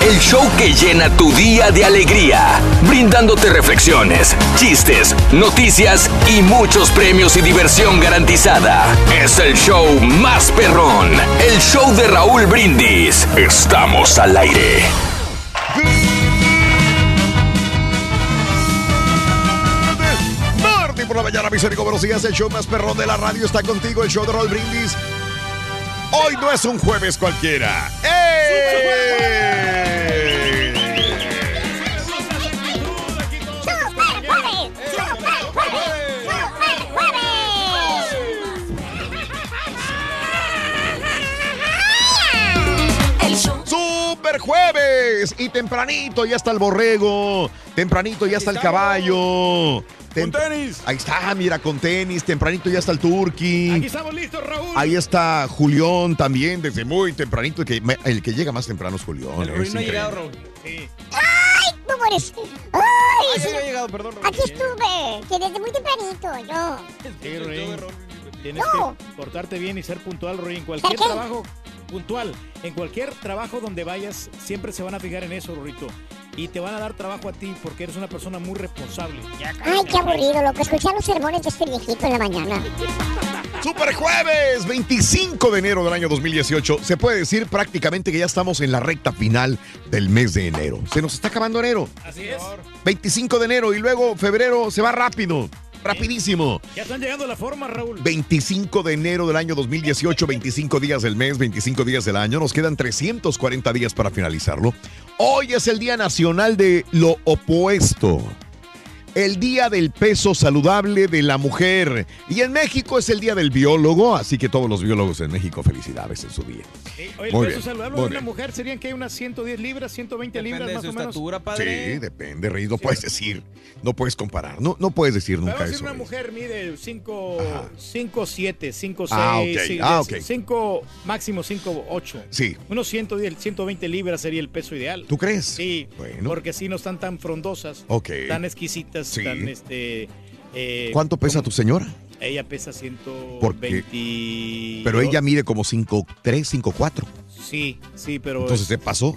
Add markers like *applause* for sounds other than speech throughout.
El show que llena tu día de alegría, brindándote reflexiones, chistes, noticias y muchos premios y diversión garantizada. Es el show más perrón, el show de Raúl Brindis. Estamos al aire. Martín por la mañana, mis amigos, buenos días. El show más perrón de la radio está contigo, el show de Raúl Brindis. Hoy no es un jueves cualquiera. ¡Eh! ¡Super jueves! Y tempranito ya está el borrego, tempranito ya está el caballo. Con tenis. Ahí está, mira, con tenis, tempranito ya está el turqui. Aquí estamos listos, Raúl. Ahí está Julián también, desde muy tempranito. El que, el que llega más temprano es Julián. El es no ha llegado, Raúl. Sí. ¡Ay, tú eres! ¡Ay! Ay, sí, no ha llegado, perdón, Raúl. Aquí estuve, que desde muy tempranito, yo. Sí. Tienes No. que portarte bien y ser puntual, Roy. En cualquier trabajo, puntual. En cualquier trabajo donde vayas, siempre se van a fijar en eso, Rorito. Y te van a dar trabajo a ti porque eres una persona muy responsable. Ya, Ay, qué aburrido, loco, escuchar los sermones de este viejito en la mañana. Super jueves, 25 de enero del año 2018. Se puede decir prácticamente que ya estamos en la recta final del mes de enero. Se nos está acabando enero. Así es. 25 de enero y luego febrero se va rápido. Rapidísimo. Ya están llegando a la forma, Raúl. 25 de enero del año 2018, 25 días del mes, 25 días del año. Nos quedan 340 días para finalizarlo. Hoy es el Día Nacional de lo Opuesto. El Día del Peso Saludable de la Mujer. Y en México es el Día del Biólogo, así que todos los biólogos en México, felicidades en su día. Oye, Muy el peso bien, saludable muy de una mujer serían que hay unas 110 libras, 120 libras más o menos. Sí, depende, Rey. No puedes decir, no puedes comparar. No, no puedes decir nunca decir eso. una Rey. mujer mide 5, 5, 7, 5, 6, Ah, ok, ah, ok. 5, máximo 5, 8. Sí. Unos 110, 120 libras sería el peso ideal. ¿Tú crees? Sí, Bueno. porque así no están tan frondosas, tan exquisitas, Sí. tan este... eh, ¿Cuánto pesa tu señora? Ella pesa Porque- 120... Pero ella mide como 5'3, 5'4. Sí, sí, pero... Entonces se pasó.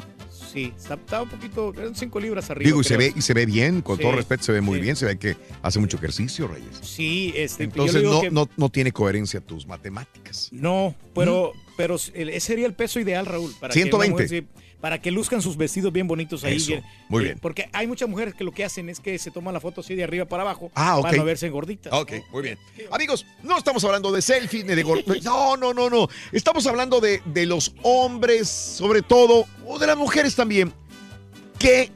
Sí, está, está un poquito, 5 libras arriba. Digo, y se ve, y se ve bien, con Sí, todo respeto, se ve muy sí. bien, se ve que hace mucho ejercicio, Reyes. Sí, este... Entonces no, que- no, no tiene coherencia tus matemáticas. No, pero, pero el- ese sería el peso ideal, Raúl. Para Que 120. una mujer, sí, para que luzcan sus vestidos bien bonitos ahí. Eso, muy eh, bien. Porque hay muchas mujeres que lo que hacen es que se toman la foto así de arriba para abajo Ah, ok. para no verse gorditas. Ok, muy bien. Amigos, no estamos hablando de selfies ni de gor- *laughs* No, no, no, no. Estamos hablando de, de los hombres, sobre todo, o de las mujeres también, que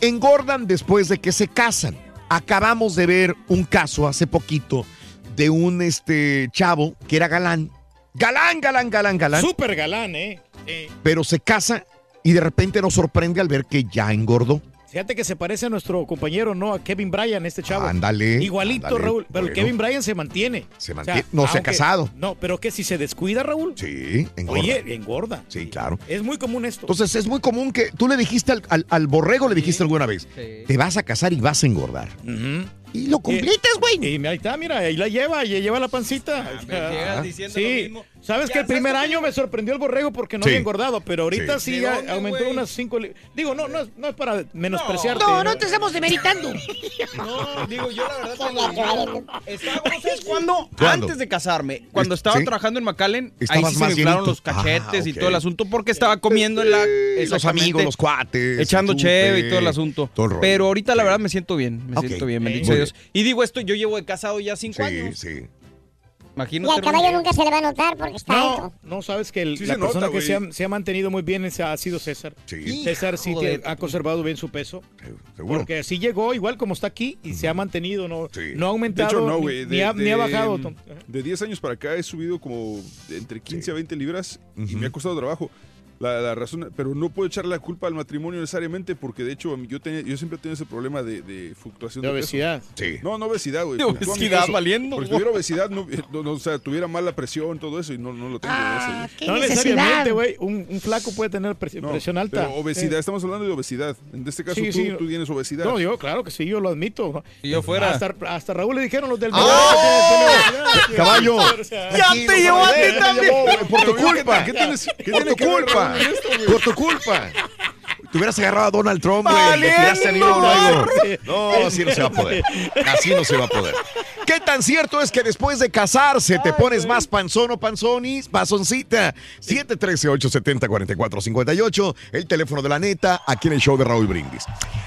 engordan después de que se casan. Acabamos de ver un caso hace poquito de un este chavo que era galán. Galán, galán, galán, galán. Súper galán, ¿eh? Eh, pero se casa y de repente nos sorprende al ver que ya engordó. Fíjate que se parece a nuestro compañero, ¿no? A Kevin Bryan, este chavo. Ándale. Igualito. Raúl. Pero Bueno, Kevin Bryan se mantiene. Se mantiene. No se ha casado. No, pero que si se descuida, Raúl. Sí, engorda. Oye, engorda. Sí, claro. Es muy común esto. Entonces es muy común que tú le dijiste al, al- al borrego, le dijiste alguna vez, te vas a casar y vas a engordar. Ujú. Y lo completas, güey. Y ahí está, mira, ahí la lleva, y lleva la pancita. me llegas diciendo sí. lo mismo. Sabes Ya, que el ¿sabes primer año me sorprendió el borrego porque no Sí. había engordado, pero ahorita Sí. sí, ¿De ya dónde, aumentó güey? unas 5 No, no, no, es- no es para menospreciarte. No, ¿no? estamos demeritando. *laughs* No, digo, yo la verdad te lo digo. Estaba, ¿sabes cuándo? ¿Cuándo? Antes de casarme, cuando Es- estaba sí. trabajando en McAllen, ahí sí se más me inflaron los cachetes Ah, y ok. todo el asunto porque estaba comiendo en la... Eh, los amigos, los cuates. Echando cheve y todo el asunto. todo el rollo. Pero ahorita la Sí. verdad me siento bien, me siento bien, bendito. Dios. Y digo esto, yo llevo de casado ya cinco Sí, años. sí. Y Imagínate. al caballo Rubén. nunca se le va a notar porque está No, alto. no, sabes que el- Sí la se persona nota, que se ha, se ha mantenido muy bien ha sido César. Sí, César sí de- te- ha conservado bien su peso. seguro. Porque sí llegó igual como está aquí y se ha mantenido, no, Sí. no ha De aumentado hecho, no, ni- güey. ni, de- ha, ni ha de- bajado. Tom. De 10 años para acá he subido como de entre 15 a 20 libras y Ujú. me ha costado trabajo. La, la razón, pero no puedo echarle la culpa al matrimonio necesariamente porque de hecho yo, tenía, yo siempre he tenido ese problema de, de fluctuación De de, peso. obesidad. Sí. No, no obesidad, güey. De obesidad peso. valiendo, Porque si tuviera obesidad, no, eh, no- no, o sea, tuviera mala presión, todo eso, y no, no lo tengo. gracias a Dios. ¡Qué No necesidad! necesariamente, güey. Un, un flaco puede tener No, presión alta. Pero obesidad, Eh, estamos hablando de obesidad. En este caso Sí, tú, sí. tú tienes obesidad. No, yo, claro que sí, yo lo admito. Si yo fuera. Hasta, hasta Raúl le dijeron los del ¡Ah! Caballo. Ya te llevó a ti también. Por tu Pero yo, ¿qué- culpa. qué tienes- qué Por tiene tu que ver, culpa. Por tu culpa. Te hubieras agarrado a Donald Trump, güey. Le tiraste a luego. No, así no se va a poder. Así no se va a poder. ¿Qué tan cierto es que después de casarse te pones más panzón o panzonis? Panzoncita. 713-870-4458. El teléfono de la neta, aquí en el show de Raúl Brindis.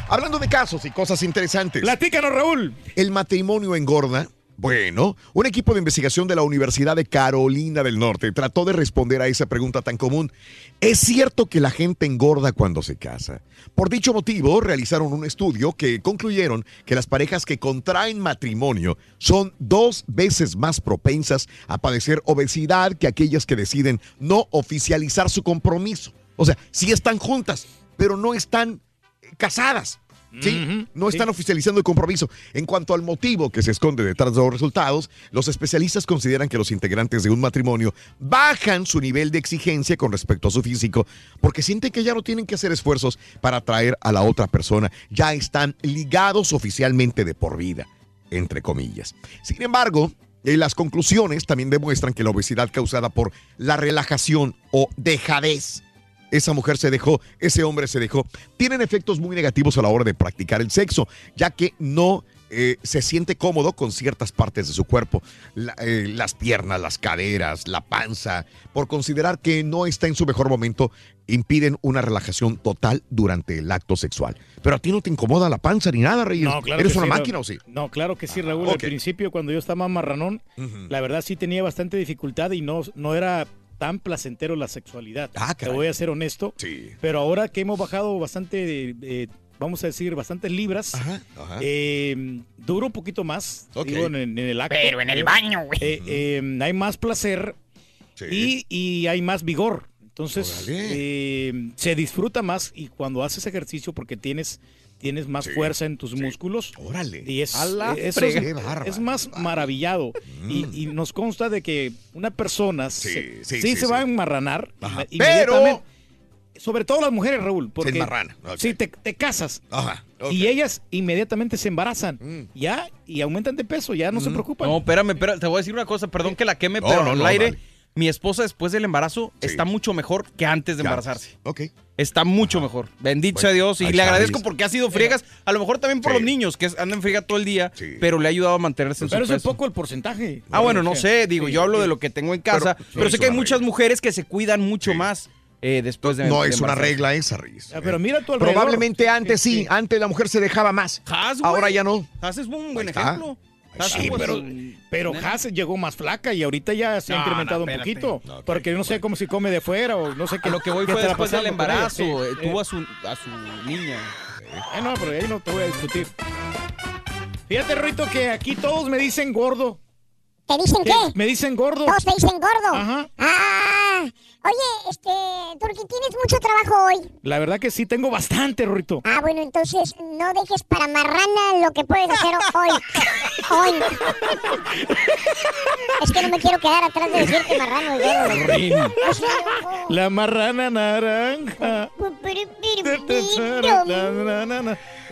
Hablando de casos y cosas interesantes. Platícanos, Raúl. ¿El matrimonio engorda? Bueno, un equipo de investigación de la Universidad de Carolina del Norte trató de responder a esa pregunta tan común. ¿Es cierto que la gente engorda cuando se casa? Por dicho motivo, realizaron un estudio que concluyeron que las parejas que contraen matrimonio son dos veces más propensas a padecer obesidad que aquellas que deciden no oficializar su compromiso. O sea, sí están juntas, pero no están casadas. Sí, no sí. están oficializando el compromiso. En cuanto al motivo que se esconde detrás de los resultados, los especialistas consideran que los integrantes de un matrimonio bajan su nivel de exigencia con respecto a su físico porque sienten que ya no tienen que hacer esfuerzos para atraer a la otra persona. Ya están ligados oficialmente de por vida, entre comillas. Sin embargo, eh, las conclusiones también demuestran que la obesidad causada por la relajación o dejadez esa mujer se dejó, ese hombre se dejó, tienen efectos muy negativos a la hora de practicar el sexo, ya que no eh, se siente cómodo con ciertas partes de su cuerpo, La- eh, las piernas, las caderas, la panza, por considerar que no está en su mejor momento, impiden una relajación total durante el acto sexual. Pero a ti no te incomoda la panza ni nada, Reyes. No, claro ¿Eres una sí, máquina Raúl. o sí? No, claro que sí, Raúl. ok. Al principio, cuando yo estaba más marranón, la verdad sí tenía bastante dificultad y no, no era tan placentero la sexualidad. Ah, Te voy a ser honesto. Sí. Pero ahora que hemos bajado bastante, eh, vamos a decir, bastantes libras, Ajá, ajá. eh, dura un poquito más, Ok. digo, en, en el acto. Pero en el baño, güey. Eh, eh, hay más placer Sí. y, y hay más vigor. Entonces, eh, se disfruta más y cuando haces ejercicio porque tienes, tienes más Sí, fuerza en tus sí. músculos. Órale. Y es, eso es, es más maravillado. Y, y nos consta de que una persona Sí, se, sí, sí sí, se sí. va a enmarranar Ajá. Pero- Sobre todo las mujeres, Raúl. Porque enmarrana, ok. Si te, te casas Ajá. y ellas inmediatamente se embarazan, Mm. ya, y aumentan de peso, ya no se preocupan. No, espérame, espérame, te voy a decir una cosa, perdón que la queme, No, pero no, al no, aire, dale. Mi esposa después del embarazo Sí. está mucho mejor que antes de Ya. embarazarse. Ok. Está mucho mejor. Bendito Bueno, sea Dios. Y le agradezco porque ha sido friegas. A lo mejor también por Sí. los niños, que andan en friega todo el día. Sí. Pero le ha ayudado a mantenerse en Pero su es un peso. poco el porcentaje. Ah, bueno, no sé. Digo, sí, yo hablo sí. de lo que tengo en casa. Pero- Pero, sé es que hay muchas regla. mujeres que se cuidan mucho Sí. más eh, después de No de es una regla esa, Reyes. Ah, pero mira tu alrededor. Probablemente antes sí, Sí. antes la mujer se dejaba más. Ahora ya no. Haas es un buen está. Sí, pero, pero. Haas llegó más flaca y ahorita ya se ha incrementado no, un poquito. No, ok, porque no sé cómo si come de fuera o no sé qué. A lo que voy fue después del embarazo. Eh, eh, Tuvo a su, a su niña. eh, no, pero ahí no te voy a discutir. Fíjate, Rito, que aquí todos me dicen gordo. ¿Te dicen ¿Qué? qué? Me dicen gordo. Todos te dicen gordo. Ajá. Ah, Oye, este, Turki, tienes mucho trabajo hoy. La verdad que sí, tengo bastante, Rorrito. Ah, bueno, entonces no dejes para marrana lo que puedes hacer hoy. *laughs* Hoy. Es que no me quiero quedar atrás de decirte marrano y dedo. Rin. O sea, La marrana naranja.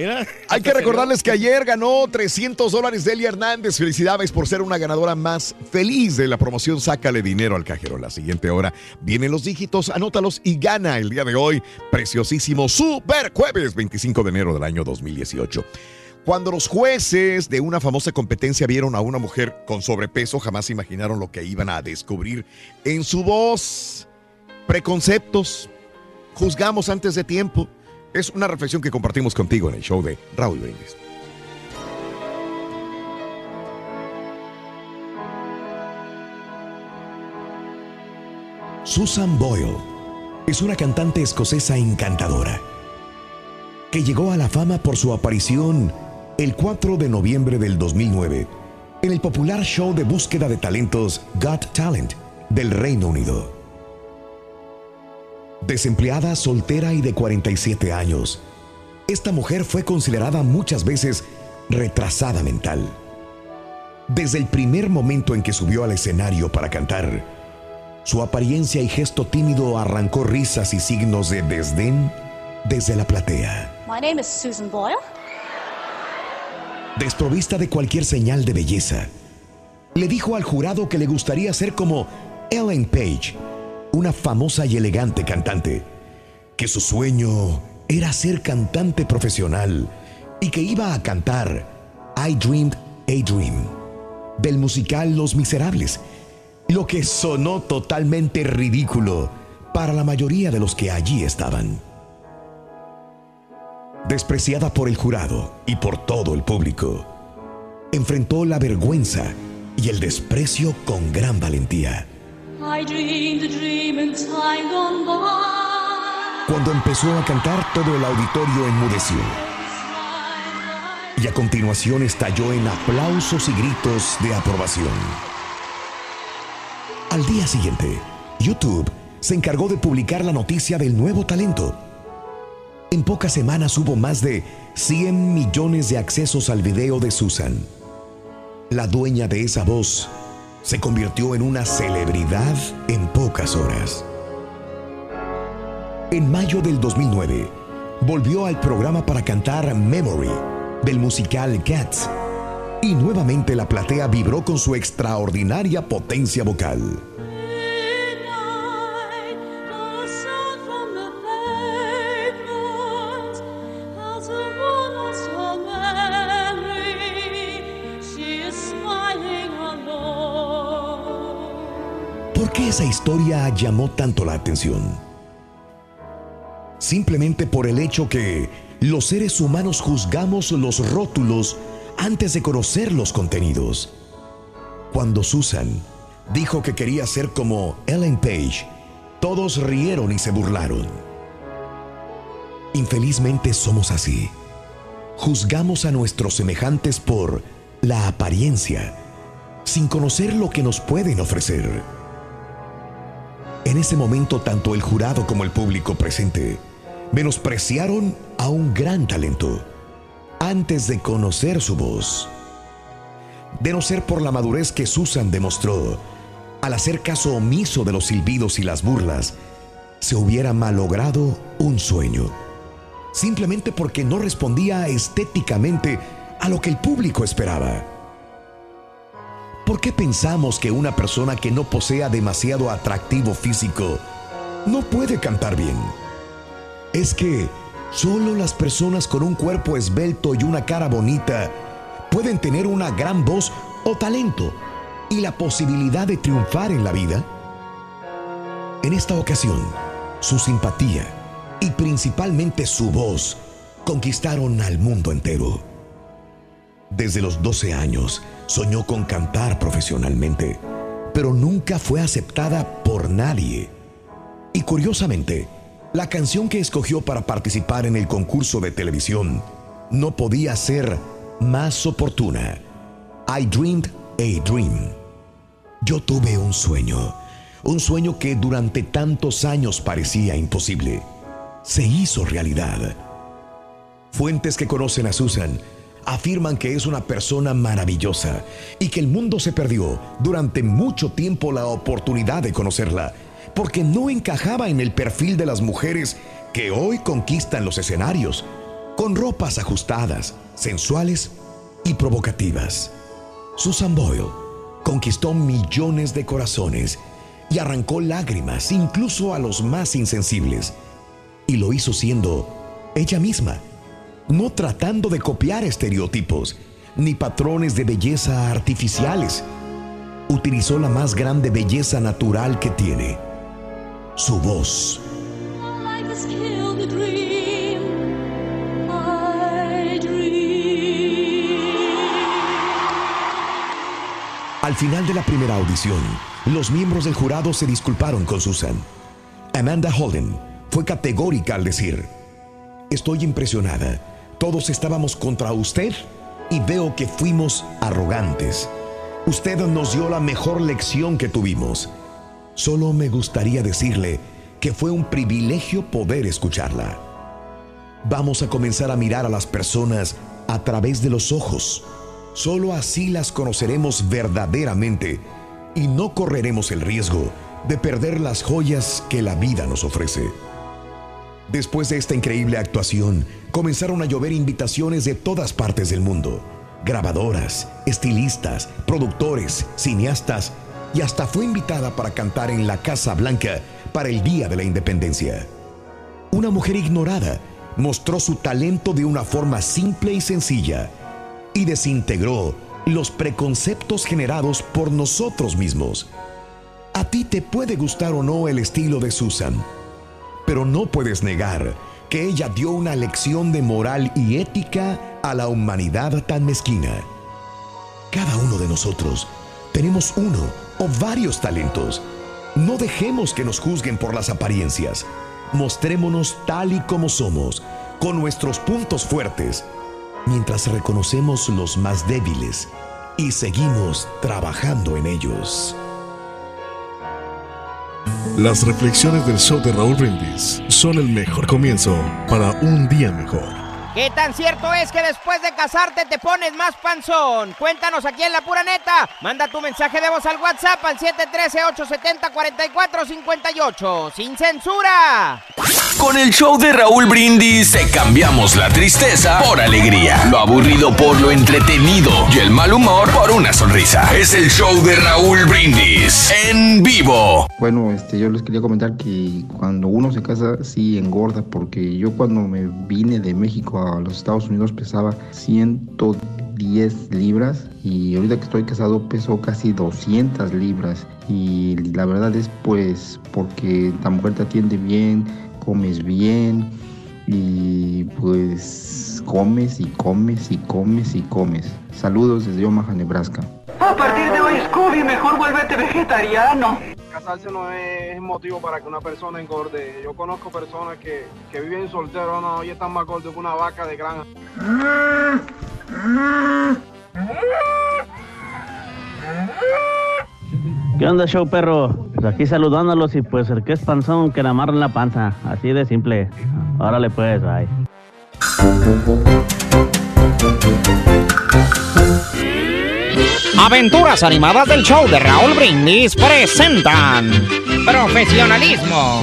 Mira, Hay que recordarles que ayer ganó 300 dólares Delia Hernández. Felicidades por ser una ganadora más feliz de la promoción Sácale Dinero al Cajero. La siguiente hora vienen los dígitos, anótalos y gana el día de hoy. Preciosísimo Super Jueves 25 de enero del año 2018. Cuando los jueces de una famosa competencia vieron a una mujer con sobrepeso, jamás imaginaron lo que iban a descubrir en su voz. Preconceptos, juzgamos antes de tiempo. Es una reflexión que compartimos contigo en el show de Raúl Brindis. Susan Boyle es una cantante escocesa encantadora que llegó a la fama por su aparición el 4 de noviembre del 2009 en el popular show de búsqueda de talentos Got Talent del Reino Unido. Desempleada, soltera y de 47 años, esta mujer fue considerada muchas veces retrasada mental. Desde el primer momento en que subió al escenario para cantar, su apariencia y gesto tímido arrancó risas y signos de desdén desde la platea. My name is Susan Boyle. Desprovista de cualquier señal de belleza, le dijo al jurado que le gustaría ser como Ellen Page, una famosa y elegante cantante, que su sueño era ser cantante profesional y que iba a cantar I Dreamed a Dream del musical Los Miserables, lo que sonó totalmente ridículo para la mayoría de los que allí estaban. Despreciada por el jurado y por todo el público, enfrentó la vergüenza y el desprecio con gran valentía. Cuando empezó a cantar, todo el auditorio enmudeció. Y a continuación estalló en aplausos y gritos de aprobación. Al día siguiente, YouTube se encargó de publicar la noticia del nuevo talento. En pocas semanas hubo más de 100 millones de accesos al video de Susan. La dueña de esa voz se convirtió en una celebridad en pocas horas. En mayo del 2009, volvió al programa para cantar Memory del musical Cats. Y nuevamente la platea vibró con su extraordinaria potencia vocal. ¿Por qué esa historia llamó tanto la atención? Simplemente por el hecho que los seres humanos juzgamos los rótulos antes de conocer los contenidos. Cuando Susan dijo que quería ser como Ellen Page, todos rieron y se burlaron. Infelizmente somos así. Juzgamos a nuestros semejantes por la apariencia, sin conocer lo que nos pueden ofrecer. En ese momento, tanto el jurado como el público presente menospreciaron a un gran talento antes de conocer su voz. De no ser por la madurez que Susan demostró, al hacer caso omiso de los silbidos y las burlas, se hubiera malogrado un sueño. Simplemente porque no respondía estéticamente a lo que el público esperaba. ¿Por qué pensamos que una persona que no posea demasiado atractivo físico no puede cantar bien? Es que solo las personas con un cuerpo esbelto y una cara bonita pueden tener una gran voz o talento y la posibilidad de triunfar en la vida. En esta ocasión, su simpatía y principalmente su voz conquistaron al mundo entero. Desde los 12 años soñó con cantar profesionalmente, pero nunca fue aceptada por nadie. Y curiosamente, la canción que escogió para participar en el concurso de televisión no podía ser más oportuna. I dreamed a dream. Yo tuve un sueño, Un sueño que durante tantos años parecía imposible. Se hizo realidad. Fuentes que conocen a Susan afirman que es una persona maravillosa y que el mundo se perdió durante mucho tiempo la oportunidad de conocerla, porque no encajaba en el perfil de las mujeres que hoy conquistan los escenarios, con ropas ajustadas, sensuales y provocativas. Susan Boyle conquistó millones de corazones y arrancó lágrimas incluso a los más insensibles, y lo hizo siendo ella misma no tratando de copiar estereotipos ni patrones de belleza artificiales. Utilizó la más grande belleza natural que tiene, su voz. Al final de la primera audición, los miembros del jurado se disculparon con Susan. Amanda Holden fue categórica al decir, estoy impresionada, todos estábamos contra usted y veo que fuimos arrogantes. Usted nos dio la mejor lección que tuvimos. Solo me gustaría decirle que fue un privilegio poder escucharla. Vamos a comenzar a mirar a las personas a través de los ojos. Solo así las conoceremos verdaderamente y no correremos el riesgo de perder las joyas que la vida nos ofrece. Después de esta increíble actuación, comenzaron a llover invitaciones de todas partes del mundo. Grabadoras, estilistas, productores, cineastas y hasta fue invitada para cantar en la Casa Blanca para el Día de la Independencia. Una mujer ignorada mostró su talento de una forma simple y sencilla y desintegró los preconceptos generados por nosotros mismos. A ti te puede gustar o no el estilo de Susan, pero no puedes negar que ella dio una lección de moral y ética a la humanidad tan mezquina. Cada uno de nosotros tenemos uno o varios talentos. No dejemos que nos juzguen por las apariencias. Mostrémonos tal y como somos, con nuestros puntos fuertes, mientras reconocemos los más débiles y seguimos trabajando en ellos. Las reflexiones del show de Raúl Brindis son el mejor comienzo para un día mejor. ¿Qué tan cierto es que después de casarte te pones más panzón? Cuéntanos aquí en La Pura Neta. Manda tu mensaje de voz al WhatsApp al 713-870-4458. ¡Sin censura! Con el show de Raúl Brindis te cambiamos la tristeza por alegría, lo aburrido por lo entretenido y el mal humor por una sonrisa. Es el show de Raúl Brindis en vivo. Bueno, este, yo les quería comentar que cuando uno se casa sí engorda porque yo cuando me vine de México los Estados Unidos pesaba 110 libras y ahorita que estoy casado peso casi 200 libras y la verdad es pues porque la mujer te atiende bien, comes bien y pues comes y comes y comes y comes. Saludos desde Omaha, Nebraska. A partir de hoy, Scooby, mejor vuélvete vegetariano. Casarse no es motivo para que una persona engorde. Yo conozco personas que, que viven solteros, no, y están más gordos que una vaca de granja. ¿Qué onda, show perro? Pues aquí saludándolos y pues el que es panzón que le amarren la panza. Así de simple. Órale pues, bye. Aventuras animadas del show de Raúl Brindis presentan Profesionalismo.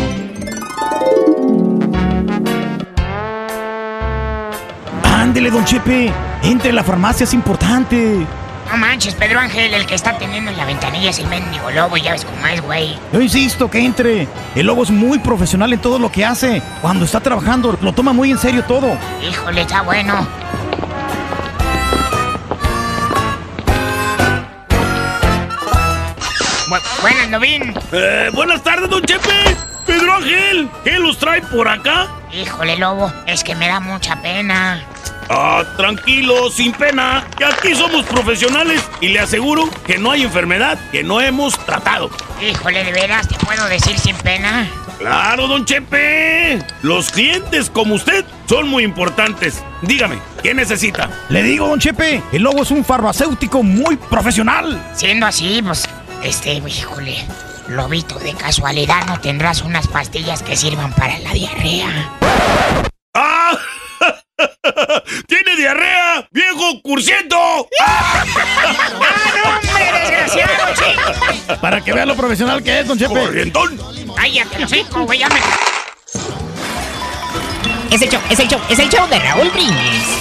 Ándele, don Chepe. Entre, la farmacia es importante. No manches, Pedro Ángel, el que está teniendo en la ventanilla es el mendigo lobo, ya ves cómo es, güey. Yo insisto que entre. El lobo es muy profesional en todo lo que hace. Cuando está trabajando, lo toma muy en serio todo. Híjole, está bueno. Bu- buenas, Novín. Eh, buenas tardes, don Chepe. Pedro Ángel, ¿qué los trae por acá? Híjole, lobo, es que me da mucha pena. Ah, tranquilo, sin pena. Que aquí somos profesionales y le aseguro que no hay enfermedad que no hemos tratado. Híjole, ¿de veras te puedo decir sin pena? Claro, don Chepe. Los clientes como usted son muy importantes. Dígame, ¿qué necesita? Le digo, don Chepe, el lobo es un farmacéutico muy profesional. Siendo así, pues, este, híjole. Lobito, de casualidad no tendrás unas pastillas que sirvan para la diarrea. ¡Ah! *laughs* ¡Tiene diarrea! ¡Viejo cursiento! ¡Ah, no, hombre, desgraciado, chico! Para que vea lo profesional que es, don Chepe. ¡Corrientón! Cállate, cinco, güey, ya me... Es el show, es el show, es el show de Raúl Brindis.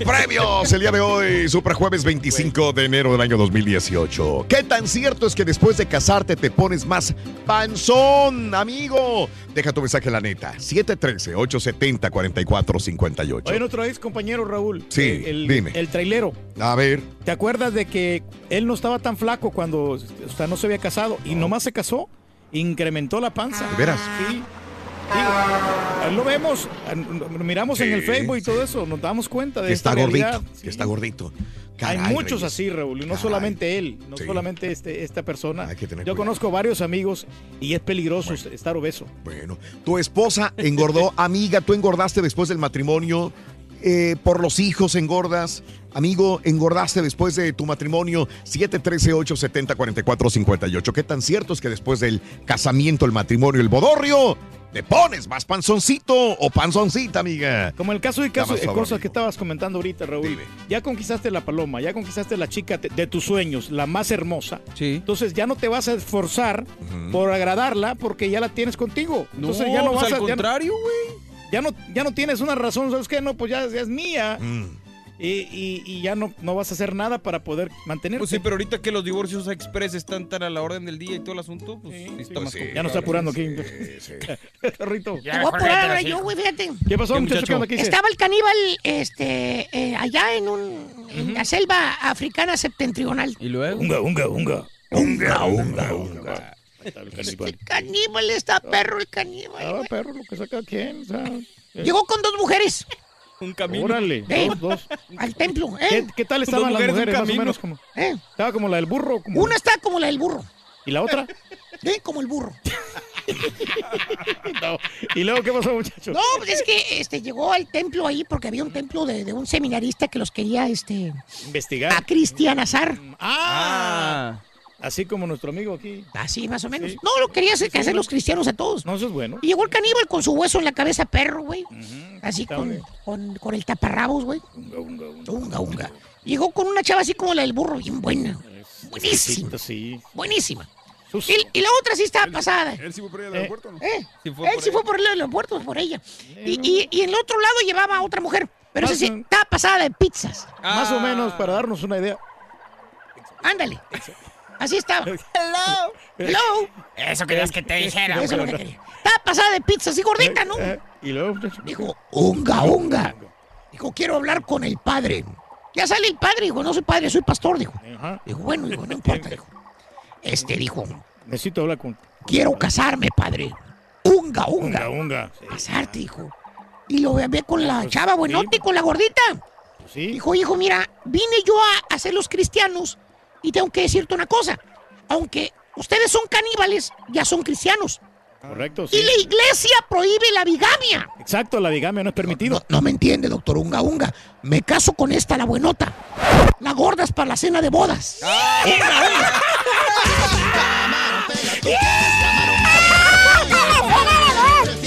Premios el día de hoy, Super Jueves 25 de enero del año 2018. ¿Qué tan cierto es que después de casarte te pones más panzón, amigo? Deja tu mensaje en la neta, 713-870-4458. Oye, nuestro ex compañero Raúl. Sí, el, dime. El trailero. A ver, ¿Te acuerdas de que él no estaba tan flaco cuando o sea, no se había casado y nomás se casó? Incrementó la panza. ¿De veras? Sí. Digo, lo vemos, lo miramos en el Sí, Facebook y todo eso, nos damos cuenta de que esta está gordito, que está gordito. Hay muchos Reyes. así, Raúl, y no solamente él, no solamente este, esta persona. tener Yo cuidado. conozco varios amigos y es peligroso estar obeso. Bueno, tu esposa engordó, *laughs* amiga, tú engordaste después del matrimonio, eh, por los hijos engordas, amigo, engordaste después de tu matrimonio, 713-870-4458. ¿Qué tan cierto es que después del casamiento, el matrimonio, el bodorrio, te pones más panzoncito o panzoncita, amiga? Como el caso de caso, eh, cosas que estabas comentando ahorita, Raúl. Ya conquistaste la paloma, ya conquistaste la chica te- de tus sueños, la más hermosa. Entonces ya no te vas a esforzar por agradarla porque ya la tienes contigo. No, Entonces ya no pues vas al a. no- contrario, Ya no, ya no tienes una razón, ¿sabes qué? No, pues ya, ya es mía. Mm. Y, y- y ya no, no vas a hacer nada para poder mantenerte. Pues sí, pero ahorita que los divorcios express están tan a la orden del día y todo el asunto, pues sí, está más Ya no está apurando aquí. *laughs* Rito. Te voy a apurar ahora yo, güey, fíjate. ¿Qué pasó, ¿Qué. Estaba el caníbal este, eh, allá en, un, en la selva africana septentrional. ¿Y luego? Unga, unga, unga. Unga, unga, unga. El caníbal está perro, el caníbal. Ah, perro, lo que saca quién. o sea. Llegó con dos mujeres. Un camino. Órale, ¿Eh? *laughs* dos, dos. Al templo, ¿Qué, ¿eh? qué tal Dos estaban las mujeres, un mujeres, más o camino. menos? Como, ¿Eh? ¿Estaba como la del burro? Como, Una está como la del burro. ¿Y la otra? *laughs* ¿Eh? Como el burro. *laughs* No. ¿Y luego qué pasó, muchacho? No, pues es que este, llegó al templo ahí porque había un templo de, de un seminarista que los quería este, Investigar. a Cristian Azar. Ah, Así como nuestro amigo aquí. Así, más o menos. No, lo quería hacer, que hacer los cristianos a todos. No, eso es bueno. Y llegó el caníbal con su hueso en la cabeza, perro, güey. Así con, con, con el taparrabos, güey. Unga, unga. Llegó con una chava así como la del burro, bien buena. Buenísima. Sí. Buenísima. Y, y la otra sí estaba pasada. ¿Él sí fue por al aeropuerto no? ¿Eh? Sí fue Él por sí fue por el aeropuerto, por ella. Y, y, y en el otro lado llevaba a otra mujer. Pero esa sí, estaba pasada de pizzas. Más o menos, para darnos una idea. Ándale. Así estaba. *laughs* Hello. Hello. Eso querías que te dijera. Eso es lo que quería. Estaba pasada de pizzas y gordita, ¿no? Eh, Y luego, muchacho. Dijo, unga, unga. Dijo, quiero hablar con el padre. Ya sale el padre, dijo, no soy padre, soy pastor, dijo. Ajá. Dijo, bueno, dijo, no importa, dijo. Este dijo, Necesito hablar con. quiero casarme, padre. Unga, unga. Unga, unga. Casarte, dijo. Y lo ve con la chava buenote y con la gordita. Pues sí. Dijo, hijo, mira, vine yo a hacer los cristianos y tengo que decirte una cosa. Aunque ustedes son caníbales, ya son cristianos. Correcto, Y la iglesia prohíbe la bigamia. Exacto, la bigamia no es permitido. No, no me entiende, doctor Unga Unga. Me caso con esta, la buenota. La gorda es para la cena de bodas. Unga, unga.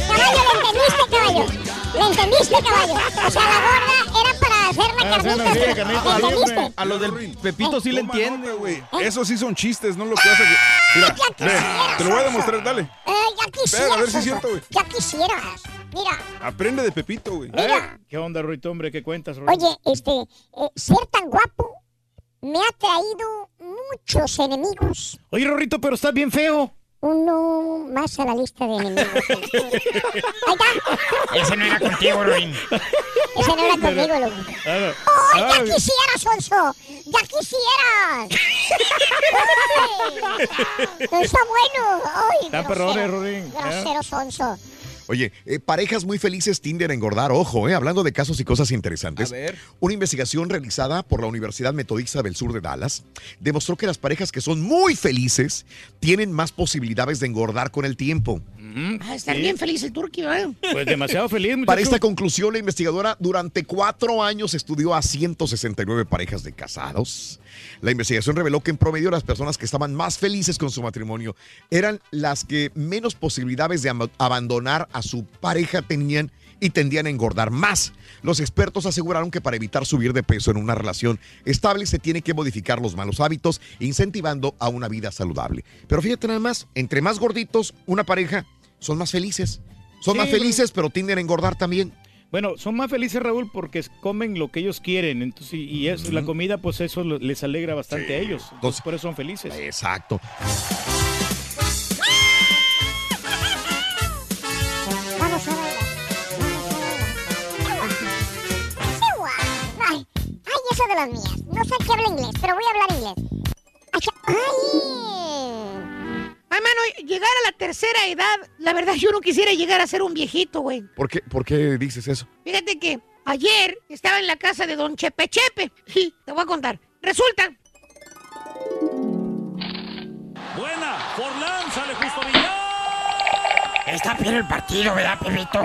Caballo, ¿le entendiste, caballo? ¿Le entendiste, caballo? O sea, la gorda hacer la Ah. A los del Pepito sí le entiende, güey. Esos sí son chistes, no lo que hace. Mira, ya ve, quisieras, te lo voy a demostrar, dale. Eh, ya quisieras. Espera, a ver si es cierto, güey. Ya quisieras. Mira, Aprende de Pepito, güey. Mira. ¿Qué onda, Ruito, hombre? ¿Qué cuentas, Ruito? oye, este, eh, ser tan guapo me ha traído muchos enemigos. Oye, Rorrito, pero estás bien feo. Uno más a la lista de enemigos. *laughs* Ahí está. Ese no era contigo, Ruin. Ese no era conmigo, loco. Claro. ¡Ay, ya Ah, quisieras, Sonso! ¡Ya quisieras! *laughs* ¡Ay! ¡No está bueno! ¡Ay, Está grosero! perrón, eh, Rodrín. Grosero, Sonso. Oye, eh, parejas muy felices tienden a engordar. Ojo, eh, hablando de casos y cosas interesantes. A ver. Una investigación realizada por la Universidad Metodista del Sur de Dallas demostró que las parejas que son muy felices tienen más posibilidades de engordar con el tiempo. Ah, estar sí. bien feliz el turqui, ¿verdad? Pues demasiado feliz, *laughs* muchacho. Para esta conclusión, la investigadora durante cuatro años estudió a 169 parejas de casados. La investigación reveló que en promedio las personas que estaban más felices con su matrimonio eran las que menos posibilidades de abandonar a su pareja tenían y tendían a engordar más. Los expertos aseguraron que para evitar subir de peso en una relación estable se tiene que modificar los malos hábitos, incentivando a una vida saludable. Pero fíjate nada más, entre más gorditos una pareja, son más felices. Son Sí, más pero- felices, pero tienden a engordar también. Bueno, son más felices, Raúl, porque comen lo que ellos quieren. Entonces, y y eso, la comida, pues eso les alegra bastante a ellos. Entonces, por eso son felices. Exacto. Vamos a bailar. Ay, ay, eso de las mías. No sé qué habla inglés, pero voy a hablar inglés. Ay, Ay, mano, llegar a la tercera edad, la verdad yo no quisiera llegar a ser un viejito, güey. ¿Por qué, ¿Por qué dices eso? Fíjate que ayer estaba en la casa de don Chepe Chepe. *laughs* Y te voy a contar. Resulta Buena, Forlán, sale justo Villar. Está bien el partido, ¿verdad, Pepito?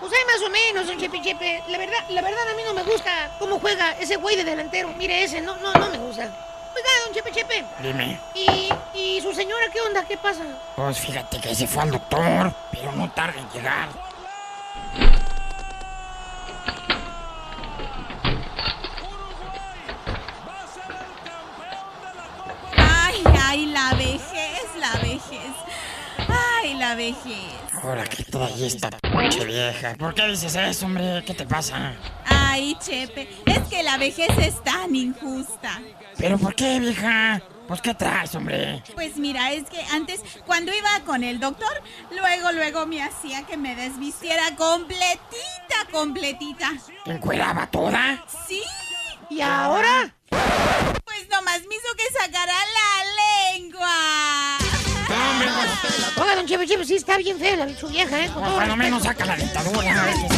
Pues hay más o menos, don Chepe Chepe. La verdad, la verdad a mí no me gusta cómo juega ese güey de delantero. Mire ese, no, no, no me gusta. Oiga, don Chepe Chepe. Dime. ¿Y, y su señora qué onda? ¿Qué pasa? Pues fíjate que se fue al doctor, pero no tarda en llegar. Ay, ay, la vejez, la vejez. Ay, la vejez. Ahora que toda ahí esta pinche vieja. ¿Por qué dices eso, hombre? ¿Qué te pasa? Ay, Chepe, es que la vejez es tan injusta. ¿Pero por qué, vieja? Pues, ¿qué traes, hombre? Pues mira, es que antes, cuando iba con el doctor, luego, luego me hacía que me desvistiera completita, completita. ¿Te encueraba toda? Sí. ¿Y ahora? Pues nomás me hizo que sacara la lengua. Oiga, don Chepe Chepe, sí está bien fea la, su vieja, ¿eh? Todo cuando menos saca la dentadura, a ver qué.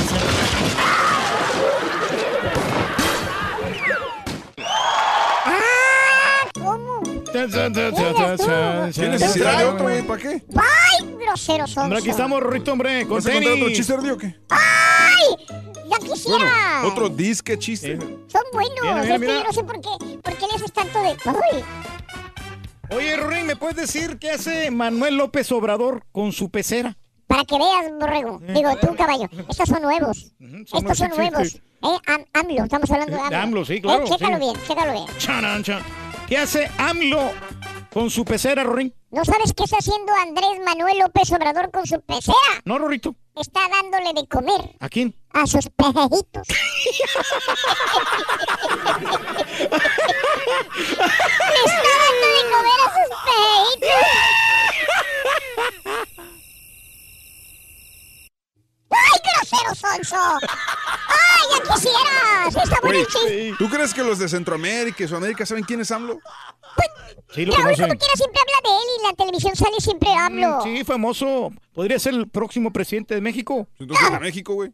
¿Qué necesidad de otro, güey? ¿Para qué? ¡Ay, groseros son! Hombre, aquí estamos, Rorrito, hombre, con ¿Vas a contar otro chiste de o qué? ¡Ay! ¡Ya quisiera! Bueno, otro disque chiste. Son buenos. Mira, mira, es que mira. yo no sé por qué, por qué le haces tanto de... ¡Ay! Oye, Rorín, ¿me puedes decir qué hace Manuel López Obrador con su pecera? Para que veas, borrego. Digo, tú, caballo. Estos son nuevos. son Estos son nuevos. Eh, Am- AMLO, estamos hablando de De AMLO. AMLO, sí, claro, Eh, chécalo sí. bien, chécalo bien. Charan. ¿Qué hace AMLO con su pecera, Rorín? ¿No sabes qué está haciendo Andrés Manuel López Obrador con su pecera? No, Rorrito. Está dándole de comer ¿A quién? a sus pejejitos. *laughs* Le está dando de comer a sus pejejitos. ¡Ay, grosero sonso! ¡Ay, ya quisieras! Está bueno el chiste. ¿tú crees que los de Centroamérica y Sudamérica saben quién es AMLO? Sí, lo Raúl, conocen. como quiera, siempre habla de él y en la televisión sale siempre. Mm, Sí, famoso. Podría ser el próximo presidente de México. Entonces, de México, güey.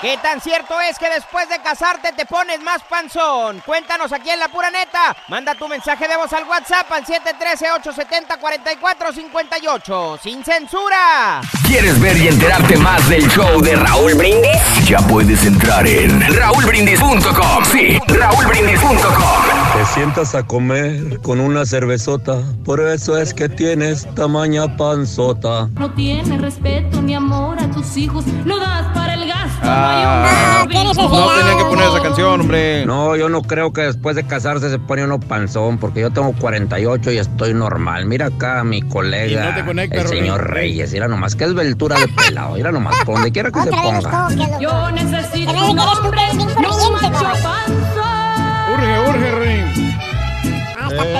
¿Qué tan cierto es que después de casarte te pones más panzón? Cuéntanos aquí en La Pura Neta. Manda tu mensaje de voz al WhatsApp al 713-870-4458. ¡Sin censura! ¿Quieres ver y enterarte más del show de Raúl Brindis? Ya puedes entrar en raúlbrindis.com. Sí, raúlbrindis.com. Te sientas a comer con una cervezota, por eso es que tienes tamaña No tienes respeto ni amor a tus hijos, lo das para el gasto. Ah, no tenía que poner esa canción, hombre. No, yo no creo que después de casarse se pone uno panzón, porque yo tengo 48 y estoy normal. Mira acá a mi colega, no te conecta, el señor Rubén. Reyes. Mira nomás, que es veltura de pelado. Mira nomás, por donde quiera que se ponga. Yo necesito un hombre, no un macho panzón. Urge, urge, Rorín.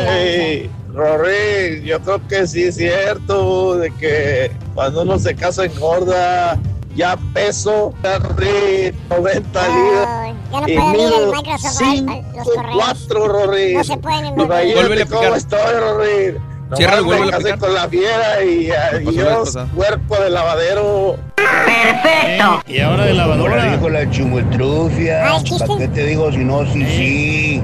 Ey, Rory, yo creo que sí es cierto de que cuando uno se casa engorda, ya peso, Rory, 90 libras. Ya no y puedo Microsoft, 5, los correos. 4, Rory. No se pueden. Imagínate Vuélvele a cómo picar. estoy, Rory. Cierra el vuelve picar. con la fiera y adiós, pasada. cuerpo de lavadero. ¡Perfecto! Y ahora de lavadora. dijo la chumuetrufia. Ay, chiste. ¿Para qué te digo si no, sí, sí?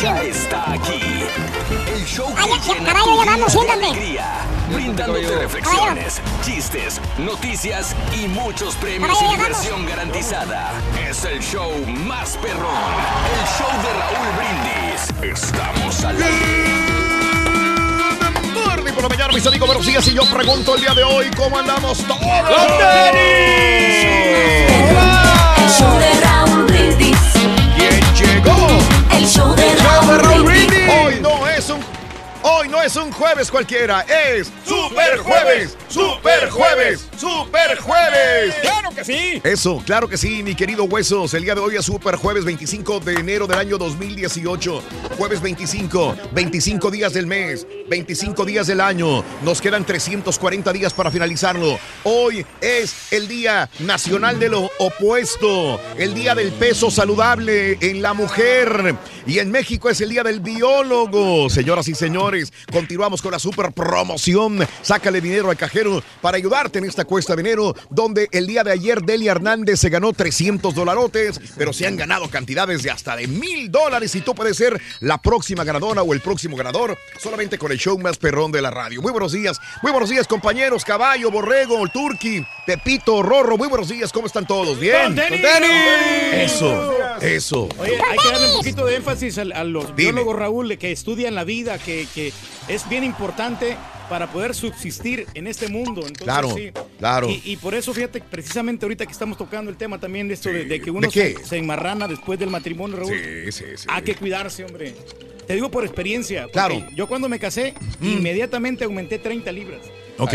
Ya está aquí ya vamos, de siéntate. alegría, brindándote reflexiones, chistes, noticias y muchos premios Caballo, y diversión garantizada. Es el show más perrón, el show de Raúl Brindis. Estamos al Morning por la mañana, mis amigos, buenos días. Y yo pregunto el día de hoy, ¿cómo andamos todos? El show de El show de Raúl. Brindis. Hoy es un jueves cualquiera, es Super Jueves, Super Jueves, Super Jueves. ¡Claro que sí! Eso, claro que sí, mi querido Huesos. El día de hoy es Super Jueves 25 de enero del año 2018. Jueves 25, 25 días del mes, 25 días del año. Nos quedan 340 días para finalizarlo. Hoy es el Día Nacional de lo Opuesto, el Día del Peso Saludable en la Mujer. Y en México es el Día del Biólogo. Señoras y señores, continuamos con la super promoción. Sácale dinero al cajero para ayudarte en esta cuesta de enero, donde el día de ayer Delia Hernández se ganó 300 dolarotes, pero se han ganado cantidades de hasta de mil dólares y tú puedes ser la próxima ganadora o el próximo ganador solamente con el show más perrón de la radio. Muy buenos días, muy buenos días compañeros, Caballo, Borrego, Turqui, Pepito, Rorro, muy buenos días, ¿cómo están todos? ¿Bien? ¡Con! Eso, eso. Oye, hay que darle un poquito de énfasis a, a los biólogos, Raúl, que estudian la vida, que, que es bien importante para poder subsistir en este mundo. Entonces, Claro, sí. claro. Y, y por eso, fíjate, precisamente ahorita que estamos tocando el tema también de esto, de, de que ¿De uno se, se enmarrana después del matrimonio, Raúl. Sí, sí, sí. Hay que cuidarse, hombre. Te digo por experiencia. Claro. Mm. Yo cuando me casé, inmediatamente aumenté 30 libras. Ok.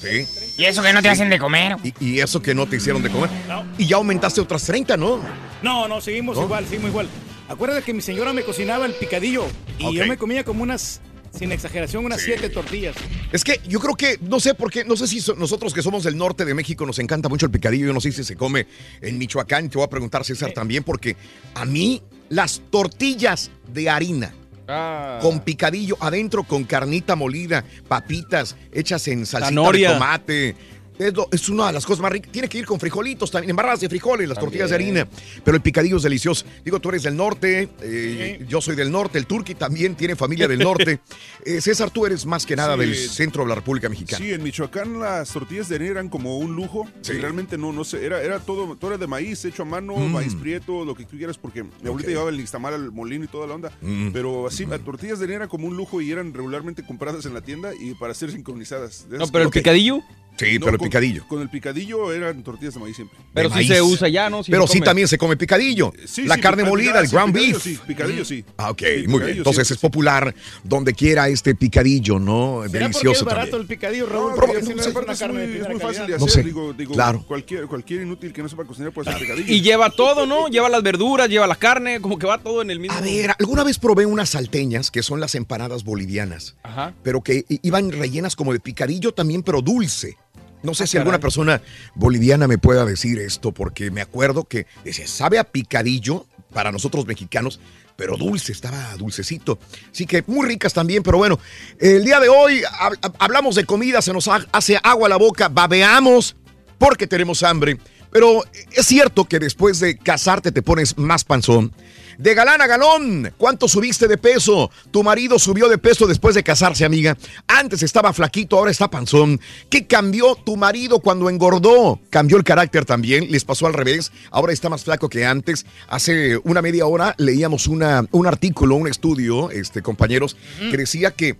Sí. Y eso que no te hacen de comer. Y, y eso que no te hicieron de comer. Y ya aumentaste otras 30, ¿no? No, no, seguimos ¿No? igual, seguimos igual. Acuérdate que mi señora me cocinaba el picadillo y yo me comía como unas, sin exageración, unas siete tortillas. Es que yo creo que, no sé por qué, no sé si so- nosotros que somos del norte de México nos encanta mucho el picadillo, yo no sé si se come en Michoacán, te voy a preguntar César también, porque a mí las tortillas de harina Ah. con picadillo adentro, con carnita molida, papitas hechas en salsita Zanahoria. de tomate. Es, lo- es una de las cosas más ricas. Tiene que ir con frijolitos también, embarradas de frijoles, las tortillas de harina. Pero el picadillo es delicioso. Digo, tú eres del norte, eh, yo soy del norte, el turqui también tiene familia del norte. *laughs* Eh, César, tú eres más que nada Sí. del centro de la República Mexicana. Sí, en Michoacán las tortillas de harina eran como un lujo. Sí. Y realmente no, no sé, era, era todo, todo era de maíz hecho a mano, Mm. maíz prieto, lo que tú quieras, porque mi abuelita Ok. llevaba el nixtamal al molino y toda la onda. Mm. Pero así, las tortillas de harina eran como un lujo y eran regularmente compradas en la tienda y para ser sincronizadas. No, pero el que- picadillo. Sí, No, pero el con- picadillo. Con el picadillo eran tortillas de maíz siempre. Pero sí maíz. se usa ya, ¿no? Pero sí también se come picadillo. Sí, la sí, carne molida, el sí, ground beef. sí, picadillo sí. Ah, ok, Sí, muy bien. Entonces sí. es popular donde quiera este picadillo, ¿no? ¿Será porque Delicioso es barato también. el picadillo, Raúl? No, si no no sé, es carne muy, de es muy fácil de calidad. No hacer. sé. Digo, digo, Claro. cualquier, cualquier inútil que no sepa cocinar puede hacer picadillo. Y lleva todo, ¿no? Lleva las verduras, lleva la carne, como que va todo en el mismo. A ver, alguna vez probé unas salteñas, que son las empanadas bolivianas, Ajá. pero que iban rellenas como de picadillo también, pero dulce. No sé Ah, si alguna persona boliviana me pueda decir esto, porque me acuerdo que decía, sabe a picadillo para nosotros mexicanos, pero dulce, estaba dulcecito. Así que muy ricas también, pero bueno, el día de hoy hab- hab- hablamos de comida, se nos ha- hace agua a la boca, babeamos porque tenemos hambre. Pero es cierto que después de casarte te pones más panzón. De galán a galón, ¿cuánto subiste de peso? Tu marido subió de peso después de casarse, amiga. Antes estaba flaquito, ahora está panzón. ¿Qué cambió tu marido cuando engordó? ¿Cambió el carácter también? ¿Les pasó al revés? Ahora está más flaco que antes. Hace una media hora leíamos una, un artículo, un estudio, este, compañeros, que decía que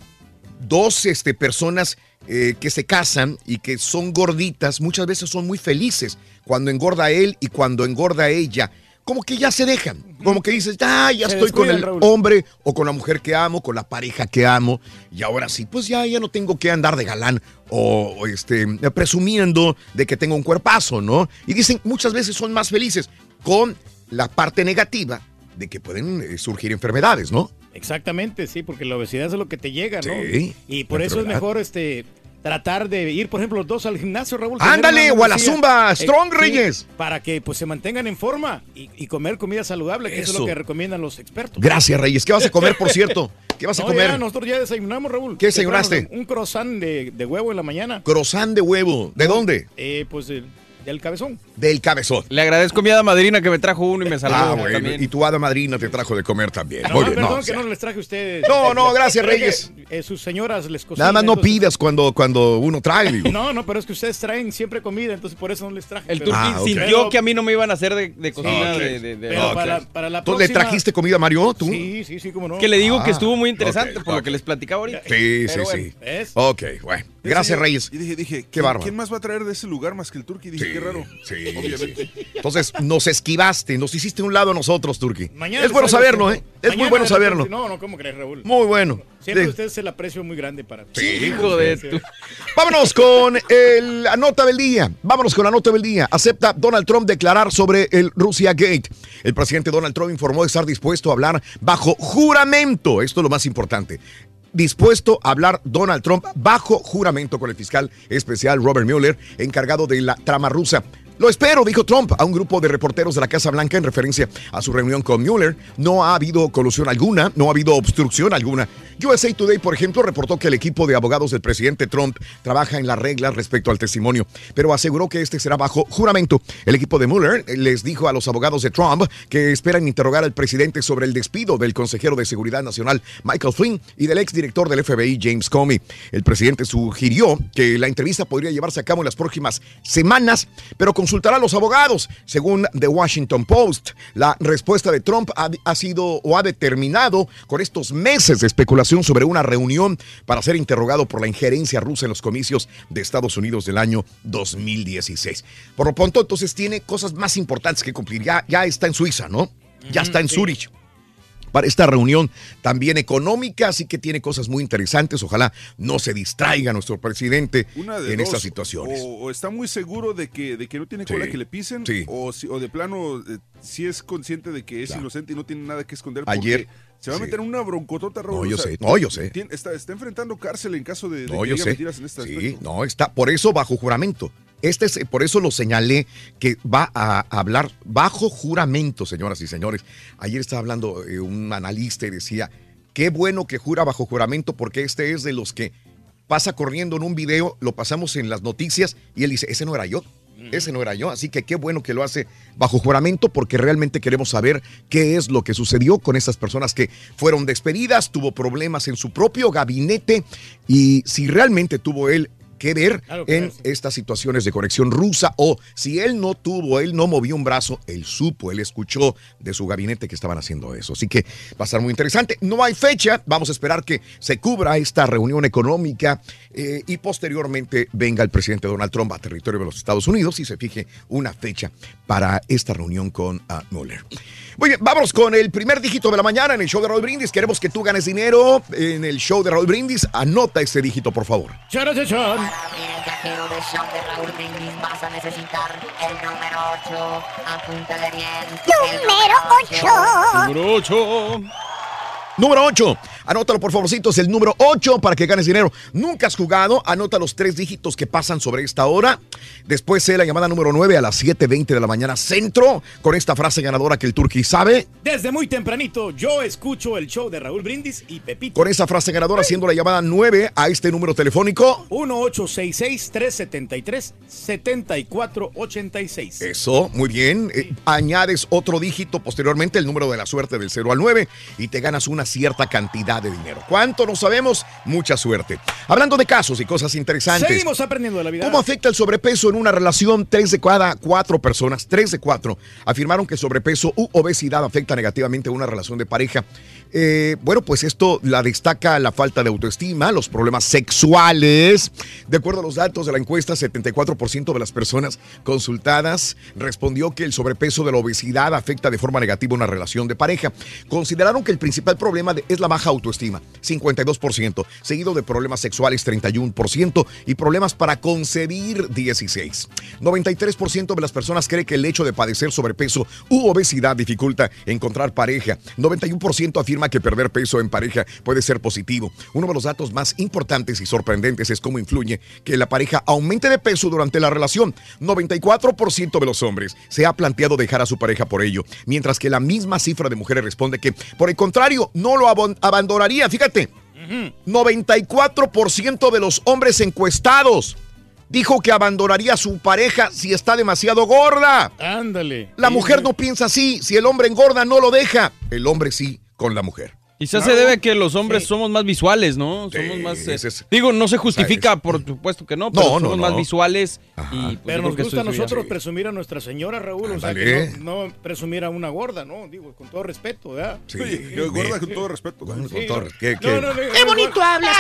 dos este, personas eh, que se casan y que son gorditas, muchas veces son muy felices cuando engorda él y cuando engorda ella. Como que ya se dejan, como que dices, ah, ya Se estoy con el Raúl. hombre o con la mujer que amo, con la pareja que amo, y ahora sí, pues ya, ya no tengo que andar de galán o, o, este, presumiendo de que tengo un cuerpazo, ¿no? Y dicen, muchas veces son más felices con la parte negativa de que pueden eh, surgir enfermedades, ¿no? Exactamente, sí, porque la obesidad es lo que te llega, ¿no? Sí, y por eso es mejor este tratar de ir, por ejemplo, los dos al gimnasio, Raúl. Ándale, o a la. Zumba, Eh, Strong sí, Reyes. Para que pues se mantengan en forma y, y comer comida saludable, que eso. es lo que recomiendan los expertos. Gracias, Reyes. ¿Qué vas a comer, por cierto? ¿Qué vas a *laughs* comer? ya, nosotros ya desayunamos, Raúl. ¿Qué desayunaste? Un croissant de, de huevo en la mañana. Croissant de huevo. ¿De dónde? Eh, pues de, del cabezón. Del cabezón. Le agradezco a mi hada madrina que me trajo uno y me saludó Ah, bueno. también. Y tu hada madrina te trajo de comer también. No, Muy bien, perdón no, que o sea, no les traje a ustedes. No, no, gracias, es Reyes. que, eh, sus señoras les cocinan. Nada más no entonces- pidas cuando, cuando uno trae, digo. No, no, pero es que ustedes traen siempre comida, entonces por eso no les traje. El pero- turqui Ah, sintió Pero- que a mí no me iban a hacer de, de cocina Ok. de, de- de- Pero Ok. para, para la ¿Tú le próxima- trajiste comida a Mario? ¿Tú? Sí, sí, sí, cómo no. Que le digo que Ah, estuvo muy interesante por lo que les platicaba ahorita. Sí, Pero sí, bueno. sí. ¿ves? Ok, bueno. Gracias, Reyes. Y dije, dije, Qué ¿quién, bárbaro. ¿quién más va a traer de ese lugar más que el Turqui? Dije, qué raro. Sí, Obviamente. sí. Entonces, nos esquivaste, nos hiciste un lado a nosotros, Turki. Mañana Es bueno saberlo, ¿eh? Es muy bueno saberlo. No, no, ¿cómo crees, Raúl? Muy bueno. Siempre Sí. usted es el aprecio muy grande para Sí, Hijo de tu- Vámonos con el, la nota del día. Vámonos con la nota del día. Acepta Donald Trump declarar sobre el Russia Gate. El presidente Donald Trump informó estar dispuesto a hablar bajo juramento. Esto es lo más importante. Dispuesto a hablar Donald Trump bajo juramento con el fiscal especial Robert Mueller, encargado de la trama rusa. Lo espero, dijo Trump a un grupo de reporteros de la Casa Blanca en referencia a su reunión con Mueller. No ha habido colusión alguna, no ha habido obstrucción alguna. USA Today, por ejemplo, reportó que el equipo de abogados del presidente Trump trabaja en las reglas respecto al testimonio, pero aseguró que este será bajo juramento. El equipo de Mueller les dijo a los abogados de Trump que esperan interrogar al presidente sobre el despido del consejero de Seguridad Nacional Michael Flynn y del exdirector del FBI James Comey. El presidente sugirió que la entrevista podría llevarse a cabo en las próximas semanas, pero consultará a los abogados. Según The Washington Post, la respuesta de Trump ha, ha sido o ha determinado con estos meses de especulación sobre una reunión para ser interrogado por la injerencia rusa en los comicios de Estados Unidos del año 2016. Por lo pronto, entonces tiene cosas más importantes que cumplir. Ya, ya está en Suiza, ¿no? Ya está en. Zurich para esta reunión también económica, así que tiene cosas muy interesantes. Ojalá no se distraiga nuestro presidente en dos, estas situaciones. O, o está muy seguro de que, de que no tiene cola Sí, que le pisen, sí. o, si- o de plano eh, si es consciente de que es Claro. inocente y no tiene nada que esconder. Ayer- Se va a meter en una broncotota, Raúl. No, yo o sea, sé, no, yo sé. tiene- está, está enfrentando cárcel en caso de, de No, que yo diga sé. mentiras en este Sí, aspecto. no, está por eso bajo juramento. Este es, por eso lo señalé que va a hablar bajo juramento, señoras y señores. Ayer estaba hablando eh, un analista y decía, qué bueno que jura bajo juramento porque este es de los que pasa corriendo en un video, lo pasamos en las noticias y él dice, ese no era yo. Ese no era yo, así que qué bueno que lo hace bajo juramento porque realmente queremos saber qué es lo que sucedió con esas personas que fueron despedidas, tuvo problemas en su propio gabinete y si realmente tuvo él que ver Claro que en estas situaciones de conexión rusa o si él no tuvo, él no movió un brazo, él supo, él escuchó de su gabinete que estaban haciendo eso. Así que va a estar muy interesante. No hay fecha, vamos a esperar que se cubra esta reunión económica eh, y posteriormente venga el presidente Donald Trump a territorio de los Estados Unidos y se fije una fecha para esta reunión con ah, Mueller. Muy bien, vámonos con el primer dígito de la mañana en el show de Raúl Brindis. Queremos que tú ganes dinero en el show de Raúl Brindis. Anota ese dígito, por favor. Chara, chara, chara. Viajero del show de Raúl Brindis vas a necesitar el número 8. Apúntale bien. Número 8. Número 8. Número 8. Anótalo por favorcito, es el número 8 para que ganes dinero. Nunca has jugado, anota los tres dígitos que pasan sobre esta hora. Después sé la llamada número 9 a las 7.20 de la mañana centro con esta frase ganadora que el turqui sabe. Desde muy tempranito yo escucho el show de Raúl Brindis y Pepito. Con esa frase ganadora haciendo la llamada 9 a este número telefónico. 1866-373-7486. Eso, muy bien. Eh, añades otro dígito posteriormente, el número de la suerte del 0 al 9 y te ganas una cierta cantidad de dinero. ¿Cuánto? No sabemos. Mucha suerte. Hablando de casos y cosas interesantes. Seguimos aprendiendo de la vida. ¿Cómo afecta el sobrepeso en una relación? Tres de cada cuatro personas, tres de cuatro, afirmaron que sobrepeso u obesidad afecta negativamente a una relación de pareja. Eh, bueno, pues esto la destaca la falta de autoestima, los problemas sexuales. De acuerdo a los datos de la encuesta, 74% de las personas consultadas respondió que el sobrepeso de la obesidad afecta de forma negativa una relación de pareja. Consideraron que el principal problema es la baja autoestima, 52%, seguido de problemas sexuales, 31%, y problemas para concebir, 16%. 93% de las personas cree que el hecho de padecer sobrepeso u obesidad dificulta encontrar pareja. 91% afirma que perder peso en pareja puede ser positivo. Uno de los datos más importantes y sorprendentes es cómo influye que la pareja aumente de peso durante la relación. 94% de los hombres se ha planteado dejar a su pareja por ello, mientras que la misma cifra de mujeres responde que, por el contrario, no lo abandonaría. Fíjate, 94% de los hombres encuestados dijo que abandonaría a su pareja si está demasiado gorda. Ándale. La mujer no piensa así. Si el hombre engorda, no lo deja. El hombre sí con la mujer. Quizás se debe a que los hombres somos más visuales, ¿no? Somos más. eh, digo, no se justifica, por supuesto que no, pero No, no, somos no. más visuales. Y, pues, Pero nos gusta a nosotros presumir a nuestra señora Raúl, o sea, que no, no presumir a una gorda, ¿no? Digo, con todo respeto, ¿verdad? Sí, yo gorda con todo respeto. Con Sí, todo- no. ¿qué- No, qué? no, no, Qué bonito hablas.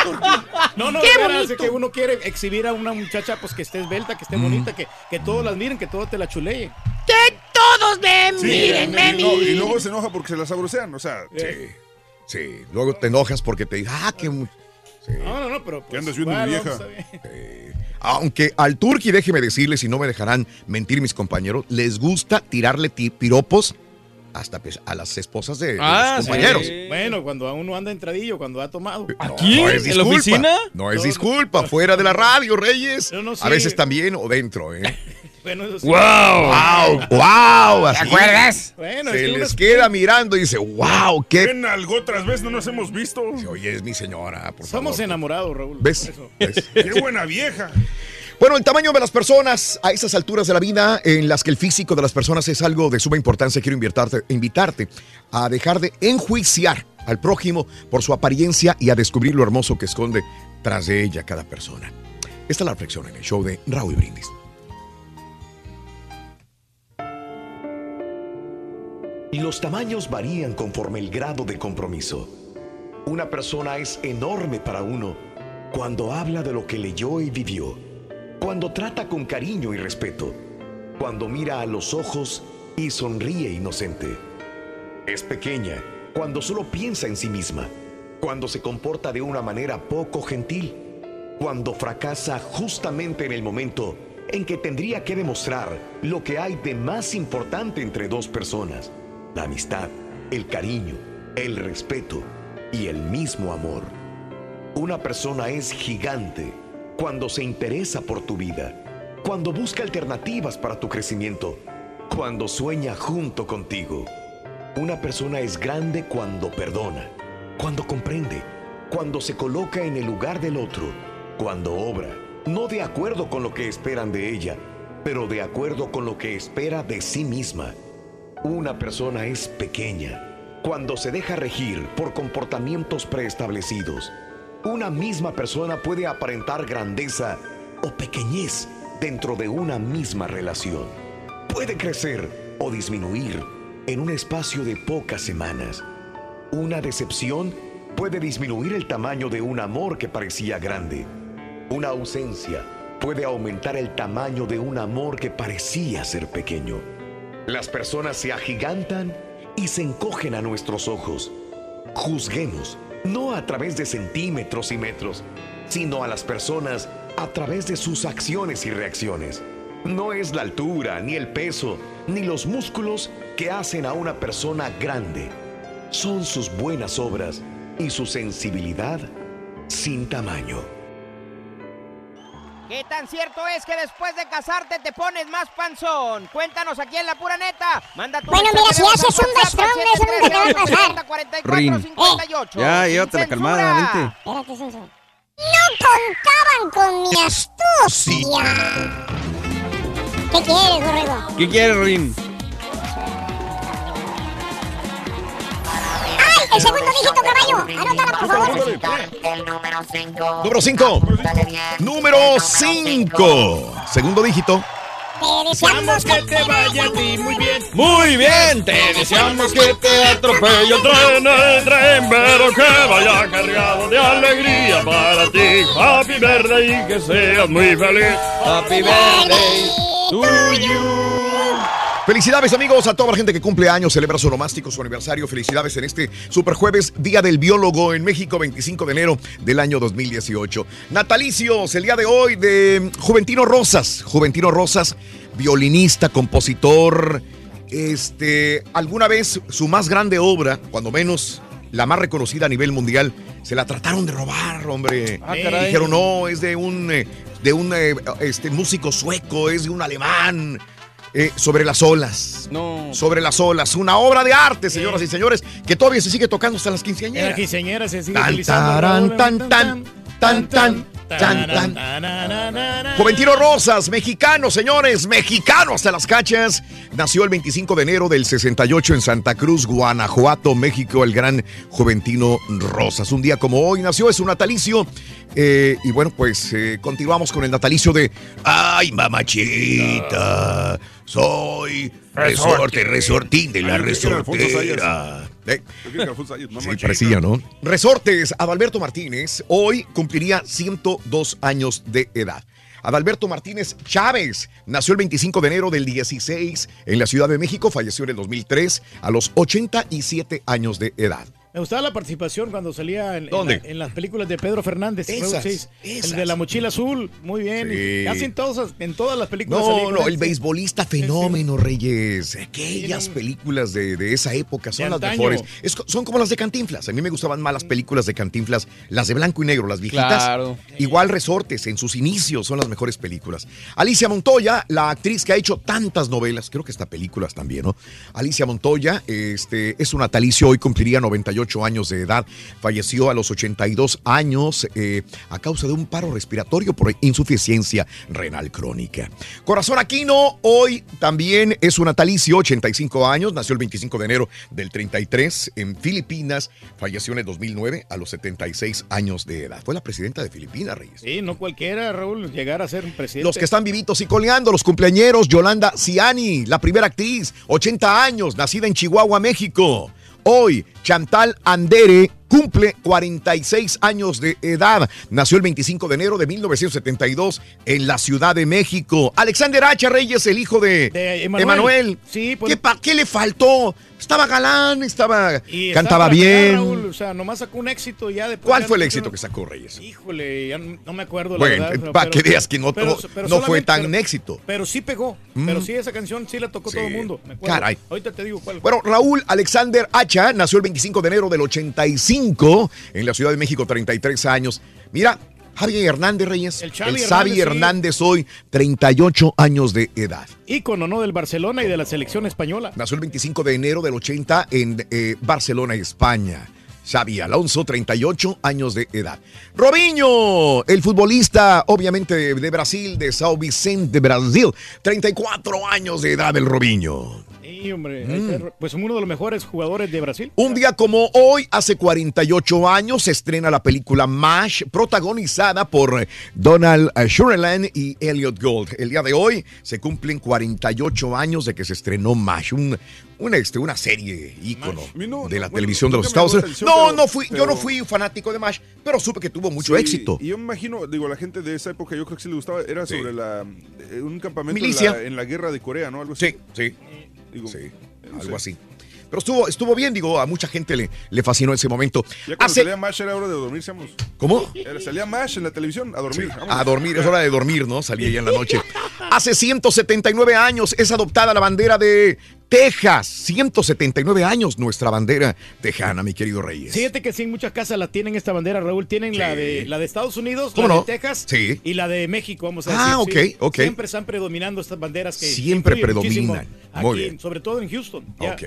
No, no, Qué bonito. que uno quiere exhibir a una muchacha pues que esté esbelta, que esté Mm. bonita, que, que todos las miren, que todos te la chuleen. Que todos me Sí, miren, me y, no, y luego se enoja porque se la sabrosean, o sea. Sí. Sí. Luego te enojas porque te dices, ah, qué. mu- Sí. No, no, no, pero pues, andas viendo, mi igual, vieja? Aunque al Turqui, déjeme decirles, si no me dejarán mentir mis compañeros, les gusta tirarle ti- piropos hasta pues, a las esposas de, de Ah, los sí. compañeros. Bueno, cuando uno anda entradillo, cuando ha tomado. No, no es disculpa. No es disculpa. Fuera de la radio, Reyes. No sé. A veces también o dentro, ¿eh? *laughs* Bueno, eso sí. ¡Wow! ¡Wow! ¡Wow! ¿Te acuerdas? Bueno, Se es que les es- queda mirando y dice, ¡Wow! ¡Qué Ven algo otras veces no nos hemos visto. Oye, es mi señora, por Somos favor. enamorados, Raúl. ¿Ves? *laughs* Qué buena vieja. Bueno, el tamaño de las personas a esas alturas de la vida en las que el físico de las personas es algo de suma importancia, quiero invitarte, invitarte a dejar de enjuiciar al prójimo por su apariencia y a descubrir lo hermoso que esconde tras de ella cada persona. Esta es la reflexión en el show de Raúl Brindis. Los tamaños varían conforme el grado de compromiso. Una persona es enorme para uno cuando habla de lo que leyó y vivió, cuando trata con cariño y respeto, cuando mira a los ojos y sonríe inocente. Es pequeña cuando solo piensa en sí misma, cuando se comporta de una manera poco gentil, cuando fracasa justamente en el momento en que tendría que demostrar lo que hay de más importante entre dos personas, la amistad, el cariño, el respeto y el mismo amor. Una persona es gigante cuando se interesa por tu vida, cuando busca alternativas para tu crecimiento, cuando sueña junto contigo. Una persona es grande cuando perdona, cuando comprende, cuando se coloca en el lugar del otro, cuando obra, no de acuerdo con lo que esperan de ella, pero de acuerdo con lo que espera de sí misma. Una persona es pequeña cuando se deja regir por comportamientos preestablecidos. Una misma persona puede aparentar grandeza o pequeñez dentro de una misma relación. Puede crecer o disminuir en un espacio de pocas semanas. Una decepción puede disminuir el tamaño de un amor que parecía grande. Una ausencia puede aumentar el tamaño de un amor que parecía ser pequeño. Las personas se agigantan y se encogen a nuestros ojos. Juzguemos, no a través de centímetros y metros, sino a las personas a través de sus acciones y reacciones. No es la altura, ni el peso, ni los músculos que hacen a una persona grande. Son sus buenas obras y su sensibilidad sin tamaño. ¿Qué tan cierto es que después de casarte te pones más panzón? Cuéntanos aquí en La Pura Neta. Manda tu Bueno, mira, si haces un bastrón, eso nunca te va a pasar. 713-870-4458. Rin. 58. Ya, llévatela censura. calmada, vente. Espérate, Sonso. No contaban con mi astucia. ¿Qué quieres, borrego? ¿Qué quieres, Rin? El segundo dígito, caballo. Anótala, por favor. El número 5. Número 5. Número 5. Segundo dígito. Te deseamos que te vaya a ti muy bien. Muy bien, te deseamos que te atropelle el tren, el tren, pero que vaya cargado de alegría para ti. Happy birthday y que seas muy feliz. Happy birthday to you. Felicidades amigos a toda la gente que cumple años, celebra su nomástico, su aniversario. Felicidades en este super jueves, Día del Biólogo en México, 25 de enero del año 2018. Natalicios, el día de hoy de Juventino Rosas. Juventino Rosas, violinista, compositor. Este, alguna vez su más grande obra, cuando menos la más reconocida a nivel mundial, se la trataron de robar, hombre. Ah, caray. Dijeron, no, es de un, eh, de un eh, este, músico sueco, es de un alemán. Eh, sobre las olas. No. Sobre las olas. Una obra de arte, señoras y señores, que todavía se sigue tocando hasta las En la quinceañeras. quinceañera se sigue Tan, utilizando. tan. tan, tan, tan, tan. Juventino Rosas, mexicano, señores, mexicano hasta las cachas. Nació el 25 de enero del 68 en Santa Cruz, Guanajuato, México, el gran Juventino Rosas. Un día como hoy nació, es su natalicio. Eh, y bueno, pues eh, continuamos con el natalicio de Ay, mamachita, soy resorte, resortín de la resortera. Eh, Sí, parecía, ¿no? Resortes, Adalberto Martínez hoy cumpliría 102 años de edad. Adalberto Martínez Chávez nació el 25 de enero del 16 en la Ciudad de México, falleció en el 2003 a los 87 años de edad. Me gustaba la participación cuando salía en, en ¿Dónde? la- en las películas de Pedro Fernández. Esas, esas. El de la mochila azul, muy bien. Sí. Casi en todas, en todas las películas. No, no, el sí. beisbolista fenómeno, Reyes. Aquellas películas de, de esa época son De las antaño. mejores. Es son como las de Cantinflas. A mí me gustaban más las películas de Cantinflas, las de blanco y negro, las viejitas. Claro. Igual Resortes, en sus inicios, son las mejores películas. Alicia Montoya, la actriz que ha hecho tantas novelas, creo que está películas también, ¿no? Alicia Montoya, este, es un natalicio, hoy cumpliría 98 años de edad. Falleció a los 82 años eh, a causa de un paro respiratorio por insuficiencia renal crónica. Corazón Aquino, hoy también es un natalicio, 85 años, nació el 25 de enero del 33 en Filipinas, falleció en el 2009 a los 76 años de edad. Fue la presidenta de Filipinas, Reyes. Sí, no cualquiera, Raúl, llegar a ser un presidente. Los que están vivitos y coleando, los cumpleañeros, Yolanda Ciani, la primera actriz, 80 años, nacida en Chihuahua, México. Hoy, Chantal Andere cumple 46 años de edad. Nació el 25 de enero de 1972 en la Ciudad de México. Alexander H. Reyes, el hijo de, De Emanuel. Emanuel. Sí, pues- ¿Qué, pa- ¿Qué le faltó? Estaba galán, estaba, Y cantaba bien. Raúl, o sea, nomás sacó un éxito ya después. ¿Cuál ya fue el no- éxito que sacó Reyes? Híjole, ya no no me acuerdo la Bueno, verdad. para que veas que no, pero- no- pero no fue tan pero- éxito. Pero sí pegó. Mm. Pero sí, esa canción sí la tocó todo el mundo. me acuerdo. Caray. Ahorita te digo cuál. Bueno, Raúl Alexander Hacha nació el 25 de enero del 85 en la Ciudad de México, 33 años. Mira, Javi Hernández Reyes. El Xavi Xavi Hernández, sí. Hernández hoy, 38 años de edad. Ícono, ¿no? Del Barcelona y de la selección española. Nació el 25 de enero del 80 en eh, Barcelona, España. Xavi Alonso, 38 años de edad. Robinho, el futbolista, obviamente de, de Brasil, de Sao Vicente, Brasil. 34 años de edad el Robinho. Sí, hombre. Mm. Pues uno de los mejores jugadores de Brasil. Un día como hoy, hace 48 años, se estrena la película MASH, protagonizada por Donald eh, Sutherland y Elliot Gold. El día de hoy se cumplen 48 años de que se estrenó MASH, un, una, este, una serie ícono no- de la no, televisión bueno, de los Estados Unidos. No, pero- no fui, yo no fui fanático de MASH, pero supe que tuvo mucho Sí, éxito. Y yo me imagino, digo, a la gente de esa época, yo creo que sí le gustaba, era Sí. sobre la, eh, un campamento en la, en la guerra de Corea, ¿no? Algo así. Sí, sí. Digo, Sí, no algo sé. así. Pero estuvo, estuvo bien, digo, a mucha gente le, le fascinó ese momento. Ya cuando Hace, salía MASH era hora de dormir, seamos. ¿Cómo? Era- salía MASH en la televisión, a dormir. A dormir, es hora de dormir, ¿no? Salía ya en la noche. *laughs* Hace 179 años es adoptada la bandera de Texas. 179 años nuestra bandera tejana, mi querido Reyes. Fíjate que sí, en muchas casas la tienen esta bandera, Raúl. Tienen la de la de Estados Unidos, ¿Cómo la no? de Texas Sí. y la de México, vamos a decir. Ah, sí. ok, ok. Siempre están predominando estas banderas que Siempre predominan. Muy aquí, bien. Sobre todo en Houston. ya. Ok.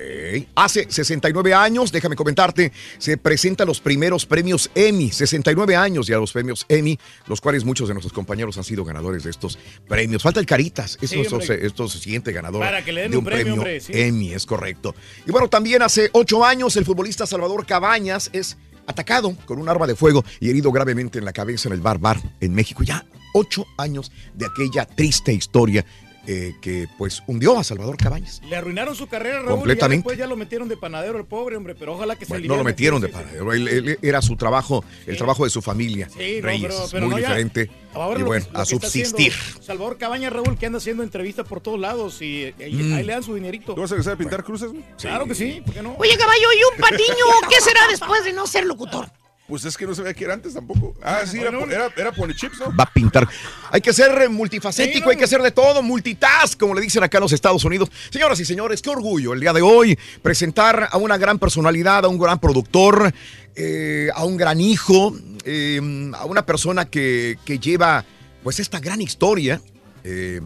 Hace 69 años, déjame comentarte, se presentan los primeros premios Emmy. 69 años ya los premios Emmy, los cuales muchos de nuestros compañeros han sido ganadores de estos premios. Falta el Caritas, Sí, esto, hombre. esto siguiente ganador Para que le den de un premio, hombre, sí. Emmy, es correcto. Y bueno, también hace ocho años el futbolista Salvador Cabañas es atacado con un arma de fuego y herido gravemente en la cabeza en el Bar Bar en México. Ya ocho años de aquella triste historia eh, que pues hundió a Salvador Cabañas. Le arruinaron su carrera, Raúl. Completamente. Y ya después ya lo metieron de panadero el pobre, hombre, pero ojalá que se Bueno, no lo metieron de paradero. Él, él- era su trabajo, el trabajo de su familia. Sí, no, Reyes, pero- pero muy no, diferente. Ahora y lo bueno, que- lo a subsistir. Salvador Cabaña, Raúl, que anda haciendo entrevistas por todos lados y, Mm. ahí le dan su dinerito. ¿Tú vas a regresar a pintar cruces? Claro que sí, ¿por qué no? Oye, caballo, ¿y un patiño qué será después de no ser locutor? Pues es que no se veía que era antes tampoco. Ah, sí, era, era, era Pony Chips, ¿no? Va a pintar. Hay que ser eh, multifacético, hay que ser de todo, multitask, como le dicen acá en los Estados Unidos. Señoras y señores, qué orgullo el día de hoy presentar a una gran personalidad, a un gran productor, eh, a un gran hijo, eh, a una persona que, que lleva pues esta gran historia. eh,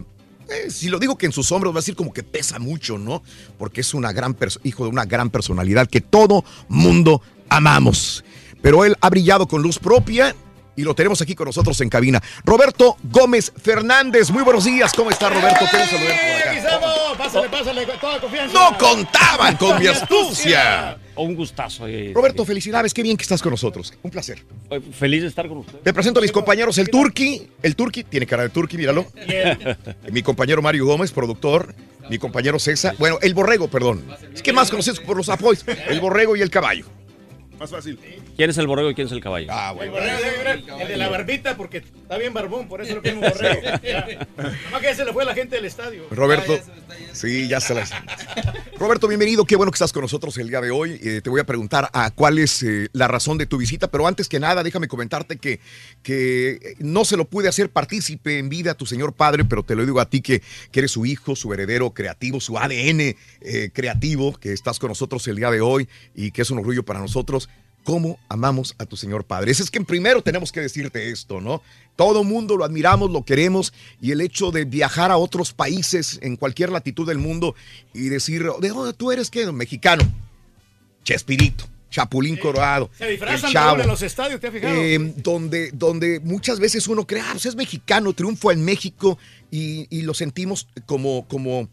eh, si lo digo que en sus hombros va a decir como que pesa mucho, ¿no? Porque es una gran hijo de una gran personalidad que todo mundo amamos. Pero él ha brillado con luz propia y lo tenemos aquí con nosotros en cabina. Roberto Gómez Fernández, muy buenos días. ¿Cómo está Roberto? Por acá. Aquí estamos. Pásale, pásale, con toda confianza. No contaban con mi astucia. Un gustazo. eh. Roberto, felicidades, qué bien que estás con nosotros. Un placer. Eh, Feliz de estar con usted. Te presento a mis compañeros, el Turqui. El Turqui, tiene cara de Turqui, míralo. *laughs* Mi compañero Mario Gómez, productor. Mi compañero César. Bueno, el Borrego, perdón. Es que más conocidos por los apoyos. El Borrego y el caballo. Más fácil. ¿Quién es el borrego y quién es el caballo? Ah, El borrego debe ver, el de la barbita, porque está bien barbón, por eso lo ponemos *laughs* borrego. Nomás que ya se le fue la gente del estadio. Roberto. Sí, ya se las. Roberto, bienvenido. Qué bueno que estás con nosotros el día de hoy. Eh, te voy a preguntar a cuál es eh, la razón de tu visita, pero antes que nada, déjame comentarte que, que no se lo pude hacer partícipe en vida a tu señor padre, pero te lo digo a ti que, eres su hijo, su heredero creativo, su ADN eh, creativo, que estás con nosotros el día de hoy y que es un orgullo para nosotros. ¿Cómo amamos a tu Señor Padre? Es que primero tenemos que decirte esto, ¿no? Todo mundo lo admiramos, lo queremos y el hecho de viajar a otros países en cualquier latitud del mundo y decir, ¿de dónde tú eres qué? Mexicano. Chespirito, Chapulín Colorado. Se disfrazan el Chavo. en los estadios, ¿te has fijado? Eh, donde, donde muchas veces uno cree, ah, pues es mexicano, triunfo en México y, y lo sentimos como, como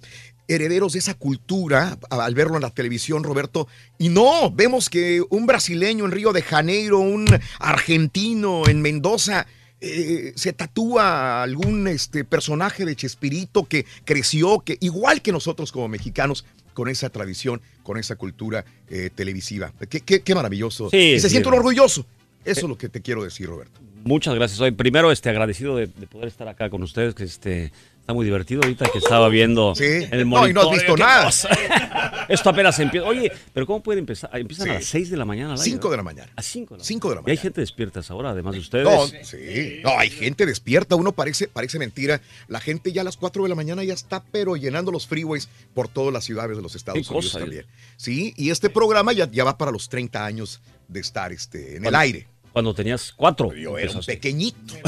herederos de esa cultura al verlo en la televisión, Roberto. Y no, vemos que un brasileño en Río de Janeiro, un argentino en Mendoza, eh, se tatúa algún este, personaje de Chespirito que creció, que igual que nosotros como mexicanos, con esa tradición, con esa cultura eh, televisiva. Qué, qué- qué maravilloso. Sí, y se sí, siente un orgulloso. Eso es lo que te quiero decir, Roberto. Muchas gracias. Hoy primero este agradecido de, de poder estar acá con ustedes, que este está muy divertido ahorita que estaba viendo Sí. en el No, y no has monitor. visto ¿Qué nada. Esto apenas empieza. Oye, pero ¿cómo puede empezar? Empiezan Sí. a las 6 de la mañana. al aire, Cinco ¿no? de la mañana. A 5 de la Cinco de la Y hay mañana. gente despierta a esa hora, además de ustedes. No, sí. No, hay gente despierta. Uno parece, parece mentira. La gente ya a las 4 de la mañana ya está, pero llenando los freeways por todas las ciudades de los Estados Qué Unidos cosa, también. Sí, y este programa ya, ya va para los 30 años de estar este, en el aire. Cuando tenías cuatro. Yo era un pequeñito. *laughs*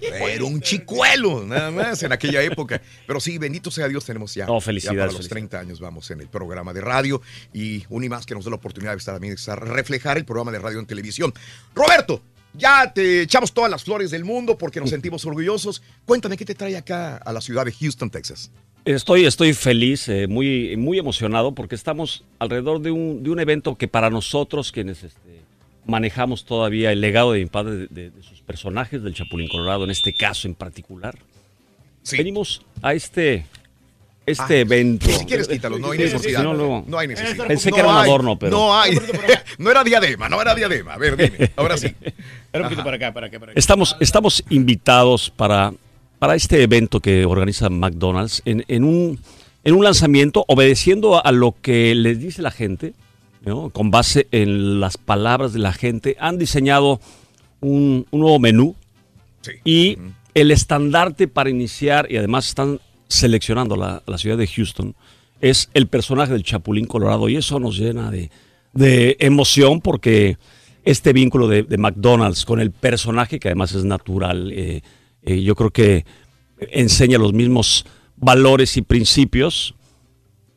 Era un chicuelo, nada más, en aquella época. Pero sí, bendito sea Dios, tenemos ya. No, ya felicidades, para los felicidades. 30 años vamos en el programa de radio. Y un y más que nos da la oportunidad de estar también de estar- reflejar el programa de radio en televisión. Roberto, ya te echamos todas las flores del mundo porque nos sentimos orgullosos. Cuéntame, ¿qué te trae acá a la ciudad de Houston, Texas? Estoy, estoy feliz, eh, muy, muy emocionado porque estamos alrededor de un, de un evento que para nosotros, quienes este, manejamos todavía el legado de mi padre, de, de- de sus personajes del Chapulín Colorado, en este caso en particular, venimos a este, este Ah, evento. Si quieres, quítalo, no hay Sí, necesidad. si no, luego- No hay necesidad. Pensé No que era un hay, adorno, pero... No hay. *laughs* No era diadema, no era diadema. A ver, dime. Ahora sí. Espera un poquito para acá, para acá, para acá. Estamos, estamos invitados para, para este evento que organiza McDonald's en, en un, en un lanzamiento obedeciendo a lo que les dice la gente, ¿no? con base en las palabras de la gente. Han diseñado un, un nuevo menú y el estandarte para iniciar, y además están seleccionando la, la ciudad de Houston, es el personaje del Chapulín Colorado y eso nos llena de, de emoción porque este vínculo de, de McDonald's con el personaje, que además es natural, eh, eh, yo creo que enseña los mismos valores y principios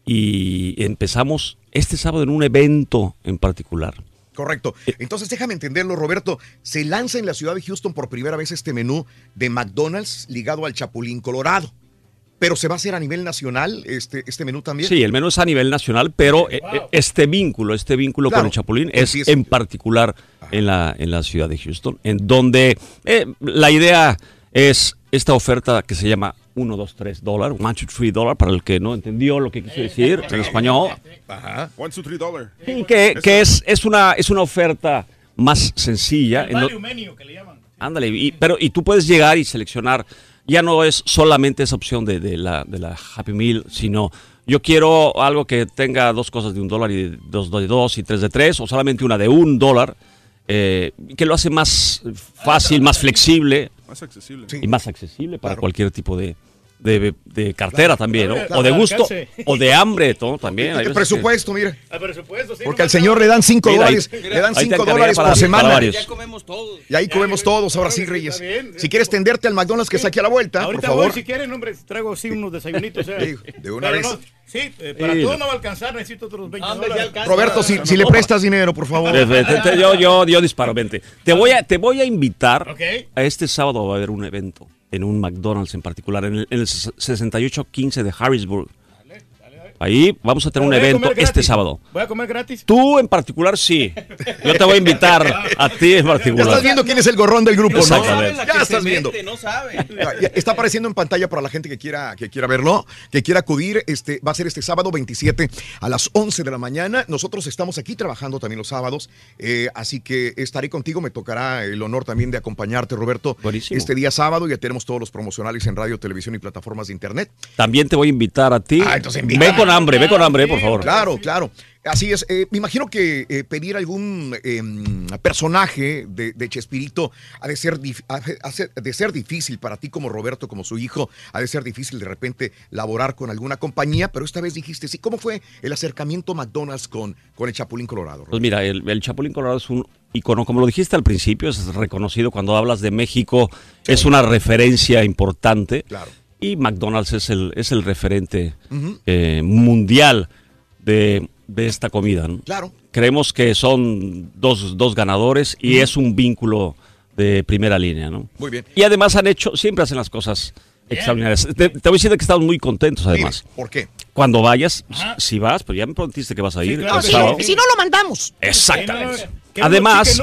y empezamos este sábado en un evento en particular. Correcto. Entonces déjame entenderlo, Roberto. Se lanza en la ciudad de Houston por primera vez este menú de McDonald's ligado al Chapulín Colorado. Pero se va a hacer a nivel nacional este, este menú también. Sí, el menú es a nivel nacional, pero eh, eh, este vínculo, este vínculo Claro. con el Chapulín es en particular en la, en la ciudad de Houston, en donde eh, la idea es esta oferta que se llama 1, 2, 3 dólares, 1, 2, 3 dólares, para el que no entendió lo que quise decir *laughs* en español. Ajá. One, two, three dollar. Sí, que, que es, es, una, es una oferta más sencilla. en do- Value menu que le llaman. Ándale, y, pero, y tú puedes llegar y seleccionar, ya no es solamente esa opción de, de la, de la Happy Meal, sino yo quiero algo que tenga dos cosas de un dólar y dos de dos y tres de tres, o solamente una de un dólar, eh, que lo hace más fácil, más flexible Más accesible. y más accesible para cualquier tipo de, de, de cartera también, ¿no? Claro, O de gusto, alcance. o de hambre, ¿no? También. El presupuesto, mira. Al presupuesto, sí. Porque al señor le dan 5 Mira, ahí- dólares, le dan ahí te 5 encargué dólares para- por para semana. varios. Y ahí comemos todos, ahora sí, Reyes. Si quieres tenderte al McDonald's que está aquí a la vuelta, por Ahorita favor. voy, si quieren, hombre, traigo sí unos desayunitos. eh. Sí, de una Pero vez. no, sí, eh, para Sí. todo no va a alcanzar, necesito otros 20 dólares. Roberto, si, si le prestas dinero, por favor. Yo, yo, yo disparo, vente. Te voy a, te voy a invitar a este sábado va a haber un evento en un McDonald's en particular, en el, en el 6815 de Harrisburg. Ahí vamos a tener un evento este sábado. ¿Voy a comer gratis? Tú en particular sí. Yo te voy a invitar a ti en Ya particular. estás viendo quién es el gorrón del grupo, ¿no? Exactamente. Ya estás viendo. No sabe. Ya, ya Está apareciendo en pantalla para la gente que quiera, que quiera verlo, que quiera acudir. Este, va a ser este sábado 27 a las 11 de la mañana. Nosotros estamos aquí trabajando también los sábados, eh, así que estaré contigo. Me tocará el honor también de acompañarte, Roberto, este día sábado. Ya tenemos todos los promocionales en radio, televisión y plataformas de internet. También te voy a invitar a ti. Ah, entonces invítame. Ve con hambre, ve con hambre, por favor. Claro, claro. Así es. Eh, me imagino que eh, pedir algún eh, personaje de, de Chespirito ha de, ser dif- ha de- ser- difícil para ti como Roberto, como su hijo. Ha de ser difícil de repente laborar con alguna compañía, pero esta vez dijiste, sí, ¿cómo fue el acercamiento McDonald's con, con el Chapulín Colorado? Pues mira, el, el Chapulín Colorado es un icono, como lo dijiste al principio, es reconocido cuando hablas de México, es una referencia importante. Claro. Y McDonald's es el, es el referente eh, mundial de, de esta comida. ¿no? Claro. Creemos que son dos, dos ganadores y es un vínculo de primera línea. ¿no? Muy bien. Y además han hecho, siempre hacen las cosas extraordinarias. Te, te voy a decir que estamos muy contentos además. ¿Por qué? Cuando vayas, si vas, pero ya me prometiste que vas a ir claro el que sábado. sí. Si no lo mandamos. Exactamente. Además,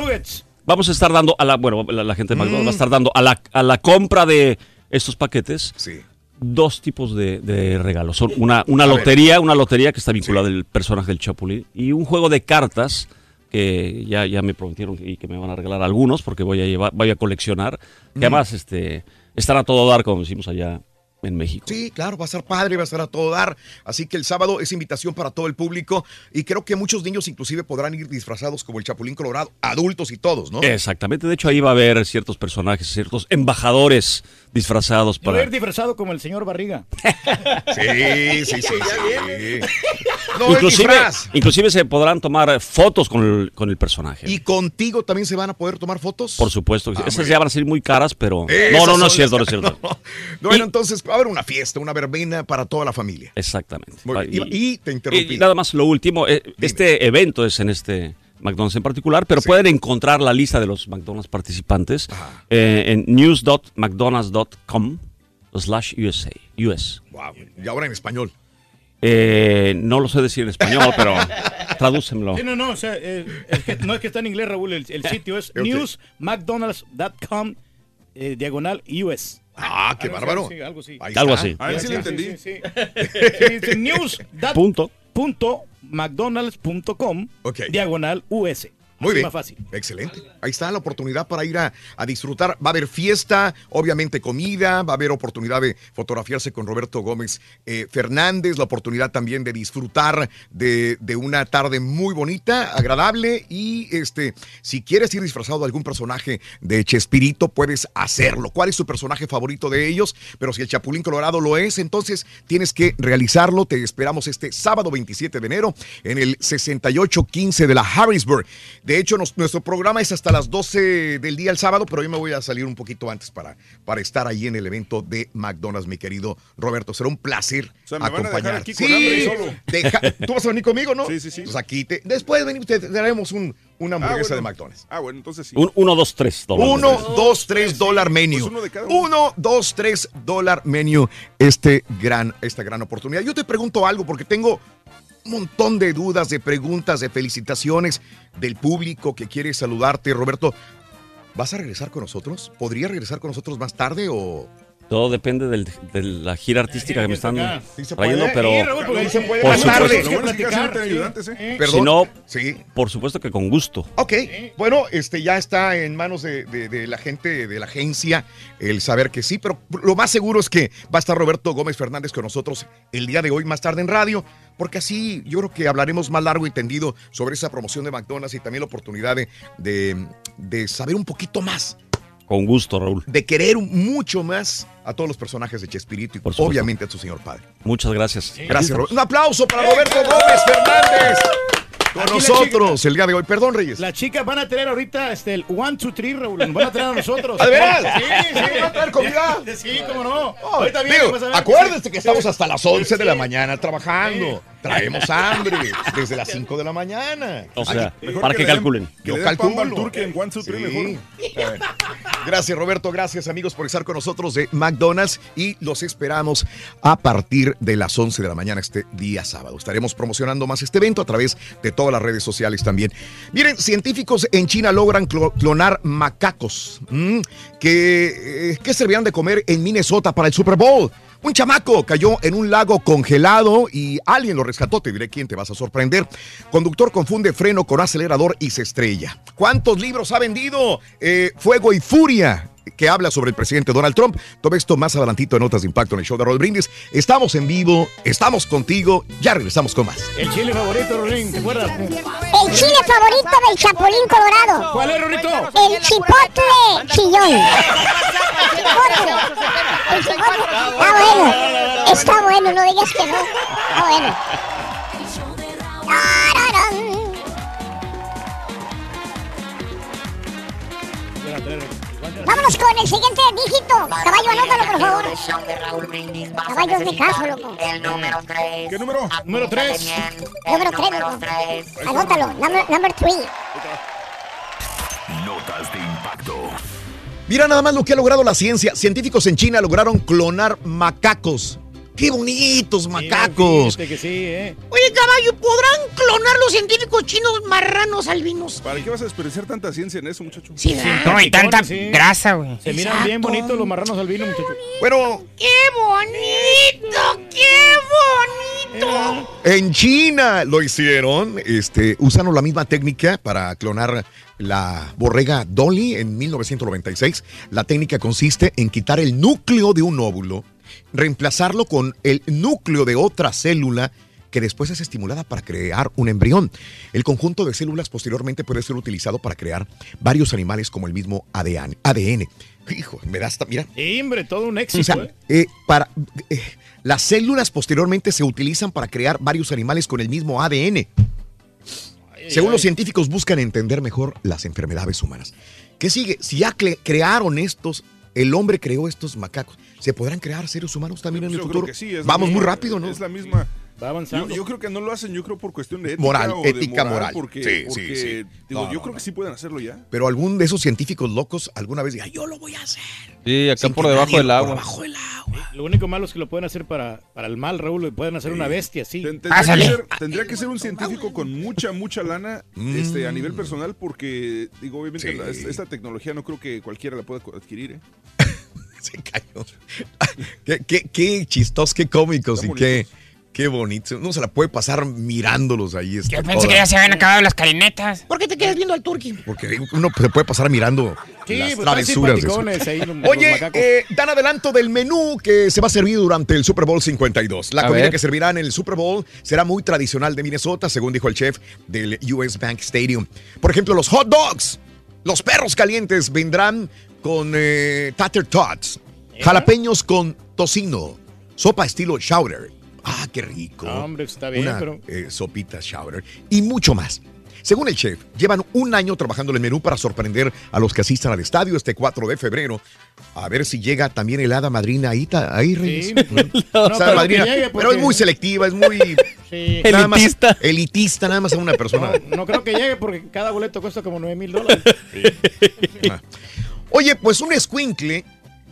vamos a estar dando a la, bueno, la, la gente de McDonald's Mm. va a estar dando a la, a la compra de estos paquetes Sí. dos tipos de, de regalos. Son una, una A ver. lotería, una lotería que está vinculada al personaje del Chapulín y un juego de cartas que ya, ya me prometieron y que me van a regalar algunos porque voy a llevar, voy a coleccionar. Que Mm. además este, están a todo dar, como decimos allá en México. Sí, claro, va a ser padre, va a estar a todo dar. Así que el sábado es invitación para todo el público y creo que muchos niños inclusive podrán ir disfrazados como el Chapulín Colorado, adultos y todos, ¿no? Exactamente, de hecho ahí va a haber ciertos personajes, ciertos embajadores disfrazados Yo voy a para... ir disfrazado como el señor Barriga. *laughs* Sí, sí, sí, sí. No, inclusive, disfraz. inclusive se podrán tomar eh, fotos con el, con el personaje. ¿Y contigo también se van a poder tomar fotos? Por supuesto, Ah, esas ya van a ser muy caras, pero... Esas no, no, no es cierto, *laughs* no es cierto. No, Bueno, entonces a haber una fiesta, una verbena para toda la familia. Exactamente. Y, y te interrumpí. Y nada más lo último, eh, este evento es en este McDonald's en particular, pero pueden encontrar la lista de los McDonald's participantes eh, en news.mcdonalds.com slash USA. US. Wow. Y ahora en español. Eh, no lo sé decir en español, pero *laughs* tradúcemelo. Sí, no, no, o sea, eh, es que- no es que está en inglés, Raúl, el, el *laughs* sitio es Ok. newsmcdonalds.com eh, diagonal US. Ah, qué bárbaro. así, algo así. Ahí Algo así. A ver si Sí, sí, entendí. sí, sí. *laughs* Sí, sí, news Punto. punto mcdonalds.com Ok. diagonal US. Muy bien. más fácil. Excelente. Ahí está la oportunidad para ir a, a disfrutar. Va a haber fiesta, obviamente comida, va a haber oportunidad de fotografiarse con Roberto Gómez eh, Fernández, la oportunidad también de disfrutar de, de una tarde muy bonita, agradable y este, si quieres ir disfrazado de algún personaje de Chespirito, puedes hacerlo. ¿Cuál es tu personaje favorito de ellos? Pero si el Chapulín Colorado lo es, entonces tienes que realizarlo. Te esperamos este sábado 27 de enero en el 6815 de la Harrisburg. De hecho, nos- nuestro programa es hasta las 12 del día el sábado, pero yo me voy a salir un poquito antes para, para estar ahí en el evento de McDonald's, mi querido Roberto. Será un placer sea, me van a dejar acompañar. aquí con hambre y solo. deja- tú vas a venir conmigo, ¿no? Sí, sí, sí. Pues aquí te, después venimos, te daremos un, una hamburguesa bueno. de McDonald's. Ah, bueno, entonces sí. Un, uno, dos, tres. dólares. Uno, dos, tres dólar menú. Pues uno de cada uno. Uno, dos, tres dólar menú. Este gran, esta gran oportunidad. Yo te pregunto algo porque tengo montón de dudas, de preguntas, de felicitaciones del público que quiere saludarte. Roberto, ¿vas a regresar con nosotros? ¿Podría regresar con nosotros más tarde o...? Todo depende del- de la gira artística que me están trayendo, pero por supuesto, ¿eh? Si no, Sí. por supuesto que con gusto. Ok, bueno, este ya está en manos de, de- de la gente de la agencia el saber que sí, pero lo más seguro es que va a estar Roberto Gómez Fernández con nosotros el día de hoy, más tarde en radio, porque así yo creo que hablaremos más largo y tendido sobre esa promoción de McDonald's y también la oportunidad de, de- de saber un poquito más Con gusto, Raúl. de querer mucho más a todos los personajes de Chespirito y Por supuesto. obviamente a tu señor padre. Muchas gracias. Gracias, Roberto. Un aplauso para Roberto Gómez Fernández. Con Aquí nosotros el día de hoy. Perdón, Reyes. Las chicas van a tener ahorita este, el one, two, three, Raúl. Nos van a traer a nosotros. *laughs* ¿Ah, de veras? Sí, sí. ¿Van a traer comida? *laughs* Sí, cómo no. Oh, Ahorita viene, digo, vas a ver acuérdense que sí. estamos hasta las 11 de la Sí. mañana trabajando. Traemos hambre desde las 5 de la mañana. O sea, Ay, para que calculen. Que Yo calculo. turque en One, Two, Three, Sí. mejor. *laughs* Gracias, Roberto. Gracias, amigos, por estar con nosotros de McDonald's. Y los esperamos a partir de las 11 de la mañana este día sábado. Estaremos promocionando más este evento a través de todas las redes sociales también. Miren, científicos en China logran clo- clonar macacos que, eh, que servían de comer en Minnesota para el Super Bowl. Un chamaco cayó en un lago congelado y alguien lo rescató. Te diré quién te vas a sorprender. Conductor confunde freno con acelerador y se estrella. ¿Cuántos libros ha vendido? Eh, Fuego y Furia que habla sobre el presidente Donald Trump. Todo esto más adelantito en Notas de Impacto en el show de Roll Brindis. Estamos en vivo, estamos contigo, ya regresamos con más. El chile favorito, Rolín, ¿te acuerdas? El chile favorito del Chapulín Colorado. ¿Cuál es, Rorito? El chipotle chillón. Chipotle. El chipotle. Está bueno. Está bueno, no digas que no. Está bueno. Vámonos con el siguiente dígito. Caballo, anótalo, por favor. Caballo, de caso, loco. El número 3. ¿Qué número? Número 3. Número 3, loco. Anótalo. Number, number 3. Notas de impacto. Mira nada más lo que ha logrado la ciencia. Científicos en China lograron clonar macacos. ¡Qué bonitos macacos! Fíjate que sí, ¿eh? Oye, caballo, ¿podrán clonar los científicos chinos marranos albinos? ¿Para qué vas a desperdiciar tanta ciencia en eso, muchacho? Sí. No, y tanta Sí. grasa, güey. Se miran bien bonitos los marranos albinos, muchachos. Bueno, ¡Qué bonito! ¡Qué bonito! En China lo hicieron, este, usando la misma técnica para clonar la borrega Dolly en 1996. La técnica consiste en quitar el núcleo de un óvulo, reemplazarlo con el núcleo de otra célula que después es estimulada para crear un embrión. El conjunto de células posteriormente puede ser utilizado para crear varios animales como el mismo ADN. ADN. Hijo, me da hasta, mira, hombre, todo un o éxito, sea, ¿eh? eh, para, eh, las células posteriormente se utilizan para crear varios animales con el mismo ADN. Según los científicos buscan entender mejor las enfermedades humanas. ¿Qué sigue? Si ya cre- crearon estos, el hombre creó estos macacos, ¿se podrán crear seres humanos también en el Yo creo futuro? que sí, Vamos muy rápido, ¿no? Es la misma. Va avanzando. Yo, yo creo que no lo hacen, yo creo por cuestión de ética Moral, o de ética, moral. Porque, Sí, sí, porque, sí. digo, No, yo no, creo que sí pueden hacerlo ya. Pero algún de esos científicos locos alguna vez diga, yo lo voy a hacer. Sí, acá por debajo del por agua. debajo del agua. Lo único malo es que lo pueden hacer para, para el mal, Raúl. Lo pueden hacer una bestia, sí. Ten- Tendría que, ser, tendría que ser un científico con mucha, mucha lana este, a nivel personal porque, digo, obviamente Mm. Sí. la- esta, tecnología no creo que cualquiera la pueda adquirir. ¿eh? *laughs* Se cayó. *laughs* qué, qué, qué chistosos, qué cómicos y qué, qué bonitos. Uno se la puede pasar mirándolos ahí. Yo pensé que ya se habían acabado las carinetas. ¿Por qué te quedas viendo al turqui? Porque uno se puede pasar mirando Sí, las pues, travesuras de ahí, *laughs* los- Oye, eh, dan adelanto del menú que se va a servir durante el Super Bowl 52. La A comida ver. que servirá en el Super Bowl será muy tradicional de Minnesota, según dijo el chef del US Bank Stadium. Por ejemplo, los hot dogs, los perros calientes vendrán con eh, tater tots, jalapeños con tocino, sopa estilo chowder. Ah, qué rico. No, hombre, está bien, Una, pero- eh, sopita chowder y mucho más. Según el chef, llevan un año trabajando en el menú para sorprender a los que asistan al estadio este 4 de febrero. A ver si llega también el hada madrina ahí, ahí Reyes. Sí. *laughs* No, O sea, pero madrina, es muy selectiva, es muy *laughs* Sí. nada más Elitista. elitista, nada más a una persona. No, no creo que llegue porque cada boleto cuesta como 9 mil dólares. *laughs* Oye, pues un escuincle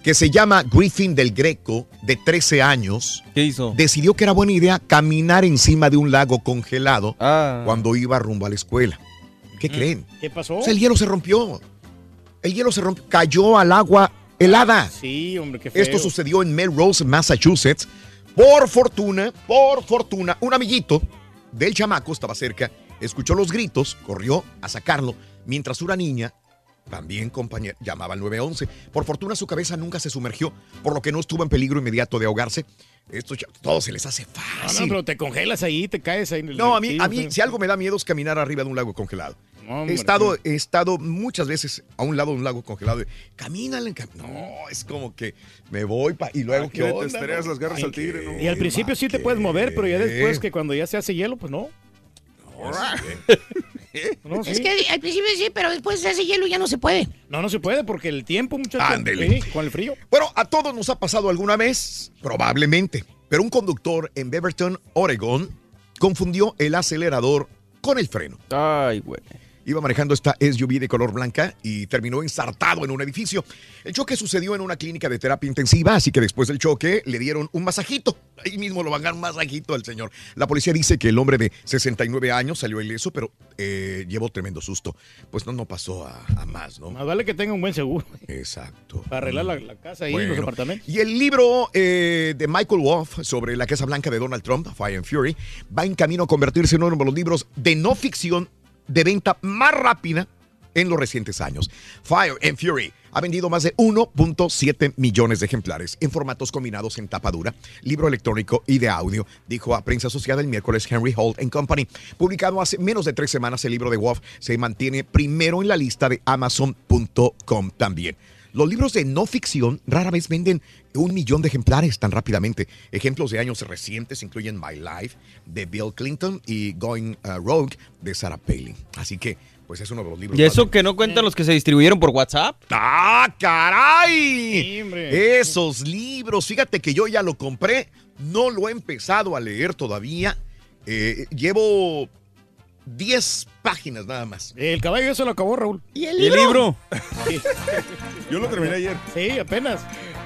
que se llama Griffin del Greco, de 13 años, ¿Qué hizo? decidió que era buena idea caminar encima de un lago congelado Ah. cuando iba rumbo a la escuela. ¿Qué creen? ¿Qué pasó? O sea, el hielo se rompió. El hielo se rompió, cayó al agua helada. Sí, hombre, qué feo. Esto sucedió en Melrose, Massachusetts. Por fortuna, por fortuna, un amiguito del chamaco estaba cerca, escuchó los gritos, corrió a sacarlo, mientras una niña, también compañera, llamaba al 911. Por fortuna su cabeza nunca se sumergió, por lo que no estuvo en peligro inmediato de ahogarse. Esto ya- todo se les hace No, no, fácil. pero te congelas ahí, te caes ahí. en el- No, a mí, a mí si algo me da miedo es caminar arriba de un lago congelado. He estado, he estado muchas veces a un lado de un lago congelado. y, Camínale. cam-". No, es como que me voy pa- y luego onda, testereas no? las garras al tigre, ¿no? Y al principio sí te puedes mover, pero ya después que cuando ya se hace hielo, pues no. No, *laughs* *laughs* Es sí. que al principio sí, pero después de ese hielo ya no se puede. No, no se puede porque el tiempo, muchachos. Ándele. sí, con el frío. Bueno, a todos nos ha pasado alguna vez, probablemente, pero un conductor en Beaverton, Oregon, confundió el acelerador con el freno. Ay, güey. Iba manejando esta SUV de color blanca y terminó ensartado en un edificio. El choque sucedió en una clínica de terapia intensiva, así que después del choque le dieron un masajito. Ahí mismo lo van a dar un masajito al señor. La policía dice que el hombre de 69 años salió ileso, pero eh, llevó tremendo susto. Pues no, no pasó a, a más, ¿no? Más vale que tenga un buen seguro. Exacto. Para arreglar la, la casa y los apartamentos. Y el libro eh, de Michael Wolff sobre la Casa Blanca de Donald Trump, Fire and Fury, va en camino a convertirse en uno de los libros de no ficción de venta más rápida en los recientes años. Fire and Fury ha vendido más de 1.7 millones de ejemplares en formatos combinados en tapa dura, libro electrónico y de audio, dijo a Prensa Asociada el miércoles Henry Holt Company. Publicado hace menos de tres semanas, el libro de Wolf se mantiene primero en la lista de Amazon.com también. Los libros de no ficción rara vez venden un millón de ejemplares tan rápidamente. Ejemplos de años recientes incluyen My Life de Bill Clinton y Going uh, Rogue de Sarah Palin. Así que, pues es uno de los libros. ¿Y más eso que no cuentan los que se distribuyeron por WhatsApp? ¡Ah, caray! Esos libros, fíjate que yo ya lo compré, no lo he empezado a leer todavía. Eh, llevo 10 páginas nada más. El caballo ya se lo acabó, Raúl. ¿Y el libro? *laughs* *laughs* Yo lo terminé ayer. Sí, apenas.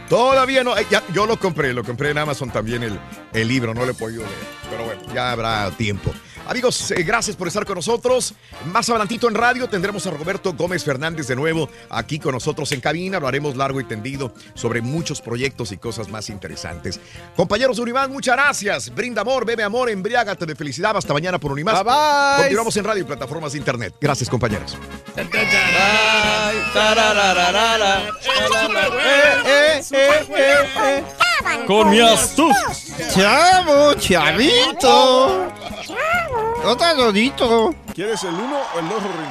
Todavía no, eh, ya- yo lo compré, lo compré en Amazon también el, el libro, no lo he podido leer. Pero bueno, ya habrá tiempo. Amigos, eh, gracias por estar con nosotros. Más adelantito en radio tendremos a Roberto Gómez Fernández de nuevo aquí con nosotros en cabina. Hablaremos largo y tendido sobre muchos proyectos y cosas más interesantes. Compañeros de Unimás, muchas gracias. Brinda amor, bebe amor, embriágate de felicidad. Hasta mañana por Unimás. Bye, bye. Continuamos en radio y plataformas de internet. Gracias, compañeros. Con mi astucia. Chavo, chavito. No tan bonito. ¿Quieres el uno o el dos, Rorín?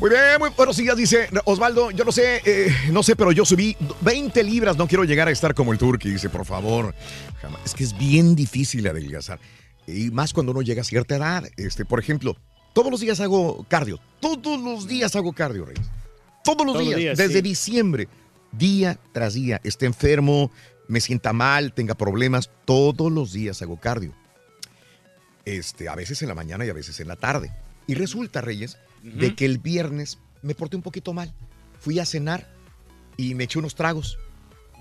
Muy bien, muy buenos días, dice Osvaldo. Yo no sé, eh, no sé, pero yo subí 20 libras. No quiero llegar a estar como el turqui, dice, por favor. Jamás. Es que es bien difícil adelgazar. Y más cuando uno llega a cierta edad. Este, por ejemplo, todos los días hago cardio. Todos los días hago cardio, Reyes. Todos los Todos los días, días, desde sí. diciembre, día tras día. Esté enfermo, me sienta mal, tenga problemas. Todos los días hago cardio. Este, a veces en la mañana y a veces en la tarde. Y resulta, Reyes, de que el viernes me porté un poquito mal. Fui a cenar y me eché unos tragos.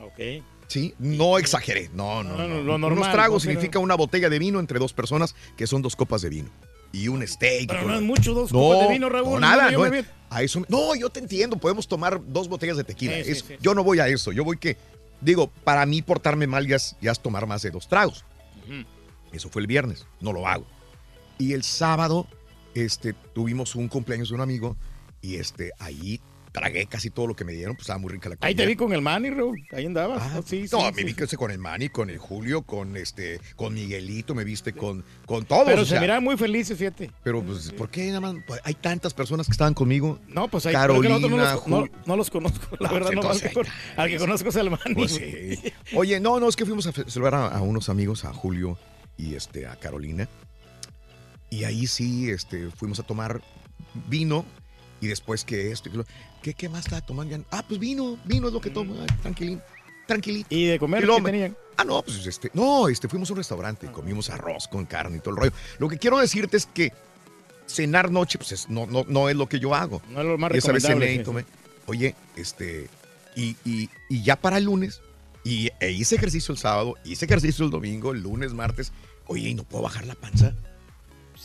Ok. Sí, no exageré. No, no, No, no. no, lo unos normal, tragos ¿no? Pero- significa una botella de vino entre dos personas, que son dos copas de vino. Y un steak. Pero no es mucho, dos No, copas de vino, Raúl. No, nada. No, yo no, me a eso, me- no, yo te entiendo. Podemos tomar dos botellas de tequila. Sí, Eso- sí, sí. Yo no voy a eso. Yo voy que, digo, para mí portarme mal ya es, ya es tomar más de dos tragos. Eso fue el viernes. No lo hago. Y el sábado, este, tuvimos un cumpleaños de un amigo y este, ahí tragué casi todo lo que me dieron. Pues estaba muy rica la comida. Ahí te vi con el Manny, Raúl. Ahí andabas. sí, sí, No, sí, me vi sí. ese con el Manny, con el Julio, con este, con Miguelito, me viste con, con todos. Pero o se sea, miraban muy felices, fíjate. Pero, pues, ¿por qué nada más? Pues, Hay tantas personas que estaban conmigo. No, pues hay Carolina, no los, no, no los conozco, la No, verdad, no más entonces, que por- al que conozco es el Manny. Pues sí. Oye, no, no, es que fuimos a celebrar a, a unos amigos, a Julio y este, a Carolina. Y ahí sí, este, fuimos a tomar vino y después que esto y que lo- ¿Qué, qué más estaba tomando? Ah, pues vino, vino es lo que tomo, ay, tranquilín, tranquilito. ¿Y de comer qué tenían? Ah, no, pues este, no, este, fuimos a un restaurante, comimos arroz con carne y todo el rollo. Lo que quiero decirte es que cenar noche, pues es- no, no, no es lo que yo hago. No es lo más Y esa vez recomendable, cené y tomé. Oye, este, y, y- y ya para el lunes, y e hice ejercicio el sábado, hice ejercicio el domingo, el lunes, martes. Oye, y no puedo bajar la panza.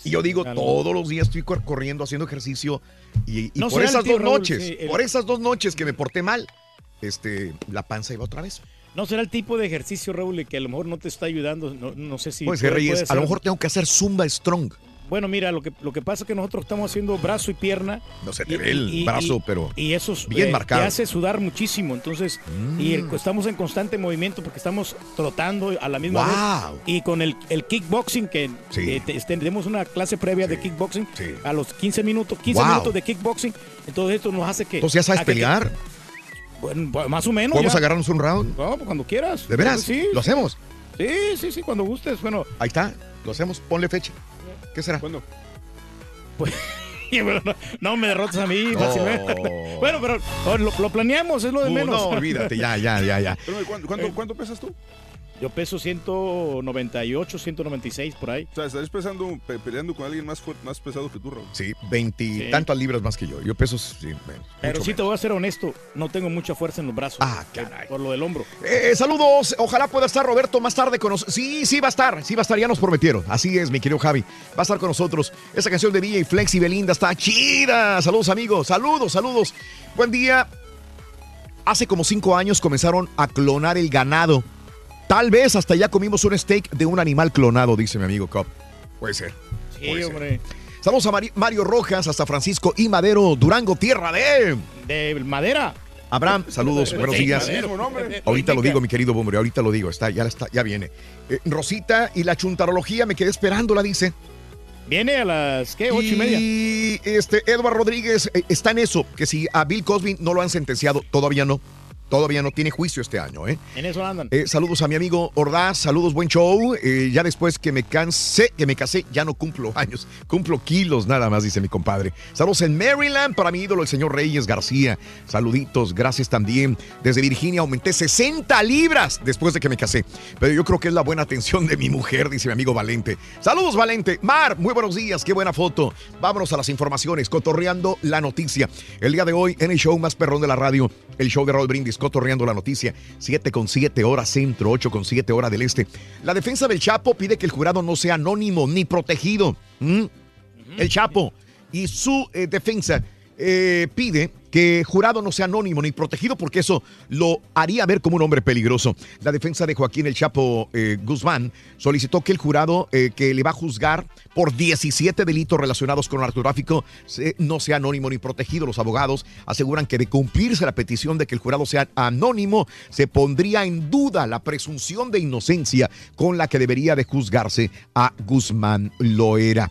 Y yo digo, todos los días estoy cor- corriendo, haciendo ejercicio. Y, y No por esas tío dos Raúl, noches, sí, el- por esas dos noches que me porté mal, este, la panza iba otra vez. No será el tipo de ejercicio, Raúl, que a lo mejor no te está ayudando. No, no sé si. Pues puede- Reyes, puede a lo mejor tengo que hacer Zumba Strong. Bueno, mira, lo que, lo que pasa es que nosotros estamos haciendo brazo y pierna. No se te ve el brazo, pero Y eso es, bien eh, marcado. te hace sudar muchísimo. Entonces, y el- estamos en constante movimiento porque estamos trotando a la misma Wow. vez. Y con el, el kickboxing, que, que te- tenemos una clase previa de kickboxing a los 15 minutos, 15 Wow. minutos de kickboxing. Entonces, esto nos hace que. Entonces ya sabes que- pelear. Bueno, más o menos. ¿Podemos ya. agarrarnos un round? No, pues, cuando quieras. ¿De veras? Sí. ¿Lo hacemos? Sí, sí, sí, cuando gustes. Bueno, Ahí está, lo hacemos. Ponle fecha. ¿Qué será? ¿Cuándo? *laughs* bueno, no, no me derrotes a mí No. fácilmente. *laughs* Bueno, pero oh, lo, lo planeamos, es lo de Uh, menos. no, olvídate, ya, ya, ya, ya. Espérame, ¿cuánto, cuánto, cuánto pesas tú? Yo peso 198, 196 por ahí. O sea, estarías pesando, pe- peleando con alguien más fuerte, más pesado que tú, Raúl. Sí, veintitantas libras más que yo. Yo peso, sí, menos, Pero sí te voy a ser honesto, no tengo mucha fuerza en los brazos. Ah, caray. Por lo del hombro. Eh, saludos, ojalá pueda estar Roberto más tarde con nosotros. Sí, sí va a estar, sí va a estar, ya nos prometieron. Así es, mi querido Javi. Va a estar con nosotros. Esa canción de DJ Flex y Belinda está chida. Saludos, amigos. Saludos, saludos. Buen día. Hace como cinco años comenzaron a clonar el ganado. Tal vez hasta ya comimos un steak de un animal clonado, dice mi amigo Cop. Puede ser. Sí, puede ser. hombre. Saludos a Mari- Mario Rojas, hasta Francisco y Madero, Durango, tierra de... De madera. Abraham, saludos, buenos días. Ahorita lo digo, mi querido Bombre, ahorita lo digo, está, ya está, ya viene. Eh, Rosita y la chuntarología, me quedé esperándola, dice. Viene a las, ¿qué? Ocho y media. Y este, Edward Rodríguez eh, está en eso, que si a Bill Cosby no lo han sentenciado, todavía no. Todavía no tiene juicio este año, ¿eh? En eso andan. Eh, saludos a mi amigo Ordaz, saludos, buen show. Eh, ya después que me cansé, que me casé, ya no cumplo *laughs* años, cumplo kilos nada más, dice mi compadre. Saludos en Maryland para mi ídolo, el señor Reyes García. Saluditos, gracias también. Desde Virginia aumenté 60 libras después de que me casé. Pero yo creo que es la buena atención de mi mujer, dice mi amigo Valente. Saludos, Valente. Mar, muy buenos días, qué buena foto. Vámonos a las informaciones, cotorreando la noticia. El día de hoy, en el show más perrón de la radio, el show de Raúl Brindis, cotorreando la noticia, 7 con 7 horas centro, 8 con 7 horas del este. La defensa del Chapo pide que el jurado no sea anónimo ni protegido. ¿Mm? El Chapo y su eh, defensa eh, pide que jurado no sea anónimo ni protegido porque eso lo haría ver como un hombre peligroso. La defensa de Joaquín El Chapo eh, Guzmán solicitó que el jurado eh, que le va a juzgar por 17 delitos relacionados con narcotráfico se- no sea anónimo ni protegido. Los abogados aseguran que de cumplirse la petición de que el jurado sea anónimo, se pondría en duda la presunción de inocencia con la que debería de juzgarse a Guzmán Loera.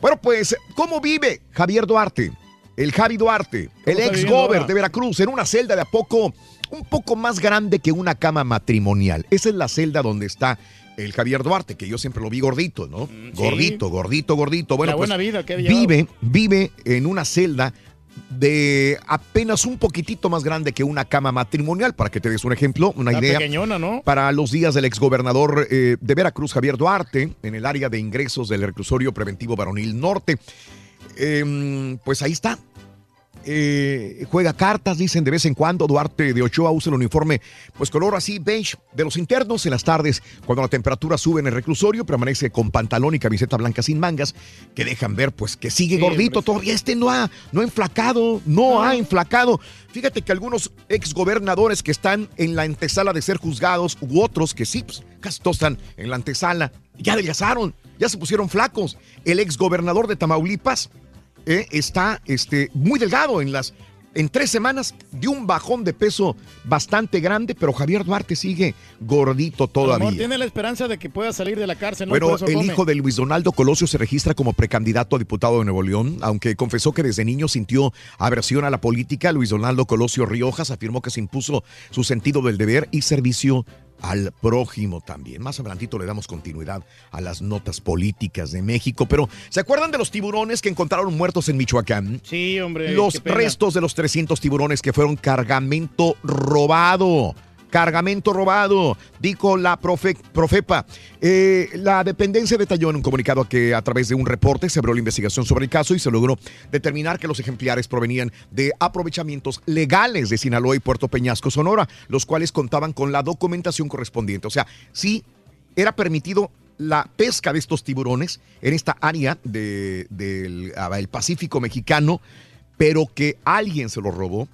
Bueno, pues, ¿cómo vive Javier Duarte? El Javi Duarte, el ex gober de Veracruz, en una celda de a poco, un poco más grande que una cama matrimonial. Esa es la celda donde está el Javier Duarte, que yo siempre lo vi gordito, ¿no? Gordito, gordito, gordito. Bueno, La pues, buena vida que vive, vive en una celda de apenas un poquitito más grande que una cama matrimonial, para que te des un ejemplo, una idea. pequeñona, ¿no? Para los días del exgobernador eh, de Veracruz, Javier Duarte, en el área de ingresos del reclusorio preventivo varonil norte. Em, pues ahí está. Eh, juega cartas, dicen de vez en cuando. Duarte de Ochoa usa el uniforme, pues color así beige de los internos en las tardes, cuando la temperatura sube en el reclusorio, permanece con pantalón y camiseta blanca sin mangas, que dejan ver, pues que sigue Sí, gordito todavía. Este no ha, no ha enflacado, no ha enflacado. Fíjate que algunos exgobernadores que están en la antesala de ser juzgados, u otros que sí, pues casi todos están en la antesala, ya adelgazaron, ya se pusieron flacos. El exgobernador de Tamaulipas, eh, está este, muy delgado en las en tres semanas dio un bajón de peso bastante grande, pero Javier Duarte sigue gordito todavía. tiene la esperanza de que pueda salir de la cárcel. ¿no? Eso el come. hijo de Luis Donaldo Colosio se registra como precandidato a diputado de Nuevo León, aunque confesó que desde niño sintió aversión a la política. Luis Donaldo Colosio Riojas afirmó que se impuso su sentido del deber y servicio al prójimo también. Más adelantito le damos continuidad a las notas políticas de México, pero ¿se acuerdan de los tiburones que encontraron muertos en Michoacán? Sí, hombre. Los restos de los 300 tiburones que fueron cargamento robado. Cargamento robado, dijo la profe- Profepa. Eh, la dependencia detalló en un comunicado que a través de un reporte se abrió la investigación sobre el caso y se logró determinar que los ejemplares provenían de aprovechamientos legales de Sinaloa y Puerto Peñasco, Sonora, los cuales contaban con la documentación correspondiente. O sea, sí era permitido la pesca de estos tiburones en esta área de- del ah, el Pacífico mexicano, pero que alguien se los robó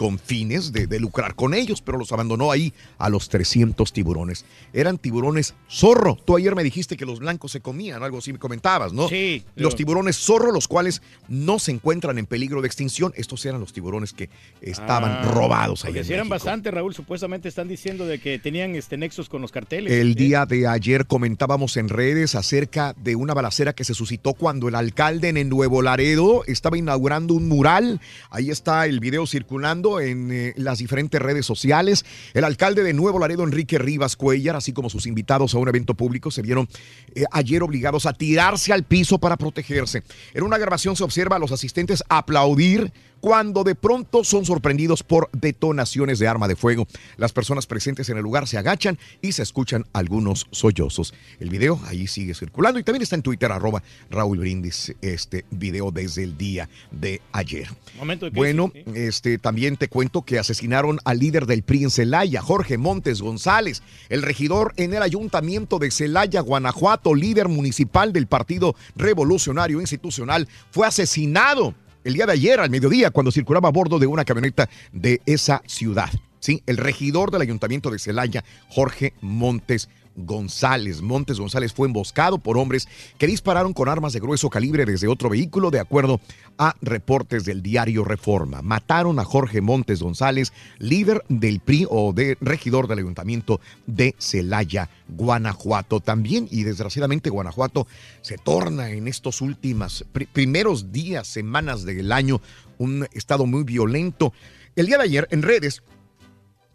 con fines de, de lucrar con ellos, pero los abandonó ahí a los 300 tiburones. Eran tiburones zorro. Tú ayer me dijiste que los blancos se comían, algo así me comentabas, ¿no? Sí. Los tiburones zorro, los cuales no se encuentran en peligro de extinción. Estos eran los tiburones que estaban Ah, robados ahí si eran bastante, Raúl, supuestamente están diciendo de que tenían este nexos con los carteles. El día de ayer comentábamos en redes acerca de una balacera que se suscitó cuando el alcalde en Nuevo Laredo estaba inaugurando un mural. Ahí está el video circulando en eh, las diferentes redes sociales. El alcalde de Nuevo Laredo, Enrique Rivas Cuellar, así como sus invitados a un evento público, se vieron eh, ayer obligados a tirarse al piso para protegerse. En una grabación se observa a los asistentes aplaudir cuando de pronto son sorprendidos por detonaciones de arma de fuego. Las personas presentes en el lugar se agachan y se escuchan algunos sollozos. El video ahí sigue circulando y también está en Twitter, arroba Raúl Brindis, este video desde el día de ayer. Momento de crisis, Bueno, este, también te cuento que asesinaron al líder del PRI en Celaya, Jorge Montes González, el regidor en el ayuntamiento de Celaya, Guanajuato, líder municipal del Partido Revolucionario Institucional, fue asesinado el día de ayer al mediodía cuando circulaba a bordo de una camioneta de esa ciudad. Sí, el regidor del ayuntamiento de Celaya, Jorge Montes González. Montes González fue emboscado por hombres que dispararon con armas de grueso calibre desde otro vehículo, de acuerdo a reportes del diario Reforma. Mataron a Jorge Montes González, líder del PRI o de regidor del ayuntamiento de Celaya, Guanajuato. También, y desgraciadamente, Guanajuato se torna en estos últimos pri- primeros días, semanas del año, un estado muy violento. El día de ayer, en redes,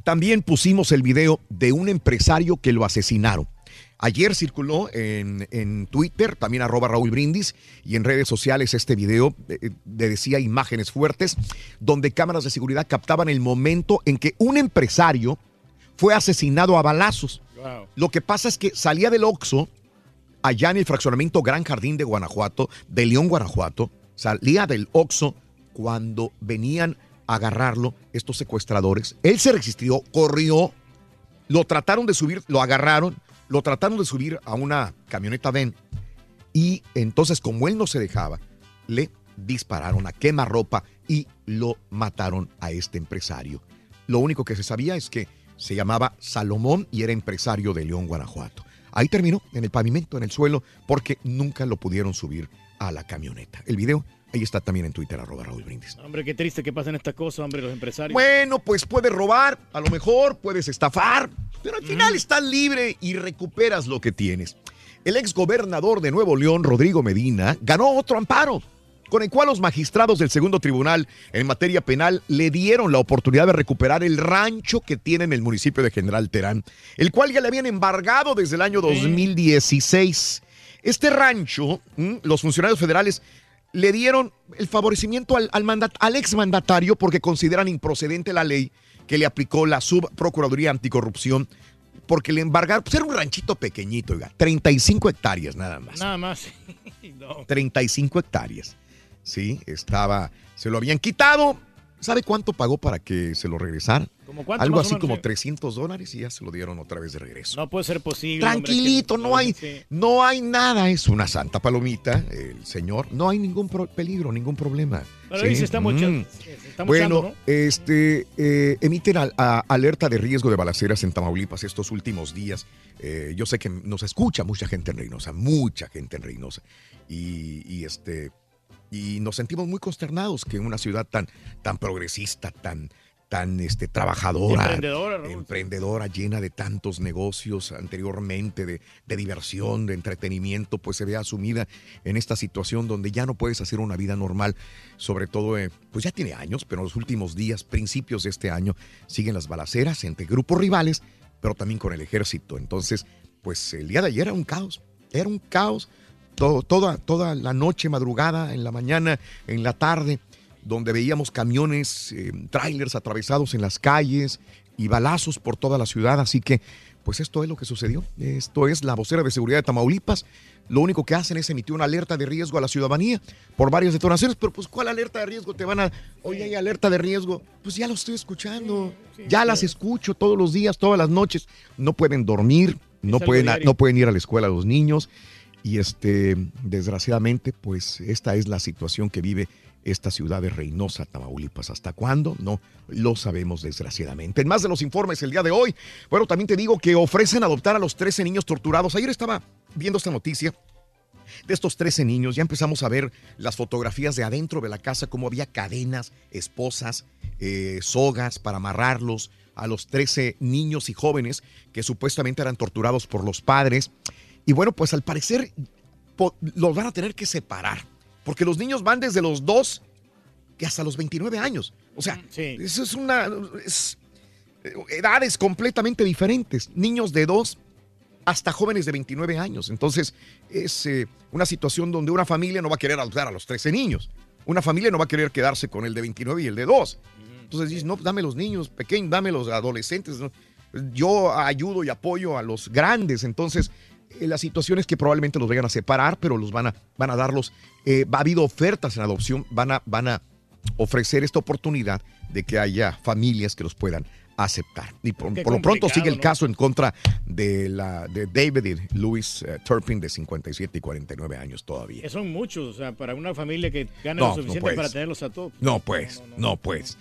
también pusimos el video de un empresario que lo asesinaron. Ayer circuló en, en Twitter, también arroba Raúl Brindis, y en redes sociales este video eh, le decía imágenes fuertes, donde cámaras de seguridad captaban el momento en que un empresario fue asesinado a balazos. Wow. Lo que pasa es que salía del Oxxo, allá en el fraccionamiento Gran Jardín de Guanajuato, de León, Guanajuato, salía del Oxxo cuando venían agarrarlo estos secuestradores. Él se resistió, corrió, lo trataron de subir, lo agarraron, lo trataron de subir a una camioneta Ven y entonces como él no se dejaba, le dispararon a quemarropa y lo mataron a este empresario. Lo único que se sabía es que se llamaba Salomón y era empresario de León, Guanajuato. Ahí terminó, en el pavimento, en el suelo, porque nunca lo pudieron subir a la camioneta. El video ahí está también en Twitter, arroba Raúl Brindis. Hombre, qué triste que pasen estas cosas, hombre, los empresarios. Bueno, pues puedes robar, a lo mejor puedes estafar, pero al final Mm. estás libre y recuperas lo que tienes. El ex gobernador de Nuevo León, Rodrigo Medina, ganó otro amparo, con el cual los magistrados del segundo tribunal en materia penal le dieron la oportunidad de recuperar el rancho que tiene en el municipio de General Terán, el cual ya le habían embargado desde el año 2016. Este rancho, los funcionarios federales le dieron el favorecimiento al, al, mandat- al exmandatario porque consideran improcedente la ley que le aplicó la Subprocuraduría Anticorrupción porque le embargaron, pues era un ranchito pequeñito, oiga, 35 hectáreas nada más. Nada más. *laughs* No. 35 hectáreas. Sí, estaba, se lo habían quitado. ¿Sabe cuánto pagó para que se lo regresaran? ¿Cómo cuánto Algo así como sí? 300 dólares y ya se lo dieron otra vez de regreso. No puede ser posible. Tranquilito, no hay, Sí. no hay nada. Es una santa palomita, el señor. No hay ningún peligro, ningún problema. Pero Sí, ahí se está, mucha- mm. se está Bueno, este, eh, emiten a- alerta de riesgo de balaceras en Tamaulipas estos últimos días. Eh, yo sé que nos escucha mucha gente en Reynosa, mucha gente en Reynosa. Y, y, este, y nos sentimos muy consternados que en una ciudad tan, tan progresista, tan, tan este, trabajadora, Emprendedora, emprendedora, llena de tantos negocios anteriormente, de, de diversión, de entretenimiento, pues se vea asumida en esta situación donde ya no puedes hacer una vida normal, sobre todo, eh, pues ya tiene años, pero en los últimos días, principios de este año, siguen las balaceras entre grupos rivales, pero también con el ejército. Entonces, pues el día de ayer era un caos, era un caos, todo- toda, toda la noche, madrugada, en la mañana, en la tarde, donde veíamos camiones, eh, trailers atravesados en las calles y balazos por toda la ciudad. Así que, pues esto es lo que sucedió. Esto es la vocera de seguridad de Tamaulipas. Lo único que hacen es emitir una alerta de riesgo a la ciudadanía por varias detonaciones. Pero, pues, ¿cuál alerta de riesgo te van a.? Oye, hay alerta de riesgo. Pues ya lo estoy escuchando. ya las escucho todos los días, todas las noches. No pueden dormir, no pueden, diario. no pueden ir a la escuela los niños. Y este, desgraciadamente, pues esta es la situación que vive esta ciudad de Reynosa, Tamaulipas. ¿Hasta cuándo? No lo sabemos, desgraciadamente. En más de los informes el día de hoy, bueno, también te digo que ofrecen adoptar a los 13 niños torturados. Ayer estaba viendo esta noticia de estos 13 niños. Ya empezamos a ver las fotografías de adentro de la casa, cómo había cadenas, esposas, eh, sogas para amarrarlos a los 13 niños y jóvenes que supuestamente eran torturados por los padres. Y bueno, pues al parecer los van a tener que separar, porque los niños van desde los 2 que hasta los 29 años. O sea, eso es una... es, eh, edades completamente diferentes. Niños de 2 hasta jóvenes de 29 años. Entonces, es eh, una situación donde una familia no va a querer adoptar a los 13 niños. Una familia no va a querer quedarse con el de 29 y el de 2. Entonces dices, no, dame los niños pequeños, dame los adolescentes. Yo ayudo y apoyo a los grandes. Entonces, eh, la situación es que probablemente los vayan a separar, pero los van a, van a darlos. eh, ha habido ofertas en adopción, van a, van a ofrecer esta oportunidad de que haya familias que los puedan aceptar. Y por, lo pronto sigue el ¿no? caso en contra de, la, de David y Louis eh, Turpin de 57 y 49 años todavía. Que son muchos, o sea, para una familia que gana No, lo suficiente para tenerlos a todos. No, pues, no, pues.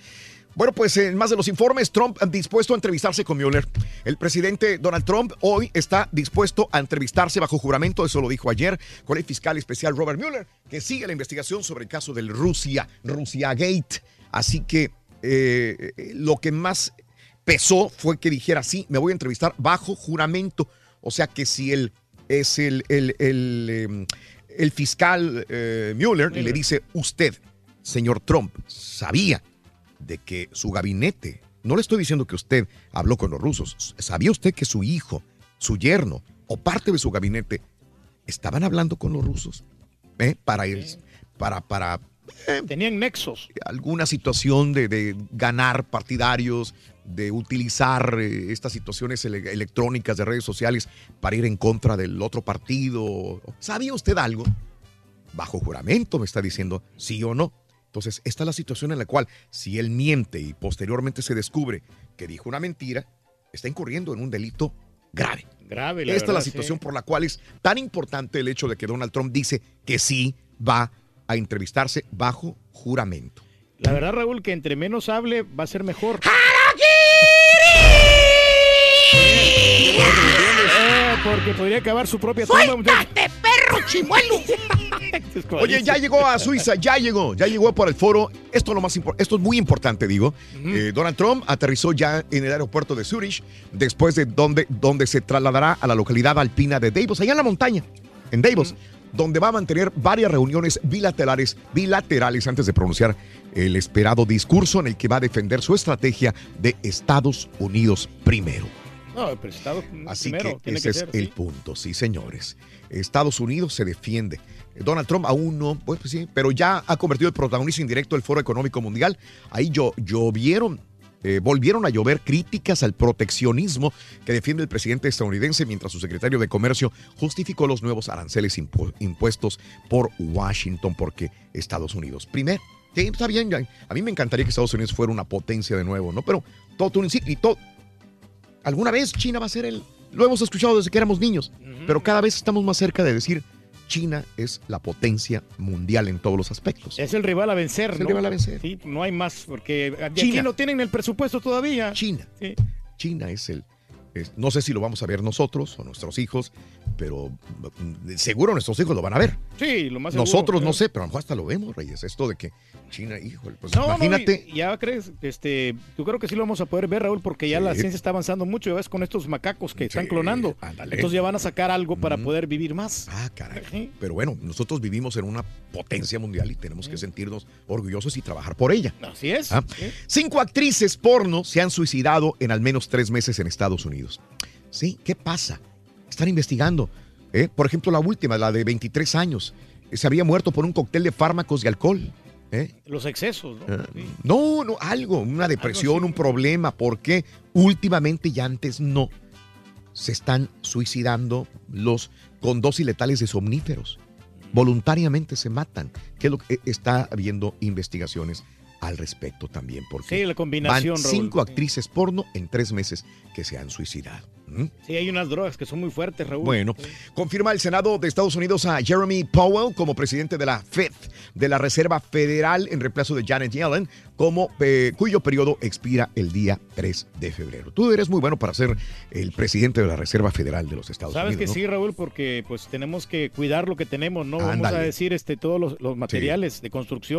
Bueno, pues en más de los informes, Trump dispuesto a entrevistarse con Mueller. El presidente Donald Trump hoy está dispuesto a entrevistarse bajo juramento, eso lo dijo ayer, con el fiscal especial Robert Mueller, que sigue la investigación sobre el caso del Rusia, Rusia Gate. Así que eh, eh, lo que más pesó fue que dijera, sí, me voy a entrevistar bajo juramento. O sea que si él es el, el, el, el fiscal eh, Mueller y le dice, usted, señor Trump, sabía de que su gabinete, no le estoy diciendo que usted habló con los rusos, ¿sabía usted que su hijo, su yerno o parte de su gabinete estaban hablando con los rusos? ¿Eh? Para, ir- para, para Tenían nexos. alguna situación de, de ganar partidarios, de utilizar eh, estas situaciones ele- electrónicas de redes sociales para ir en contra del otro partido. ¿Sabía usted algo? Bajo juramento me está diciendo sí o no. Entonces, esta es la situación en la cual, si él miente y posteriormente se descubre que dijo una mentira, está incurriendo en un delito grave. Grave, la Esta es la situación sí. por la cual es tan importante el hecho de que Donald Trump dice que sí va a entrevistarse bajo juramento. La verdad, Raúl, que entre menos hable va a ser mejor. Eh, porque podría acabar su propia tumba. perro chimuelo! *laughs* Oye, ya llegó a Suiza, ya llegó, ya llegó por el foro. Esto es lo más impor- esto es muy importante, digo. Eh, Donald Trump aterrizó ya en el aeropuerto de Zurich, después de donde, donde se trasladará a la localidad alpina de Davos, allá en la montaña, en Davos, donde va a mantener varias reuniones bilaterales, bilaterales antes de pronunciar el esperado discurso en el que va a defender su estrategia de Estados Unidos primero. No, pero Estados Así primero, que ese que es el punto, sí, señores. Estados Unidos se defiende. Donald Trump aún no, pues, pues sí, pero ya ha convertido el protagonista indirecto del Foro Económico Mundial. Ahí llo- llovieron, eh, volvieron a llover críticas al proteccionismo que defiende el presidente estadounidense mientras su secretario de Comercio justificó los nuevos aranceles impu- impuestos por Washington porque Estados Unidos primero. Sí, está bien, a mí me encantaría que Estados Unidos fuera una potencia de nuevo, ¿no? Pero todo un y todo, alguna vez China va a ser el. Lo hemos escuchado desde que éramos niños, pero cada vez estamos más cerca de decir China es la potencia mundial en todos los aspectos. Es el rival a vencer, Es el ¿no? rival a vencer. Sí, no hay más, porque de aquí China. no tienen el presupuesto todavía. China. Sí. China es el. es- no sé si lo vamos a ver nosotros o nuestros hijos, pero mm, seguro nuestros hijos lo van a ver. Sí, lo más seguro, Nosotros no sé, pero a lo mejor hasta lo vemos, Reyes. Esto de que China, híjole, pues No, no, imagínate. y- ya crees, este, yo creo que sí lo vamos a poder ver, Raúl, porque ya la ciencia está avanzando mucho, ya ves, con estos macacos que están clonando. ándale. Entonces ya van a sacar algo para poder vivir más. Ah, caray. Pero bueno, nosotros vivimos en una potencia mundial y tenemos que sentirnos orgullosos y trabajar por ella. Así es. Ah, Cinco actrices porno se han suicidado en al menos tres meses en Estados Unidos. Sí, ¿qué pasa? Están investigando. ¿eh? Por ejemplo, la última, la de 23 años, eh, se había muerto por un cóctel de fármacos y alcohol. ¿eh? Los excesos, ¿no? Eh, No, no, algo, una depresión, un problema, porque últimamente y antes no se están suicidando los con dosis letales de somníferos. Voluntariamente se matan, que es lo que está habiendo investigaciones al respecto también, porque Sí, la combinación, van Raúl. cinco actrices porno en tres meses que se han suicidado. Sí, hay unas drogas que son muy fuertes, Raúl. Bueno, confirma el Senado de Estados Unidos a Jeremy Powell como presidente de la Fed, de la Reserva Federal, en reemplazo de Janet Yellen, como, eh, cuyo periodo expira el día 3 de febrero. Tú eres muy bueno para ser el presidente de la Reserva Federal de los Estados Sabes Unidos. que ¿no? sí, Raúl, porque pues tenemos que cuidar lo que tenemos, ¿no? Vamos a decir este todos los, los materiales de construcción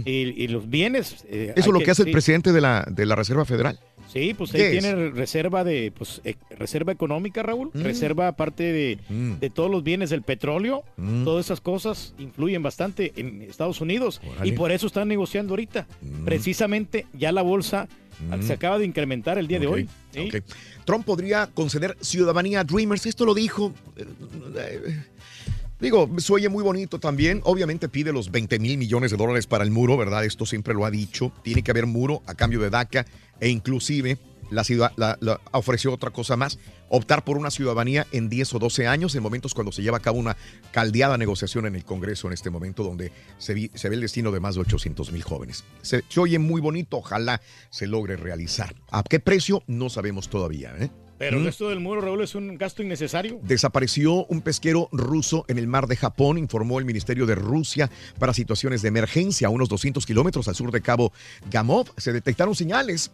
Mm. y, y los bienes. eh, Eso es lo que hace el presidente de la, de la Reserva Federal. Sí, pues ¿Qué ahí es? tiene reserva de, pues, eh, reserva económica, Raúl, Mm. reserva aparte de, Mm. de todos los bienes del petróleo, Mm. todas esas cosas influyen bastante en Estados Unidos y por eso están negociando ahorita. Precisamente ya la bolsa Mm. se acaba de incrementar el día de hoy. Trump podría conceder ciudadanía a Dreamers. Esto lo dijo. eh, eh, Digo, se oye muy bonito también. Obviamente pide los 20 mil millones de dólares para el muro, ¿verdad? Esto siempre lo ha dicho. Tiene que haber muro a cambio de DACA e inclusive la ciudad la- ofreció otra cosa más, optar por una ciudadanía en 10 o 12 años, en momentos cuando se lleva a cabo una caldeada negociación en el Congreso en este momento, donde se, se ve el destino de más de 800 mil jóvenes. Se, se oye muy bonito, ojalá se logre realizar. ¿A qué precio? No sabemos todavía. ¿eh? Pero ¿Mm? esto del muro, Raúl, es un gasto innecesario. Desapareció un pesquero ruso en el mar de Japón, informó el Ministerio de Rusia para situaciones de emergencia a unos 200 kilómetros al sur de Cabo Gamov. Se detectaron señales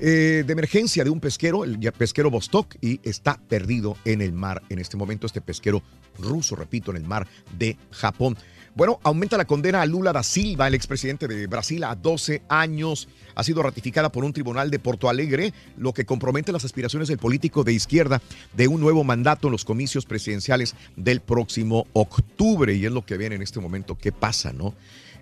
eh, de emergencia de un pesquero, el pesquero Vostok, y está perdido en el mar en este momento. Este pesquero ruso, repito, en el mar de Japón. Bueno, aumenta la condena a Lula da Silva, el expresidente de Brasil, a 12 años. Ha sido ratificada por un tribunal de Porto Alegre, lo que compromete las aspiraciones del político de izquierda de un nuevo mandato en los comicios presidenciales del próximo octubre. Y es lo que ven en este momento qué pasa, ¿no?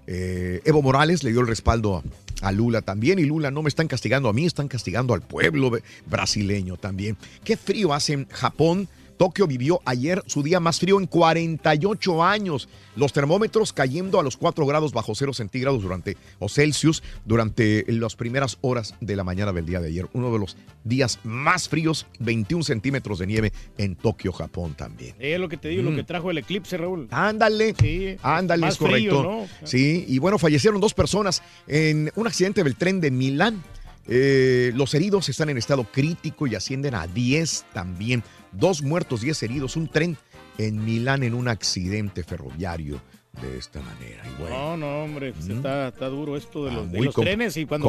Eh, Evo Morales le dio el respaldo a, a Lula también y Lula no me están castigando a mí, están castigando al pueblo brasileño también. Qué frío hace en Japón. Tokio vivió ayer su día más frío en 48 años. Los termómetros cayendo a los 4 grados bajo cero centígrados durante, o Celsius durante las primeras horas de la mañana del día de ayer. Uno de los días más fríos, 21 centímetros de nieve en Tokio, Japón también. Es lo que te digo, lo Mm. que trajo el eclipse, Raúl. Ándale, ándale, es correcto. frío, ¿no? Sí, y bueno, fallecieron dos personas en un accidente del tren de Milán. Eh, los heridos están en estado crítico y ascienden a 10 también. Dos muertos, 10 heridos. Un tren en Milán en un accidente ferroviario de esta manera. Y bueno, No, no, hombre, pues está, está duro esto de los, de los trenes y cuando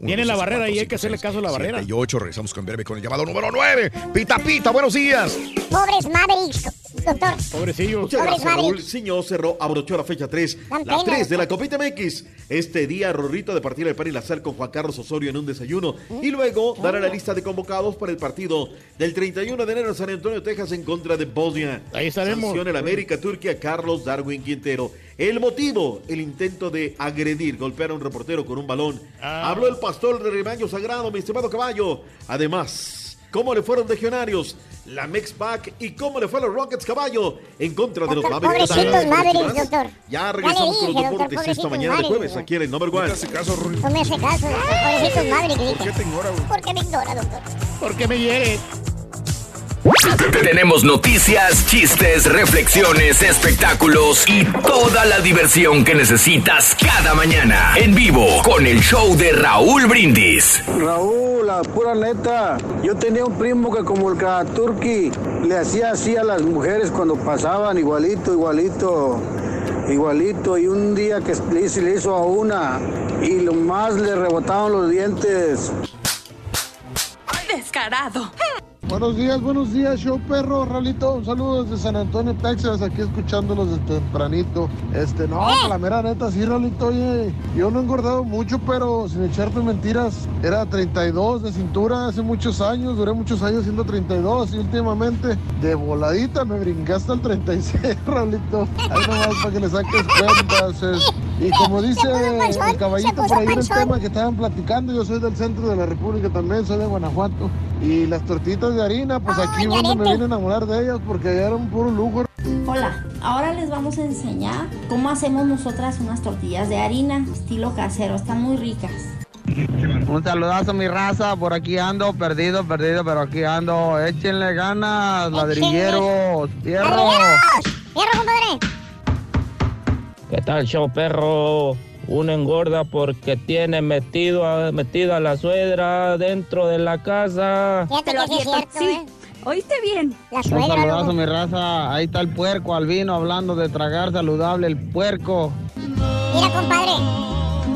viene dos, la barrera cuatro, y hay que hacerle caso a la barrera. siete y ocho. Regresamos con breve con el llamado número 9. Pita Pita, buenos días. Pobres Mavericks, doctor. Pobrecillo. Muchas gracias, Raúl. Señor Cerro abrochó la fecha 3, Dan la pena, 3 de la. Copita MX. Este día, Rorrito de partir el pan y la sal con Juan Carlos Osorio en un desayuno. Y luego dará la lista de convocados para el partido del 31 de enero en San Antonio, Texas, en contra de Bosnia. Ahí estaremos. Sanción el América Turquía, Carlos Darwin Quintero. El motivo, el intento de agredir, golpear a un reportero con un balón. Ah. Habló el pastor del rebaño sagrado, mi estimado caballo. Además, ¿cómo le fueron legionarios? La Mexpac y cómo le fue a los Rockets caballo en contra de los Doctor, Mavericks. pobrecitos Mavericks, doctor. Ya regresamos Ya con los dije, doctor, deportes esta mañana de Mavericks, jueves doctor. aquí en el Number One. No te hace caso, Rory. No me hace caso, doctor. Pobrecitos Mavericks, dije. ¿Por qué te ignora, güey? ¿Por qué me ignora, doctor? ¿Por qué me hiere? Tenemos noticias, chistes, reflexiones, espectáculos y toda la diversión que necesitas cada mañana en vivo con el show de Raúl Brindis. Raúl, la pura neta, yo tenía un primo que como el Turki le hacía así a las mujeres cuando pasaban, igualito, igualito, igualito, y un día que le hizo, le hizo a una y lo más le rebotaban los dientes. Descarado. Buenos días, buenos días, show perro, Ralito. Saludos desde San Antonio, Texas, aquí escuchándolos desde tempranito. Este, no, Eh. la mera neta, sí, Ralito, oye, yo no he engordado mucho, pero sin echarte mentiras, era 32 de cintura hace muchos años, duré muchos años siendo 32 y últimamente de voladita me brinqué hasta el 36, *laughs* Ralito. Ahí nomás para que le saques cuentas. es- Y como dice el caballito por ahí en el tema que estaban platicando, yo soy del centro de la República también, soy de Guanajuato. Y las tortitas de harina, pues aquí es donde me vine a enamorar de ellas porque allá era un puro lujo. Hola, ahora les vamos a enseñar cómo hacemos nosotras unas tortillas de harina, estilo casero, están muy ricas. Un saludazo mi raza, por aquí ando, perdido, perdido, pero aquí ando. Échenle ganas, ladrilleros, fierro. ¡Fierro, compadre! ¿Qué tal, show perro? Uno engorda porque tiene metido a, metida a la suegra dentro de la casa. Fíjate que sí es cierto, ¿eh? ¿Oíste bien? La Un saludazo, mi raza. Ahí está el puerco albino hablando de tragar saludable el puerco. Mira, compadre.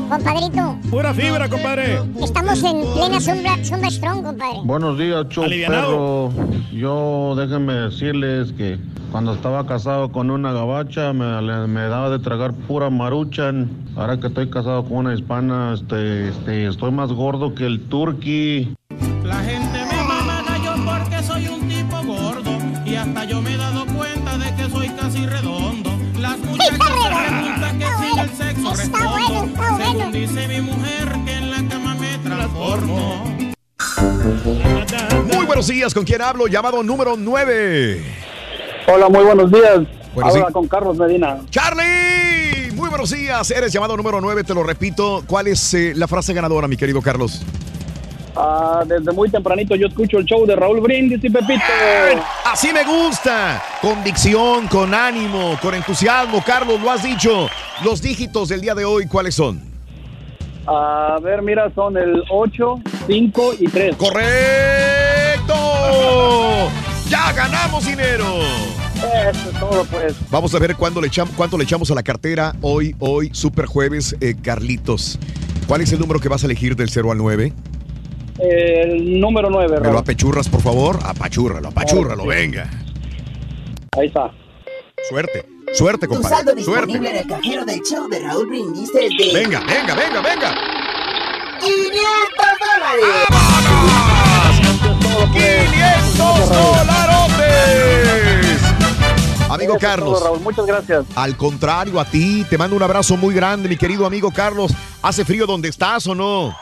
Compadrito. Pura fibra, compadre. Estamos en plena sombra, sombra strong, compadre. Buenos días, show Alivianado. perro. Yo déjenme decirles que cuando estaba casado con una gabacha me, me daba de tragar pura maruchan. Ahora que estoy casado con una hispana, este, este, estoy más gordo que el turqui. La gente me mama yo porque soy un tipo gordo y hasta yo me he dado cuenta de que soy casi redondo. Las muchachas preguntan que si el sexo respondo. Según dice mi mujer que en la cama me transformo. Muy buenos días, ¿con quién hablo? Llamado número 9. Hola, muy buenos días. Buenos Habla con Carlos Medina. ¡Charlie! Muy buenos días, eres llamado número 9, te lo repito. ¿Cuál es eh, la frase ganadora, mi querido Carlos? Ah, desde muy tempranito yo escucho el show de Raúl Brindis y Pepito. Así me gusta. Convicción, con ánimo, con entusiasmo. Carlos, lo has dicho. Los dígitos del día de hoy, ¿cuáles son? A ver, mira, son el 8, 5 y 3. ¡Correcto! ¡Ya ganamos dinero! Eso es todo, pues. Vamos a ver cuándo le echamos, cuánto le echamos a la cartera hoy, hoy, super jueves, eh, Carlitos. ¿Cuál es el número que vas a elegir del 0 al 9? El número 9, ¿Me lo apechurras, por favor? Apachúrralo, apachúrralo, venga. Ahí está. Suerte, suerte, Tu compadre. saldo disponible en Suerte. el cajero del show de Raúl Brindis de... Venga, venga, venga, venga. 500 dólares. ¡500 dolarotes! Amigo Carlos. todo, Raúl. Muchas gracias. Al contrario, a ti, te mando un abrazo muy grande, mi querido amigo Carlos. ¿Hace frío donde estás o no?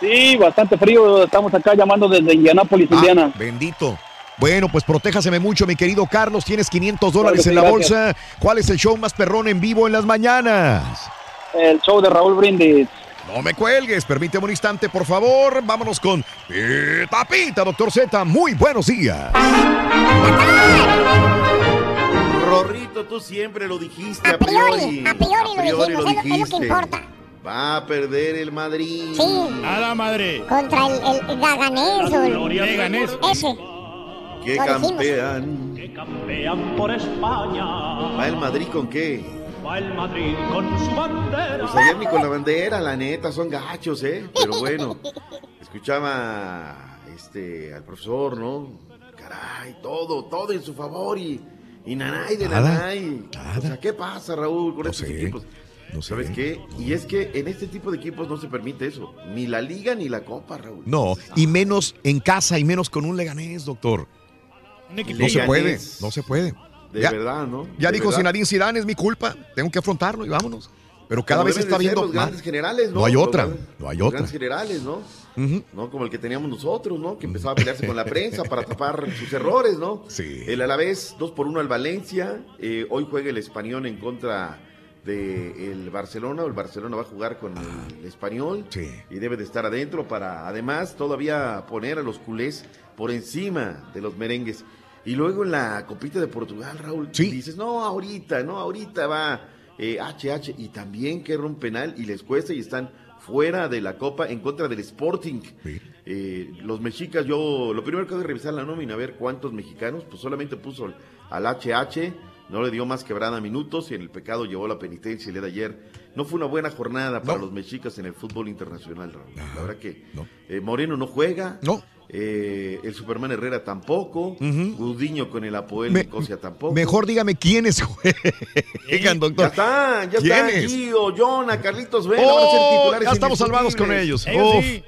Sí, bastante frío. Estamos acá llamando desde Indianápolis, Ah, Indiana. Bendito. Bueno, pues protéjaseme mucho, mi querido Carlos. Tienes 500 dólares Claro en la bolsa. ¿Cuál es el show más perrón en vivo en las mañanas? El show de Raúl Brindis. No me cuelgues, permíteme un instante, por favor. Vámonos con Pita Pita, doctor Z. Muy buenos días. Rorrito, tú siempre lo dijiste a priori, priori. a priori lo dijimos, es lo- es lo que importa. Va a perder el Madrid. Sí. A la madre. Contra el, el Gaganés el... Ese. ¡Qué Lo dijimos. campeón! Campean por España. ¿Va el Madrid con qué? Va el Madrid con su bandera. Pues ayer ni con la bandera, la neta, son gachos, ¿eh? Pero bueno, escuchaba este, al profesor, ¿no? Caray, todo, todo en su favor y, y nanay de Nada, nanay. O sea, ¿qué pasa, Raúl, con estos sé, equipos? ¿Sabes qué? Y es que en este tipo de equipos no se permite eso. Ni la liga ni la copa, Raúl. No, y menos en casa y menos con un leganés, doctor. No se puede, no se puede. De Ya- verdad, ¿no? Ya De dijo verdad. Zinedine Zidane, es mi culpa. Tengo que afrontarlo y vámonos. Pero cada Como vez está de viendo los mal. grandes generales, ¿no? No hay otra, no hay los otra. grandes generales, ¿no? ¿no? Como el que teníamos nosotros, ¿no? Que empezaba a pelearse con la prensa para *laughs* tapar sus errores, ¿no? Sí. El Alavés, 2 por 1 al Valencia. Eh, hoy juega el Español en contra del Barcelona. El Barcelona va a jugar con el Español. Y debe de estar adentro para, además, todavía poner a los culés por encima de los merengues. Y luego en la copita de Portugal, Raúl, dices, no, ahorita, no, ahorita va eh, HH. Y también que un penal y les cuesta y están fuera de la copa en contra del Sporting. Eh, los mexicas, yo lo primero que hago es revisar la nómina, a ver cuántos mexicanos, pues solamente puso al HH, no le dio más quebrada minutos y en el pecado llevó la penitencia el día de ayer. No fue una buena jornada para los mexicas en el fútbol internacional, Raúl. La verdad que eh, Moreno no juega. No. Eh, el Superman Herrera tampoco. Gudiño con el Apoel Me- Nicosia tampoco. Mejor dígame quiénes *laughs* juegan, doctor. Ya están, ya están. Gio, Jonah, Carlitos Vela, Oh, van a ser titulares ya estamos salvados con ellos. Ellos sí.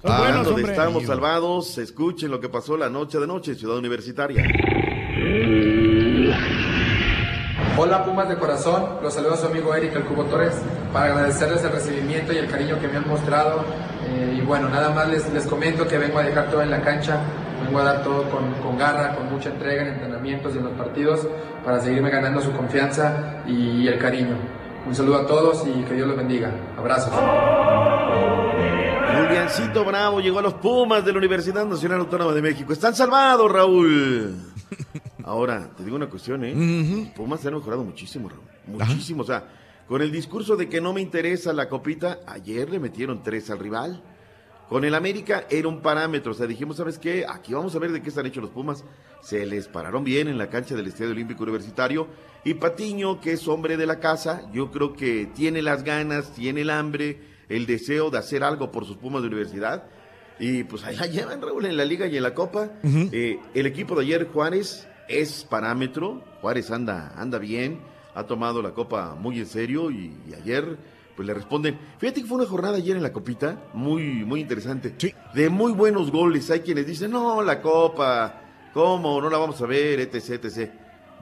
Son Hablando buenos, de hombre. estamos salvados, escuchen lo que pasó la noche de noche en Ciudad Universitaria. Hola Pumas de corazón, los saluda su amigo Eric El Cubo Torres para agradecerles el recibimiento y el cariño que me han mostrado. Eh, y bueno, nada más les, les comento que vengo a dejar todo en la cancha, vengo a dar todo con, con garra, con mucha entrega en entrenamientos y en los partidos para seguirme ganando su confianza y el cariño. Un saludo a todos y que Dios los bendiga. Abrazos. Juliancito Bravo llegó a los Pumas de la Universidad Nacional Autónoma de México. Están salvados, Raúl. Ahora, te digo una cuestión, ¿eh? Pumas se han mejorado muchísimo, Raúl. Muchísimo. O sea, con el discurso de que no me interesa la copita, ayer le metieron tres al rival. Con el América era un parámetro, o sea, dijimos, ¿sabes qué? Aquí vamos a ver de qué están hechos los Pumas. Se les pararon bien en la cancha del Estadio Olímpico Universitario. Y Patiño, que es hombre de la casa, yo creo que tiene las ganas, tiene el hambre, el deseo de hacer algo por sus Pumas de universidad. Y pues ahí la llevan, Raúl, en la Liga y en la Copa. Eh, el equipo de ayer, Juárez, es parámetro. Juárez anda, anda bien, ha tomado la Copa muy en serio y, y ayer pues le responden. Fíjate que fue una jornada ayer en la Copita muy, muy interesante. De muy buenos goles. Hay quienes dicen, no, la Copa, ¿cómo? No la vamos a ver, etc, etc.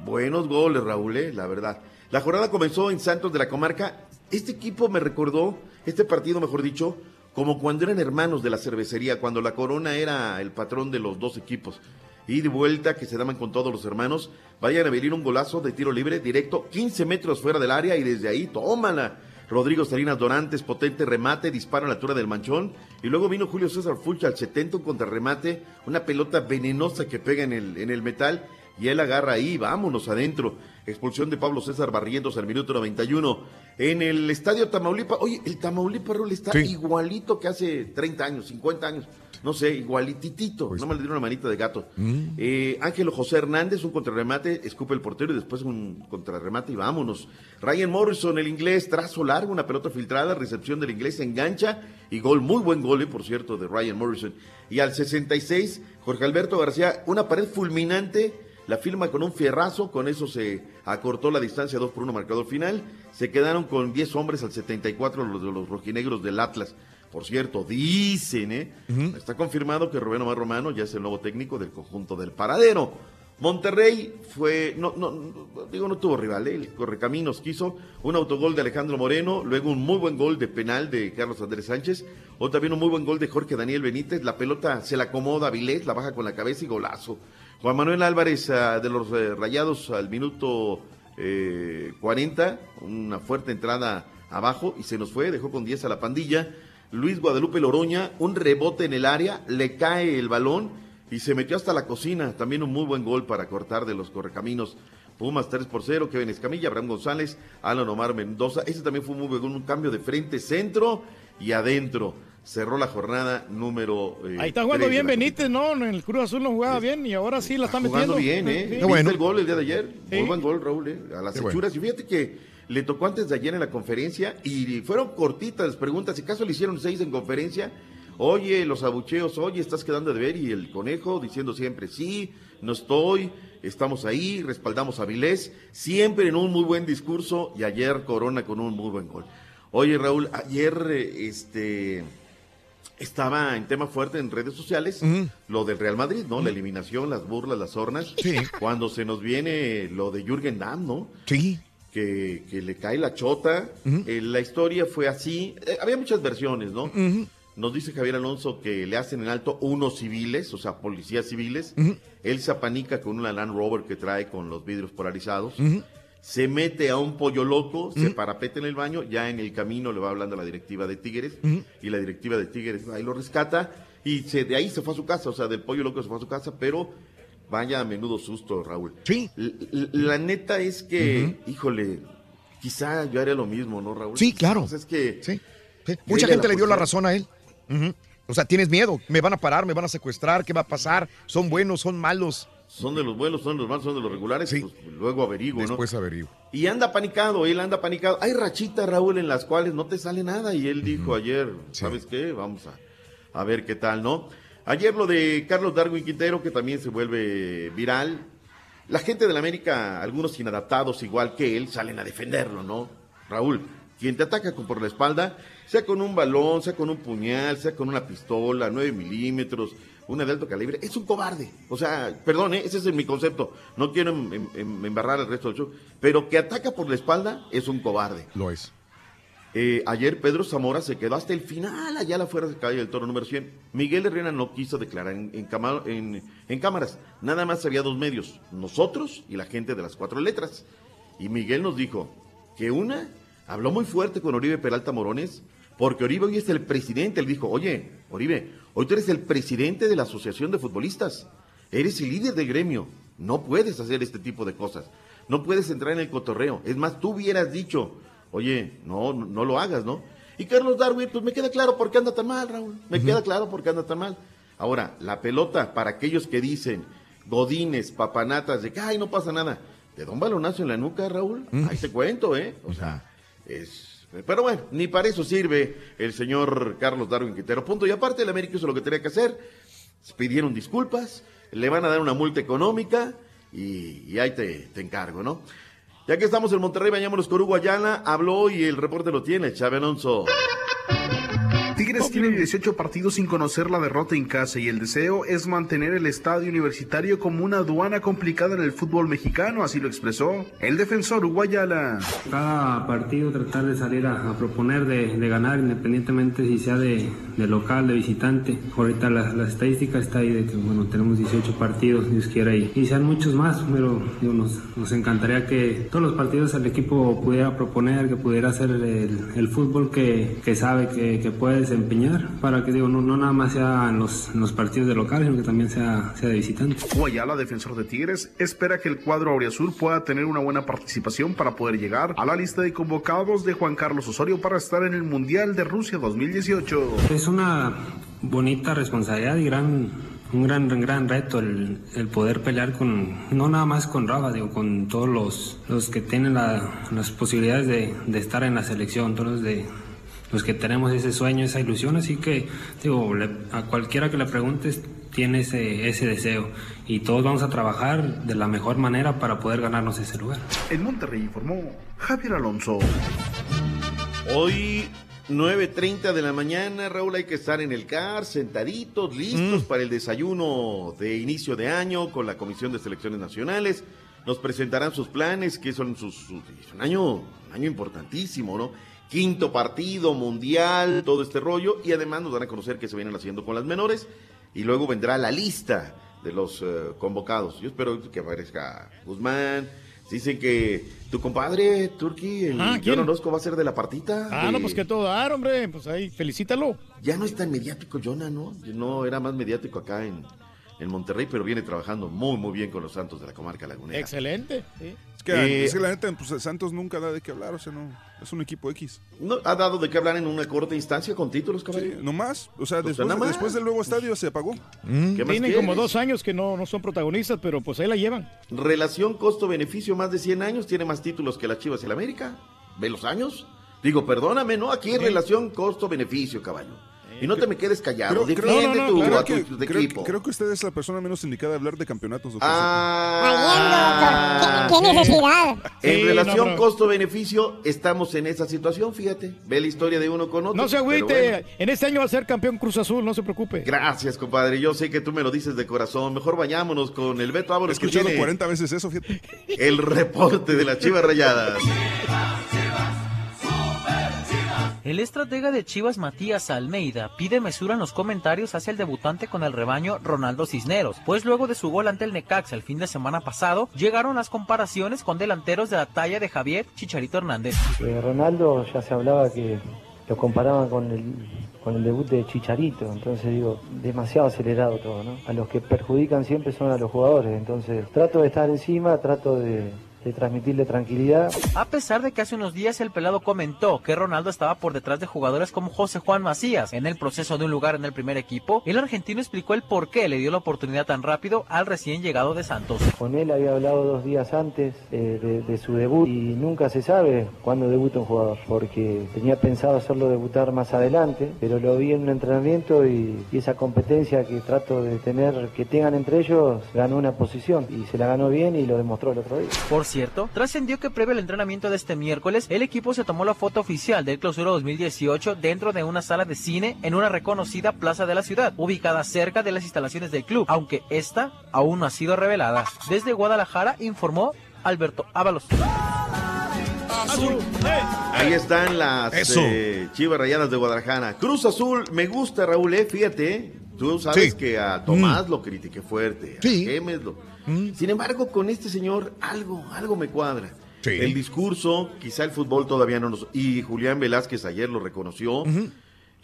Buenos goles, Raúl, eh, la verdad. La jornada comenzó en Santos de la Comarca. Este equipo me recordó, este partido, mejor dicho, como cuando eran hermanos de la cervecería, cuando la Corona era el patrón de los dos equipos. Y de vuelta que se daban con todos los hermanos. Vayan a venir un golazo de tiro libre directo, 15 metros fuera del área y desde ahí, tómala. Rodrigo Salinas Dorantes, potente remate, disparo a la altura del manchón. Y luego vino Julio César Fulch al 70, un contrarremate, una pelota venenosa que pega en el, en el metal. Y él agarra ahí, vámonos adentro. Expulsión de Pablo César Barrientos al minuto 91. En el estadio Tamaulipas, oye, el Tamaulipas Raúl está Sí. igualito que hace 30 años, 50 años. No sé, igualititito. no me le dieron una manita de gato. Eh, Ángelo José Hernández, un contrarremate, escupe el portero y después un contrarremate y vámonos. Ryan Morrison, el inglés, trazo largo, una pelota filtrada, recepción del inglés, engancha y gol, muy buen gol, eh, por cierto, de Ryan Morrison. Y al 66, Jorge Alberto García, una pared fulminante, la firma con un fierrazo, con eso se acortó la distancia 2 por 1 marcador final. Se quedaron con 10 hombres al 74 los de los rojinegros del Atlas. Por cierto, dicen, ¿eh? Está confirmado que Rubén Omar Romano ya es el nuevo técnico del conjunto del Paradero. Monterrey fue, no, no, no, digo, no tuvo rival, ¿eh? el Correcaminos quiso un autogol de Alejandro Moreno, luego un muy buen gol de penal de Carlos Andrés Sánchez, o también un muy buen gol de Jorge Daniel Benítez, la pelota se la acomoda a Vilés, la baja con la cabeza y golazo. Juan Manuel Álvarez ah, de los eh, Rayados al minuto eh, 40, una fuerte entrada abajo y se nos fue, dejó con 10 a la pandilla. Luis Guadalupe Loroña, un rebote en el área, le cae el balón y se metió hasta la cocina. También un muy buen gol para cortar de los correcaminos. Pumas 3 por 0, Kevin Escamilla, Abraham González, Alan Omar Mendoza. Ese también fue muy buen un cambio de frente, centro y adentro. Cerró la jornada número. eh, Ahí está jugando bien Benítez, ¿no? En el Cruz Azul no jugaba bien y ahora sí la está jugando metiendo. bien, ¿eh? Sí. ¿Viste el gol el día de ayer? Sí. Muy buen gol, Raúl, ¿eh? A las Qué bueno. hechuras. Y fíjate que le tocó antes de ayer en la conferencia y fueron cortitas las preguntas. Si acaso le hicieron seis en conferencia, oye, los abucheos, oye, estás quedando de ver. Y el conejo diciendo siempre, sí, no estoy, estamos ahí, respaldamos a Vilés. Siempre en un muy buen discurso y ayer Corona con un muy buen gol. Oye, Raúl, ayer, eh, este estaba en tema fuerte en redes sociales lo del Real Madrid, ¿no? La eliminación, las burlas, las hornas. Cuando se nos viene lo de Jürgen Damm, ¿no? Sí. Que, que le cae la chota. Eh, la historia fue así. Eh, había muchas versiones, ¿no? Nos dice Javier Alonso que le hacen en alto unos civiles, o sea, policías civiles. Él se apanica con una Land Rover que trae con los vidrios polarizados. Se mete a un pollo loco, se parapeta en el baño, ya en el camino le va hablando a la directiva de Tigres y la directiva de Tigres y lo rescata y se, de ahí se fue a su casa, o sea, del pollo loco se fue a su casa, pero vaya a menudo susto, Raúl. Sí. La neta es que, híjole, quizá yo haría lo mismo, ¿no, Raúl? Sí, claro. O sea, es que... Mucha Dele gente la le dio la razón a él. O sea, tienes miedo, me van a parar, me van a secuestrar, ¿qué va a pasar? ¿Son buenos, son malos? Son de los buenos, son de los malos, son de los regulares, pues luego averiguo, ¿no? Después averiguo. Y anda panicado, él anda panicado. Hay rachitas, Raúl, en las cuales no te sale nada. Y él dijo ayer, ¿sabes qué? Vamos a, a ver qué tal, ¿no? Ayer lo de Carlos Darwin Quintero, que también se vuelve viral. La gente de la América, algunos inadaptados igual que él, salen a defenderlo, ¿no? Raúl, quien te ataca con por la espalda, sea con un balón, sea con un puñal, sea con una pistola, 9 milímetros, una de alto calibre, es un cobarde. O sea, perdón, ¿eh? ese es mi concepto. No quiero em- em- em- embarrar el resto del show, pero que ataca por la espalda es un cobarde. Lo es. Eh, ayer Pedro Zamora se quedó hasta el final, allá a la de calle del toro número 100. Miguel Herrera no quiso declarar en, en cama- en- en cámaras. Nada más había dos medios, nosotros y la gente de las cuatro letras. Y Miguel nos dijo que una habló muy fuerte con Oribe Peralta Morones, porque Oribe hoy es el presidente. Él dijo, oye, Oribe, hoy tú eres el presidente de la Asociación de Futbolistas. Eres el líder del gremio. No puedes hacer este tipo de cosas. No puedes entrar en el cotorreo. Es más, tú hubieras dicho, oye, no, no, no lo hagas, ¿no? Y Carlos Darwin, pues me queda claro por qué anda tan mal, Raúl. Me queda claro por qué anda tan mal. Ahora, la pelota, para aquellos que dicen, godines, papanatas, de que, ay, no pasa nada. Te da un balonazo en la nuca, Raúl. Ahí te cuento, ¿eh? O sea, es... Pero bueno, ni para eso sirve el señor Carlos Darwin Quintero. Punto. Y aparte, el América hizo lo que tenía que hacer. Pidieron disculpas, le van a dar una multa económica y, ahí te, te encargo, ¿no? Ya que estamos en Monterrey, bañámonos con Hugo Ayala. Habló y el reporte lo tiene, Chávez Alonso. *laughs* Tigres tiene 18 partidos sin conocer la derrota en casa y el deseo es mantener el estadio universitario como una aduana complicada en el fútbol mexicano, así lo expresó el defensor Guayala. Cada partido tratar de salir a, a proponer de, de, ganar independientemente si sea de, de local, de visitante. Ahorita la, la, estadística está ahí de que bueno, tenemos 18 partidos, Dios quiera, y, y sean muchos más, pero digo, nos, nos, encantaría que todos los partidos el equipo pudiera proponer, que pudiera hacer el, el fútbol que, que sabe que, que puede desempeñar para que digo no, no nada más sea en los, en los, partidos de local, sino que también sea, sea de visitante. Guayala, defensor de Tigres, espera que el cuadro auriazul pueda tener una buena participación para poder llegar a la lista de convocados de Juan Carlos Osorio para estar en el Mundial de Rusia 2018. Es una bonita responsabilidad y gran un gran, gran reto el, el, poder pelear con, no nada más con Rafa, digo, con todos los, los que tienen la, las posibilidades de, de, estar en la selección, todos los de, los que tenemos ese sueño, esa ilusión, así que digo, le, a cualquiera que le preguntes tiene ese, ese deseo y todos vamos a trabajar de la mejor manera para poder ganarnos ese lugar. En Monterrey informó Javier Alonso. Hoy 9.30 de la mañana, Raúl, hay que estar en el CAR, sentaditos, listos mm. para el desayuno de inicio de año con la Comisión de Selecciones Nacionales. Nos presentarán sus planes, que son sus, sus un año, un año importantísimo, ¿no? Quinto partido mundial, todo este rollo, y además nos dan a conocer qué se vienen haciendo con las menores, y luego vendrá la lista de los uh, convocados. Yo espero que aparezca Guzmán. Dicen que tu compadre, Turki, el Ah, John Orozco, va a ser de la partita. Ah, de- no, pues que todo dar, hombre. Pues ahí, felicítalo. Ya no es tan mediático, Jonah, ¿no? No era más mediático acá en, en Monterrey, pero viene trabajando muy, muy bien con los Santos de la comarca lagunera. Excelente. sí. Es que, Eh, es que la neta, pues Santos nunca da de qué hablar, o sea, no, es un equipo X. ¿No ha dado de qué hablar en una corta instancia con títulos, caballero? No más, o sea, después, nada más. después del nuevo estadio se apagó. ¿Qué más Tienen quieres? como dos años que no, no son protagonistas, pero pues ahí la llevan. Relación costo-beneficio más de 100 años, tiene más títulos que las Chivas y el América. ¿Ve los años? Digo, perdóname, ¿no? Aquí relación costo-beneficio, caballo. Y no te me quedes callado. Defiende no, no, tu, creo a tu- que, tu creo- equipo. creo que usted es la persona menos indicada de hablar de campeonatos. doctor. Ah, ¿Qué, qué necesidad? En Sí, relación no, pero- costo-beneficio, estamos en esa situación, fíjate. Ve la historia de uno con otro. No se agüite. bueno. En este año va a ser campeón Cruz Azul, no se preocupe. Gracias, compadre. Yo sé que tú me lo dices de corazón. Mejor vayámonos con el Beto He Ábalos que escuchado tiene 40 veces eso, fíjate. el reporte de las Chivas Rayadas. El estratega de Chivas Matías Almeida pide mesura en los comentarios hacia el debutante con el rebaño Ronaldo Cisneros, pues luego de su gol ante el Necaxa el fin de semana pasado, llegaron las comparaciones con delanteros de la talla de Javier Chicharito Hernández. Eh, Ronaldo ya se hablaba que lo comparaban con el, con el debut de Chicharito, entonces digo, demasiado acelerado todo, ¿no? A los que perjudican siempre son a los jugadores, entonces trato de estar encima, trato de, de transmitirle tranquilidad. A pesar de que hace unos días el pelado comentó que Ronaldo estaba por detrás de jugadores como José Juan Macías en el proceso de un lugar en el primer equipo, el argentino explicó el por qué le dio la oportunidad tan rápido al recién llegado de Santos. Con él había hablado dos días antes eh, de, de su debut y nunca se sabe cuándo debuta un jugador, porque tenía pensado hacerlo debutar más adelante, pero lo vi en un entrenamiento y, y esa competencia que trato de tener, que tengan entre ellos, ganó una posición y se la ganó bien y lo demostró el otro día. Por cierto, trascendió que previo al entrenamiento de este miércoles, el equipo se tomó la foto oficial del Clausura 2018 dentro de una sala de cine en una reconocida plaza de la ciudad, ubicada cerca de las instalaciones del club, aunque esta aún no ha sido revelada. Desde Guadalajara informó Alberto Ábalos. Ahí están las eh, Chivas Rayadas de Guadalajara. Cruz Azul, me gusta, Raúl, eh, fíjate. Tú sabes Sí. que a Tomás lo critiqué fuerte. A Sí. Gemes lo- Sin embargo, con este señor, algo, algo me cuadra. Sí. El discurso, quizá el fútbol todavía no nos... Y Julián Velázquez ayer lo reconoció.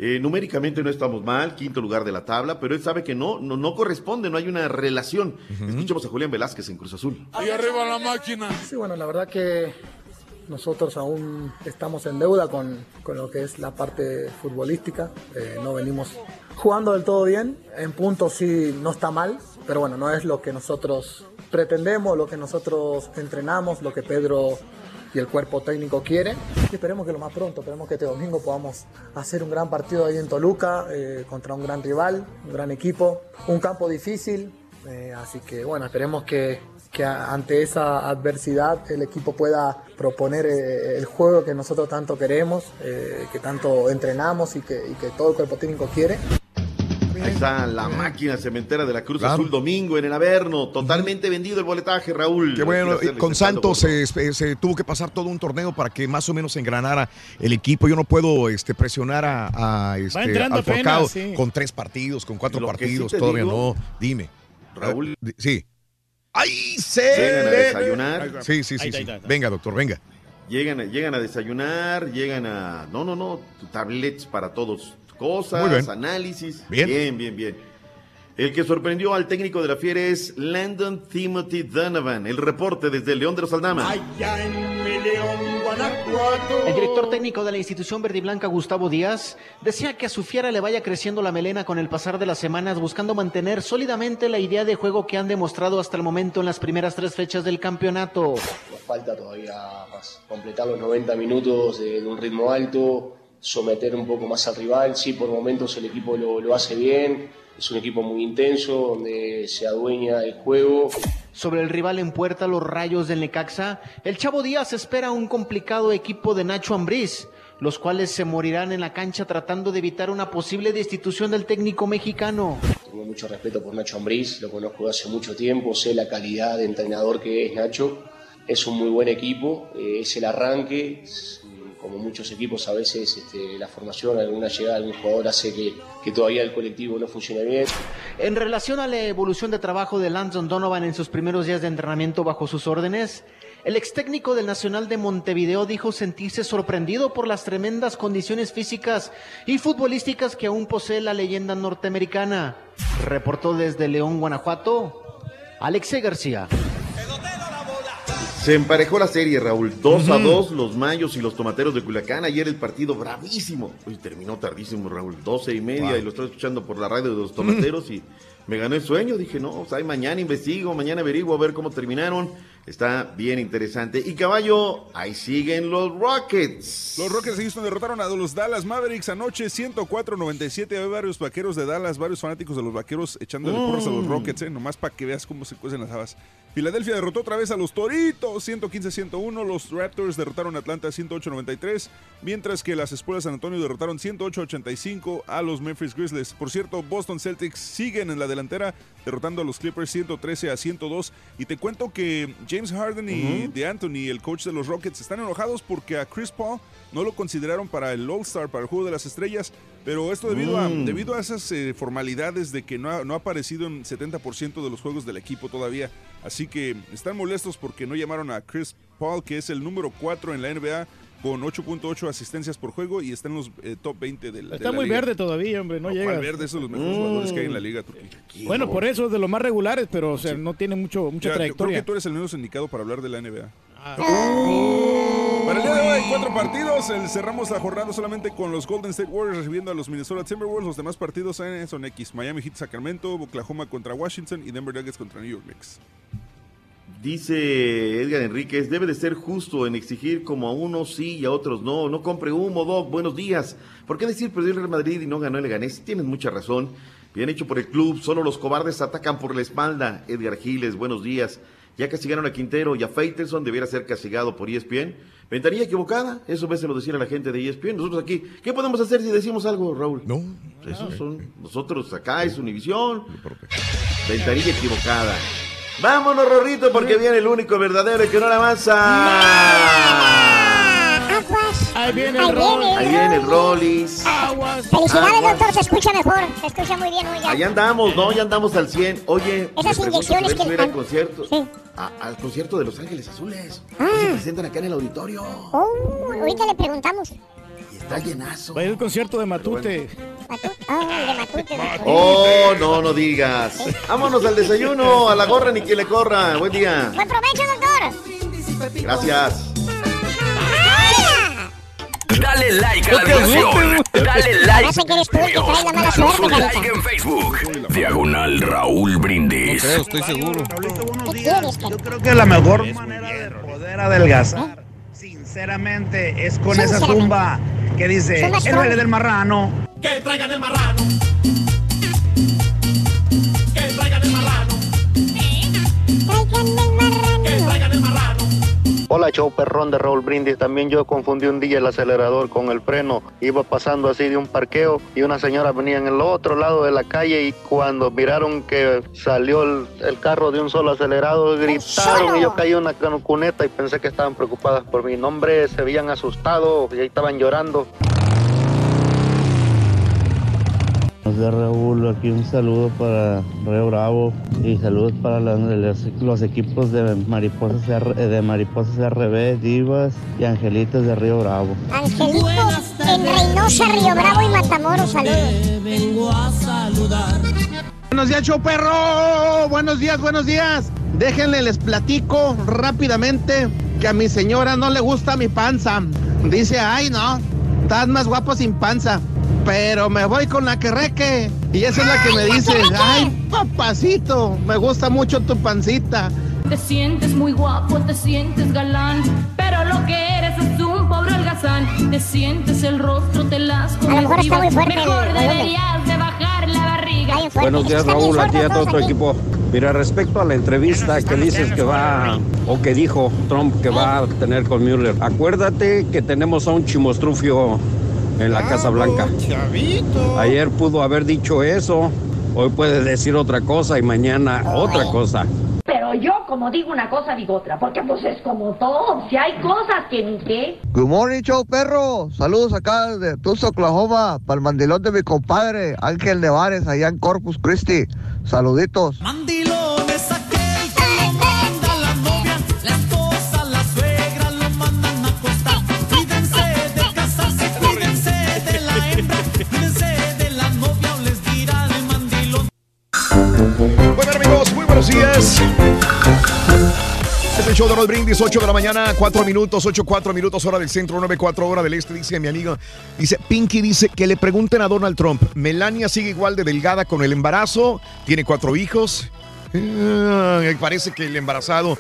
Eh, numéricamente no estamos mal, quinto lugar de la tabla, pero él sabe que no, no, no corresponde, no hay una relación. Escuchemos a Julián Velázquez en Cruz Azul. Ahí arriba la máquina. Sí, bueno, la verdad que nosotros aún estamos en deuda con, con lo que es la parte futbolística. Eh, no venimos jugando del todo bien. En puntos sí no está mal, pero bueno, no es lo que nosotros pretendemos, lo que nosotros entrenamos, lo que Pedro y el cuerpo técnico quiere. Y esperemos que lo más pronto, esperemos que este domingo podamos hacer un gran partido ahí en Toluca eh, contra un gran rival, un gran equipo, un campo difícil. eh, así que bueno, esperemos que, que ante esa adversidad el equipo pueda proponer eh, el juego que nosotros tanto queremos, eh, que tanto entrenamos y que, y que todo el cuerpo técnico quiere. Ahí está la máquina cementera de la Cruz Claro. Azul domingo en el Averno. Totalmente vendido el boletaje, Raúl. Qué bueno, con Santos se, se tuvo que pasar todo un torneo para que más o menos engranara el equipo. Yo no puedo este, presionar a, a, este, al sí. con tres partidos, con cuatro sí partidos, te todavía digo, no. Dime. Raúl. Ah, sí. ¡Ay, Llegan a se desayunar. Sí, sí, sí. Ahí sí. está, ahí está. Venga, doctor, venga. Llegan, a- llegan a desayunar, llegan a... No, no, no, tablets para todos. Cosas, Muy bien. análisis. Bien. bien, bien, bien. El que sorprendió al técnico de la Fiera es Landon Timothy Donovan. El reporte desde el León de los Aldama. El director técnico de la institución verde y blanca, Gustavo Díaz, desea que a su fiera le vaya creciendo la melena con el pasar de las semanas, buscando mantener sólidamente la idea de juego que han demostrado hasta el momento en las primeras tres fechas del campeonato. Nos falta todavía más completar los 90 minutos de un ritmo alto, someter un poco más al rival. Sí, por momentos el equipo lo, lo hace bien, es un equipo muy intenso, donde se adueña el juego. Sobre el rival en puerta, los rayos del Necaxa, el Chavo Díaz espera un complicado equipo de Nacho Ambriz, los cuales se morirán en la cancha tratando de evitar una posible destitución del técnico mexicano. Tengo mucho respeto por Nacho Ambriz, lo conozco hace mucho tiempo, sé la calidad de entrenador que es Nacho. Es un muy buen equipo, eh, es el arranque. Como muchos equipos, a veces este, la formación, alguna llegada, algún jugador hace que, que todavía el colectivo no funcione bien. En relación a la evolución de trabajo de Landon Donovan en sus primeros días de entrenamiento bajo sus órdenes, el ex técnico del Nacional de Montevideo dijo sentirse sorprendido por las tremendas condiciones físicas y futbolísticas que aún posee la leyenda norteamericana. Reportó desde León, Guanajuato, Alexei García. Se emparejó la serie, Raúl. 2 a Ujú. 2 los Mayos y los Tomateros de Culiacán. Ayer el partido bravísimo. Uy, terminó tardísimo, Raúl. 12 y media Wow. y lo estoy escuchando por la radio de los Tomateros y me ganó el sueño. Dije, no, pues ahí mañana investigo, mañana averiguo a ver cómo terminaron. Está bien interesante. Y caballo, ahí siguen los Rockets. Los Rockets de Houston derrotaron a los Dallas Mavericks anoche 104-97. Hay varios vaqueros de Dallas, varios fanáticos de los vaqueros echándole porras a los Mm. Rockets, ¿eh? nomás para que veas cómo se cuecen las habas. Filadelfia derrotó otra vez a los Toritos 115-101. Los Raptors derrotaron a Atlanta 108-93. Mientras que las Espuelas San Antonio derrotaron 108-85 a los Memphis Grizzlies. Por cierto, Boston Celtics siguen en la delantera derrotando a los Clippers 113 a 102. Y te cuento que James Harden y Ujú. de Anthony, el coach de los Rockets, están enojados porque a Chris Paul no lo consideraron para el All-Star, para el Juego de las Estrellas. Pero esto debido, a, Mm. debido a esas eh, formalidades de que no ha, no ha aparecido en 70% de los juegos del equipo todavía. Así que están molestos porque no llamaron a Chris Paul, que es el número 4 en la NBA, con 8.8 asistencias por juego y está en los eh, top 20 de la Está de la muy liga. verde todavía, hombre, no, No, llega. ¿cuál verde? Esos son los mejores jugadores que hay en la liga, Turquía. Bueno, por eso es de los más regulares, pero o sea, no tiene mucho, mucha Ya, yo creo trayectoria. que tú eres el menos indicado para hablar de la NBA. Ah. Para el día de hoy cuatro partidos. El- cerramos la jornada solamente con los Golden State Warriors recibiendo a los Minnesota Timberwolves. Los demás partidos son X. Miami Heat Sacramento, Oklahoma contra Washington y Denver Nuggets contra New York Knicks. Dice Edgar Enríquez, debe de ser justo en exigir como a unos sí y a otros no. No compre humo, Doc. Buenos días. ¿Por qué decir perdió el Real Madrid y no ganó el Leganés? Tienes mucha razón. Bien hecho por el club. Solo los cobardes atacan por la espalda. Edgar Giles, buenos días. Ya castigaron a Quintero y a Faitelson, debiera ser castigado por ESPN. Ventanilla equivocada, eso veces lo decía la gente de ESPN. Nosotros aquí, ¿qué podemos hacer si decimos algo, Raúl? No. Esos son, nosotros acá es Univisión. Ventanilla equivocada. Vámonos, Rorrito, porque viene el único verdadero y que no la avanza. Aguas. Ahí viene Ahí el viene rol. Ahí viene el Rollis. Aguas. Felicidades, Aguas. doctor, se escucha mejor. Se escucha muy bien, oiga. Allá andamos, ¿no? Ya andamos al 100. Oye, Esas inyecciones que al concierto. Sí. a- al concierto de Los Ángeles Azules. Ah. Se presentan acá en el auditorio. Oh, ahorita le preguntamos. Está llenazo. Va a ir el concierto de Matute. Matute. Oh, el de Matute. Oh, no, no digas. Vámonos al desayuno, a la gorra ni que le corra. Buen día. Buen provecho, doctor. Gracias. Dale like a la diversión. Dale like. Danos un like en Facebook. Diagonal Raúl Brindis. estoy seguro. Yo creo que la mejor manera de poder adelgazar, sinceramente, es con esa zumba que dice Zumba, el baile del marrano. Que traigan el marrano. Que traigan el marrano. Que traigan el marrano. Hola, show perrón de Raúl Brindis. También yo confundí un día el acelerador con el freno. Iba pasando así de un parqueo y una señora venía en el otro lado de la calle y cuando miraron que salió el, el carro de un solo acelerado, gritaron y yo caí en una cuneta y pensé que estaban preocupadas por mi nombre. Se habían asustado y ahí estaban llorando. De Raúl, aquí un saludo para Río Bravo y saludos para los, los equipos de Mariposas, R- de Mariposas RB, Divas y Angelitos de Río Bravo. Angelitos en Reynosa, Río Bravo y Matamoros, saludos. Vengo a saludar. Buenos días, show perro. Buenos días, buenos días. Déjenle, les platico rápidamente que a mi señora no le gusta mi panza. Dice, ay, no, estás más guapo sin panza. Pero me voy con la que reque. Y esa es la que me dice, ay, papacito, me gusta mucho tu pancita. Te sientes muy guapo, te sientes galán, pero lo que eres es un pobre holgazán. Te sientes el rostro, te las A lo mejor está muy fuerte el Mejor deberías de bajar la barriga. Buenos días Raúl, aquí a todo tu equipo. Mira, respecto a la entrevista que dices que va, o que dijo Trump que va a tener con Mueller, acuérdate que tenemos a un chimostrufio en la Casa Blanca. Ayer pudo haber dicho eso, hoy puede decir otra cosa y mañana otra cosa. Pero yo, como digo una cosa, digo otra, porque pues es como todo. Si hay cosas que ni qué. Good morning, show perro. Saludos acá de Tulsa, Oklahoma, para el mandilón de mi compadre Ángel Nevares, allá en Corpus Christi. Saluditos. Mandilón Bueno amigos, muy buenos días. Es el show de Raúl Brindis, 8 de la mañana, 4 minutos, 8, 4 minutos, hora del centro, 9, 4 hora del este, dice mi amigo. Dice, Pinky dice que le pregunten a Donald Trump, Melania sigue igual de delgada con el embarazo, tiene cuatro hijos. Eh, parece que el embarazado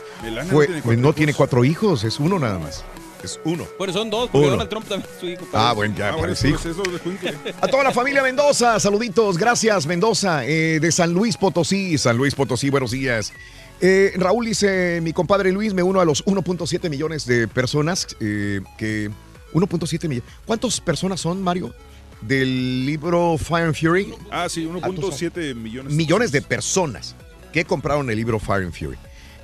fue- tiene no tiene cuatro hijos, es uno nada más. Es uno. Bueno, son dos, porque Uno. Donald Trump también es su hijo. Ah, bueno, ya Ah, bueno, pues eso es escuincle. *laughs* A toda la familia Mendoza, saluditos, gracias Mendoza, eh, de San Luis Potosí, San Luis Potosí, buenos días. Eh, Raúl dice, mi compadre Luis, me uno a los 1.7 millones de personas eh, que... 1.7 millones. ¿Cuántas personas son, Mario? Del libro Fire and Fury. Ah, sí, 1.7 millones. Millones de personas que compraron el libro Fire and Fury.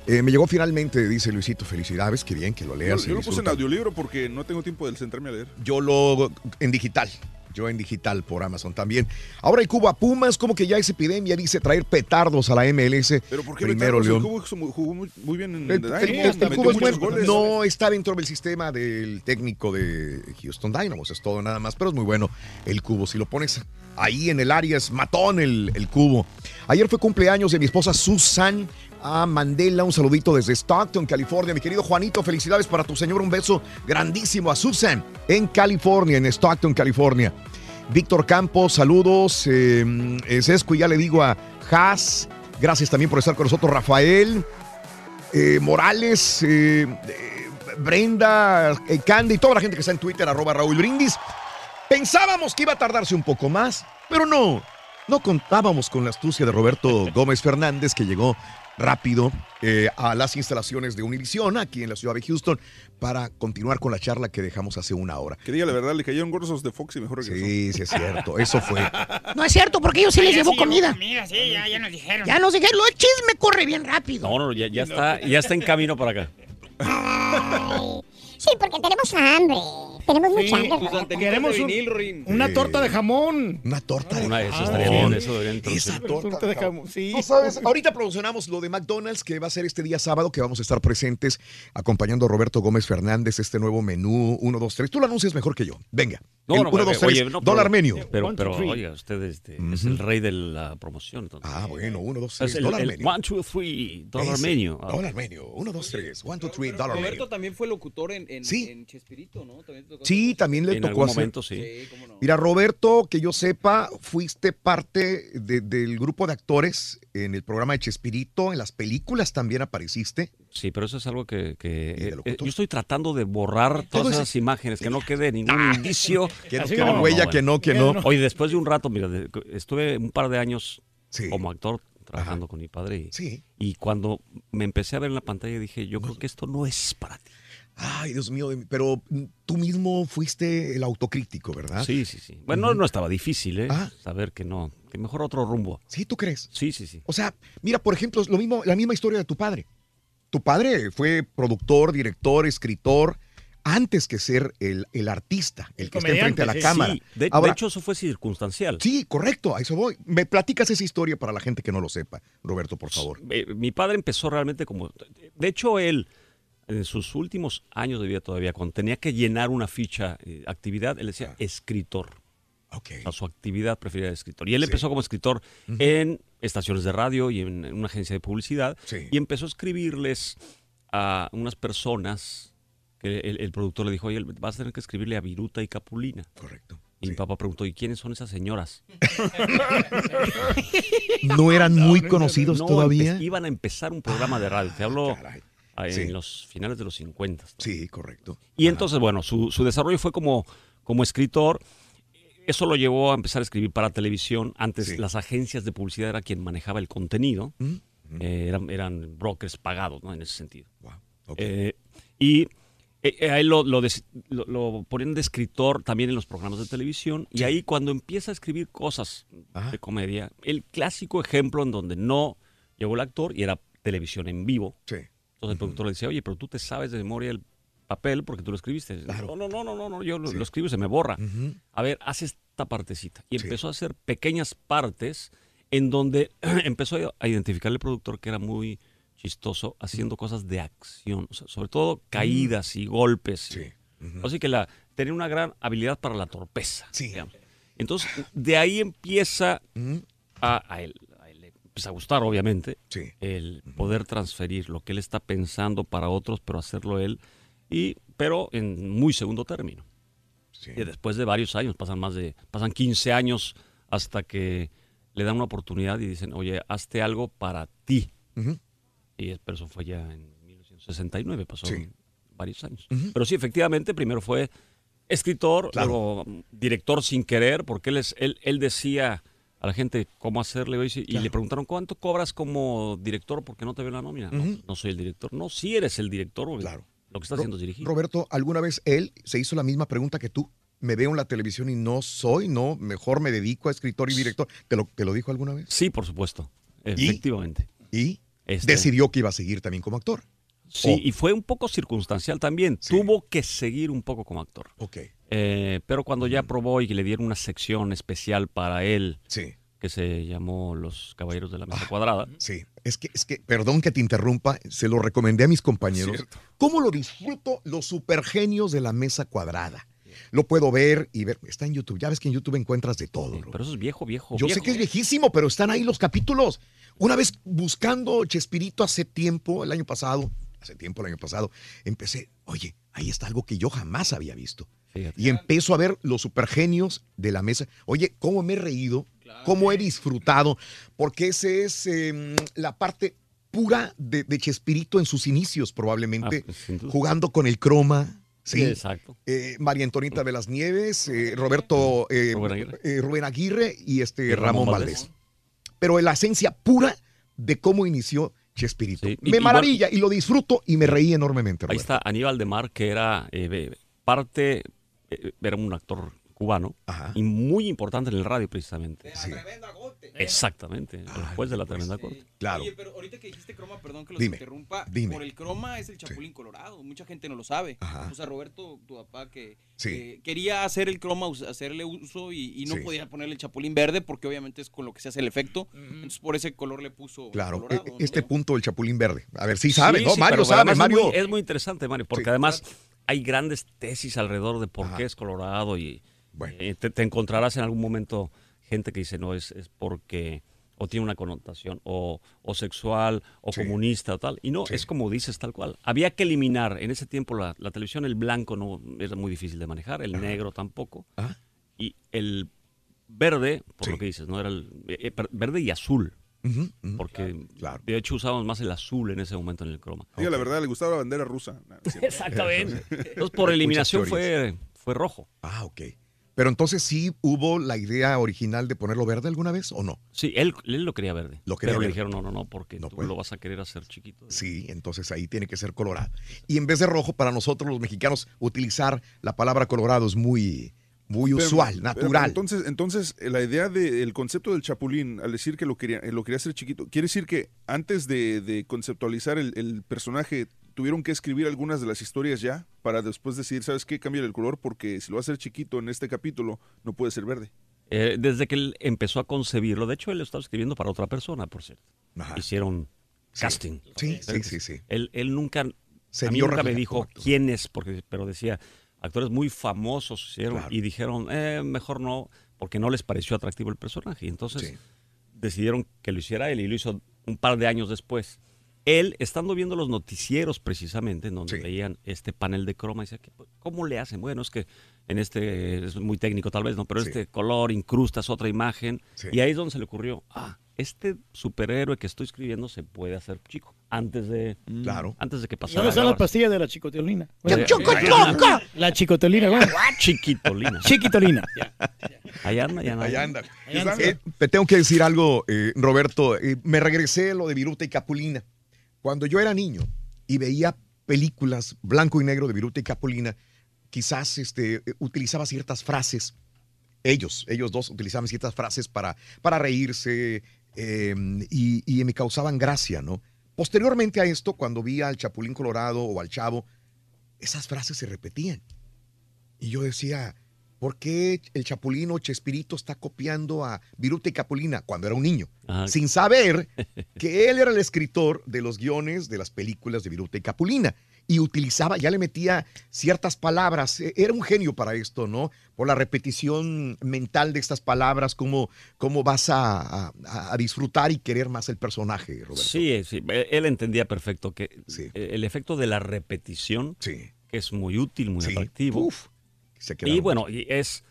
Eh, me llegó finalmente, dice Luisito, felicidades, qué bien que lo leas. yo lo puse en audiolibro porque no tengo tiempo de sentarme a leer. Yo lo en digital. Yo en digital por Amazon también. Ahora el Cuba Pumas, como que ya es epidemia, dice traer petardos a la MLS. Pero ¿por qué Primero? León. El Cubo jugó- muy, muy bien en El, el- el- el metió Cuba es bueno. goles. No está dentro del sistema del técnico de Houston Dynamos, es todo nada más, pero es muy bueno el cubo. Si lo pones ahí en el área, es matón el, el cubo. Ayer fue cumpleaños de mi esposa Susan a Mandela. Un saludito desde Stockton, California. Mi querido Juanito, felicidades para tu señor. Un beso grandísimo a Susan en California, en Stockton, California. Víctor Campos, saludos. Eh, eh, Sesco, ya le digo a Haas. Gracias también por estar con nosotros, Rafael. eh, Morales, eh, eh, Brenda, Candy y toda la gente que está en Twitter, arroba Raúl Brindis. Pensábamos que iba a tardarse un poco más, pero no. No contábamos con la astucia de Roberto Gómez Fernández, que llegó rápido eh, a las instalaciones de Univision aquí en la ciudad de Houston para continuar con la charla que dejamos hace una hora. Que diga la verdad, le cayeron gordos los de Fox y mejor regresó. Sí, sí es cierto, eso fue. *laughs* No es cierto, porque ellos sí les llevó sí comida. comida, sí, ya, ya nos dijeron. Ya nos dijeron, el chisme corre bien rápido. No, no, ya, ya está, ya está en camino para acá. *laughs* Sí, porque tenemos hambre. Tenemos Sí, mucha hambre. pues. Queremos un- una torta de jamón. Una torta de Una, eso jamón. estaría bien, eso. Esa torta de jamón, sí. Sabes, ahorita promocionamos lo de McDonald's que va a ser este día sábado, que vamos a estar presentes acompañando a Roberto Gómez Fernández, este nuevo menú 1, 2, 3. Tú lo anuncias mejor que yo. Venga. No, El no, 1, oye, 2, 3, oye, no, dólar pero- menú. Pero, pero oiga, usted este, es el rey de la promoción. entonces. Ah, bueno, 1, 2, Es 3, el, dólar el menú. one, two, three, dollar Ese, menu. Ah, Dólar menú. 1, 2, 3. 1, 2, 3, dólar Roberto menú. también fue locutor en, en, Sí. en Chespirito, ¿no? También Sí, también le En tocó algún hacer. momento, sí. Mira, Roberto, que yo sepa, fuiste parte de- del grupo de actores en el programa de Chespirito, en las películas también apareciste. Sí, pero eso es algo que, que, eh, eh, yo estoy tratando de borrar todas ese- esas imágenes, que no quede *laughs* ningún indicio. Que no quede huella, que no, que no. Oye, después de un rato, mira, de- estuve un par de años como actor trabajando con mi padre y, Sí. y cuando me empecé a ver en la pantalla dije, yo creo que esto no es para ti. Ay, Dios mío, pero tú mismo fuiste el autocrítico, ¿verdad? Sí, sí, sí. Bueno, no estaba difícil, ¿eh? Ah. Saber que no, que mejor otro rumbo. ¿Sí, tú crees? Sí, sí, sí. O sea, mira, por ejemplo, lo mismo, la misma historia de tu padre. Tu padre fue productor, director, escritor, antes que ser el, el artista, el, que está enfrente a la cámara. Sí, de, de hecho, eso fue circunstancial. sí, correcto, a eso voy. Me platicas esa historia para la gente que no lo sepa, Roberto, por favor. Eh, mi padre empezó realmente como... De hecho, él, en sus últimos años de vida todavía, cuando tenía que llenar una ficha, eh, actividad, él decía escritor. Ah. Ok. A su actividad preferida de escritor. Y él empezó como escritor en estaciones de radio y en, en una agencia de publicidad. Sí. Y empezó a escribirles a unas personas que el, el productor le dijo, oye, vas a tener que escribirle a Viruta y Capulina. Correcto. Y mi papá preguntó, ¿y quiénes son esas señoras? *laughs* ¿No eran muy conocidos No, todavía? iban a empezar un programa de radio. Te hablo ah, en Sí. los finales de los 50. Sí, correcto. Y entonces, bueno, su, su desarrollo fue como, como escritor. Eso lo llevó a empezar a escribir para televisión. Antes las agencias de publicidad era quien manejaba el contenido. Eh, eran, eran brokers pagados, ¿no? En ese sentido. Eh, y eh, eh, a él lo, lo lo ponían de escritor también en los programas de televisión. Y ahí cuando empieza a escribir cosas de comedia, el clásico ejemplo en donde no llegó el actor y era televisión en vivo. Entonces el productor le decía, oye, pero tú te sabes de memoria el papel porque tú lo escribiste. No, no, no, no, no, no, yo lo, lo escribo y se me borra. A ver, haz esta partecita. Y empezó a hacer pequeñas partes en donde *clears throat* empezó a identificar el productor que era muy chistoso haciendo cosas de acción, o sea, sobre todo caídas y golpes. Así que la, tenía una gran habilidad para la torpeza. digamos. Entonces, de ahí empieza a, a él, empieza a gustar, obviamente, el poder transferir lo que él está pensando para otros, pero hacerlo él, y, pero en muy segundo término. Y después de varios años, pasan más de, pasan 15 años hasta que le dan una oportunidad y dicen, oye, hazte algo para ti. Y pero eso fue ya en 1969, pasó varios años. Pero sí, efectivamente, primero fue escritor, luego director sin querer, porque él, es, él, él decía a la gente cómo hacerle y le preguntaron, ¿cuánto cobras como director porque no te veo la nómina? No, no soy el director. No, sí eres el director. porque Lo que está haciendo es dirigir. Roberto, ¿alguna vez él se hizo la misma pregunta que tú? Me veo en la televisión y no soy, no, mejor me dedico a escritor y director. ¿Te lo, te lo dijo alguna vez? Sí, por supuesto. Efectivamente. ¿Y? Este- Decidió que iba a seguir también como actor. Sí, y fue un poco circunstancial también. Tuvo que seguir un poco como actor. Ok. Eh, pero cuando ya probó y le dieron una sección especial para él, Sí. que se llamó Los Caballeros de la Mesa Cuadrada. Sí, es que, es que, perdón que te interrumpa, se lo recomendé a mis compañeros. ¿Cómo lo disfruto los supergenios de la mesa cuadrada? Lo puedo ver y ver. Está en YouTube. Ya ves que en YouTube encuentras de todo. Pero eso es viejo, viejo. Yo sé que es viejísimo, pero están ahí los capítulos. Una vez buscando Chespirito hace tiempo, el año pasado, hace tiempo el año pasado, empecé, oye, ahí está algo que yo jamás había visto. Y empiezo a ver los supergenios de la mesa. Oye, cómo me he reído, cómo he disfrutado, porque ese es eh, la parte pura de, de Chespirito en sus inicios, probablemente, Ah, pues, jugando con el croma. Sí, Sí, exacto. Eh, María Antonita de las Nieves, eh, Roberto eh, Rubén Aguirre. Rubén Aguirre y este Y Ramón, Ramón Valdés. Valdés. Pero la esencia pura de cómo inició Chespirito. me y maravilla y lo disfruto y me reí enormemente. Ahí está Aníbal de Mar, que era parte, era un actor cubano y muy importante en el radio precisamente. Exactamente, el juez de la tremenda corte. Claro. Oye, pero ahorita que dijiste croma, perdón que los Dime, interrumpa. dime. Por el croma es el chapulín colorado. Mucha gente no lo sabe. O sea, Roberto, tu papá, que Sí. eh, quería hacer el croma, hacerle uso y, y no Sí. podía ponerle el chapulín verde porque obviamente es con lo que se hace el efecto. Entonces por ese color le puso Claro, colorado. e- este punto del Chapulín Verde. A ver, sí sabe, ¿no? sí, Mario sabe, es Mario. muy- Es muy, interesante, Mario, porque además hay grandes tesis alrededor de por qué es colorado y eh, te, te encontrarás en algún momento gente que dice, no, es, es porque o tiene una connotación o, o sexual o comunista o tal. Y no, es como dices tal cual. Había que eliminar en ese tiempo la, la televisión, el blanco no era muy difícil de manejar, el negro tampoco. Y el verde, por lo que dices, no era el eh, eh, verde y azul. Porque de hecho usábamos más el azul en ese momento en el croma. Diga la verdad, le gustaba la bandera rusa. *laughs* Exactamente. *laughs* Entonces, por eliminación fue, fue rojo. Ah, ok. Pero entonces sí hubo la idea original de ponerlo verde alguna vez o no? Sí, él, él lo quería verde. Lo quería pero le dijeron, no, no, no, porque tú lo vas a querer hacer chiquito. Sí, entonces ahí tiene que ser colorado. Y en vez de rojo, para nosotros los mexicanos, utilizar la palabra colorado es muy, muy Pero- usual, pero natural. entonces, entonces eh, la idea del concepto del chapulín, al decir que lo quería, eh, lo quería hacer chiquito, quiere decir que antes de, de conceptualizar el, el personaje, tuvieron que escribir algunas de las historias ya para después decidir, ¿sabes qué? Cambiar el color porque si lo va a hacer chiquito en este capítulo, no puede ser verde. Eh, desde que él empezó a concebirlo, de hecho él lo estaba escribiendo para otra persona, por cierto. Hicieron casting. Sí, sí, sí, sí. Él, él nunca, Se a mí nunca me dijo quién es, porque, pero decía, actores muy famosos hicieron y dijeron, eh, mejor no, porque no les pareció atractivo el personaje. Y entonces decidieron que lo hiciera él y lo hizo un par de años después. Él, estando viendo los noticieros precisamente, en donde veían este panel de croma, decía, "¿Qué- ¿cómo le hacen? Bueno, es que en este, es muy técnico tal vez, ¿no? Pero este color incrustas otra imagen. Y ahí es donde se le ocurrió, ah, este superhéroe que estoy escribiendo se puede hacer chico. Antes de, claro. antes de que pasara. ¿Dónde a están las pastillas de la chicotolina? Yo- Chocochoco. La chicotolina, ¿cómo? Chiquitolina. Chiquitolina. Ahí anda, ya anda. Allá anda. Ahí anda. Eh, te tengo que decir algo, eh, Roberto. Eh, me regresé a lo de Viruta y Capulina. Cuando yo era niño y veía películas blanco y negro de Viruta y Capulina, quizás este, utilizaba ciertas frases. Ellos, ellos dos utilizaban ciertas frases para, para reírse eh, y, y me causaban gracia, ¿no? Posteriormente a esto, cuando vi al Chapulín Colorado o al Chavo, esas frases se repetían. Y yo decía, ¿por qué el Chapulín o Chespirito está copiando a Viruta y Capulina cuando era un niño? Ajá. Sin saber *laughs* que él era el escritor de los guiones de las películas de Viruta y Capulina. Y utilizaba, ya le metía ciertas palabras. E- Era un genio para esto, ¿no? Por la repetición mental de estas palabras, cómo, cómo vas a, a- a disfrutar y querer más el personaje, Roberto. Sí, sí, él- él entendía perfecto que eh, el efecto de la repetición, que es muy útil, muy atractivo. se y bueno, y es,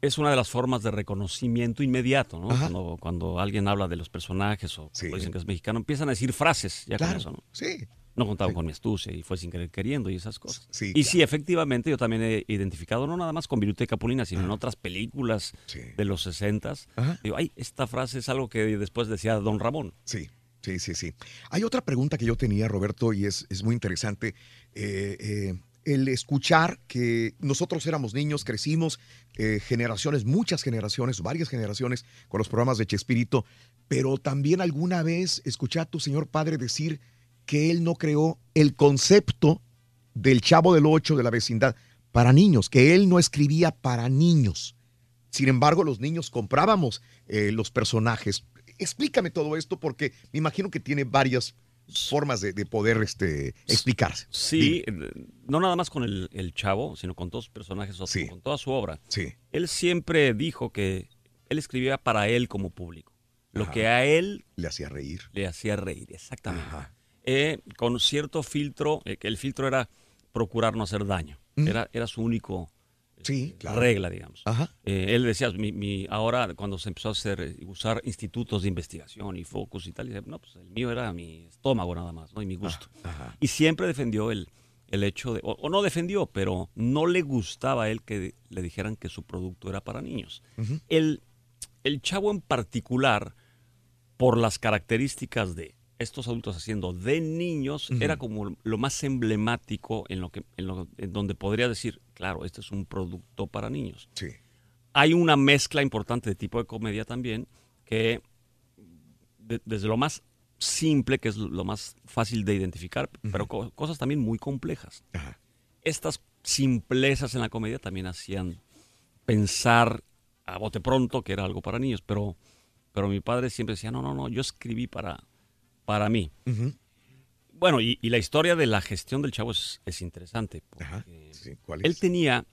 es una de las formas de reconocimiento inmediato, ¿no? Cuando, cuando alguien habla de los personajes o dicen que es mexicano, empiezan a decir frases ya con Claro, eso, ¿no? Sí. No contaban con mi astucia y fue sin querer queriendo y esas cosas. Sí, y sí, efectivamente, yo también he identificado, no nada más con Viruta y Capulina, sino en otras películas de los 60 Digo, ay, esta frase es algo que después decía Don Ramón. Sí, sí, sí, sí. Hay otra pregunta que yo tenía, Roberto, y es, es muy interesante. Eh, eh, el escuchar que nosotros éramos niños, crecimos eh, generaciones, muchas generaciones, varias generaciones con los programas de Chespirito, pero también alguna vez escuché a tu señor padre decir que él no creó el concepto del chavo del ocho de la vecindad para niños, que él no escribía para niños. Sin embargo, los niños comprábamos eh, los personajes. Explícame todo esto porque me imagino que tiene varias formas de, de poder este, explicarse. Sí, eh, no nada más con el, el chavo, sino con todos los personajes, o con toda su obra. Sí. Él siempre dijo que él escribía para él como público. Lo Ajá. que a él Le hacía reír. le hacía reír, exactamente. Eh, con cierto filtro, eh, que el filtro era procurar no hacer daño. Era, era su único Sí, claro. regla, digamos. Ajá. Eh, él decía, mi, mi- ahora cuando se empezó a hacer, eh, usar institutos de investigación y focus y tal, no, pues el mío era mi estómago nada más, ¿no? Y mi gusto. Y siempre defendió el, el hecho de, o, o no defendió, pero no le gustaba a él que le dijeran que su producto era para niños. el, el chavo en particular, por las características de estos adultos haciendo de niños, era como lo más emblemático en lo que, en lo, en donde podría decir, claro, este es un producto para niños. Sí. Hay una mezcla importante de tipo de comedia también, que de- desde lo más simple, que es lo más fácil de identificar, pero co- cosas también muy complejas. Estas simplezas en la comedia también hacían pensar a bote pronto que era algo para niños, pero, pero mi padre siempre decía, no, no, no, yo escribí para, para mí. Bueno, y, y la historia de la gestión del chavo es, es interesante. porque ¿cuál Él tenía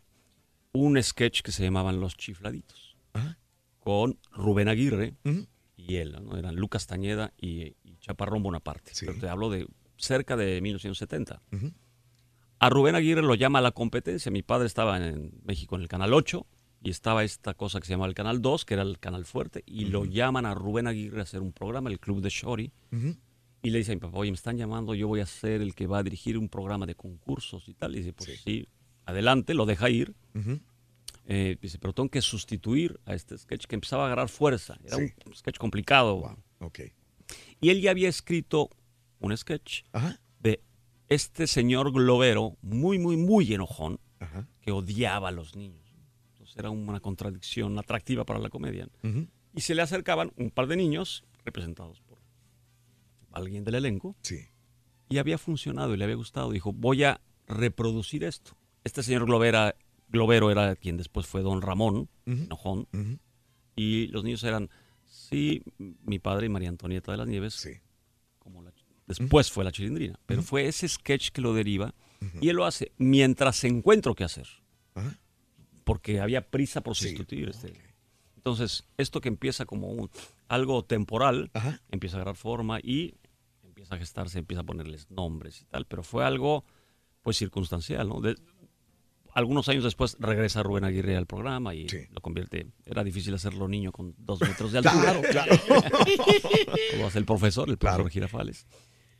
un sketch que se llamaban Los Chifladitos, con Rubén Aguirre y él, ¿no? Eran Lucas Tañeda y, y Chaparrón Bonaparte. Pero te hablo de cerca de 1970. Ujú. A Rubén Aguirre lo llama la competencia. Mi padre estaba en México en el Canal 8 y estaba esta cosa que se llamaba el Canal 2, que era el Canal Fuerte, y lo llaman a Rubén Aguirre a hacer un programa, el Club de Shorty. Ujú. Y le dice a mi papá, oye, me están llamando, yo voy a ser el que va a dirigir un programa de concursos y tal. Y dice, pues sí, adelante, lo deja ir. Eh, dice, pero tengo que sustituir a este sketch que empezaba a agarrar fuerza. Era Sí. un sketch complicado. Ok. Y él ya había escrito un sketch de este señor globero muy, muy, muy enojón que odiaba a los niños. Entonces era una contradicción atractiva para la comedia. Y se le acercaban un par de niños representados por alguien del elenco. Y había funcionado y le había gustado. Dijo, voy a reproducir esto. Este señor Globera, Globero era quien después fue don Ramón, enojón. Y los niños eran, sí, mi padre y María Antonieta de las Nieves. Como la- después fue la chilindrina. Pero fue ese sketch que lo deriva. Y él lo hace mientras encuentro qué hacer. Porque había prisa por sustituir. Este. Entonces, esto que empieza como un, algo temporal, empieza a agarrar forma y empieza a gestarse, empieza a ponerles nombres y tal. Pero fue algo, pues, circunstancial, ¿no? De- algunos años después regresa Rubén Aguirre al programa y lo convierte. Era difícil hacerlo niño con dos *laughs* metros de altura. Claro, claro. *laughs* Como hace el profesor, el profesor Girafales.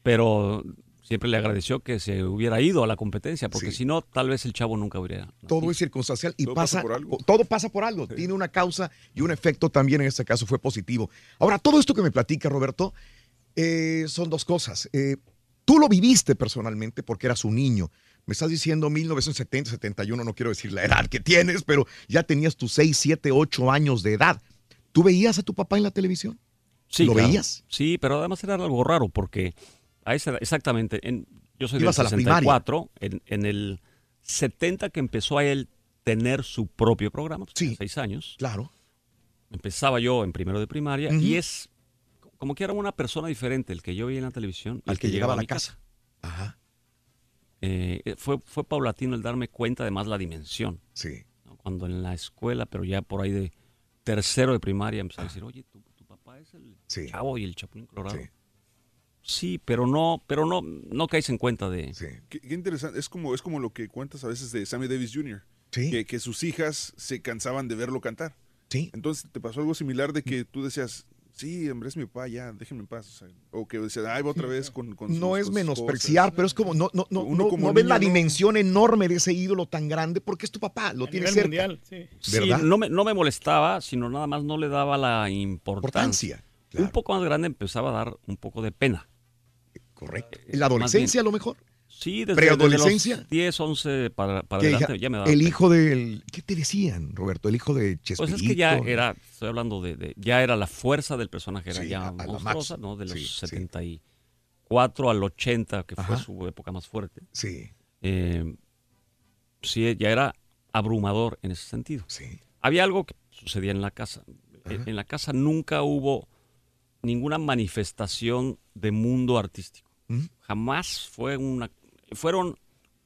Pero siempre le agradeció que se hubiera ido a la competencia, porque si no, tal vez el chavo nunca hubiera. Todo es circunstancial y Todo pasa, pasa por algo. todo pasa por algo. Tiene una causa y un efecto también en este caso fue positivo. Ahora, todo esto que me platica Roberto eh, son dos cosas. Eh, tú lo viviste personalmente porque eras un niño. Me estás diciendo 1970, 71, no quiero decir la edad que tienes, pero ya tenías tus 6, 7, 8 años de edad. ¿Tú veías a tu papá en la televisión? Sí, ¿Lo claro. veías? Sí, pero además era algo raro porque a esa edad- exactamente, en, yo soy del Ibas a la 64, en, en el 70 que empezó a él tener su propio programa, pues, tenía seis años. Claro. Empezaba yo en primero de primaria y es como que era una persona diferente el que yo veía en la televisión Al el que llegaba a la casa. Ajá. Eh, fue, fue paulatino el darme cuenta además la dimensión. Sí. ¿no? Cuando en la escuela, pero ya por ahí de tercero de primaria, empezó a decir, oye, tu, tu papá es el chavo y el chapulín colorado. Sí. Pero no, pero no, no caes en cuenta de... Qué, qué interesante. Es como, es como lo que cuentas a veces de Sammy Davis Jr. Que, que sus hijas se cansaban de verlo cantar. Sí. Entonces te pasó algo similar de que tú decías, sí, hombre, es mi papá, ya, déjenme en paz. O, sea, o que decías, ay, va otra vez con, con No es menospreciar, cosas". pero es como no, no, no, Uno no, como no ves la dimensión enorme de ese ídolo tan grande porque es tu papá, lo tienes nivel cerca. mundial, sí. Sí, ¿Verdad? no me, no me molestaba, sino nada más no le daba la importancia. Importancia, Un poco más grande empezaba a dar un poco de pena. Correcto. ¿En la adolescencia a lo mejor? Sí, desde, ¿Preadolescencia? desde los 10, 11 para, adelante hija- ya me daba el pena. hijo del... ¿Qué te decían, Roberto? El hijo de Chespirito. Pues es que ya era, estoy hablando de, de- ya era la fuerza del personaje, era Sí, ya a- a la monstruosa. ¿no? De los Sí, sí. 74 al 80, que fue Ajá. su época más fuerte. Sí. Eh, sí, ya era abrumador en ese sentido. Sí. Había algo que sucedía en la casa. En- En la casa nunca hubo ninguna manifestación de mundo artístico. ¿Mm? Jamás fue una... Fueron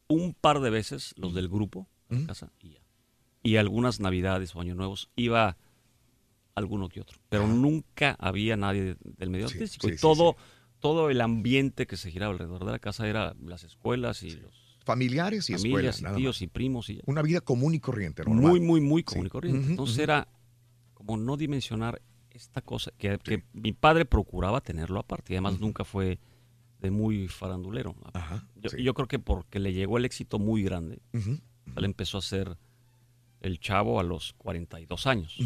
un par de veces los del grupo a la ¿Mm? casa y ya. Y algunas navidades o años nuevos iba alguno que otro. Pero nunca había nadie de- del medio Sí, artístico. sí, y sí, todo, todo el ambiente que se giraba alrededor de la casa era las escuelas y los Familiares y familias escuelas, y tíos más. y primos y ya. Una vida común y corriente, normal. Muy, muy, muy común y corriente. Entonces era como no dimensionar esta cosa, que, que mi padre procuraba tenerlo aparte y además nunca fue muy farandulero. yo, yo creo que porque le llegó el éxito muy grande, Ujú. él empezó a ser el chavo a los 42 años.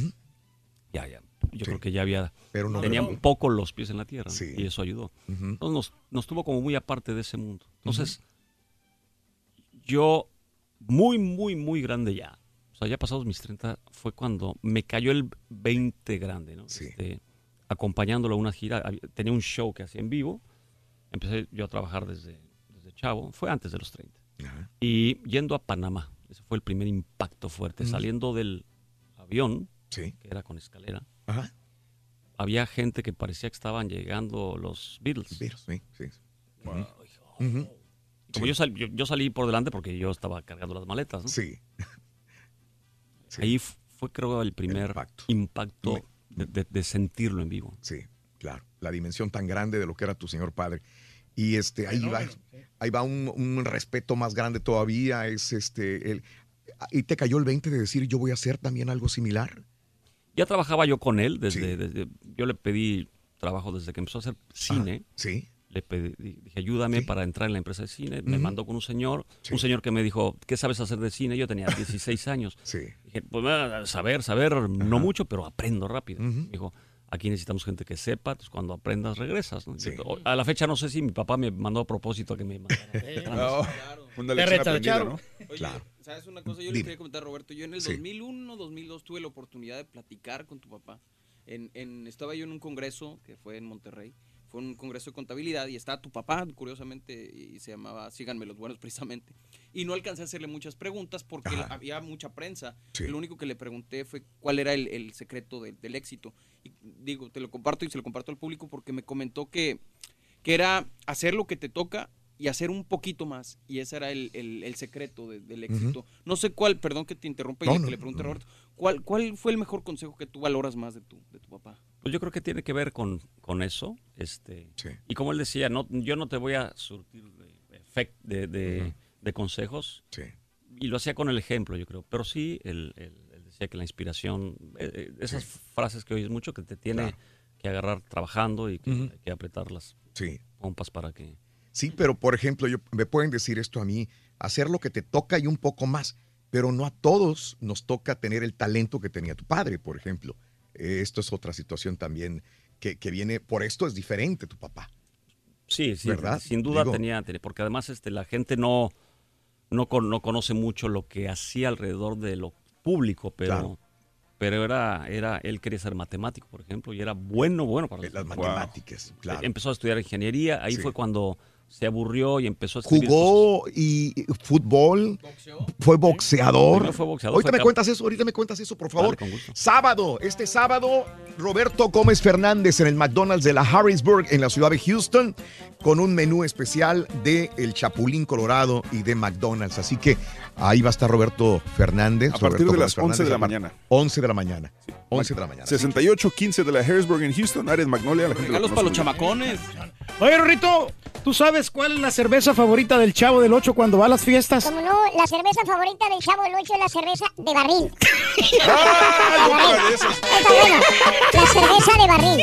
Ya, ya. Yo creo que ya había, Pero no tenía un poco los pies en la tierra ¿no? Sí. y eso ayudó. Entonces nos, nos tuvo como muy aparte de ese mundo. Entonces, yo, muy, muy, muy grande ya, o sea, ya pasados mis 30, fue cuando me cayó el 20 grande, ¿no? Este, acompañándolo a una gira, tenía un show que hacía en vivo, empecé yo a trabajar desde, desde chavo, fue antes de los 30. Y yendo a Panamá, ese fue el primer impacto fuerte, Ujú. saliendo del avión, Sí. que era con escalera, Ajá. había gente que parecía que estaban llegando los Beatles. Beatles, sí, sí. Wow. Ujú. Como yo, sal- yo, yo salí por delante porque yo estaba cargando las maletas, ¿no? Sí. *laughs* Ahí fue, creo, el primer impacto, de, de- de sentirlo en vivo. Sí, claro. La dimensión tan grande de lo que era tu señor padre. Y este, ahí va, ahí va un, un respeto más grande todavía. Es este, el, ¿Y te cayó el 20 de decir yo voy a hacer también algo similar? Ya trabajaba yo con él desde, desde- yo le pedí trabajo desde que empezó a hacer cine. sí. Le pedí, dije, ayúdame para entrar en la empresa de cine. Me mandó con un señor, un señor que me dijo, ¿qué sabes hacer de cine? Yo tenía *laughs* 16 años. Sí. Dije, pues saber, saber, no mucho, pero aprendo rápido. Dijo, aquí necesitamos gente que sepa, pues cuando aprendas regresas. ¿no? A la fecha no sé si mi papá me mandó a propósito a que me mandara. *laughs* No, *laughs* una Te lección aprendida. Oye, Claro. ¿sabes una cosa? Yo Dime. le quería comentar, Roberto. Yo en el Sí. 2001, 2002 tuve la oportunidad de platicar con tu papá. En, en- estaba yo en un congreso que fue en Monterrey. Fue un congreso de contabilidad y estaba tu papá, curiosamente, y se llamaba Síganme los Buenos, *laughs* precisamente. Y no alcancé a hacerle muchas preguntas porque había mucha prensa. Lo único que le pregunté fue cuál era el, el secreto de- del éxito. Y digo, te lo comparto y se lo comparto al público porque me comentó que, que era hacer lo que te toca y hacer un poquito más. Y ese era el, el- el secreto de- del éxito. No sé cuál, perdón que te interrumpa y No, que no, le pregunte a Roberto, ¿cuál, ¿cuál fue el mejor consejo que tú valoras más de tu, de tu papá? Pues yo creo que tiene que ver con, con eso. Este, Y como él decía, no, yo no te voy a surtir de, efect- de, de- de consejos. Y lo hacía con el ejemplo, yo creo. Pero sí, él decía que la inspiración, eh, eh, esas frases que oyes mucho, que te tiene Claro. que agarrar trabajando y que hay que apretar las Sí. pompas para que... Sí, pero por ejemplo, yo, me pueden decir esto a mí, hacer lo que te toca y un poco más, pero no a todos nos toca tener el talento que tenía tu padre, por ejemplo. Eh, esto es otra situación también que, que viene, por esto es diferente tu papá. Sí, sí, ¿Verdad? sin duda Digo- tenía- porque además este, la gente no, no, con- no conoce mucho lo que hacía alrededor de lo público, pero, Claro. pero era, era, él quería ser matemático, por ejemplo, y era bueno, bueno para las Wow. matemáticas, claro. Empezó a estudiar ingeniería, ahí Sí. fue cuando se aburrió y empezó a escribir. Jugó y y fútbol, fue boxeador. Primero fue boxeador, Ahorita fue me cuentas eso, ahorita me cuentas eso, por favor. Vale. Sábado, este sábado, Roberto Gómez Fernández en el McDonald's de la Harrisburg en la ciudad de Houston con un menú especial de el Chapulín Colorado y de McDonald's. Así que ahí va a estar Roberto Fernández. A partir Roberto de las Gómez 11 de la Fernández, mañana. 11 de la mañana. 11 de la mañana. 68-15 de la Harrisburg en Houston, de Magnolia. La gente lo Regalos para los chamacones. Oye, Rorrito, ¿tú sabes cuál es la cerveza favorita del Chavo del Ocho cuando va a las fiestas? Como no, la cerveza favorita del Chavo del Ocho es la cerveza de barril. *laughs* ¡Ah! De barril. Está bueno. La cerveza de barril.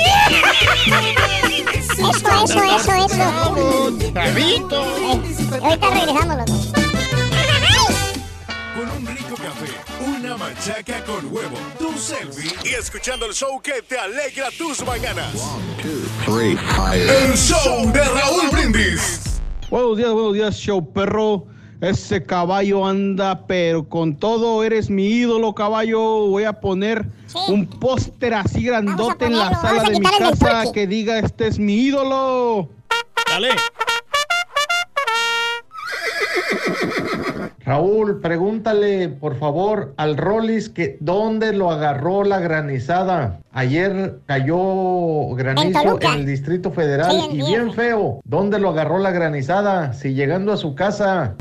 Eso, eso, eso, eso. Chavito. Ahorita regresamos los dos. Machaca con huevo, tu selfie y escuchando el show que te alegra tus mañanas. El show de Raúl Brindis. Buenos días, buenos días, show perro. Ese caballo anda, pero con todo eres mi ídolo, caballo. Voy a poner un póster así grandote en la sala de mi casa que diga este es mi ídolo. Dale. *laughs* Raúl, pregúntale por favor al Rollis que dónde lo agarró la granizada. Ayer cayó granizo en el Distrito Federal Sí, y bien feo. ¿Dónde lo agarró la granizada? Si llegando a su casa.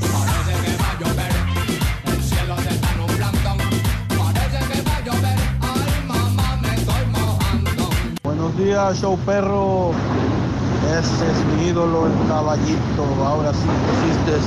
Buenos días, show perro. Ese es mi ídolo, el caballito. Ahora sí pusiste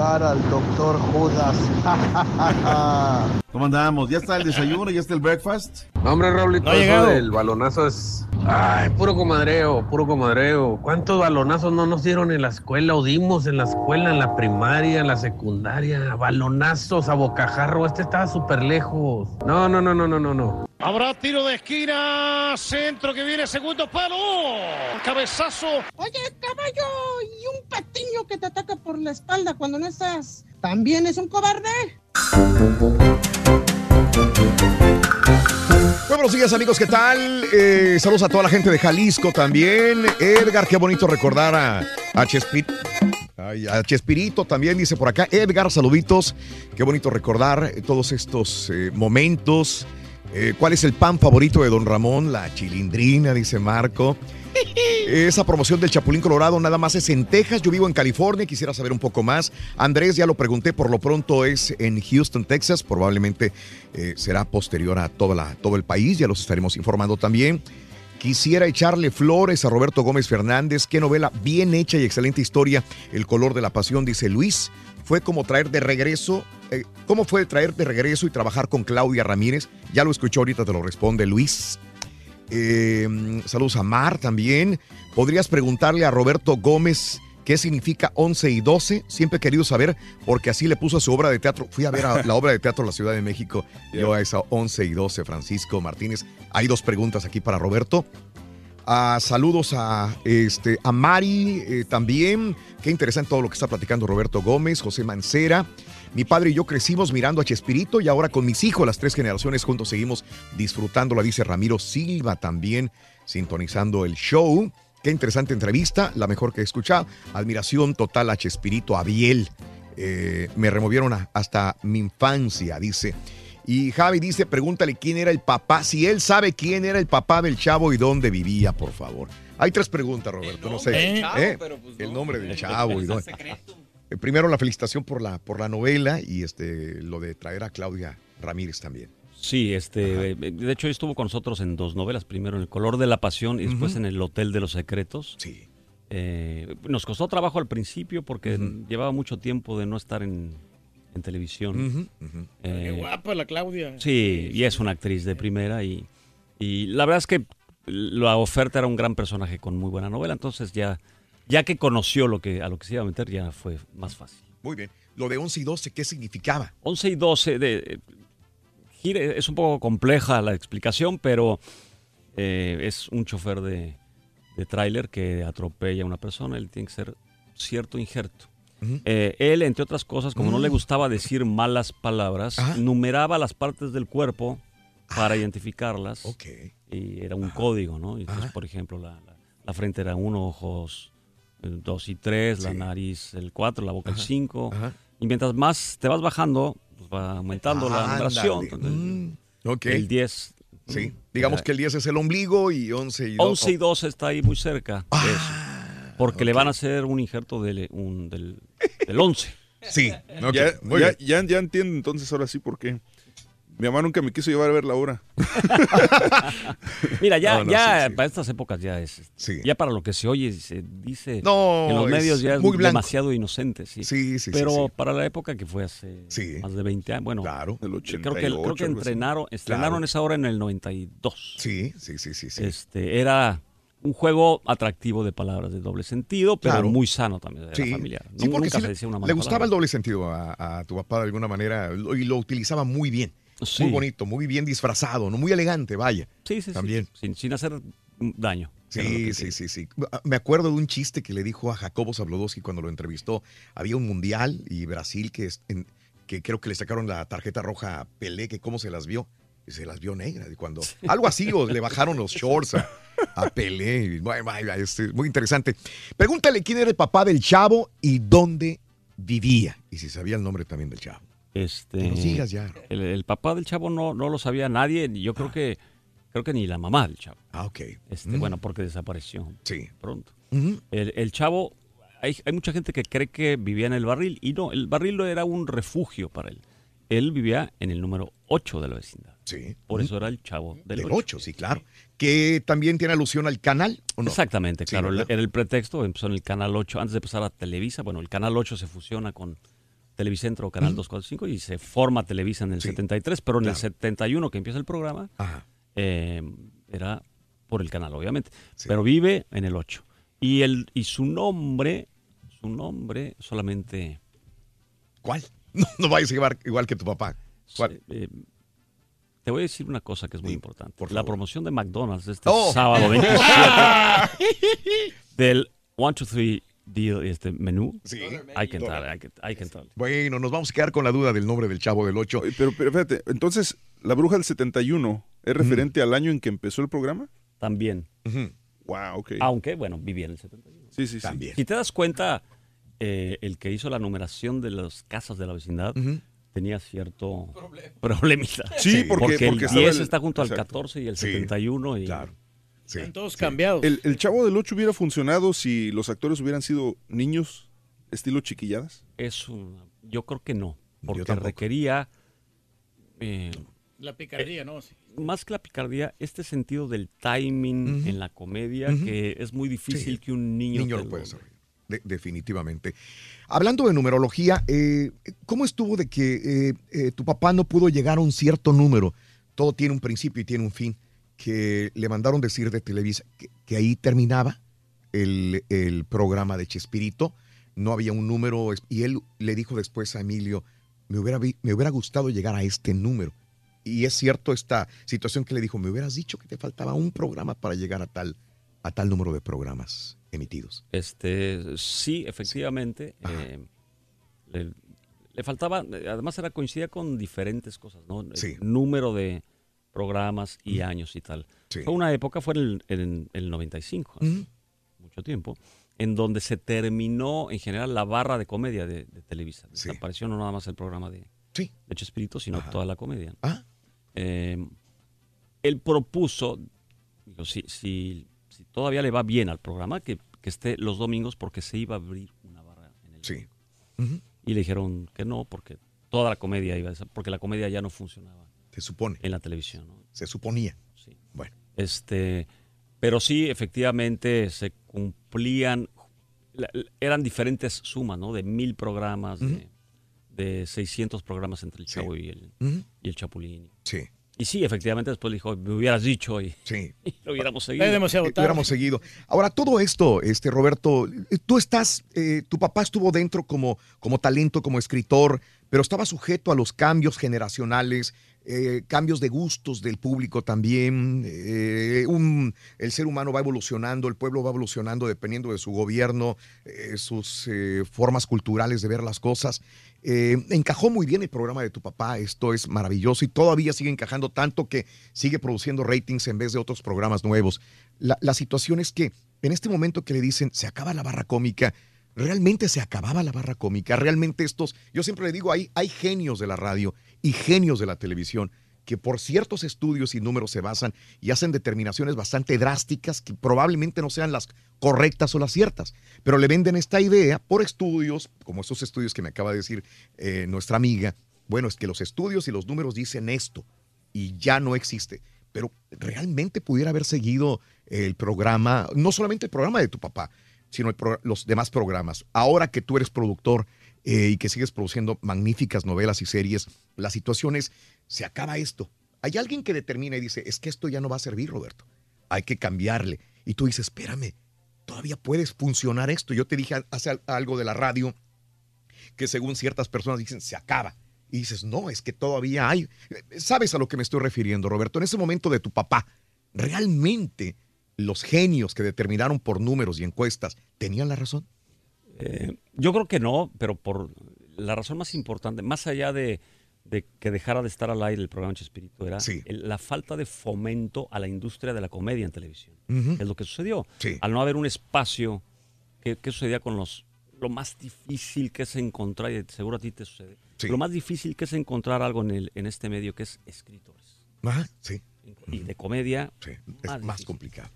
al doctor Judas. *laughs* ¿Cómo andamos? ¿Ya está el desayuno? ¿Ya está el breakfast? No, hombre, Raulito, No eso del balonazo es. Ay, puro comadreo, puro comadreo. ¿Cuántos balonazos no nos dieron en la escuela o dimos en la escuela, en la primaria, en la secundaria? Balonazos a bocajarro, este estaba súper lejos. No, no, no, no, no, no, no. Habrá tiro de esquina, centro que viene, segundo palo. Cabezazo. Oye, caballo, y un patiño que te ataca por la espalda cuando no estás. ¿También es un cobarde? Buenos días amigos, ¿qué tal? Eh, saludos a toda la gente de Jalisco también. Edgar, qué bonito recordar a, a Chespirito. A Chespirito también dice por acá. Edgar, saluditos. Qué bonito recordar todos estos eh, momentos. Eh, ¿Cuál es el pan favorito de Don Ramón? La chilindrina, dice Marco. *laughs* Esa promoción del Chapulín Colorado nada más es en Texas. Yo vivo en California, quisiera saber un poco más. Andrés, ya lo pregunté, por lo pronto es en Houston, Texas. Probablemente eh, será posterior a toda la, todo el país, ya los estaremos informando también. Quisiera echarle flores a Roberto Gómez Fernández. Qué novela bien hecha y excelente historia. El color de la pasión, dice Luis. Fue como traer de regreso. eh, ¿Cómo fue traer de regreso y trabajar con Claudia Ramírez? Ya lo escuchó ahorita, te lo responde Luis. Eh, saludos a Mar también. ¿Podrías preguntarle a Roberto Gómez qué significa 11 y 12? Siempre he querido saber porque así le puso a su obra de teatro. Fui a ver a la obra de teatro en la Ciudad de México. *laughs* Yo a esa 11 y 12, Francisco Martínez. Hay dos preguntas aquí para Roberto. Ah, saludos a, este, a Mari eh, también. Qué interesante todo lo que está platicando Roberto Gómez, José Mancera. Mi padre y yo crecimos mirando a Chespirito y ahora con mis hijos, las tres generaciones juntos, seguimos disfrutándola, dice Ramiro Silva también, sintonizando el show. Qué interesante entrevista, la mejor que he escuchado. Admiración total a Chespirito, a Biel. Eh, me removieron a- hasta mi infancia, dice. Y Javi dice, pregúntale quién era el papá, si él sabe quién era el papá del chavo y dónde vivía, por favor. Hay tres preguntas, Roberto, no sé. del chavo, ¿eh? pero pues El no. nombre del *laughs* chavo y dónde. Eh, Primero la felicitación por la, por la novela y este, lo de traer a Claudia Ramírez también. Sí, este, eh, de hecho estuvo con nosotros en dos novelas, primero en El color de la pasión y después en El hotel de los secretos. Sí. Eh, nos costó trabajo al principio porque llevaba mucho tiempo de no estar en, en televisión. Eh, Qué guapa la Claudia. Sí, y es una actriz de primera y, y la verdad es que la oferta era un gran personaje con muy buena novela, entonces ya, ya que conoció lo que, a lo que se iba a meter ya fue más fácil. Muy bien. Lo de 11 y 12, ¿qué significaba? 11 y 12, de, eh, es un poco compleja la explicación, pero eh, es un chofer de, de tráiler que atropella a una persona, él tiene que ser cierto injerto. Eh, él, entre otras cosas, como no le Mm. gustaba decir malas palabras, numeraba las partes del cuerpo para identificarlas. Y era un código, ¿no? Entonces, por ejemplo, la, la- la frente era uno, ojos el dos y tres, la nariz el cuatro, la boca el cinco. Y mientras más te vas bajando, pues va aumentando la Ándale. numeración. Entonces, Mm, ok. El 10. Sí. Digamos que el 10 es el ombligo y 11 y 12. 11 y 12 está ahí muy cerca Ah, de eso. Porque le van a hacer un injerto del, un- del, del 11. Sí. Ok, Ya, ya, ya, ya entiendo entonces ahora sí por qué. Mi mamá nunca me quiso llevar a ver la hora. Mira, ya, *laughs* No, no, ya sí, sí. para estas épocas ya es. Ya para lo que se oye y se dice No, en los medios ya es muy demasiado inocente, sí. Sí, sí, Pero para la época que fue hace más de 20 años, bueno, Claro. creo que, creo 88, que algo así. entrenaron, estrenaron Claro. esa hora en el 92. Sí, sí, sí, sí. sí. Este, era un juego atractivo de palabras de doble sentido, pero Claro. muy sano también, era Sí, familiar. sí, porque nunca sí se le, decía una mala le gustaba palabra. el doble sentido a, a tu papá de alguna manera y lo utilizaba muy bien. Sí. Muy bonito, muy bien disfrazado, ¿no? muy elegante, vaya. Sí, sí, sí. También. Sin, sin hacer daño. Sí, sí, sí, sí. Me acuerdo de un chiste que le dijo a Jacobo Zablodowski cuando lo entrevistó. Había un mundial y Brasil que, es- en- que creo que le sacaron la tarjeta roja a Pelé, que cómo se las vio. Y se las vio negras. Y cuando, algo así, o le bajaron los shorts a, a Pelé. Vaya, este, muy interesante. Pregúntale quién era el papá del chavo y dónde vivía. Y si sabía el nombre también del chavo. Este, ya. El, el papá del chavo no, no lo sabía nadie, yo creo que creo que ni la mamá del chavo. Ah, ok. Este, Mm. Bueno, porque desapareció Sí. pronto. El, el chavo, hay, hay mucha gente que cree que vivía en el barril y no, el barril no era un refugio para él. Él vivía en el número 8 de la vecindad. Sí. Por eso era el chavo del, Del 8. 8, sí, claro. Que también tiene alusión al canal, ¿o no? Exactamente, claro. era el pretexto, empezó en el Canal 8, antes de pasar a Televisa. Bueno, el Canal 8 se fusiona con Televicentro Canal 245 y se forma Televisa en el 73, pero en el claro. 71 que empieza el programa, Ajá. eh, era por el canal, obviamente. Pero vive en el 8. Y, el, y su nombre, su nombre solamente... ¿Cuál? *laughs* No, no vayas a llevar igual que tu papá. ¿Cuál? Eh, te voy a decir una cosa que es muy importante. por La promoción de McDonald's este Oh. sábado *laughs* 27 *laughs* del 1, 2, 3 deal, este menú. Sí. Hay que entrar, hay que, hay que entrar. Bueno, nos vamos a quedar con la duda del nombre del chavo del 8. Pero, pero fíjate, entonces, la bruja del 71 es referente al año en que empezó el programa. También. Wow, ok. Aunque, bueno, vivía en el 71. Sí, sí, sí. También. Si te das cuenta, eh, el que hizo la numeración de las casas de la vecindad tenía cierto problemita. Sí, porque- el porque estaba 10 el- está junto al exacto. 14 y el Sí, 71. Y, claro. Están todos cambiados. ¿El, el Chavo del Ocho hubiera funcionado si los actores hubieran sido niños, estilo chiquilladas? Es un, yo creo que no, porque requería eh, La picardía, ¿no? Sí. más que la picardía, este sentido del timing en la comedia que es muy difícil Sí. que un niño, Niño lo puede desarrollar. De- definitivamente. Hablando de numerología, eh, ¿cómo estuvo de que eh, eh, tu papá no pudo llegar a un cierto número? Todo tiene un principio y tiene un fin. Que le mandaron decir de Televisa que, que ahí terminaba el, el programa de Chespirito. No había un número. Y él le dijo después a Emilio, me hubiera, me hubiera gustado llegar a este número. Y es cierto esta situación que le dijo, me hubieras dicho que te faltaba un programa para llegar a tal, a tal número de programas emitidos. Este, sí, efectivamente. eh, le, le faltaba, además era coincidía con diferentes cosas, ¿no? El Sí. número de programas y años y tal. Sí. Fue una época, fue en el, en el 95, hace mucho tiempo, en donde se terminó en general la barra de comedia de, de Televisa. Desapareció no nada más el programa de, Sí. de Chespirito, sino toda la comedia. Ah. Eh, él propuso, digo, si, si, si todavía le va bien al programa, que, que esté los domingos porque se iba a abrir una barra en el Sí. Y le dijeron que no, porque toda la comedia iba a porque la comedia ya no funcionaba. Se supone. En la televisión, ¿no? Se suponía. Sí. Bueno. Este, pero sí, efectivamente, se cumplían, eran diferentes sumas, ¿no? De mil programas, de, de 600 programas entre el Chavo y, el, Ujú. y el Chapulín. Sí. Y sí, efectivamente, después le dijo, me hubieras dicho y, Sí. *laughs* y lo hubiéramos seguido. Eh, hubiéramos seguido. Ahora, todo esto, este Roberto, eh, tú estás, eh, tu papá estuvo dentro como, como talento, como escritor, pero estaba sujeto a los cambios generacionales, eh, cambios de gustos del público también. eh, el ser humano va evolucionando, el pueblo va evolucionando dependiendo de su gobierno, eh, sus formas culturales de ver las cosas. Encajó muy bien el programa de tu papá, esto es maravilloso y todavía sigue encajando tanto que sigue produciendo ratings en vez de otros programas nuevos. La, la situación es que en este momento que le dicen se acaba la barra cómica, realmente se acababa la barra cómica, realmente estos, yo siempre le digo, hay, hay genios de la radio y genios de la televisión que por ciertos estudios y números se basan y hacen determinaciones bastante drásticas que probablemente no sean las correctas o las ciertas, pero le venden esta idea por estudios, como esos estudios que me acaba de decir eh, nuestra amiga, bueno, es que los estudios y los números dicen esto y ya no existe, pero realmente pudiera haber seguido el programa, no solamente el programa de tu papá, sino los demás programas. Ahora que tú eres productor eh, y que sigues produciendo magníficas novelas y series, la situación es, se acaba esto. Hay alguien que determina y dice, es que esto ya no va a servir, Roberto. Hay que cambiarle. Y tú dices, espérame, todavía puedes funcionar esto. Yo te dije hace al- algo de la radio que según ciertas personas dicen, se acaba. Y dices, no, es que todavía hay. ¿Sabes a lo que me estoy refiriendo, Roberto? En ese momento de tu papá, ¿realmente los genios que determinaron por números y encuestas tenían la razón? Eh, yo creo que no, pero por la razón más importante, más allá de, de que dejara de estar al aire el programa Chespirito, era el- la falta de fomento a la industria de la comedia en televisión. Es lo que sucedió. Sí. Al no haber un espacio, ¿qué, qué sucedía con los... Lo más difícil que es encontrar, y seguro a ti te sucede, lo más difícil que es encontrar algo en, el, en este medio que es escritores. Ajá, sí. Y de comedia, es más difícil. complicado.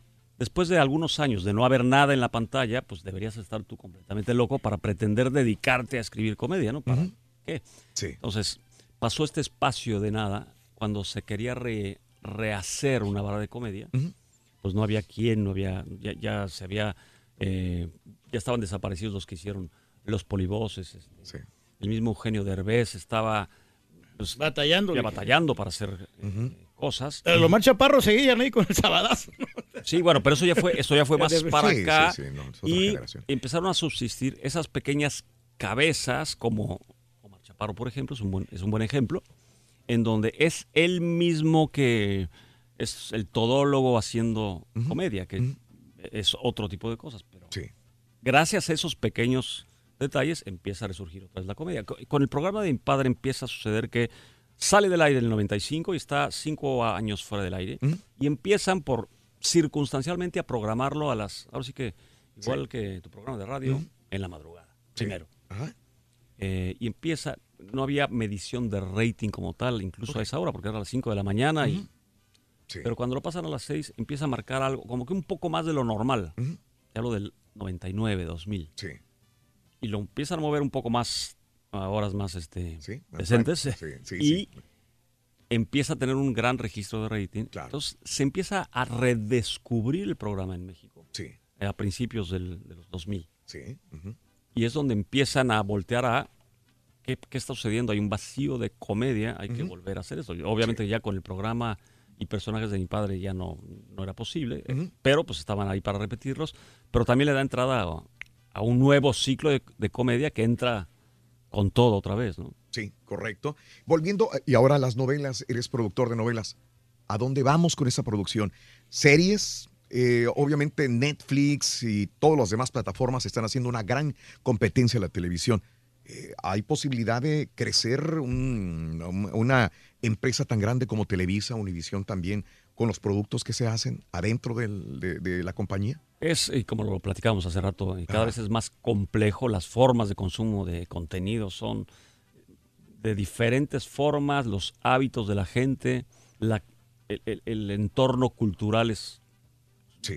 Después de algunos años de no haber nada en la pantalla, pues deberías estar tú completamente loco para pretender dedicarte a escribir comedia, ¿no? ¿Para qué? Sí. Entonces, pasó este espacio de nada cuando se quería re- rehacer una barra de comedia. Pues no había quien, no había, ya, ya se había, eh, ya estaban desaparecidos los que hicieron los polivoces. este, El mismo Eugenio Derbez estaba pues, Batallando. ya batallando para hacer eh, cosas. Pero los más chaparros seguían ahí con el sabadazo. Sí, bueno, pero eso ya fue, eso ya fue *laughs* más Sí, para sí, acá. sí, no, es otra y generación. empezaron a subsistir esas pequeñas cabezas, como Omar Chaparro, por ejemplo, es un buen, es un buen ejemplo, en donde es él mismo que es el todólogo haciendo comedia, que es otro tipo de cosas. Pero gracias a esos pequeños detalles empieza a resurgir otra vez la comedia. Co- Con el programa de Mi Padre empieza a suceder que sale del aire en el 95 y está cinco años fuera del aire y empiezan por circunstancialmente a programarlo a las, ahora sí que igual que tu programa de radio, en la madrugada, primero. Ajá. Eh, y empieza, no había medición de rating como tal, incluso a esa hora, porque era a las 5 de la mañana y Pero cuando lo pasan a las 6 empieza a marcar algo, como que un poco más de lo normal. Ya lo del 99, 2000. Sí. Y lo empiezan a mover un poco más a horas más este, decentes. Sí, *laughs* sí, y empieza a tener un gran registro de rating. Entonces se empieza a redescubrir el programa en México. Sí. A principios del- de los 2000. Sí. Y es donde empiezan a voltear a ¿qué, qué está sucediendo? Hay un vacío de comedia, hay que volver a hacer eso. Obviamente ya con el programa y personajes de mi padre ya no, no era posible, eh, pero pues estaban ahí para repetirlos. Pero también le da entrada a, a un nuevo ciclo de, de comedia que entra con todo otra vez, ¿no? Sí, correcto. Volviendo, y ahora a las novelas, eres productor de novelas. ¿A dónde vamos con esa producción? ¿Series? Eh, obviamente Netflix y todas las demás plataformas están haciendo una gran competencia en la televisión. Eh, ¿Hay posibilidad de crecer un- un- una empresa tan grande como Televisa, Univisión también, con los productos que se hacen adentro de, de la compañía? Es, y como lo platicábamos hace rato, y cada vez es más complejo, las formas de consumo de contenido son de diferentes formas, los hábitos de la gente, la- el, el- el entorno cultural es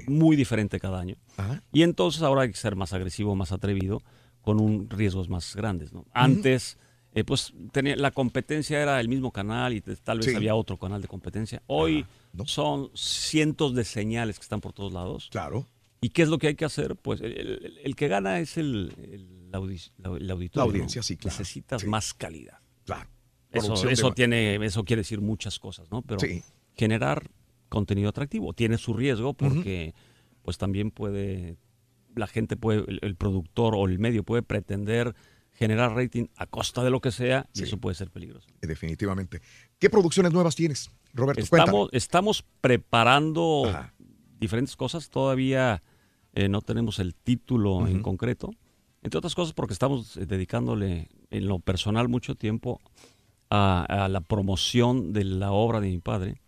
muy diferente cada año. Y entonces ahora hay que ser más agresivo, más atrevido, con un riesgos más grandes. ¿no? Antes, eh, pues tenía, la competencia era el mismo canal y tal vez Sí. había otro canal de competencia. Hoy son cientos de señales que están por todos lados. Claro. ¿Y qué es lo que hay que hacer? Pues el, el- el que gana es el, el, audi- la- el auditorio. La audiencia, ¿no? sí, claro. Necesitas más calidad. Claro. Eso, eso tiene, eso quiere decir muchas cosas, ¿no? Pero Sí. generar contenido atractivo tiene su riesgo porque pues también puede, la gente puede, el, productor o el medio puede pretender generar rating a costa de lo que sea y eso puede ser peligroso. Definitivamente. ¿Qué producciones nuevas tienes, Roberto? Cuéntame. Estamos, estamos preparando diferentes cosas. Todavía eh, no tenemos el título en concreto. Entre otras cosas porque estamos eh, dedicándole en lo personal mucho tiempo a, a la promoción de la obra de mi padre,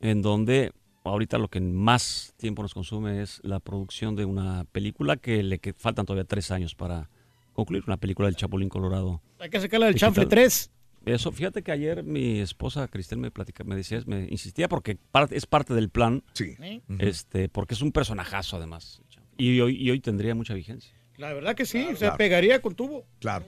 en donde ahorita lo que más tiempo nos consume es la producción de una película que le que faltan todavía tres años para concluir, una película del Chapulín Colorado. Hay que sacarla del chanfle 3. Eso, fíjate que ayer mi esposa Cristel me platica, me decía, me insistía porque es parte del plan. Sí. Este, porque es un personajazo además. Y hoy, y hoy tendría mucha vigencia. La verdad que sí, se Claro. pegaría con tubo. Claro.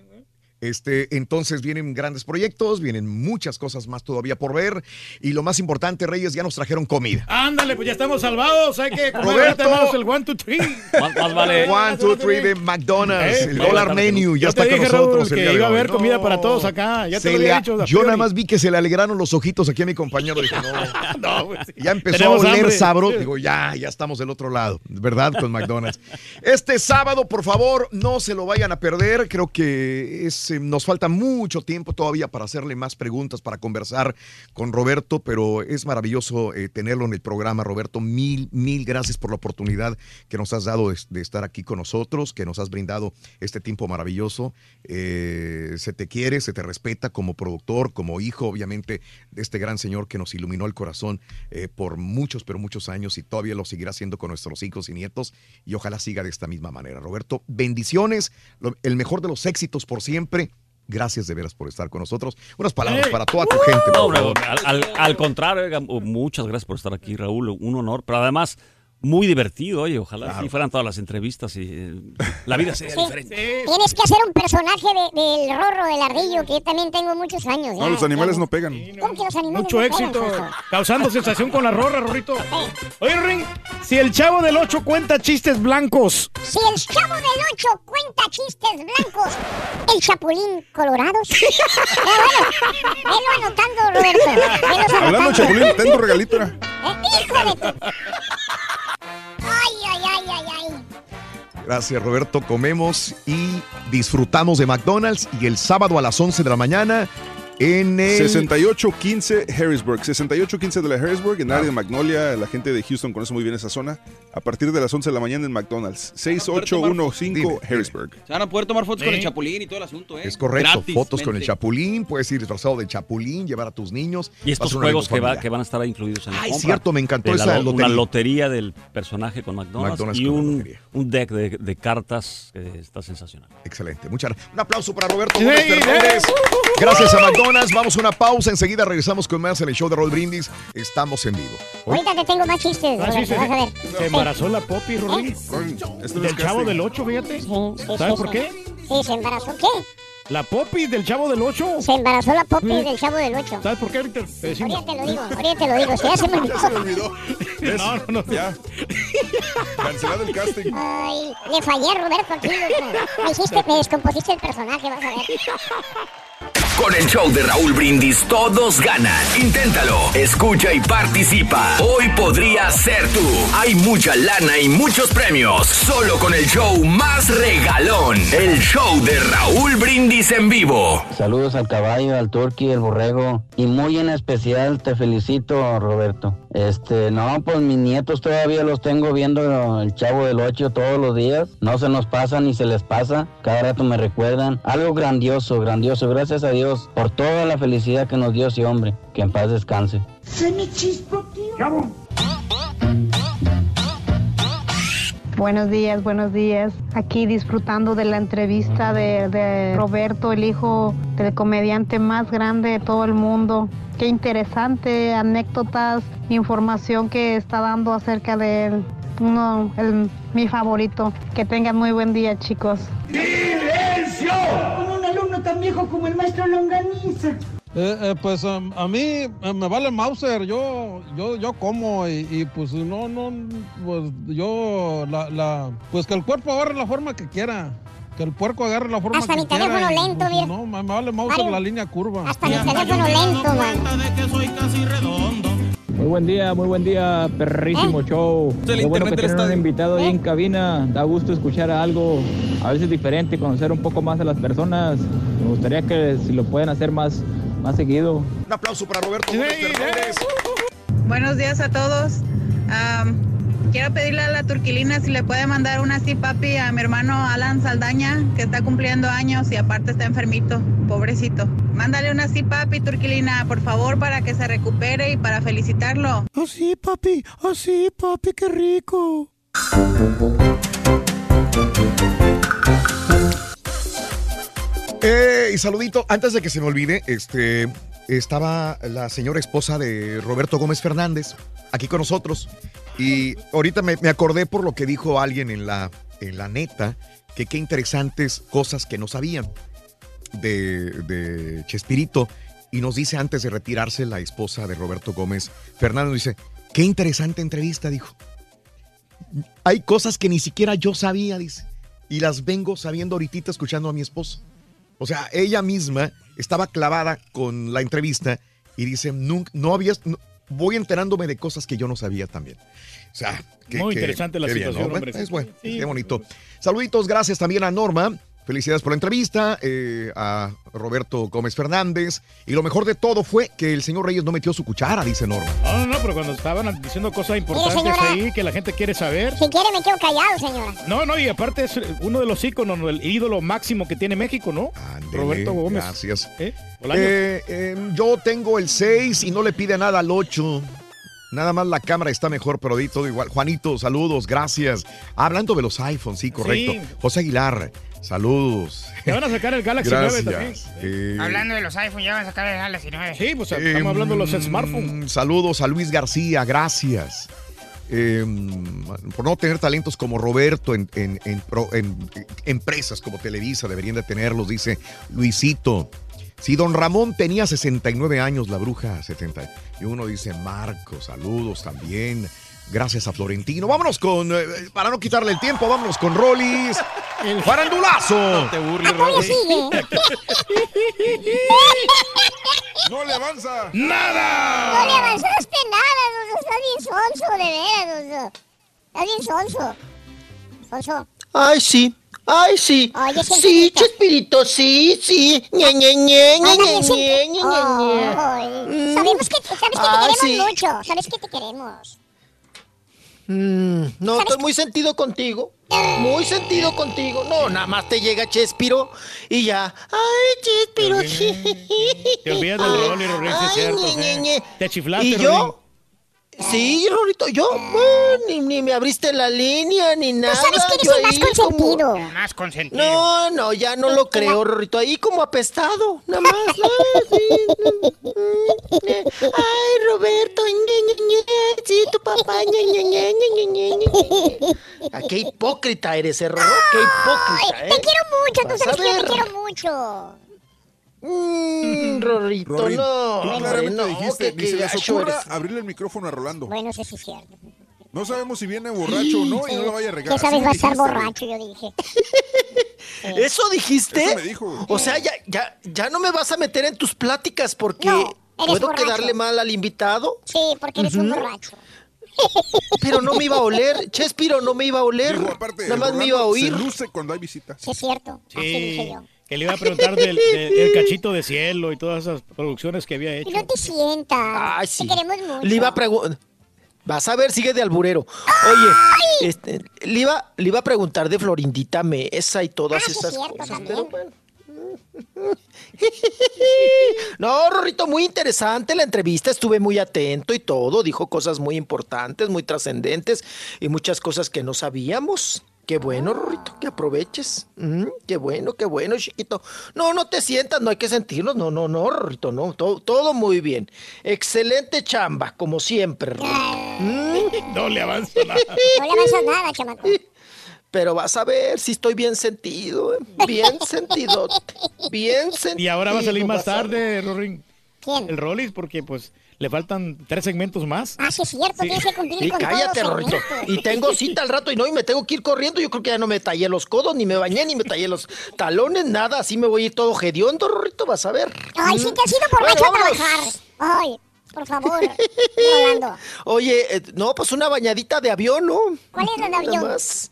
Este, entonces vienen grandes proyectos, vienen muchas cosas más todavía por ver. Y lo más importante, Reyes, ya nos trajeron comida. Ándale, pues ya estamos salvados. Hay que comer Roberto. el one, two, three. Más, vale. One, two, three de McDonald's. Eh, el dólar menu ya está te con dije, nosotros. Raúl, el que iba a haber comida No. para todos acá. Ya te Se lo había dicho. yo nada más vi que se le alegraron los ojitos aquí a mi compañero. Dije, no, *laughs* No, pues sí. ya empezó Tenemos a oler hambre. sabro. Digo, ya, ya estamos del otro lado, ¿verdad? Con McDonald's. Este sábado, por favor, no se lo vayan a perder. Creo que es, nos falta mucho tiempo todavía para hacerle más preguntas, para conversar con Roberto, pero es maravilloso eh, tenerlo en el programa, Roberto. Mil, mil gracias por la oportunidad que nos has dado de, estar aquí con nosotros, que nos has brindado este tiempo maravilloso. Eh, se te quiere, se te respeta como productor, como hijo, obviamente, de este gran señor que nos iluminó el corazón eh, por muchos, pero muchos años y todavía lo seguirá haciendo con nuestros hijos y nietos y ojalá siga de esta misma manera. Roberto, bendiciones, el mejor de los éxitos por siempre. Gracias de veras por estar con nosotros. Unas palabras Hey. para toda tu gente. No, por hombre, favor. al, al- al contrario, muchas gracias por estar aquí, Raúl. Un honor, pero además muy divertido. Oye, ojalá así fueran todas las entrevistas y eh, la vida sería Sí. diferente. Tienes que hacer un personaje de- del rorro, del ardillo, que yo también tengo muchos años. No, ya, los animales ya. no pegan. ¿Cómo que los animales Mucho no éxito, causando sensación con la rorra, Rorrito. Oye, Ring, si el chavo del 8 cuenta chistes blancos, Si el chavo del 8 cuenta chistes blancos, el chapulín colorado. Ya, *laughs* bueno, velo anotando, Roberto. Hablando de. Chapulín, ten tu regalito. Eh, hijo de tu... Gracias, Roberto. Comemos y disfrutamos de McDonald's y el sábado a las 11 de la mañana en el... 6815 Harrisburg. 6815 de la Harrisburg, en el área de Magnolia. La gente de Houston conoce muy bien esa zona. A partir de las 11 de la mañana en McDonald's. 6815 Harrisburg. Se van a poder tomar fotos con el. Chapulín y todo el asunto, ¿eh? Es correcto, fotos con el Chapulín, puedes ir disfrazado de Chapulín, llevar a tus niños. Y estos juegos que, va- familiar. que van a estar ahí incluidos en la Ay, compra. cierto, me encantó De la esa lo- lotería. Una lotería del personaje con McDonald's, McDonald's y con la un, un deck de, de cartas que está sensacional. Excelente. Muchas gracias. Un aplauso para Roberto Sí, Gómez sí. Fernández. Gracias a McDonald's. Personas. Vamos a una pausa. Enseguida regresamos con más en el show de Roll Brindis. Estamos en vivo. Ahorita te tengo más chistes, Ah, sí, se, vas a ver. se embarazó la Poppy, Rorín. Del chavo del 8, fíjate. ¿Sabes por qué? Sí, se embarazó. ¿Qué? La Poppy del chavo del 8. Se embarazó la Poppy Sí. del Chavo del 8. ¿Sabes por qué ahorita te decimos? Ahorita te lo digo, ahorita te lo digo. Si *laughs* ya se me olvidó. No, no, no. Ya. Cancelado el casting. Ay, le fallé, Roberto, aquí. Me hiciste, me descompusiste el personaje, vas a ver. *laughs* Con el show de Raúl Brindis todos ganan. Inténtalo, escucha y participa. Hoy podría ser tú. Hay mucha lana y muchos premios. Solo con el show más regalón. El show de Raúl Brindis en vivo. Saludos al caballo, al turqui, al borrego. Y muy en especial te felicito, Roberto. Este, no, pues mis nietos todavía los tengo viendo el chavo del 8 todos los días. No se nos pasa ni se les pasa. Cada rato me recuerdan. Algo grandioso, grandioso. Gracias a Dios por toda la felicidad que nos dio ese hombre. Que en paz descanse. Se me chispo, tío. Buenos días, buenos días. Aquí disfrutando de la entrevista de, de Roberto, el hijo del comediante más grande de todo el mundo. Qué interesante anécdotas, información que está dando acerca de él. Uno, el- mi favorito. Que tengan muy buen día, chicos. ¡Silencio! Con un alumno tan viejo como el maestro Longaniza. Eh, eh, pues um, a mí eh, me vale Mauser, yo, yo, yo como y, y, pues no, no, pues yo, la, la, pues que el cuerpo agarre la forma que quiera, que el puerco agarre la forma Hasta que mi quiera. teléfono y, lento, pues, mira. No, me me vale Mauser Mario. la línea curva. Hasta mi teléfono lento, man. Muy buen día, muy buen día, perrísimo show. Del Qué bueno que tienen un invitado ahí en cabina. Da gusto escuchar algo a veces diferente, conocer un poco más a las personas. Me gustaría que si lo pueden hacer más, más seguido. Un aplauso para Roberto. Buenos días a todos. Quiero pedirle a la Turquilina si le puede mandar una así, papi, a mi hermano Alan Saldaña, que está cumpliendo años y aparte está enfermito, pobrecito. Mándale una así, papi, Turquilina, por favor, para que se recupere y para felicitarlo. Así, papi, así, papi, qué rico. Eh, y saludito, antes de que se me olvide, este, estaba la señora esposa de Roberto Gómez Fernández aquí con nosotros. Y ahorita me, acordé por lo que dijo alguien en la, en la neta, que qué interesantes cosas que no sabían de, de Chespirito. Y nos dice antes de retirarse la esposa de Roberto Gómez Fernández, dice, qué interesante entrevista, dijo. Hay cosas que ni siquiera yo sabía, dice. Y las vengo sabiendo ahorita escuchando a mi esposa. O sea, ella misma estaba clavada con la entrevista y dice, nunca, no había, voy enterándome de cosas que yo no sabía también. O sea, que, Muy que- interesante la qué bien, situación, ¿no? hombre. Es bueno, Sí. qué bonito. Saluditos, gracias también a Norma. Felicidades por la entrevista, eh, a Roberto Gómez Fernández. Y lo mejor de todo fue que el señor Reyes no metió su cuchara, dice Norma. No, no, no, pero cuando estaban diciendo cosas importantes señora. ahí que la gente quiere saber. Si quiere me quedo callado, señora. No, no, y aparte es uno de los íconos, el ídolo máximo que tiene México, ¿no? Roberto Gómez. Gracias. ¿Eh? Eh, eh, yo tengo el 6 y no le pide nada al 8. Nada más la cámara está mejor, pero di todo igual. Juanito, saludos, gracias. Hablando de los iPhones, sí, correcto. Sí. José Aguilar, saludos. Te van a sacar el Galaxy Gracias. 9 también. Eh, Hablando de los iPhones, ya van a sacar el Galaxy 9. Sí, pues eh, estamos hablando de los smartphones. Saludos a Luis García, gracias. Eh, por no tener talentos como Roberto en, en- en pro- en- en empresas como Televisa, deberían de tenerlos, dice Luisito. Si don Ramón tenía 69 años, la bruja 70. Y uno dice, Marco, saludos también. Gracias a Florentino. Vámonos con, eh, para no quitarle el tiempo, vámonos con Rollis. El farandulazo. No te burles, ¡No le avanza! ¡Nada! No le avanzaste nada, Dudu. Estás bien sonso, de veras, Dudu. Estás bien sonso. Sonso. Ay, sí. Ay, sí. Oye, sí, Chespirito. Chespirito, sí, sí. Ñe, Ñe, Ñe, Ñe, Ñe, sí. Ñe, Ñe, Ñe. Ay, Sabemos que, sabes que te Ah, queremos sí. mucho. Sabes que te queremos. Mm, no, estoy muy sentido contigo. Muy sentido contigo. No, nada más te llega Chespiro y ya. Ay, Chespiro. Te olvidas del *laughs* rol y Rolín, sí es Ay, cierto. ñe, sí. ñe, ñe. Te chiflaste, ¿Y Rolín. Sí, Rorrito, yo ni, ni me abriste la línea ni nada. sabes que eres yo el más ahí consentido. como- Más consentido. No, no, ya no lo creo, Rorrito. Ahí como apestado, nada más. *laughs* Ah. Ay, Roberto, ñe, ñe, ñe, sí, tu papá, ñe, ñe, ñe, ñe, ñe, ñe, ñe. Ah, qué hipócrita eres, Rorro, qué hipócrita, ¿eh? Te quiero mucho, tú sabes a que te quiero mucho. Mm, Rorrito, Rorín, no, tú claramente no, dijiste, que, ni se les ocurra eres. abrirle el micrófono a Rolando. Bueno, eso sí es cierto. No sabemos si viene borracho o no y no lo vaya a regar. ¿Qué sabes? Va a estar dijiste, borracho, yo dije. *laughs* ¿Eso dijiste? Eso me dijo. O sea, ya, ya, ya no me vas a meter en tus pláticas porque No, puedo borracho. quedarle mal al invitado. Sí, porque eres un Ujú. borracho. Pero no me iba a oler, Chespiro, no me iba a oler. Digo, aparte, Nada más Rolando me iba a oír. Se luce cuando hay visita. Sí, es cierto. Así dije Sí, yo. Que le iba a preguntar del, del- del cachito de cielo y todas esas producciones que había hecho. Y no te sientas. Ay, sí. Te queremos mucho. Le iba a preguntar. Vas a ver, sigue de alburero. Oye, este, le, iba, le iba a preguntar de Florindita Mesa y todas Ah, sí, esas cierto, cosas. también. pero bueno. *laughs* No, Rorrito, muy interesante la entrevista, estuve muy atento y todo, dijo cosas muy importantes, muy trascendentes y muchas cosas que no sabíamos. Qué bueno, Rorrito, que aproveches. Mm, qué bueno, qué bueno, chiquito. No, no te sientas, no hay que sentirnos. No, no, no, Rorrito, no. Todo, todo muy bien. Excelente chamba, como siempre, Rorrito. Mm. No le avanza nada. No le avanzas nada, chamaco. Pero vas a ver si estoy bien sentido, ¿eh? bien *laughs* sentido, bien sentido. Y ahora va a salir más tarde, Rorín. ¿Quién? El Rollis, porque pues le faltan tres segmentos más. Ah, sí, es cierto. Tienes que cumplir Y con cállate, todos segmentos. Y tengo cita al rato y no, y me tengo que ir corriendo. Yo creo que ya no me tallé los codos, ni me bañé, ni me tallé los talones, nada. Así me voy a ir todo hediondo, Rorrito, vas a ver. Ay, sí, te has ido por Bueno, macho a trabajar. Ay, por favor, Rolando. *laughs* Oye, eh, no, pues una bañadita de avión, ¿no? ¿Cuál es la de Nada avión? más.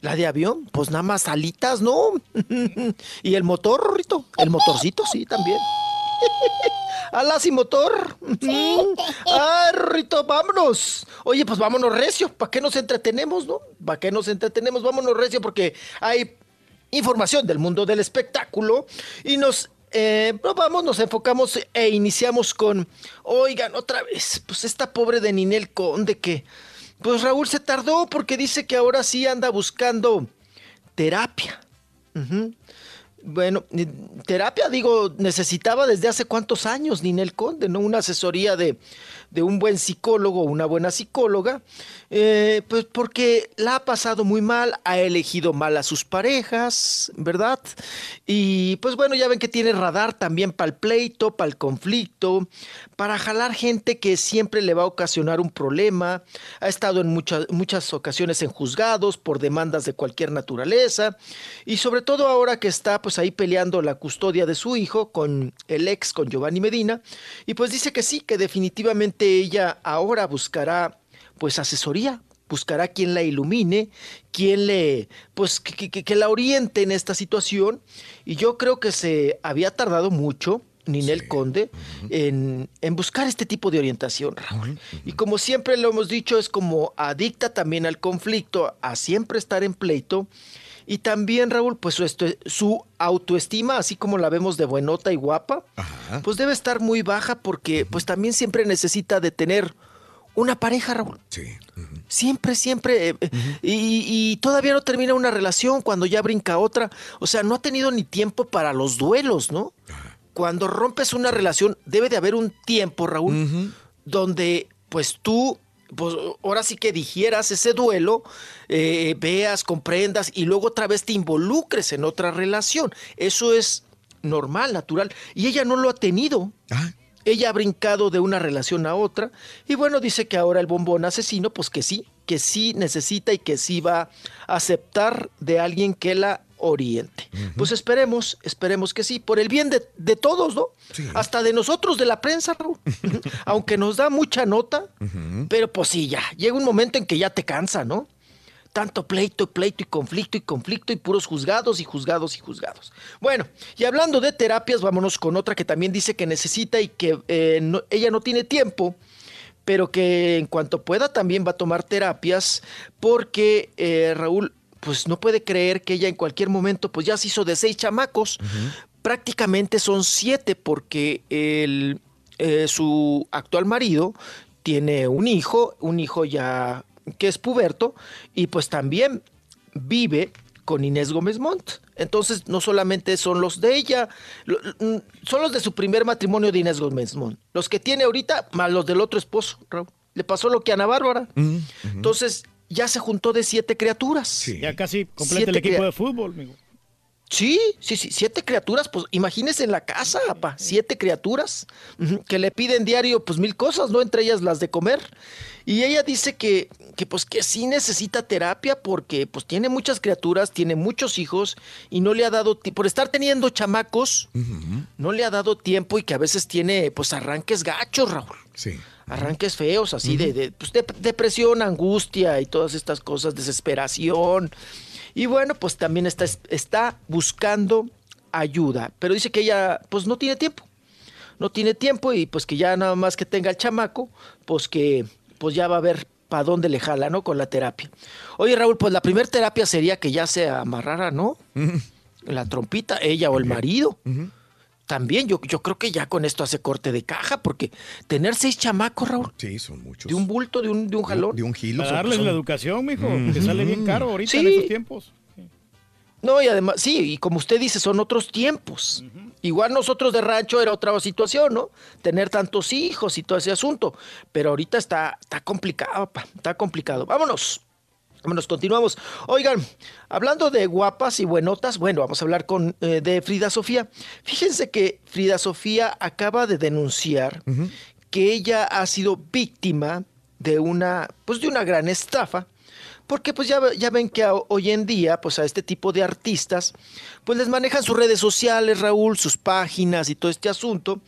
¿La de avión? Pues nada más alitas, ¿no? *laughs* y el motor, Rorrito. El motorcito, sí, también. *laughs* Alas y motor. Ah, Rito, vámonos. Oye, pues vámonos recio. ¿Para qué nos entretenemos, no? ¿Para qué nos entretenemos? Vámonos recio porque hay información del mundo del espectáculo y nos eh, pues vamos, nos enfocamos e iniciamos con, oigan, otra vez, pues esta pobre de Ninel Conde que, pues Raúl se tardó porque dice que ahora sí anda buscando terapia. Ujú. Bueno, ni- terapia, digo, necesitaba desde hace cuántos años Ninel Conde, ¿no? Una asesoría de, de un buen psicólogo, una buena psicóloga, eh, pues porque la ha pasado muy mal, ha elegido mal a sus parejas, ¿verdad? Y pues bueno, ya ven que tiene radar también para el pleito, para el conflicto, para jalar gente que siempre le va a ocasionar un problema, ha estado en muchas, muchas ocasiones en juzgados por demandas de cualquier naturaleza, y sobre todo ahora que está pues ahí peleando la custodia de su hijo con el ex, con Giovanni Medina, y pues dice que sí, que definitivamente ella ahora buscará pues asesoría, buscará quien la ilumine, quien le, pues que, que- que la oriente en esta situación, y yo creo que se había tardado mucho. Ninel Conde, en, en buscar este tipo de orientación, Raúl. Y como siempre lo hemos dicho, es como adicta también al conflicto, a siempre estar en pleito. Y también, Raúl, pues su, autoestima, así como la vemos de buenota y guapa, pues debe estar muy baja porque pues también siempre necesita de tener una pareja, Raúl. Sí. Siempre, siempre. eh, y, y todavía no termina una relación cuando ya brinca otra. O sea, no ha tenido ni tiempo para los duelos, ¿no? Cuando rompes una relación, debe de haber un tiempo, Raúl, donde pues tú, pues ahora sí que digieras ese duelo, eh, veas, comprendas y luego otra vez te involucres en otra relación. Eso es normal, natural. Y ella no lo ha tenido. Ella ha brincado de una relación a otra y bueno, dice que ahora el bombón asesino, pues que sí, que sí necesita y que sí va a aceptar de alguien que la oriente. Pues esperemos, esperemos que sí, por el bien de, de todos, ¿no? Hasta de nosotros, de la prensa, Raúl. *laughs* *laughs* Aunque nos da mucha nota, pero pues sí, ya, llega un momento en que ya te cansa, ¿no? Tanto pleito, pleito y conflicto y conflicto y puros juzgados y juzgados y juzgados. Bueno, y hablando de terapias, vámonos con otra que también dice que necesita y que eh, no- ella no tiene tiempo, pero que en cuanto pueda también va a tomar terapias porque eh, Raúl pues no puede creer que ella en cualquier momento pues ya se hizo de seis chamacos. Prácticamente son siete porque el, eh, su actual marido tiene un hijo, un hijo ya que es puberto, y pues también vive con Inés Gómez Montt. Entonces, no solamente son los de ella, mm, son los de su primer matrimonio de Inés Gómez Montt. Los que tiene ahorita, más los del otro esposo, Raúl. Le pasó lo que a Ana Bárbara. Entonces, ya se juntó de siete criaturas. Ya casi completa Siete el equipo de fútbol, amigo. Sí, sí, sí, siete criaturas, pues imagínese en la casa, siete criaturas que le piden diario pues mil cosas, ¿no? Entre ellas las de comer. Y ella dice que, que pues que sí necesita terapia porque pues tiene muchas criaturas, tiene muchos hijos y no le ha dado, por estar teniendo chamacos, no le ha dado tiempo y que a veces tiene pues arranques gachos, Raúl. Sí. Arranques feos, así de, de, pues, de- depresión, angustia y todas estas cosas, desesperación. Y bueno, pues también está, está buscando ayuda, pero dice que ella pues no tiene tiempo. No tiene tiempo y pues que ya nada más que tenga el chamaco, pues que pues ya va a ver para dónde le jala, ¿no? Con la terapia. Oye, Raúl, pues la primera terapia sería que ya se amarrara, ¿no? La trompita, ella o el marido. También yo, yo creo que ya con esto hace corte de caja, porque tener seis chamacos, Raúl. Sí, son muchos. De un bulto, de un, de un jalón. De un gilo. Para darles la educación, mijo, que sale bien caro ahorita en estos tiempos. No, y además, sí, y como usted dice, son otros tiempos. Igual nosotros de rancho era otra situación, ¿no? Tener tantos hijos y todo ese asunto. Pero ahorita está, está complicado, pa, está complicado. Vámonos. Vámonos, continuamos. Oigan, hablando de guapas y buenotas, bueno, vamos a hablar con, eh, de Frida Sofía. Fíjense que Frida Sofía acaba de denunciar que ella ha sido víctima de una, pues de una gran estafa porque pues ya, ya ven que a- hoy en día, pues a este tipo de artistas, pues les manejan sus redes sociales, Raúl, sus páginas y todo este asunto.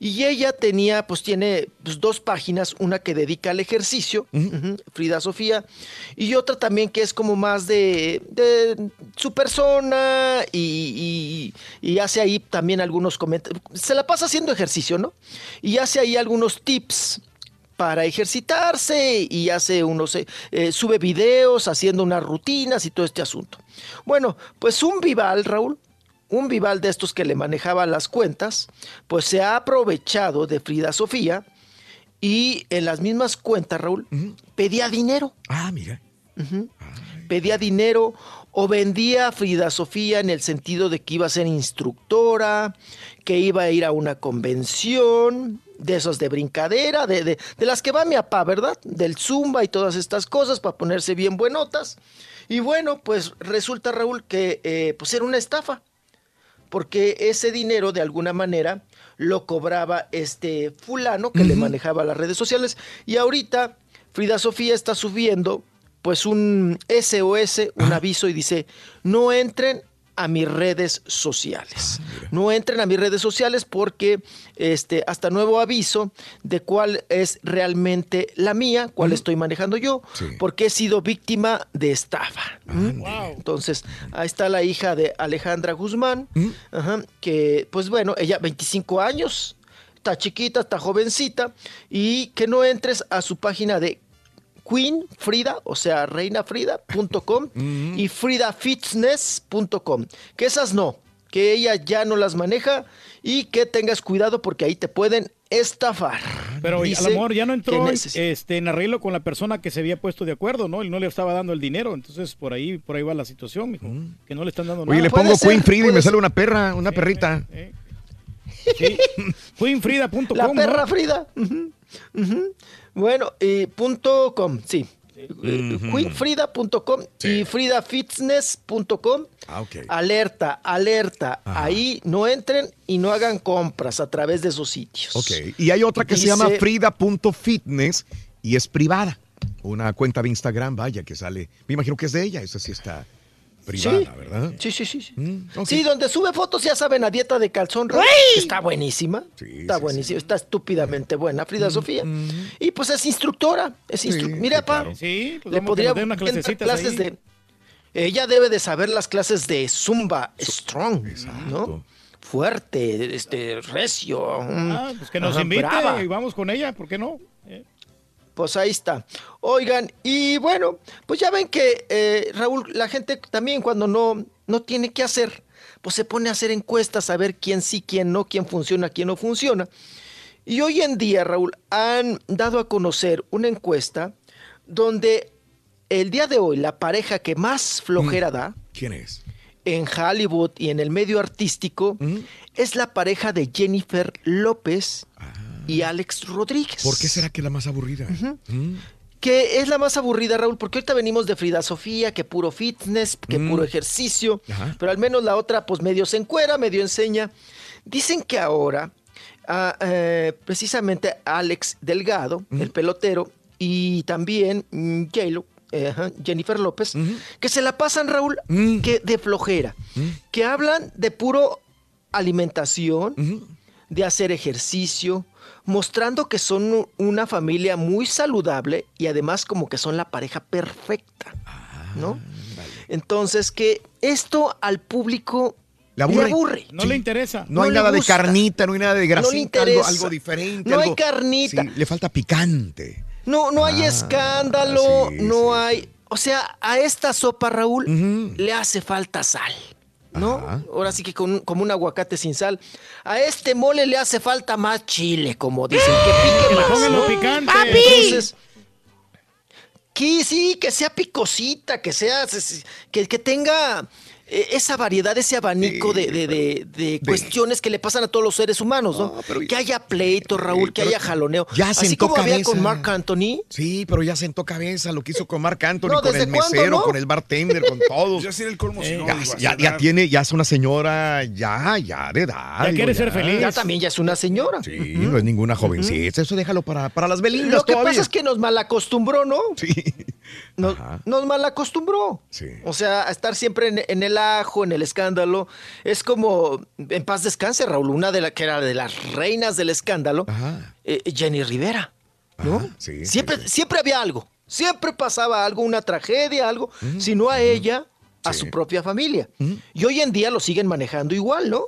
Y ella tenía, pues tiene pues, dos páginas, una que dedica al ejercicio, Frida Sofía, y otra también que es como más de, de su persona y, y- y hace ahí también algunos comentarios. Se la pasa haciendo ejercicio, ¿no? Y hace ahí algunos tips para ejercitarse y hace unos, eh, eh, sube videos haciendo unas rutinas y todo este asunto. Bueno, pues un Vival, Raúl, un Vival de estos que le manejaba las cuentas, pues se ha aprovechado de Frida Sofía y en las mismas cuentas, Raúl, pedía dinero. Ah, mira. Pedía dinero o vendía a Frida Sofía en el sentido de que iba a ser instructora, que iba a ir a una convención, de esos de brincadera, de, de, de las que va mi papá, ¿verdad? Del zumba y todas estas cosas para ponerse bien buenotas. Y bueno, pues resulta, Raúl, que eh, pues era una estafa, porque ese dinero de alguna manera lo cobraba este fulano que le manejaba las redes sociales. Y ahorita Frida Sofía está subiendo pues un SOS, un aviso y dice, no entren a mis redes sociales. No entren a mis redes sociales porque este hasta nuevo aviso de cuál es realmente la mía, cuál estoy manejando yo, porque he sido víctima de estafa. ¿Mm? Entonces, ahí está la hija de Alejandra Guzmán, ajá, que pues bueno, ella 25 años, está chiquita, está jovencita y que no entres a su página de Queen Frida, o sea, reinafrida.com y fridafitness.com. Que esas no, que ella ya no las maneja y que tengas cuidado porque ahí te pueden estafar. Pero Dice al amor ya no entró este, en arreglo con la persona que se había puesto de acuerdo, ¿no? Él no le estaba dando el dinero, entonces por ahí, por ahí va la situación, mijo. Que no le están dando Oye, nada. le pongo Queen Frida y me sale una perra, una perrita. Sí. *laughs* Queenfrida.com. La ¿no? perra Frida. Ujú. Bueno, y punto com, sí. Eh, Queenfrida.com y fridafitness.com. Ah, ok. Alerta, alerta. Ahí no entren y no hagan compras a través de esos sitios. Ok. Y hay otra que se llama frida.fitness y es privada. Una cuenta de Instagram, vaya, que sale. Me imagino que es de ella. Esa sí está privada, Sí. ¿verdad? Sí, sí, sí. sí. ok. Sí, donde sube fotos, ya saben, a dieta de calzón. Raúl. Está buenísima. está buenísima. Está estúpidamente buena, Frida Sofía. Y pues es instructora. Es instru- Mira, pa. Sí, pues le podría clasecitas clases ahí. de. Ella debe de saber las clases de Zumba Strong, ¿no? Fuerte, este, recio. Ah, pues que nos ajá, invite brava. y vamos con ella, ¿por qué no? Eh, Pues ahí está. Oigan, y bueno, pues ya ven que eh, Raúl, la gente también cuando no, no tiene que hacer, pues se pone a hacer encuestas a ver quién sí, quién no, quién funciona, quién no funciona. Y hoy en día, Raúl, han dado a conocer una encuesta donde el día de hoy la pareja que más flojera da ¿Quién es? en Hollywood y en el medio artístico es la pareja de Jennifer López y Alex Rodríguez. ¿Por qué será que es la más aburrida? Mm. Que es la más aburrida, Raúl, porque ahorita venimos de Frida Sofía, que puro fitness, que Mm. puro ejercicio, Ajá. pero al menos la otra, pues medio se encuera, medio enseña. Dicen que ahora, ah, eh, precisamente Alex Delgado, el pelotero, y también mm, J-Lo, eh, Jennifer López, que se la pasan, Raúl, que de flojera, que hablan de puro alimentación, de hacer ejercicio, mostrando que son una familia muy saludable y además como que son la pareja perfecta, ¿no? Entonces que esto al público Le aburre. No le interesa. No, hay nada de carnita, no hay nada de No grasita, algo, diferente. No hay carnita. Sí, le falta picante. No, no hay Ah, escándalo, sí, no hay... O sea, a esta sopa, Raúl, le hace falta sal. ¿No? Ahora sí que con un- como un aguacate sin sal. A este mole le hace falta más chile, como dicen, que pique más. pongan lo ¿no? picante. Entonces, que sí, que sea picosita, que sea, que, que tenga eh, esa variedad, ese abanico de, de- de- de cuestiones que le pasan a todos los seres humanos, ¿no? que haya pleito, Raúl, que haya jaloneo. ya Así sentó como había cabeza. con Mark Anthony. Sí, pero ya sentó cabeza lo que hizo con Marc Anthony, No, con ¿desde el cuándo, mesero, no? con el bartender, con todos. *laughs* Ya tiene el colmo, no, ya, tiene, ya es una señora, ya, ya de edad. Ya digo, quiere ser feliz. Ya también ya es una señora. Sí, no es ninguna jovencita. Eso déjalo para, para las belindas Lo que todavía. pasa es que nos malacostumbró, ¿no? Sí. Nos, nos malacostumbró. Sí. O sea, a estar siempre en, en el ajo, en el escándalo. Es como, en paz descanse, Raúl, una de las que era de las reinas del escándalo, eh, Jenny Rivera, ¿no? sí, siempre, siempre había algo. Siempre pasaba algo, una tragedia, algo, si no a ella, a su propia familia. Y hoy en día lo siguen manejando igual, ¿no?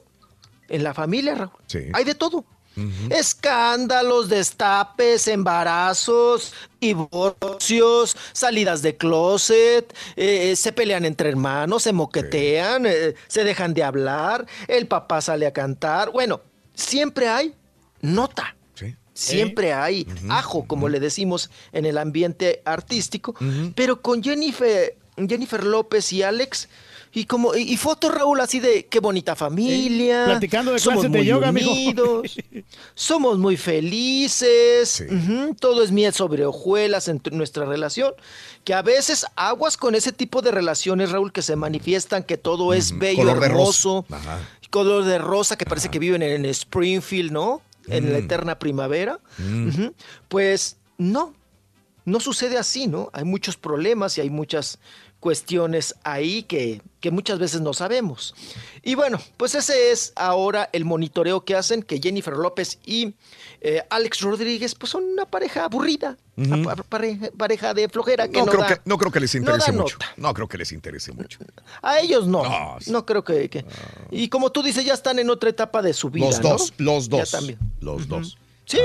En la familia, Raúl. Hay de todo. Escándalos, destapes, embarazos, divorcios, salidas de closet, eh, se pelean entre hermanos, se moquetean, eh, se dejan de hablar, el papá sale a cantar. Bueno, siempre hay nota. Siempre hay ajo, como le decimos en el ambiente artístico. Pero con Jennifer, Jennifer López y Alex, y como y, y fotos, Raúl, así de qué bonita familia. platicando de somos clases de yoga, unidos, *laughs* somos muy felices. todo es miel sobre hojuelas en nuestra relación. Que a veces aguas con ese tipo de relaciones, Raúl, que se manifiestan que todo es bello, color de hermoso, rosa. Ajá. color de rosa que parece que viven en Springfield, ¿no? En la Mm. eterna primavera. Mm. Pues no, no sucede así, ¿no? Hay muchos problemas y hay muchas cuestiones ahí que, que muchas veces no sabemos. Y bueno, pues ese es ahora el monitoreo que hacen, que Jennifer López y eh, Alex Rodríguez, pues son una pareja aburrida, a- pareja, pareja de flojera que No, no, creo da- que, no creo que les interese mucho. nota. No creo que les interese mucho. A ellos no. No, creo que, que- Y como tú dices, ya están en otra etapa de su vida. Los dos, los Ya dos. también. Los dos. Sí,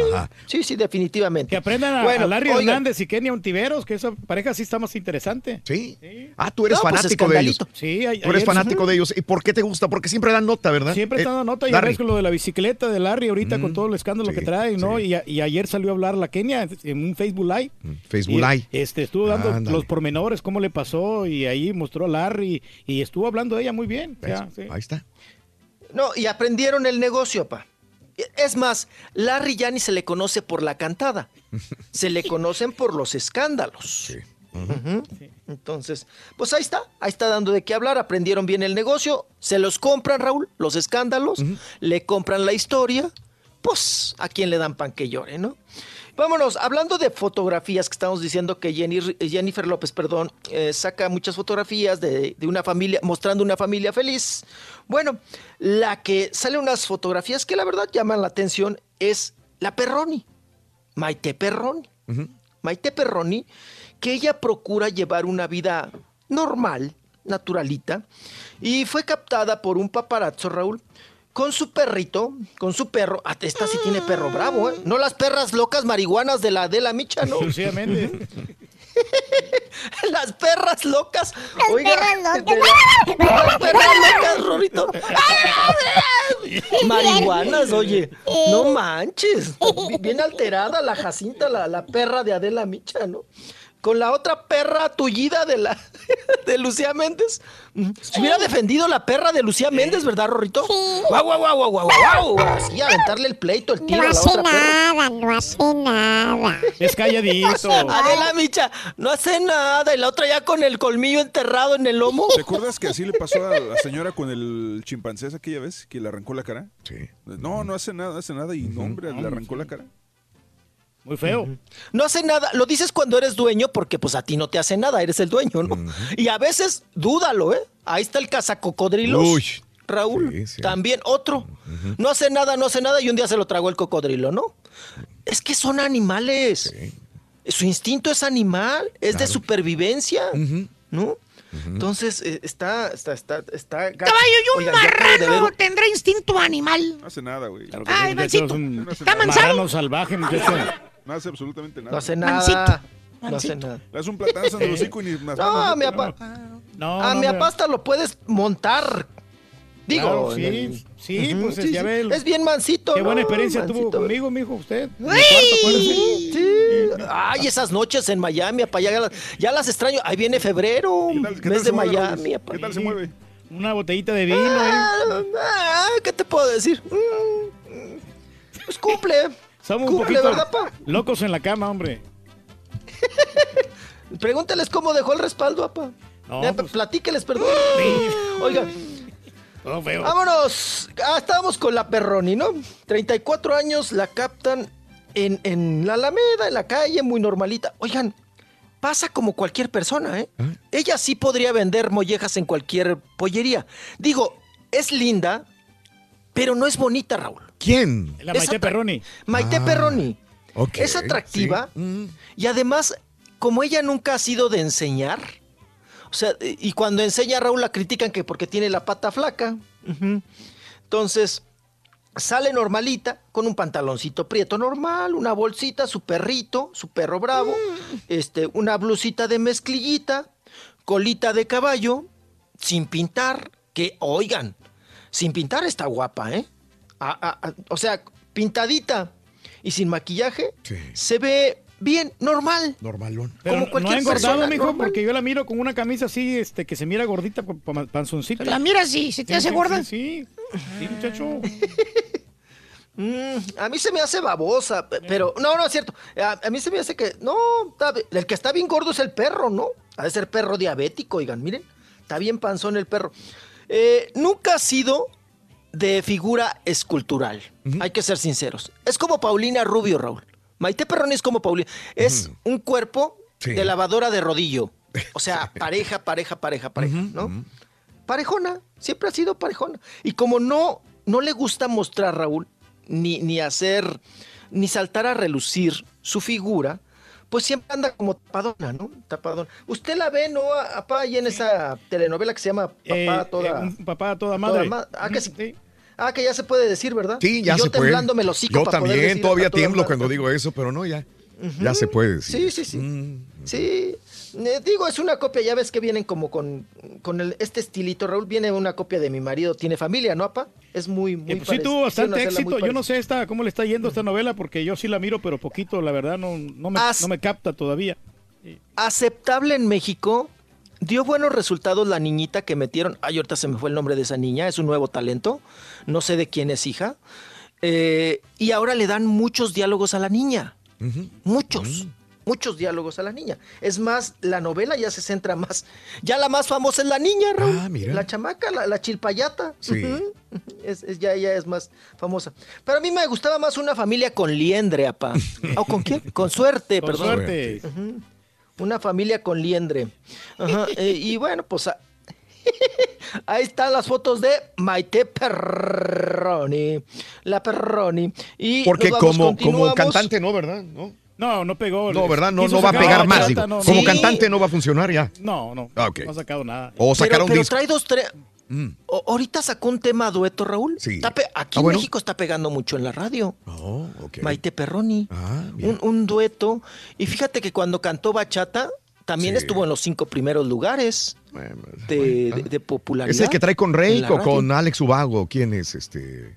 sí, sí, definitivamente. Que aprendan a, Bueno, a Larry oigan. Hernández y Kenia Ontiveros, que esa pareja sí está más interesante. Sí. Ah, tú eres No, pues, fanático de ellos. Sí, a- Tú eres fanático de ellos. ¿Y por qué te gusta? Porque siempre dan nota, ¿verdad? Siempre Eh, está dando nota y Larry. ves con lo de la bicicleta de Larry ahorita Mm, con todo el escándalo que trae, ¿no? Y, a- y ayer salió a hablar la Kenia en un Facebook Live. Facebook Y, Live. Este, estuvo dando Ándale. los pormenores, cómo le pasó, y ahí mostró a Larry y estuvo hablando de ella muy bien. o sea, sí. Ahí está. No, y aprendieron el negocio, pa. Es más, Larry ya ni se le conoce por la cantada. Se le conocen por los escándalos. Ujú. Entonces, pues ahí está, ahí está dando de qué hablar, aprendieron bien el negocio, se los compran, Raúl, los escándalos, le compran la historia, pues a quién le dan pan que llore, ¿no? Vámonos, hablando de fotografías que estamos diciendo que Jenny- Jennifer López, perdón, eh, saca muchas fotografías de, de una familia, mostrando una familia feliz. Bueno, la que sale unas fotografías que la verdad llaman la atención es la Perroni, Maite Perroni. Maite Perroni, que ella procura llevar una vida normal, naturalita, y fue captada por un paparazzo, Raúl, con su perrito, con su perro. Ah, Esta sí tiene perro bravo, ¿eh? No las perras locas marihuanas de la de la micha, ¿no? Exclusivamente. *laughs* las perras locas. Las Oiga, perras locas. de la- las perras locas Rorito? *laughs* Marihuanas, oye. No manches. Bien alterada la Jacinta, la, la perra de Adela Micha, ¿no? Con la otra perra tullida de la *laughs* de Lucía Méndez. Se hubiera defendido la perra de Lucía Méndez, ¿verdad, Rorrito? Guau, guau, guau, guau, guau, guau. Así, aventarle el pleito, el tiro No a la hace otra perra. nada, no hace nada. Es calladito. *laughs* Adela Micha, no hace nada. Y la otra ya con el colmillo enterrado en el lomo. ¿Te acuerdas que así le pasó a la señora con el chimpancé esa aquella vez? Que le arrancó la cara. Sí. No, no hace nada, hace nada. Y no, hombre, le arrancó la cara. Muy feo. No hace nada. Lo dices cuando eres dueño porque pues a ti no te hace nada, eres el dueño, ¿no? Y a veces dúdalo, ¿eh? Ahí está el cazacocodrilos. Uy. Raúl, también otro. No hace nada, no hace nada y un día se lo tragó el cocodrilo, ¿no? Es que son animales. Su instinto es animal, es de supervivencia, ¿no? Entonces, eh, está, está, está, está... Caballo, y un Oigan, ver marrano un- tendrá instinto animal. No hace nada, güey. Ay, Mancito. ¿Está Marrano mansado? salvaje, muchacho. No hace absolutamente nada. No hace Mancito, nada. No hace mancito. nada. Le das un platazo en el hocico y ni más. No, a mi papá. No, a no, mi me- papá hasta lo puedes montar. Digo, Claro, sí, el- pues sí, ya sí. ve el- Es bien mansito. Qué buena experiencia tuvo conmigo, mijo, usted. Cuarto. Sí. Ay, esas noches en Miami, apa, ya, las, ya las extraño. Ahí viene febrero, mes de Miami. Apa. ¿Qué tal se mueve? Una botellita de vino, ¿eh? Ah, ah, ¿Qué te puedo decir? Mm, Pues cumple. Somos un poquito ¿verdad, pa? locos en la cama, hombre. *laughs* Pregúntales cómo dejó el respaldo, apa. No, Ya, pues- Platíqueles, perdón. *gasps* Oiga, feo. Vámonos. Ah, estábamos con la Perroni, ¿no? 34 años la captan en, en la Alameda, en la calle, muy normalita. Oigan, pasa como cualquier persona, ¿eh? Ella sí podría vender mollejas en cualquier pollería. Digo, es linda, pero no es bonita, Raúl. ¿Quién? La Maite Perroni. Maite Ah, Perroni. ok, es atractiva sí. Mm. y además, como ella nunca ha sido de enseñar, o sea, y cuando enseña a Raúl la critican que porque tiene la pata flaca. Entonces, sale normalita, con un pantaloncito prieto normal, una bolsita, su perrito, su perro bravo, este, una blusita de mezclillita, colita de caballo, sin pintar, que oigan, sin pintar está guapa, ¿eh? O sea, pintadita y sin maquillaje, se ve bien, normal. Normalón. Pero Como no cualquier ha engordado, persona mijo, normal. porque yo la miro con una camisa así, este, que se mira gordita, pa- pa- panzoncita. La miras y se te Sí, hace sí, gorda. Sí, sí, sí, muchacho. *laughs* Mm, a mí se me hace babosa, pe- pero no, no es cierto. A, a mí se me hace que no, está el que está bien gordo es el perro, ¿no? Ha de ser perro diabético, oigan, miren, está bien panzón el perro. Eh, nunca ha sido de figura escultural, hay que ser sinceros. Es como Paulina Rubio, Raúl. Maite Perroni es como Paulina, es un cuerpo Sí. de lavadora de rodillo. *laughs* O sea, pareja, pareja, pareja, pareja, ¿no? parejona, siempre ha sido parejona. Y como no, no le gusta mostrar, Raúl, ni, ni hacer, ni saltar a relucir su figura, pues siempre anda como tapadona, ¿no? Tapadona. Usted la ve, ¿no? A- Apá, ahí en esa telenovela que se llama Papá Eh, a toda... eh, papá a toda toda madre. ma- ah, que sí. Ah, que ya se puede decir, ¿verdad? Sí, ya Y yo se puede. Yo para poder también, todavía toda tiemblo madre. cuando digo eso, pero no, ya. Ya se puede decir. Sí, sí, sí. Mm. Sí, Eh, digo, es una copia, ya ves que vienen como con, con el- este estilito, Raúl, viene una copia de mi marido, tiene familia, ¿no, apa? Es muy, muy Eh, pues sí tuvo bastante éxito. Yo no sé esta, cómo le está yendo esta novela, porque yo sí la miro, pero poquito, la verdad, no, no, me, As- no me capta todavía. Aceptable en México, dio buenos resultados la niñita que metieron, ay, ahorita se me fue el nombre de esa niña, es un nuevo talento, no sé de quién es hija, eh, y ahora le dan muchos diálogos a la niña, muchos. Muchos diálogos a la niña. Es más, la novela ya se centra más. Ya la más famosa es la niña, Raúl. Ah, mira. La chamaca, la, la chilpayata. Sí. *laughs* Es, es- ya, ya es más famosa. Pero a mí me gustaba más una familia con liendre, apá. *laughs* ¿O con quién? Con suerte, Con perdón. suerte. Una familia con liendre. Ajá, eh, y bueno, pues a- *laughs* ahí están las fotos de Maite Perroni. La Perroni. Y Porque nos vamos, como, como cantante no, ¿verdad? No, No, no pegó. no ¿verdad? No, no va a pegar más. bachata, digo. no, como cantante no va a funcionar ya. No, no. Ah, ok. No ha sacado nada. O sacar pero, un pero disco. trae dos, tres. Mm. Ahorita sacó un tema dueto, Raúl. Sí. Aquí Ah, en bueno. México está pegando mucho en la radio. Oh, ok. Maite Perroni. Ah, un, un dueto. Y fíjate que cuando cantó Bachata, también Sí. estuvo en los cinco primeros lugares. de, de- de popularidad. ¿Es el que trae con Rey o con Alex Ubago? ¿Quién es este?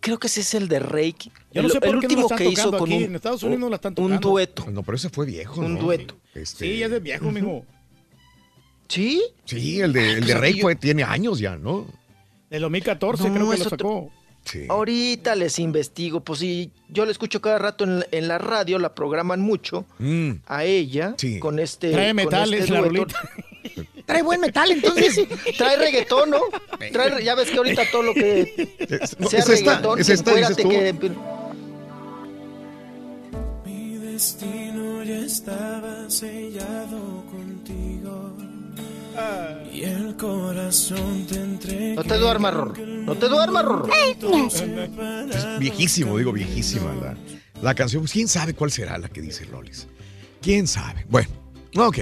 Creo que ese es el de Reiki. Yo no el, sé por el qué no último lo están que hizo con aquí. un, En Estados Unidos no la están un tocando. dueto. No, pero ese fue viejo, Un ¿no? dueto. Este, Sí, ya es de viejo, mijo. ¿Sí? Sí, el de, el de Rey yo- fue, tiene años ya, ¿no? Del 2014 No, creo que lo sacó. Sí. Ahorita les investigo, pues sí, yo la escucho cada rato en, la- en la radio, la programan mucho Mm. a ella con este Trae metales, este la. *laughs* Trae buen metal, entonces. Trae reggaetón, ¿no? Trae, ya ves que ahorita todo lo que no, sea es esta, reggaetón, es esta, dices tú. que Mi destino ya estaba sellado contigo. Y el corazón te entregué. no te duermas, Rorro. No te duermas, Rorro. Es viejísimo, digo viejísima la, la canción. Pues, ¿Quién sabe cuál será la que dice Lolis? ¿Quién sabe? Bueno, ok.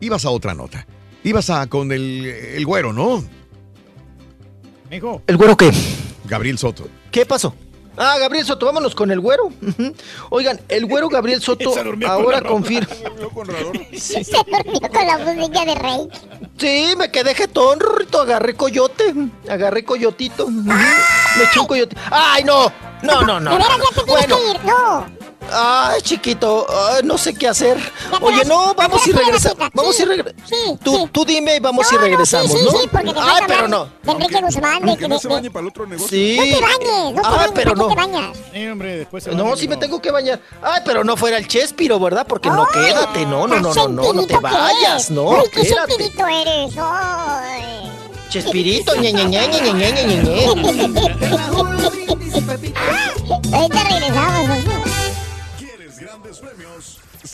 Ibas a otra nota. Ibas a con el, el güero, ¿no? ¿El güero qué? Gabriel Soto. ¿Qué pasó? Ah, Gabriel Soto, vámonos con el güero. Oigan, el güero Gabriel *laughs* Soto Se durmió con ahora la confirma. *laughs* *laughs* Se durmió con la música de Rey. Sí, me quedé jetón. Agarré coyote. Agarré coyotito. Me eché un coyote. ¡Ay, no! No, no, no. De veras, ya te tienes Bueno. que ir. No. Ay, chiquito, ay, no sé qué hacer. Oye, no, vamos y regresamos. Vamos y regresamos. Sí, Tú, tú dime y vamos y No, no, regresamos, sí, sí, ¿no? sí, porque te Ay, vas a pero no. De Enrique Guzmán, de, Que no de- se de- bañe para el otro negocio. Sí. No te bañes, no te Ah, bañes, pero ¿para qué no. te bañas? Sí, hombre, después se No, baña, sí me mijo. tengo que bañar. Ay, pero no fuera el Chespiro, ¿verdad? Porque no, quédate. No, no, no, no, no, no te vayas. No, Ay, qué quédate. sentidito eres. Ay. Chespirito, ñe, ñe, ñe, ñe, ñe, ñe, ñe, ñe. *laughs* Ahorita regresamos.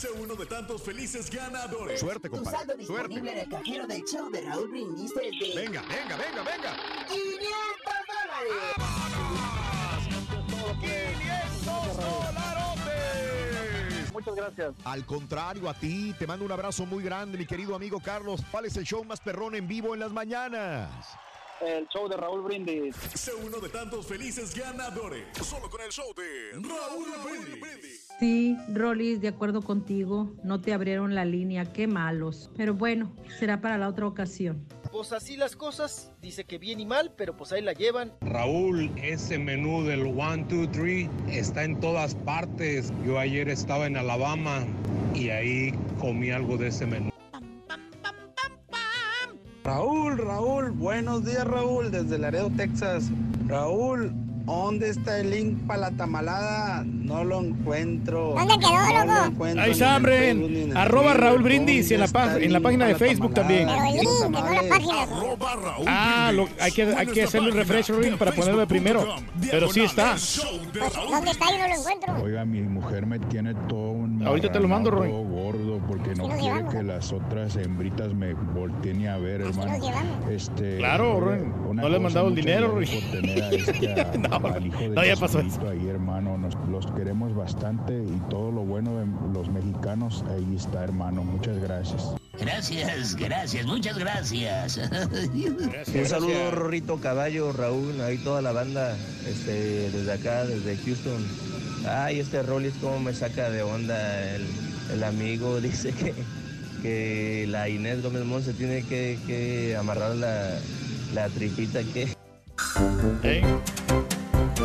Sé uno de tantos felices ganadores. Suerte, compadre. Suerte. en el cajero del show de Raúl Brindis desde... Venga, venga, venga, venga. 500 dólares. Muchas gracias. Al contrario, a ti te mando un abrazo muy grande, mi querido amigo Carlos. ¿Cuál es el show más perrón en vivo en las mañanas? El show de Raúl Brindis. Sé uno de tantos felices ganadores. Solo con el show de Raúl Brindis. Sí, Rolis, de acuerdo contigo, no te abrieron la línea, qué malos. Pero bueno, será para la otra ocasión. Pues así las cosas. Dice que bien y mal, pero pues ahí la llevan. Raúl, ese menú del 1, 2, 3 está en todas partes. Yo ayer estaba en Alabama y ahí comí algo de ese menú. Raúl, Raúl, buenos días Raúl, desde Laredo, Texas. Raúl, ¿dónde está el link para la tamalada? No lo encuentro. ¿Dónde quedó, No lo loco? encuentro Ahí está, en Arroba Twitter. Raúl Brindis y en la, ¿Dónde pa- está el en la link página de Facebook también. Pero el link, que no la página. Ah, lo- hay que, hay que hacerle un refresh ring para ponerlo de primero. Pero sí está. Pues, ¿Dónde está? Yo no lo encuentro. Oiga, mi mujer me tiene todo un Ahorita te lo mando, porque no quiere llevamos. que las otras hembritas me volteen a ver, hermano. Este, Claro, No le he cosa, mandado el dinero, gracias Roy. por tener a *laughs* este, No, al hijo de no, ya pasó Chespirito ahí, hermano. Nos, los queremos bastante y todo lo bueno de los mexicanos ahí está, hermano. Muchas gracias. Gracias, gracias, muchas gracias. Un saludo, Rorrito Caballo, Raúl, ahí toda la banda, este, desde acá, desde Houston. Ay, este Rollis cómo me saca de onda el, el amigo, dice que, que la Inés Gómez Mon se tiene que, que amarrar la, la tripita que... ¿Eh?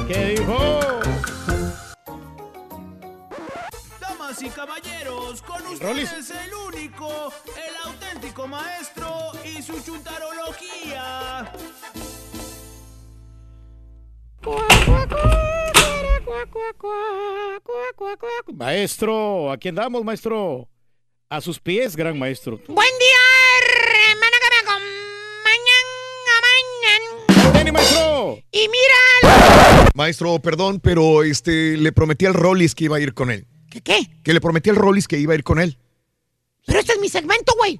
¿Qué dijo? Damas y caballeros, con Rolis. ustedes el único, el auténtico maestro y su chuntarología. Maestro, aquí andamos, maestro. A sus pies, gran maestro. Buen día, hermano que me acompañan, ¡Ven, maestro! Y mira, Maestro, perdón, pero este le prometí al Rollis que iba a ir con él. ¿qué qué? Que le prometí al Rollis que iba a ir con él. Pero este es mi segmento, güey.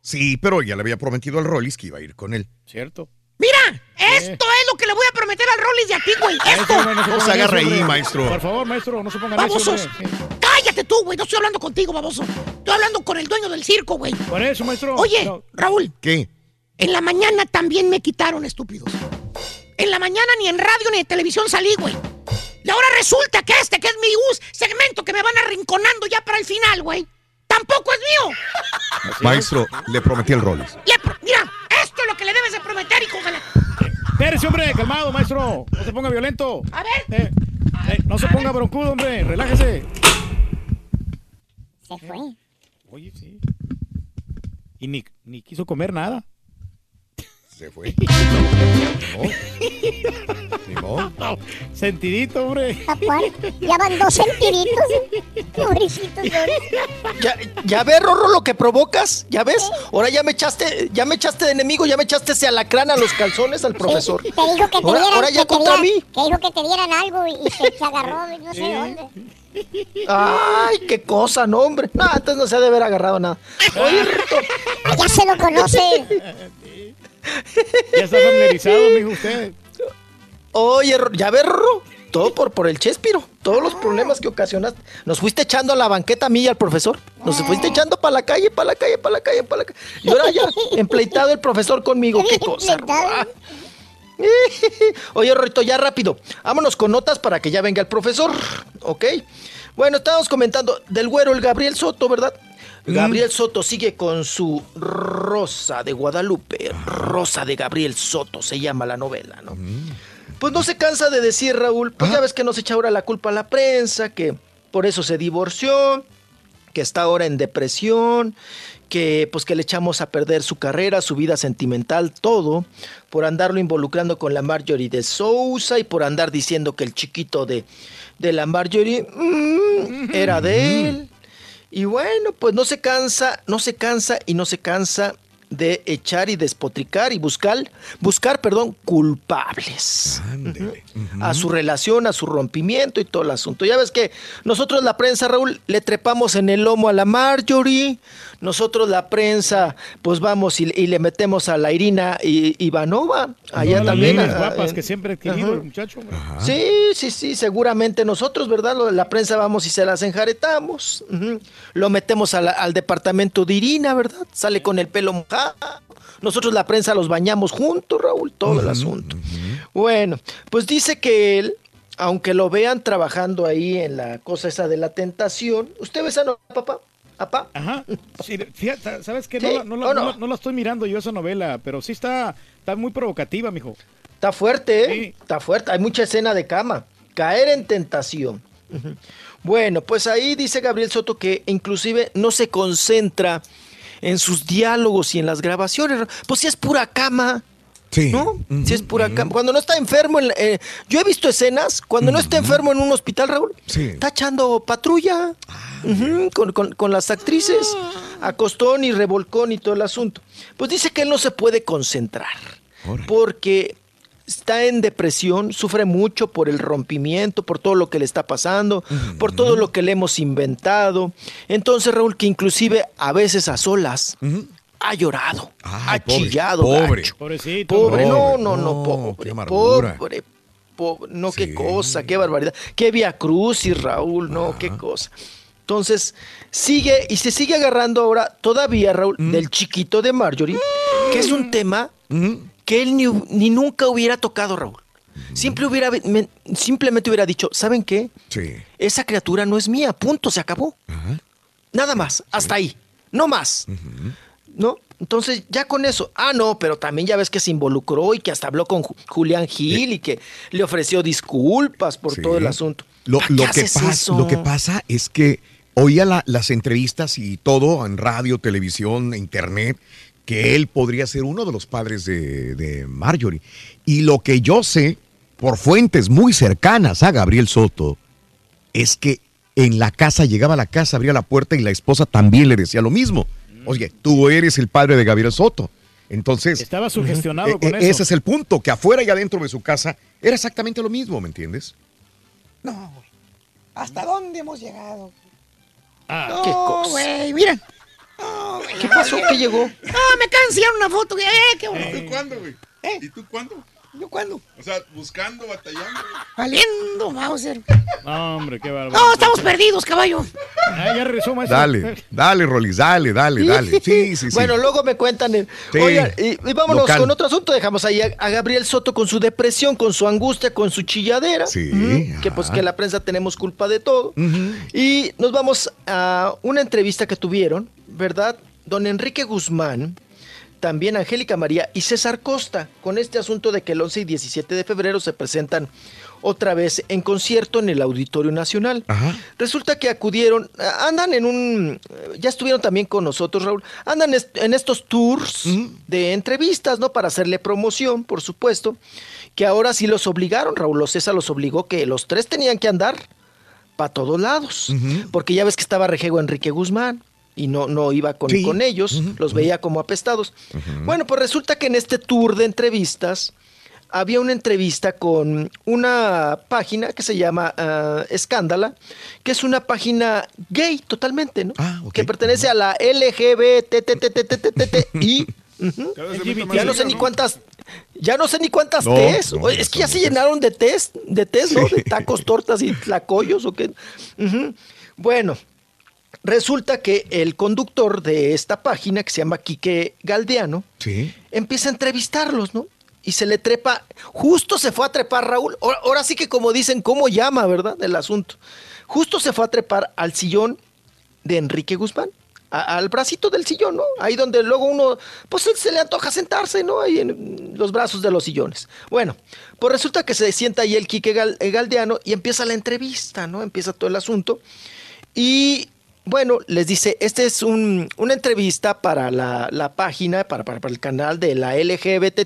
Sí, pero ya le había prometido al Rollis que iba a ir con él. Cierto. Mira, esto es lo que le voy a prometer al Rollis de a ti, güey. Esto. Maestro, No se agarre ahí, maestro. Por favor, maestro, no se pongan Babosos. eso. Cállate tú, güey. No estoy hablando contigo, baboso. Estoy hablando con el dueño del circo, güey. Por eso, maestro. Oye, No. Raúl, ¿Qué? en la mañana también me quitaron, estúpidos. En la mañana ni en radio ni en televisión salí, güey. Y ahora resulta que este, que es mi us segmento que me van arrinconando ya para el final, güey. tampoco es mío. Maestro, le prometí el Rollis. Le pro- mira, esto lo que le debes de prometer, hijo de la... Espérese, hombre, calmado, maestro. No se ponga violento. A ver. Eh, eh, no se ponga broncudo, hombre. Relájese. Se fue. Oye, sí. Y ni, ni quiso comer nada. Se fue. *laughs* Sentidito, hombre. Ya van dos sentiditos. Pobrecitos. ¿Ya, ya ves, Rorro, lo que provocas? ¿Ya ves? Ahora ya me echaste, ya me echaste de enemigo, ya me echaste ese alacrán a los calzones al profesor. Te dijo que te Ahora- dieran, ahora ya que te contra dieran- mí. Te dijo que te dieran algo y, se, se *laughs* agarró, no sé dónde. Ay, qué cosa, no, hombre. No, entonces no se ha de haber agarrado nada. Oye, Rito. Ya se lo conoce. *laughs* Ya está familiarizado, mijo, usted. Oye, ya ves, Rorro. Todo por, por el Chespiro. Todos los problemas que ocasionaste. Nos fuiste echando a la banqueta a mí y al profesor. Nos fuiste echando para la calle, para la calle, para la calle, para la calle. Y ahora ya, empleitado el profesor conmigo. Qué *laughs* cosa. *laughs* Oye, Rorrito, ya rápido. Vámonos con notas para que ya venga el profesor. ¿Ok? Bueno, estábamos comentando del güero, el Gabriel Soto, ¿verdad? Gabriel Soto sigue con su Rosa de Guadalupe. Rosa de Gabriel Soto se llama la novela, ¿no? Pues no se cansa de decir, Raúl, pues ya ves que nos echa ahora la culpa a la prensa, que por eso se divorció, que está ahora en depresión, que pues que le echamos a perder su carrera, su vida sentimental, todo, por andarlo involucrando con la Marjorie de Sousa y por andar diciendo que el chiquito de, de la Marjorie mm, era de él. Y bueno, pues no se cansa, no se cansa y no se cansa de echar y despotricar y buscar, buscar, perdón, culpables a su relación, a su rompimiento y todo el asunto. Ya ves que nosotros la prensa, Raúl, le trepamos en el lomo a la Marjorie, nosotros la prensa, pues vamos y, y le metemos a la Irina I- Ivanova, allá también. líneas a- guapas en- que siempre el muchacho. Sí, sí, sí, seguramente nosotros, ¿verdad? Lo- La prensa vamos y se las enjaretamos. Lo metemos la- al departamento de Irina, ¿verdad? Sale con el pelo mojado. Nosotros la prensa los bañamos juntos, Raúl, todo el asunto. Bueno, pues dice que él, aunque lo vean trabajando ahí en la cosa esa de la tentación, ¿usted ve esa novela, papá? ¿Papá? Ajá. Sí, fíjate, ¿sabes qué? ¿Sí? No, la, no la- ¿O no no? la- no la estoy mirando yo esa novela, pero sí está, está muy provocativa, mijo. Está fuerte, ¿eh? Está fuerte. Hay mucha escena de cama. Caer en tentación. Bueno, pues ahí dice Gabriel Soto que inclusive no se concentra en sus diálogos y en las grabaciones. Pues si es pura cama. Sí. ¿No? Si es pura cama. Cuando no está enfermo, en eh, yo he visto escenas, cuando no está enfermo en un hospital, Raúl, está echando patrulla ujú, con, con- con las actrices, acostón y revolcón y todo el asunto. Pues dice que él no se puede concentrar porque está en depresión, sufre mucho por el rompimiento, por todo lo que le está pasando, por todo lo que le hemos inventado. Entonces, Raúl, que inclusive a veces a solas ha llorado, ha pobre, chillado. pobre. gacho. Pobrecito. Pobre, no, Pobre, no, no, no, pobre, pobre, pobre, no, qué cosa, qué barbaridad, qué via crucis, Raúl, no, qué cosa. Entonces, sigue y se sigue agarrando ahora todavía, Raúl, del chiquito de Marjorie, que es un tema que él ni, ni nunca hubiera tocado, Raúl. Simple hubiera, me- simplemente hubiera dicho, ¿saben qué? Sí. Esa criatura no es mía, punto, se acabó. Nada más, hasta ahí, no más. ¿No? Entonces, ya con eso. Ah, no, pero también ya ves que se involucró y que hasta habló con Ju- Julián Gil y que le ofreció disculpas por todo el asunto. Lo, ¿Para lo que pasa, lo que pasa es que oía la- las entrevistas y todo en radio, televisión, internet, que él podría ser uno de los padres de, de Marjorie. Y lo que yo sé, por fuentes muy cercanas a Gabriel Soto, es que en la casa, llegaba a la casa, abría la puerta y la esposa también le decía lo mismo. Oye, tú eres el padre de Gabriel Soto. Entonces... Estaba sugestionado eh, con eh, eso. Ese es el punto, que afuera y adentro de su casa era exactamente lo mismo, ¿me entiendes? No, güey. ¿Hasta dónde hemos llegado? Ah, no, qué cosa. güey, mira. ¿Qué pasó? ¿Qué llegó? No, me acaban de enseñar una foto. Eh, qué bonito. ¿Y tú cuándo, güey? ¿Eh? ¿Y tú cuándo? ¿Yo cuándo? O sea, buscando, batallando. Valiendo, Mauser. No, hombre, qué bárbaro. No, estamos perdidos, caballo. Ah, ya regresó, maestro. Dale, dale, Rolis, dale, dale, dale. Sí, sí, sí. Bueno, luego me cuentan. el- Sí, Oigan, y, y vámonos local. con otro asunto. Dejamos ahí a, a Gabriel Soto con su depresión, con su angustia, con su chilladera. Sí, que pues que la prensa tenemos culpa de todo. Y nos vamos a una entrevista que tuvieron, ¿verdad? Don Enrique Guzmán, también Angélica María y César Costa, con este asunto de que el 11 y 17 de febrero se presentan otra vez en concierto en el Auditorio Nacional. Resulta que acudieron, andan en un, ya estuvieron también con nosotros, Raúl, andan en estos tours de entrevistas, ¿no? Para hacerle promoción, por supuesto, que ahora sí los obligaron, Raúl, los César los obligó que los tres tenían que andar para todos lados, porque ya ves que estaba Rejego Enrique Guzmán y no, no iba con, Sí. con ellos, los veía como apestados. Bueno, pues resulta que en este tour de entrevistas había una entrevista con una página que se llama ah, Escándala, que es una página gay totalmente, ¿no? Que pertenece a la LGBTTTTTTI. *laughs* Ya no sé ni cuántas, ya no sé ni cuántas No, T's. es que ya se llenaron de T's, de T's, ¿no? De tacos, tortas y tlacoyos o qué. Bueno, resulta que el conductor de esta página, que se llama Quique Galdeano, Sí. empieza a entrevistarlos, ¿no? Y se le trepa, justo se fue a trepar Raúl, ahora, sí que como dicen, ¿cómo llama, verdad? El asunto. Justo se fue a trepar al sillón de Enrique Guzmán, a- al bracito del sillón, ¿no? Ahí donde luego uno, pues se le antoja sentarse, ¿no? Ahí en los brazos de los sillones. Bueno, pues resulta que se sienta ahí el Quique Gal- eh, Galdeano y empieza la entrevista, ¿no? Empieza todo el asunto. Y bueno, les dice, este es un- una entrevista para la, la página, para, para, para el canal de la LGBT.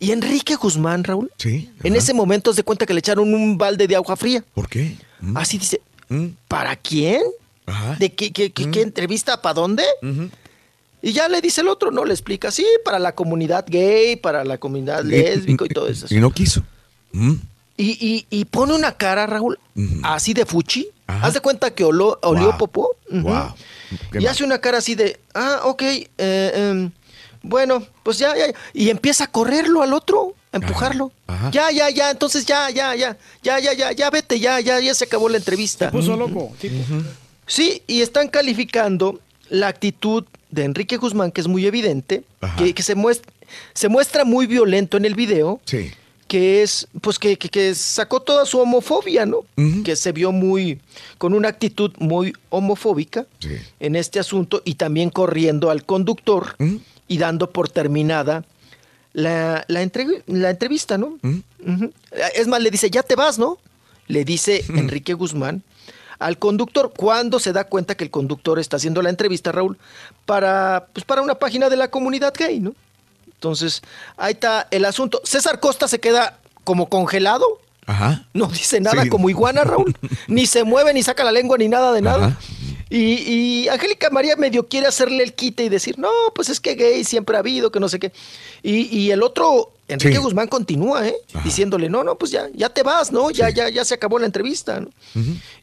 Y Enrique Guzmán, Raúl, Sí. en ese momento se cuenta que le echaron un balde de agua fría. ¿Por qué? ¿Mm? Así dice, ¿para quién? ¿De qué, qué, qué- qué entrevista? ¿Para dónde? Y ya le dice el otro, ¿no? Le explica, sí, para la comunidad gay, para la comunidad lésbica y todo eso. Y no quiso. Mm. Y, y- y pone una cara, Raúl, así de fuchi. Haz de cuenta que oló- olió Guau. popó. Y mal. hace una cara así de, ah, ok, eh, em, bueno, pues ya, ya. Y empieza a correrlo al otro, a empujarlo. Ya, ya, ya, entonces ya, ya, ya, ya, ya, ya, ya, vete, ya, ya, ya se acabó la entrevista. Puso loco. tipo. Sí, y están calificando la actitud de Enrique Guzmán, que es muy evidente, que, que se, muestra, se muestra muy violento en el video, Sí. Que es, pues que, que- que sacó toda su homofobia, ¿no? Que se vio muy, con una actitud muy homofóbica en este asunto y también corriendo al conductor y dando por terminada la, la, entrev- la entrevista, ¿no? Ujú. Es más, le dice, ya te vas, ¿no? Le dice Enrique Guzmán al conductor cuando se da cuenta que el conductor está haciendo la entrevista, Raúl, para, pues, para una página de la comunidad gay, ¿no? Entonces, ahí está el asunto. César Costa se queda como congelado, Ajá. no dice nada Sí. como iguana, Raúl. *laughs* ni se mueve, ni saca la lengua, ni nada de nada. Y, y Angélica María medio quiere hacerle el quite y decir, no, pues es que gay siempre ha habido, que no sé qué. Y, y el otro, Enrique Sí. Guzmán, continúa, ¿eh? Diciéndole, no, no, pues ya, ya te vas, ¿no? Ya, ya, ya se acabó la entrevista. ¿no?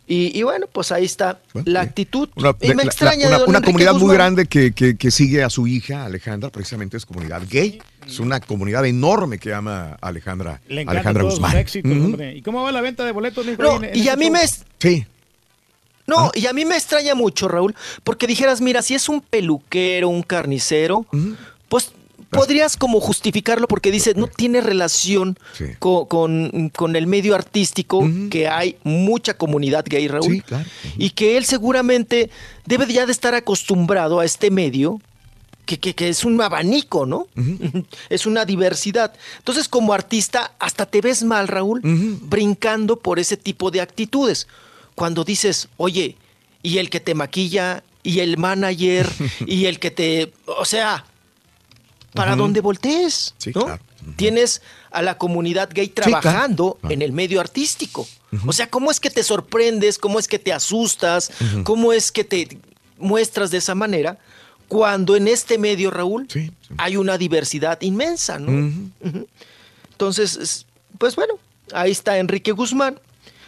y, y bueno, pues ahí está la actitud. Una, y me la- extraña una, comunidad muy grande que, que- que sigue a su hija Alejandra, precisamente es comunidad gay. Es una comunidad enorme que ama a Alejandra, Le Alejandra Guzmán. éxitos, hombre. ¿Y cómo va la venta de boletos? No, en y a ese mí show? me... Sí. No, y a mí me extraña mucho, Raúl, porque dijeras, mira, si es un peluquero, un carnicero, podrías como justificarlo porque dice, no tiene relación co- con, con el medio artístico, que hay mucha comunidad gay, Raúl, Sí, claro. y que él seguramente debe de ya de estar acostumbrado a este medio. Que, que- que es un abanico, ¿no? *laughs* Es una diversidad. Entonces, como artista, hasta te ves mal, Raúl, brincando por ese tipo de actitudes. Cuando dices, oye, y el que te maquilla, y el manager, *laughs* y el que te. O sea, para Ujú. donde voltees, Sí, ¿no? claro. Tienes a la comunidad gay claro. trabajando en el medio artístico. O sea, ¿cómo es que te sorprendes? ¿Cómo es que te asustas? ¿Cómo es que te muestras de esa manera? Cuando en este medio, Raúl, hay una diversidad inmensa, ¿no? Entonces, es- pues bueno, ahí está Enrique Guzmán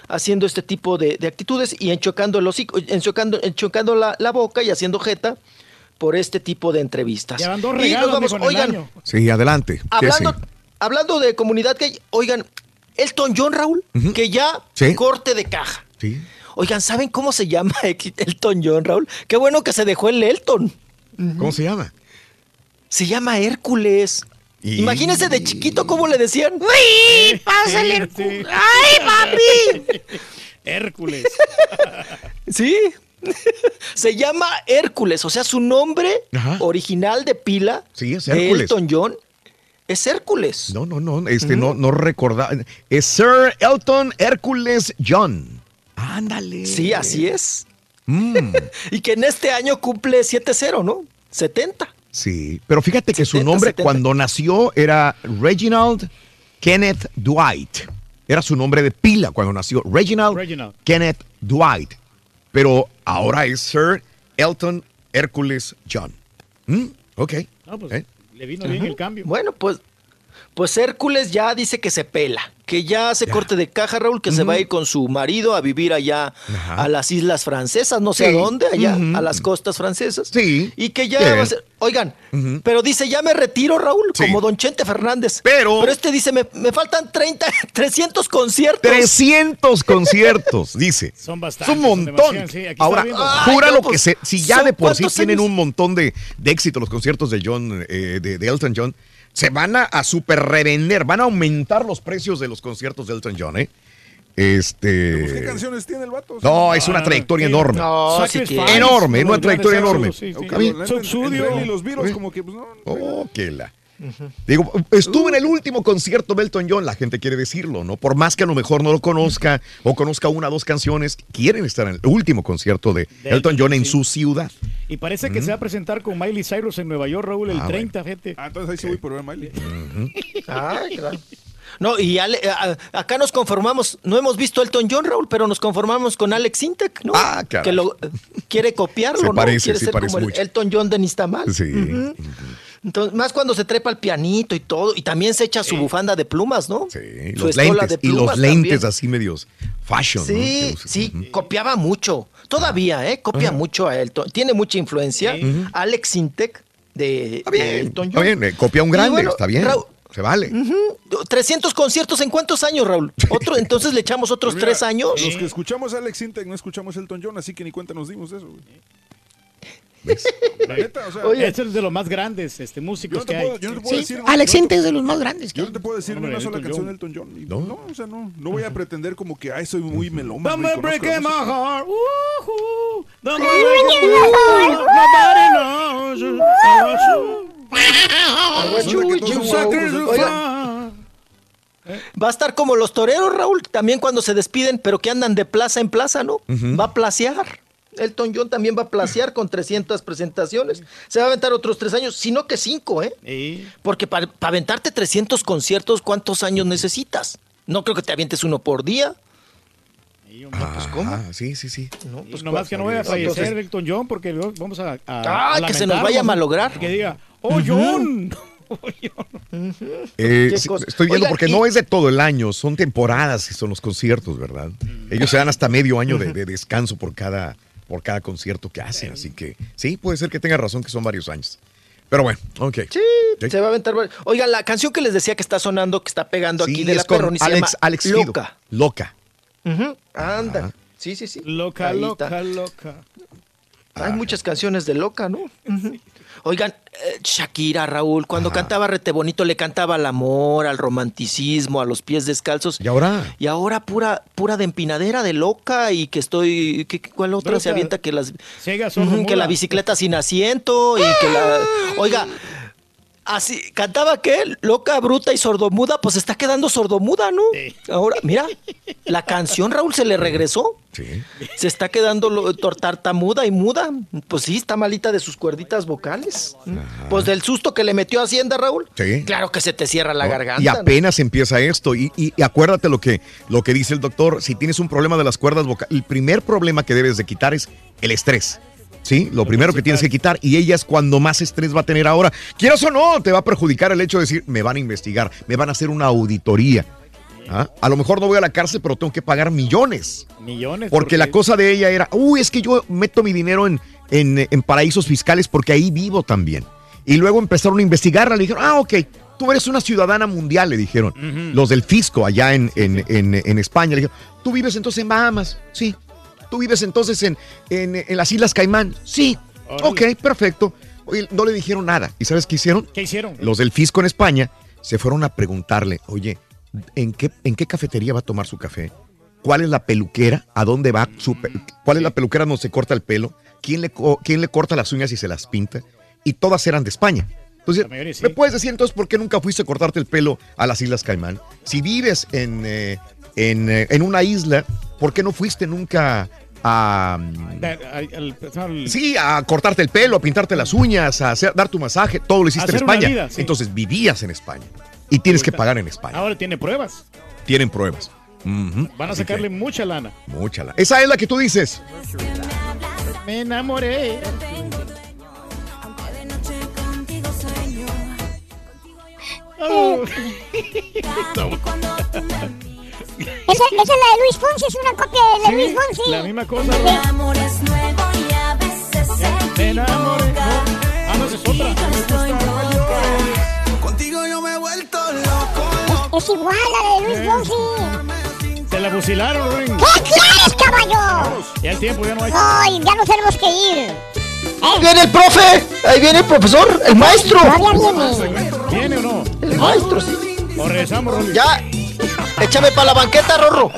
haciendo este tipo de, de actitudes y enchocando, el hocico- enchocando, enchocando la, la boca y haciendo jeta por este tipo de entrevistas. Ya van dos Y nos vamos, el oigan, año. Sí, adelante. ¿Qué hablando, hablando de comunidad gay, oigan, Elton John, Raúl, que ya Sí. corte de caja. Sí. Oigan, ¿saben cómo se llama *laughs* Elton John, Raúl? Qué bueno que se dejó el Elton. ¿Cómo se llama? Se llama Hércules. Y- Imagínense de chiquito cómo le decían. ¡Uy! ¡Pásale! Hércules! ¡Ay, papi! *laughs* Hércules. *laughs* Sí. *laughs* Se llama Hércules, o sea, su nombre original de pila Sí, es de. Elton John es Hércules. No, no, no, este no, no recordaba. Es Sir Elton Hércules John. Ándale. Sí, así es. Mm, *laughs* Y que en este año cumple 7-0, ¿no? 70. sí, pero fíjate que su 70, nombre 70. cuando nació era Reginald Kenneth Dwight. Era su nombre de pila cuando nació. Reginald, Reginald. Kenneth Dwight. Pero ahora es Sir Elton Hércules John. Mm, ok. No, pues, ¿Eh? Le vino bien el cambio. Bueno, pues, pues Hércules ya dice que se pela, que ya se corte de caja, Raúl, que se va a ir con su marido a vivir allá a las islas francesas, no sé Sí. a dónde, allá, a las costas francesas. Sí. Y que ya Bien. va a ser, oigan, pero dice, ya me retiro, Raúl, Sí. como Don Chente Fernández. Pero- Pero este dice, me, me faltan 30, 300 *laughs* conciertos. 300 conciertos, *laughs* dice. Son Es bastantes. un son montón. demasiados, sí, aquí Ahora. Ay, jura no, lo pues, que se, si ya ¿son de por sí tienen años? un montón de, de éxito los conciertos de John, eh, de, de Elton John, se van a, a super revender, van a aumentar los precios de los conciertos de Elton John, ¿eh? Este. Pues, ¿Qué canciones tiene el vato? No, es una trayectoria enorme. No, sí. Enorme, una trayectoria enorme. Sí, y los Beatles, como que, pues no. Oh, que la. Digo, estuve en el último concierto de Elton John, la gente quiere decirlo, ¿no? Por más que a lo mejor no lo conozca o conozca una o dos canciones, quieren estar en el último concierto de De Elton John en sí. su ciudad. Y parece que se va a presentar con Miley Cyrus en Nueva York, Raúl, el Ah, 30, gente. Ah, entonces ahí sí voy por ver a Miley. Ay, claro. No, y Ale- a- acá nos conformamos, no hemos visto Elton John, Raúl, pero nos conformamos con Alex Intec, ¿no? Ah, caray. Que lo eh, quiere copiarlo, Se ¿no? parece, quiere sí, ser parece como el mucho. Elton John de Nistamal. Sí. Ujú. Entonces, más cuando se trepa el pianito y todo, y también se echa su bufanda de plumas, ¿no? Sí, Su los lentes, de y los plumas lentes también. así medios fashion. ¿no? Sí, sí, copiaba mucho. Todavía, ¿eh? Copia mucho a Elton. Tiene mucha influencia. Alex Intec de, Está de bien, Elton está John. bien, eh, copia un grande, bueno, está bien, Raúl- se vale. Ujú. 300 conciertos en cuántos años, Raúl? *laughs* Otro, entonces le echamos otros Pues mira, tres años. Los que escuchamos a Alex Intec no escuchamos Elton John, así que ni cuenta nos dimos de eso. güey. La neta, o sea, Oye. Es de los más grandes este, músicos no que hay. yo no te puedo Sí, decir. Alex no es de los más grandes. que Yo no te puedo decir ni Hombre, una sola Elton canción John. de Elton John. Y, ¿No? ¿No? o sea, no, no voy a pretender como que, ay, soy muy melómano. Conozco break my heart. Woohoo. Dame break my heart. Oiga, Va a estar como los toreros, Raúl, también cuando se despiden, pero que andan de plaza en plaza, ¿no? Va a placear. Elton John también va a placear con 300 presentaciones. Se va a aventar otros tres años, sino que cinco, ¿eh? Porque para aventarte 300 conciertos, ¿cuántos años necesitas? No creo que te avientes uno por día. Sí, hombre. Ah, sí, sí, sí. No, pues, Nomás que no vaya a Entonces- fallecer Elton John porque luego vamos a. a- Ay, a que se nos vaya a malograr. Que diga, *laughs* oh, John. Eh, ¿Qué sí, cosa? estoy viendo Oigan, porque y- no es de todo el año, son temporadas y son los conciertos, ¿verdad? Ellos se dan hasta medio año de, de descanso por cada, por cada concierto que hacen, así que sí, puede ser que tenga razón que son varios años. Pero bueno, ok. Sí, Sí. se va a aventar. varios- Oigan, la canción que les decía que está sonando, que está pegando aquí de la perroni, se Alex, llama Alex Fido. Loca. Loca. Anda. Sí, sí, sí. Loca, Ahí loca, está. loca. Hay muchas canciones de loca, ¿no? Oigan, eh, Shakira, Raúl, cuando cantaba Rete Bonito le cantaba al amor, al romanticismo, a los pies descalzos. ¿Y ahora? Y ahora pura, pura de empinadera, de loca y que estoy... ¿qué- ¿Cuál otra se avienta que las... Ciega, que la bicicleta sin asiento y que la... Oiga, así, cantaba que loca, bruta y sordomuda, pues está quedando sordomuda, ¿no? Ahora, mira, *laughs* la canción, Raúl, se le regresó. Sí. Se está quedando tartamuda y muda. Pues sí, está malita de sus cuerditas vocales. Pues del susto que le metió Hacienda, Raúl. Sí. Claro que se te cierra la ¿no? garganta. Y ¿no? apenas empieza esto. Y, y- y acuérdate lo que, lo que dice el doctor. Si tienes un problema de las cuerdas vocales, el primer problema que debes de quitar es el estrés. ¿Sí? Lo primero que tienes que quitar. Y ella es cuando más estrés va a tener ahora. Quieras o no, te va a perjudicar el hecho de decir, me van a investigar, me van a hacer una auditoría. ¿Ah? A lo mejor no voy a la cárcel, pero tengo que pagar millones. Millones. Porque la cosa de ella era, uy, es que yo meto mi dinero en, en, en paraísos fiscales porque ahí vivo también. Y luego empezaron a investigarla, le dijeron, ah, ok, tú eres una ciudadana mundial, le dijeron. Los del fisco allá en, en, en- en España. Le dijeron, tú vives entonces en Bahamas. Sí. Tú vives entonces en, en- en las Islas Caimán. Sí. Ok, perfecto. Oye, no le dijeron nada. ¿Y sabes qué hicieron? ¿Qué hicieron? Los del fisco en España se fueron a preguntarle, oye, ¿en qué, ¿en qué cafetería va a tomar su café? ¿Cuál es la peluquera? ¿A dónde va su ¿Cuál es la peluquera donde se corta el pelo? ¿Quién le, ¿Quién le corta las uñas y se las pinta? Y todas eran de España. Entonces, mayoría sí. ¿me puedes decir entonces por qué nunca fuiste a cortarte el pelo a las Islas Caimán? Si vives en, eh, en, eh, en una isla, ¿por qué no fuiste nunca a... Sí, a cortarte el pelo, a pintarte las uñas, a hacer- dar tu masaje, todo lo hiciste en España. vida, sí. Entonces vivías en España y tienes que pagar en España. Ahora tiene pruebas. Tienen pruebas. Van a que, sacarle mucha lana. mucha la- Esa es la que tú dices. Me enamoré. *laughs* Oh. Esa, esa es la de Luis Fonsi, es una copia de, de Sí, Luis Fonsi. la misma cosa. Sí. Me enamoré. No. Ah, no, es otra. Contigo yo me he vuelto loco. Es igual a la de Luis Fonsi. Se la fusilaron, Ruin. ¿Qué quieres, caballo? Ya el tiempo ya no hay. Ay, ya nos tenemos que ir. ¿Eh? Ahí viene el profe, ahí viene el profesor, el maestro. Todavía viene. ¿Viene o no? El maestro, sí. O regresamos, Rolly. Ya, échame para la banqueta, Rorro.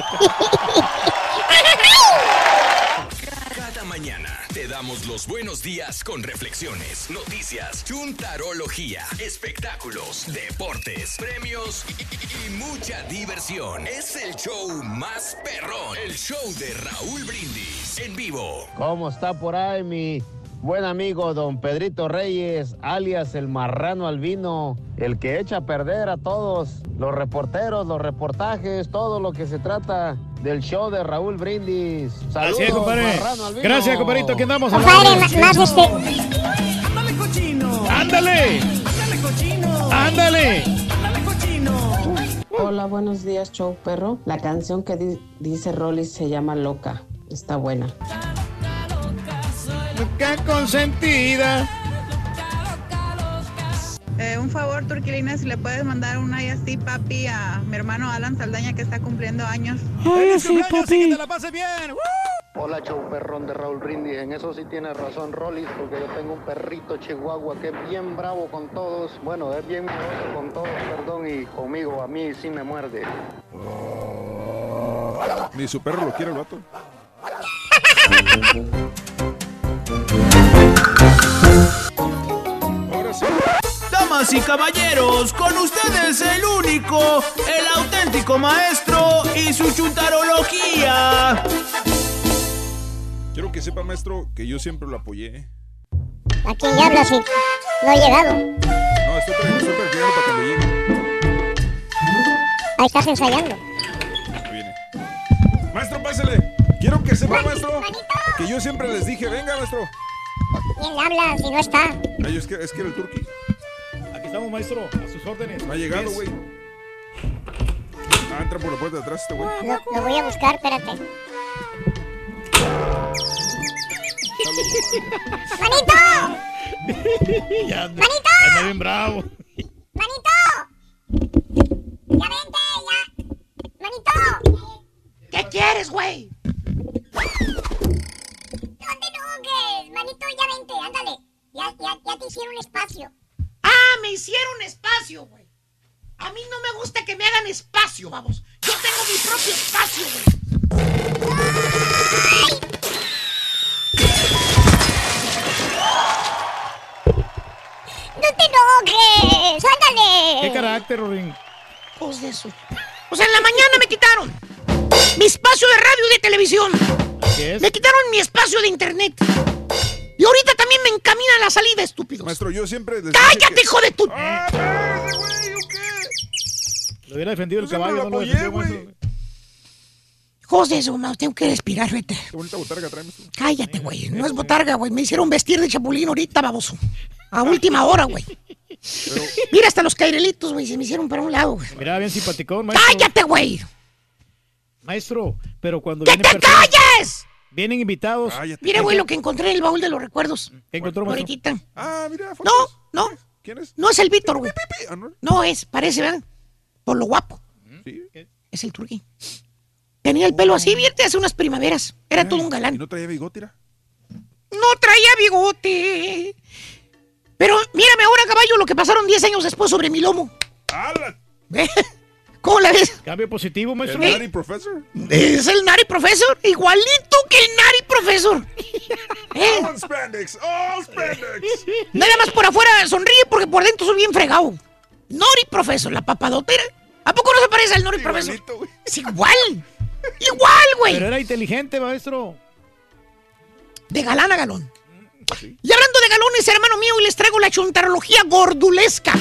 Cada mañana te damos los buenos días con reflexiones, noticias, chuntarología, espectáculos, deportes, premios y, y- y mucha diversión. Es el show más perrón, el show de Raúl Brindis en vivo. ¿Cómo está por ahí mi buen amigo don Pedrito Reyes, alias el marrano albino, el que echa a perder a todos los reporteros, los reportajes, todo lo que se trata del show de Raúl Brindis? Saludos, Gracias, compadre. marrano albino. Gracias, compadrito. Aquí andamos. Compadre, ma- más este. Cochino. ¡Ándale! Dale cochino. ¡Ándale! Dale cochino. Hola, buenos días, show perro. La canción que di- dice Rolly se llama Loca. Está buena. Loca consentida. Eh, un favor, Turquilina, si le puedes mandar una y así, papi, a mi hermano Alan Saldaña que está cumpliendo años. ¡Ay, sí, papi! Que te la pases bien. Hola, show perrón de Raúl Brindis. En eso sí tiene razón Rollis, porque yo tengo un perrito chihuahua que es bien bravo con todos. Bueno, es bien miedoso con todos, perdón, y conmigo, a mí sí me muerde. Ni su perro lo quiere el vato. *laughs* Ahora sí. Damas y caballeros, con ustedes el único, el auténtico maestro y su chuntarología. Quiero que sepa, maestro, que yo siempre lo apoyé. ¿A quién ya hablas si no ha llegado? No, estoy, estoy practicando para cuando llegue. Ahí estás ensayando. Ahí viene. Maestro, pásele. Quiero que sepa, maestro, que yo siempre les dije, venga, maestro. ¿Quién le habla si no está? Ay, es que, es que era el turqui. Aquí estamos, maestro. A sus órdenes. No ha llegado, güey. Ah, entra por la puerta de atrás este güey. Lo, lo voy a buscar, espérate. ¡Manito! ya anda, ¡Manito! anda bien bravo. ¡Manito! ¡Ya vente, ya! ¡Manito! ¿Qué quieres, güey? Manito, ya vente, ándale. Ya, ya, ya te hicieron espacio. Ah, me hicieron espacio, güey. A mí no me gusta que me hagan espacio, vamos. Yo tengo mi propio espacio, güey. ¡No te enojes! ¡Ándale! ¿Qué carácter, Rorín? Pues de eso. O sea, en la mañana me quitaron mi espacio de radio y de televisión. Así es. Me quitaron mi espacio de internet. Y ahorita también me encaminan a la salida, estúpidos. Maestro, yo siempre les ¡Cállate, que- hijo de tu... ¡Ah, espérate, güey! ¿yo qué? Lo hubiera defendido el Yo siempre caballo. lo no lo apoyé, güey. de eso, ma, tengo que respirar, vete. Qué bonita botarga trae, maestro. Cállate, güey. No es botarga, güey. Me hicieron vestir de chapulín ahorita, baboso. A última hora, güey. Mira, hasta los cairelitos, güey, se me hicieron para un lado, güey. Mira, bien simpaticón, maestro. ¡Cállate, güey! Maestro, pero cuando ¡Que te personas- calles! Vienen invitados. Mira, güey, lo que encontré en el baúl de los recuerdos. ¿Qué encontró? Ahorita. Ah, mira, fotos. No, no. ¿Quién es? No es el Víctor, güey. Ah, ¿no? No es, parece, ¿verdad? Por lo guapo. Sí. Es el turqui. Tenía el pelo así, vierte hace unas primaveras. Era todo un ¿Y galán. no traía bigote, era? No traía bigote. Pero mírame ahora, caballo, lo que pasaron 10 años después sobre mi lomo. ¡Hala! ¿Cómo la ves? Cambio positivo, ¿El maestro. Nari Professor? Es el Nari Professor, igualito que el Nari Professor. *laughs* ¿Eh? ¡All spandex! ¡All spandex! *laughs* Nada más por afuera sonríe porque por dentro soy bien fregado. Nori Professor, la papadotera. ¿A poco no se parece al Nori Professor? Es igual. Igual, güey. Pero era inteligente, maestro. De galán a galón. Y hablando de galones, hermano mío, les traigo la chuntarología gordulesca.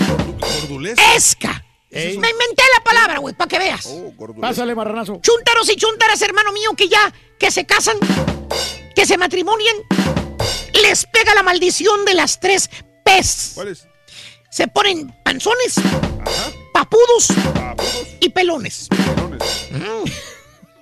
¿Gordulesca? Esca. Ey. Me inventé la palabra, güey, para que veas. Oh. Pásale, marranazo. Chúntaros y chuntaras, hermano mío, que ya, que se casan, que se matrimonian, les pega la maldición de las tres P's. ¿Cuál es? Se ponen panzones, Ajá. papudos Papudos. y pelones. pelones.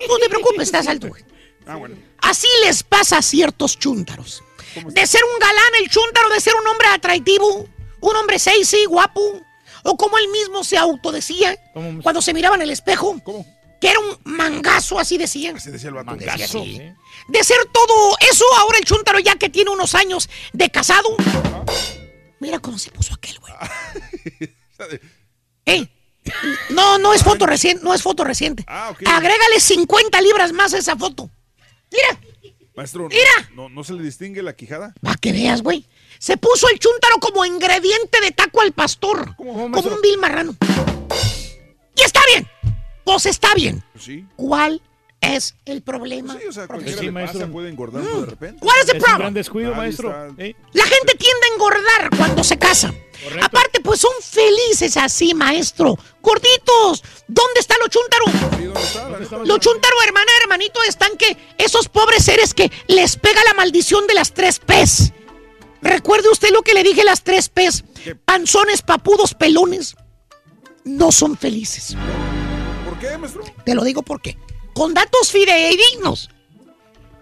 No te preocupes, estás alto, güey. Ah, bueno. Así les pasa a ciertos chúntaros. De ser un galán, el chúntaro, de ser un hombre atractivo, un hombre sexy, guapo, o como él mismo se autodecía ¿Cómo? cuando se miraba en el espejo, ¿Cómo? que era un mangazo, así decían. Así decía el vato. Decía Gaso, así. ¿eh? De ser todo eso, ahora el chúntaro ya que tiene unos años de casado. Mira cómo se puso aquel, güey. *laughs* ¿Eh? No, no es foto reciente, no es foto reciente. Ah, ok. Agrégale 50 libras más a esa foto. Mira, Maestro, ¿no- Mira. ¿no, no se le distingue la quijada? para que veas, güey. Se puso el chúntaro como ingrediente de taco al pastor. ¿Cómo, como un vil marrano. Y está bien. Pues está bien. Sí. ¿Cuál es el problema? Sí, o sea, profesor? cualquiera Sí, le maestro. pasa, puede engordar de repente. ¿Cuál es el un gran problema? descuido, Nadie maestro. está- ¿eh? La gente tiende a engordar cuando se casa. Correcto. Aparte, pues son felices así, maestro. Gorditos. ¿Dónde está lo chúntaro? Sí, ¿dónde está? Lo chúntaro, hermana, hermanito, están que esos pobres seres que les pega la maldición de las tres P's. Recuerde usted lo que le dije las tres P's. Panzones, papudos, pelones. No son felices. ¿Por qué, maestro? Te lo digo porque. Con datos fidedignos.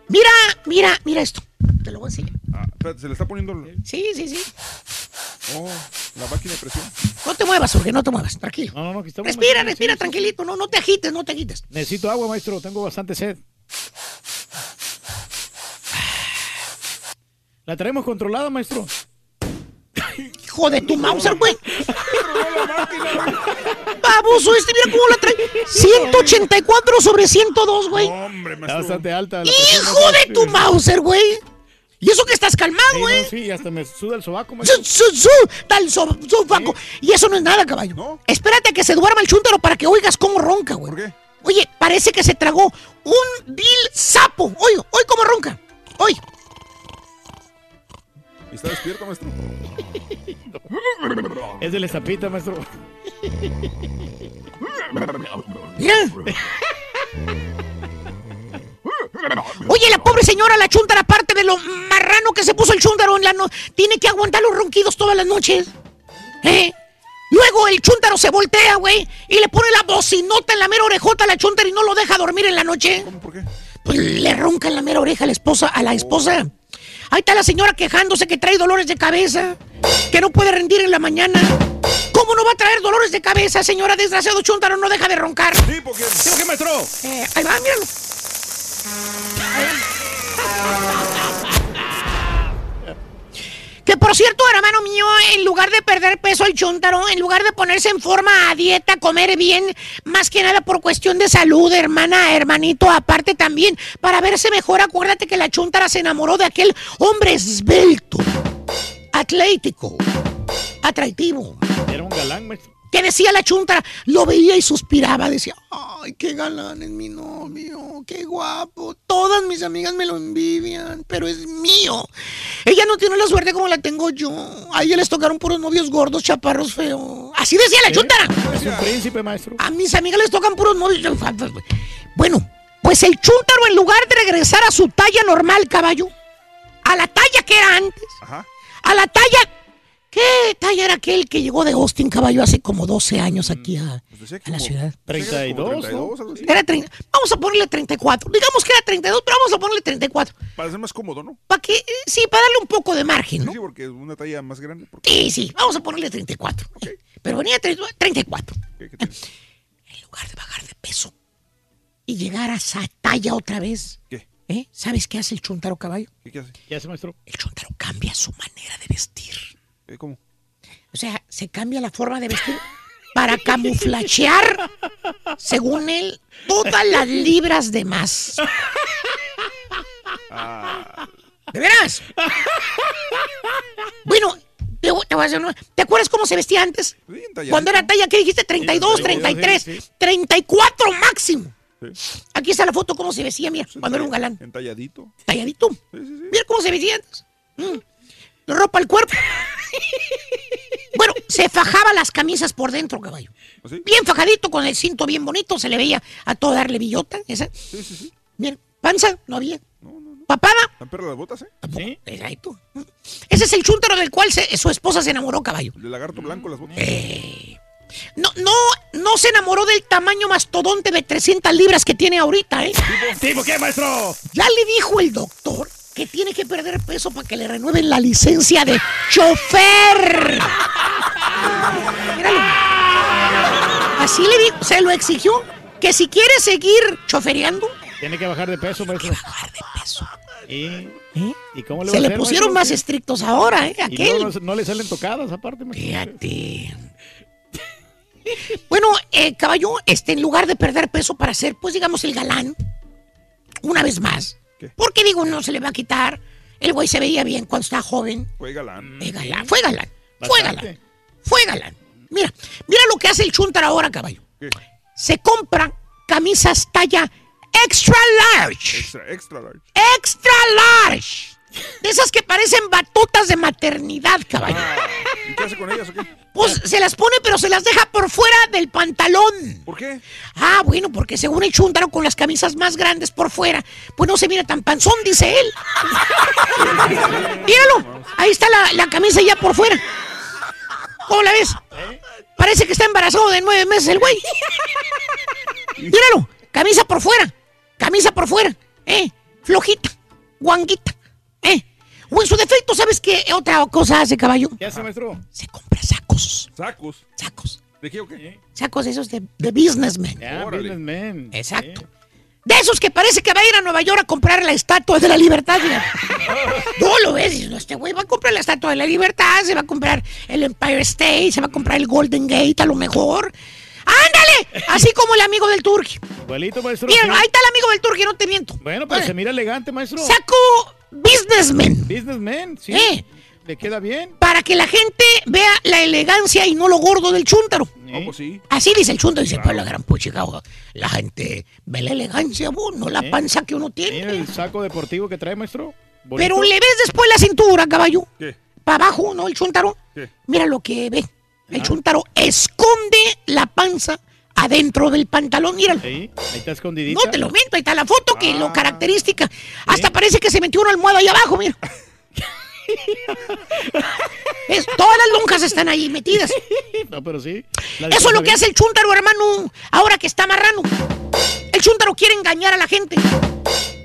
Mira, mira, mira esto. Te lo voy a enseñar. Ah, espérate, se le está poniendo Sí, sí, sí. oh, la máquina de presión. No te muevas, Jorge, no te muevas. Tranquilo. No, no, no, aquí estamos, Respira, respira, tranquilito. No, no te agites, no te agites. Necesito agua, maestro. Tengo bastante sed. La traemos controlada, maestro. Hijo de tu Mauser, güey. Baboso este, mira cómo la trae. 184 sobre 102, güey. Hombre, Está bastante alta. la Hijo de tu Mauser, güey. Y eso que estás calmado, Sí, güey. no, sí, hasta me suda el sobaco. Su, su, su, tal so- sobaco. Y eso no es nada, caballo. No. Espérate a que se duerma el chúntaro para que oigas cómo ronca, güey. ¿Por qué? Oye, parece que se tragó un vil sapo. Oye, oye cómo ronca. Oye. ¿Y ¿Está despierto, maestro? *laughs* Es de la zapita, maestro. Oye, la pobre señora, la chuntara, aparte de lo marrano que se puso el chúntaro en la noche, tiene que aguantar los ronquidos todas las noches. ¿Eh? Luego el chúntaro se voltea, güey, y le pone la bocinota en la mera orejota a la chuntara y no lo deja dormir en la noche. ¿Cómo? ¿Por qué? Pues le ronca en la mera oreja a la esposa, a la esposa. Ahí está la señora quejándose que trae dolores de cabeza, que no puede rendir en la mañana. ¿Cómo no va a traer dolores de cabeza, señora? Desgraciado chúntaro, no deja de roncar. Sí, porque... ¿Qué, qué, maestro? Eh, ahí va, míralo. *laughs* Que por cierto, hermano mío, en lugar de perder peso el chúntaro, en lugar de ponerse en forma a dieta, comer bien, más que nada por cuestión de salud, hermana, hermanito, aparte también, para verse mejor, acuérdate que la chúntara se enamoró de aquel hombre esbelto, atlético, atractivo. Era un galán, maestro. Que decía la chuntara, lo veía y suspiraba, decía, ay, qué galán es mi novio, qué guapo, todas mis amigas me lo envidian, pero es mío. Ella no tiene la suerte como la tengo yo, a ella les tocaron puros novios gordos, chaparros feos. Así decía la ¿Eh? chuntara. Es un príncipe, maestro. A mis amigas les tocan puros novios. Bueno, pues el chúntaro en lugar de regresar a su talla normal, caballo, a la talla que era antes, Ajá. a la talla ¿Qué talla era aquel que llegó de Austin, caballo, hace como 12 años aquí a, Pues a la ciudad? 32, ¿no? algo así. Era 30, vamos a ponerle 34. Digamos que era 32, pero vamos a ponerle 34. Para ser más cómodo, ¿no? Para que, eh, sí, para darle un poco de margen, ¿no? Sí, porque es una talla más grande. porque- Sí, sí, vamos a ponerle 34. Pero venía 32, 34. ¿Qué- qué? En lugar de bajar de peso y llegar a esa talla otra vez, ¿Qué? ¿eh? ¿sabes qué hace el chuntaro caballo? ¿Qué, qué hace? ¿Qué hace, maestro? El chuntaro cambia su manera de vestir. Eh, ¿Cómo? O sea, se cambia la forma de vestir para camuflachear, según él, todas las libras de más. Ah, ¿De veras? Bueno, te, voy- a hacer una- ¿Te acuerdas cómo se vestía antes? sí. Cuando era talla, ¿qué dijiste? 32, 33, 34 máximo. Aquí está la foto, cómo se vestía, mira, cuando era un galán. Entalladito. Talladito. Sí. Mira cómo se vestía antes. Mm. Ropa al cuerpo. *laughs* bueno, se fajaba las camisas por dentro, caballo. ¿Así? Bien fajadito, con el cinto bien bonito, se le veía a todo darle billota. Esa. Sí, sí, sí. Bien, panza, no había. No, no, no. Papada, las botas, ¿eh? Sí. Exacto. Ese es el chúntaro del cual se- su esposa se enamoró, caballo. De lagarto blanco las botas. Eh, no, no, no se enamoró del tamaño mastodonte de 300 libras que tiene ahorita, ¿eh? ¿Tipo qué, maestro? Ya le dijo el doctor que tiene que perder peso para que le renueven la licencia de chofer. Míralo. Así le dijo, se lo exigió. Que si quiere seguir chofereando, Tiene que bajar de peso, maestro. bajar de peso. ¿Y, ¿eh? ¿y cómo le va Se a le pusieron maestro? más estrictos ahora, ¿eh? Y Aquel. no, no le salen tocadas, aparte, maestro. Fíjate. Bueno, eh, caballo, este, en lugar de perder peso para ser, pues digamos, el galán, una vez más. ¿Qué? Porque digo, no se le va a quitar. El güey se veía bien cuando estaba joven. Fue galán. Galán, fue galán. Fue galán. Fue galán. Mira, mira lo que hace el chuntar ahora, caballo. ¿Qué? Se compra camisas talla extra large. Extra, extra large. Extra large. De esas que parecen batutas de maternidad, caballo. ¿Y qué hace con ellas o qué? Pues se las pone, pero se las deja por fuera del pantalón. ¿Por qué? Ah, bueno, porque según el chúntaro con las camisas más grandes por fuera, pues no se mira tan panzón, dice él. Míralo, ahí está la, la camisa ya por fuera. ¿Cómo la ves? Parece que está embarazado de nueve meses el güey. Míralo, camisa por fuera, camisa por fuera, eh, flojita, guanguita, eh. O en su defecto, ¿sabes qué otra cosa hace caballo? ¿Qué hace, maestro? Se compra sacos, ¿Sacos? sacos, ¿De qué o qué? sacos esos de, Órale. businessman. Exacto. De esos que parece que va a ir a Nueva York a comprar la estatua de la libertad. *laughs* No lo ves, este güey va a comprar la estatua de la libertad, se va a comprar el Empire State, se va a comprar el Golden Gate a lo mejor. ¡Ándale! Así *laughs* como el amigo del Turqui. Igualito, maestro. Mira, ahí está el amigo del Turqui, no te miento. Bueno, pero se mira elegante, maestro. Saco businessman. Businessman, sí. Eh. Le queda bien. Para que la gente vea la elegancia y no lo gordo del chúntaro. No, pues sí. Así dice el chúntaro. Dice, pues la gran puchica, la gente ve la elegancia, no la Eh. panza que uno Mira tiene. el saco deportivo que trae, maestro. Bonito. Pero le ves después la cintura, caballo. ¿Qué? Para abajo, ¿no? El chúntaro. ¿Qué? Mira lo que ve. Ah. El chúntaro esconde la panza adentro del pantalón. Míralo. Ahí, ahí está escondidita. No te lo miento, ahí está la foto que Ah. lo característica. Hasta parece que se metió una almohada ahí abajo, mira. Es, todas las lonjas están ahí metidas. *laughs* No, pero sí. Eso es lo que hace el chúntaro, hermano, ahora que está marrano. El chúntaro quiere engañar a la gente.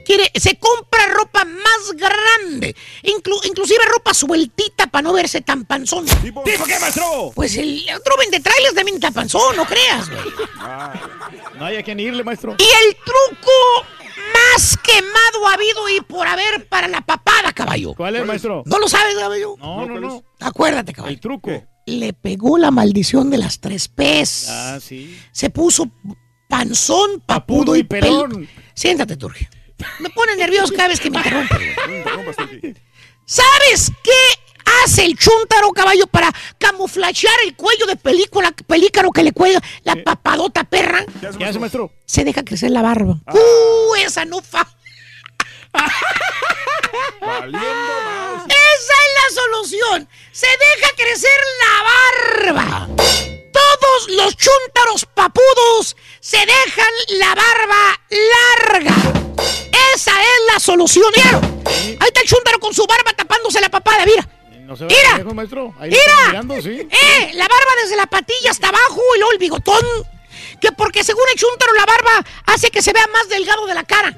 Quiere, se compra ropa más grande, inclu- inclusive ropa sueltita para no verse tan panzón. ¿Tipo? bien. ¿Tipo qué, maestro? Pues el otro vende trailers también está panzón, no creas, güey. Ah, No hay a quién irle, maestro. Y el truco más quemado ha habido y por haber para la papada, caballo. ¿Cuál es, maestro? ¿No lo sabes, caballo? No, no, ¿cuál no. Acuérdate, El caballo. truco. Le pegó la maldición de las tres P's. Ah, sí. Se puso panzón, papudo, Papudo y y pelón. Siéntate, Turgio. Me pone nervioso cada vez que me interrumpe. ¿Sabes qué hace el chúntaro caballo para camuflajear el cuello de película, pelícaro que le cuelga la papadota perra? ¿Qué hace, ¿Qué hace, maestro? Se deja crecer la barba. ¡Uh! Esa no fa. Valiendo más. Esa es la solución. Se deja crecer la barba. Todos los chúntaros papudos se dejan la barba larga. Esa es la solución. Míralo. Ahí está el chúntaro con su barba tapándose la papada, mira. No se va ¡Mira! lejos, maestro. Ahí lo ¡Mira! están mirando, sí. ¡Eh! La barba desde la patilla hasta abajo y luego el bigotón. Que porque según el chúntaro la barba hace que se vea más delgado de la cara.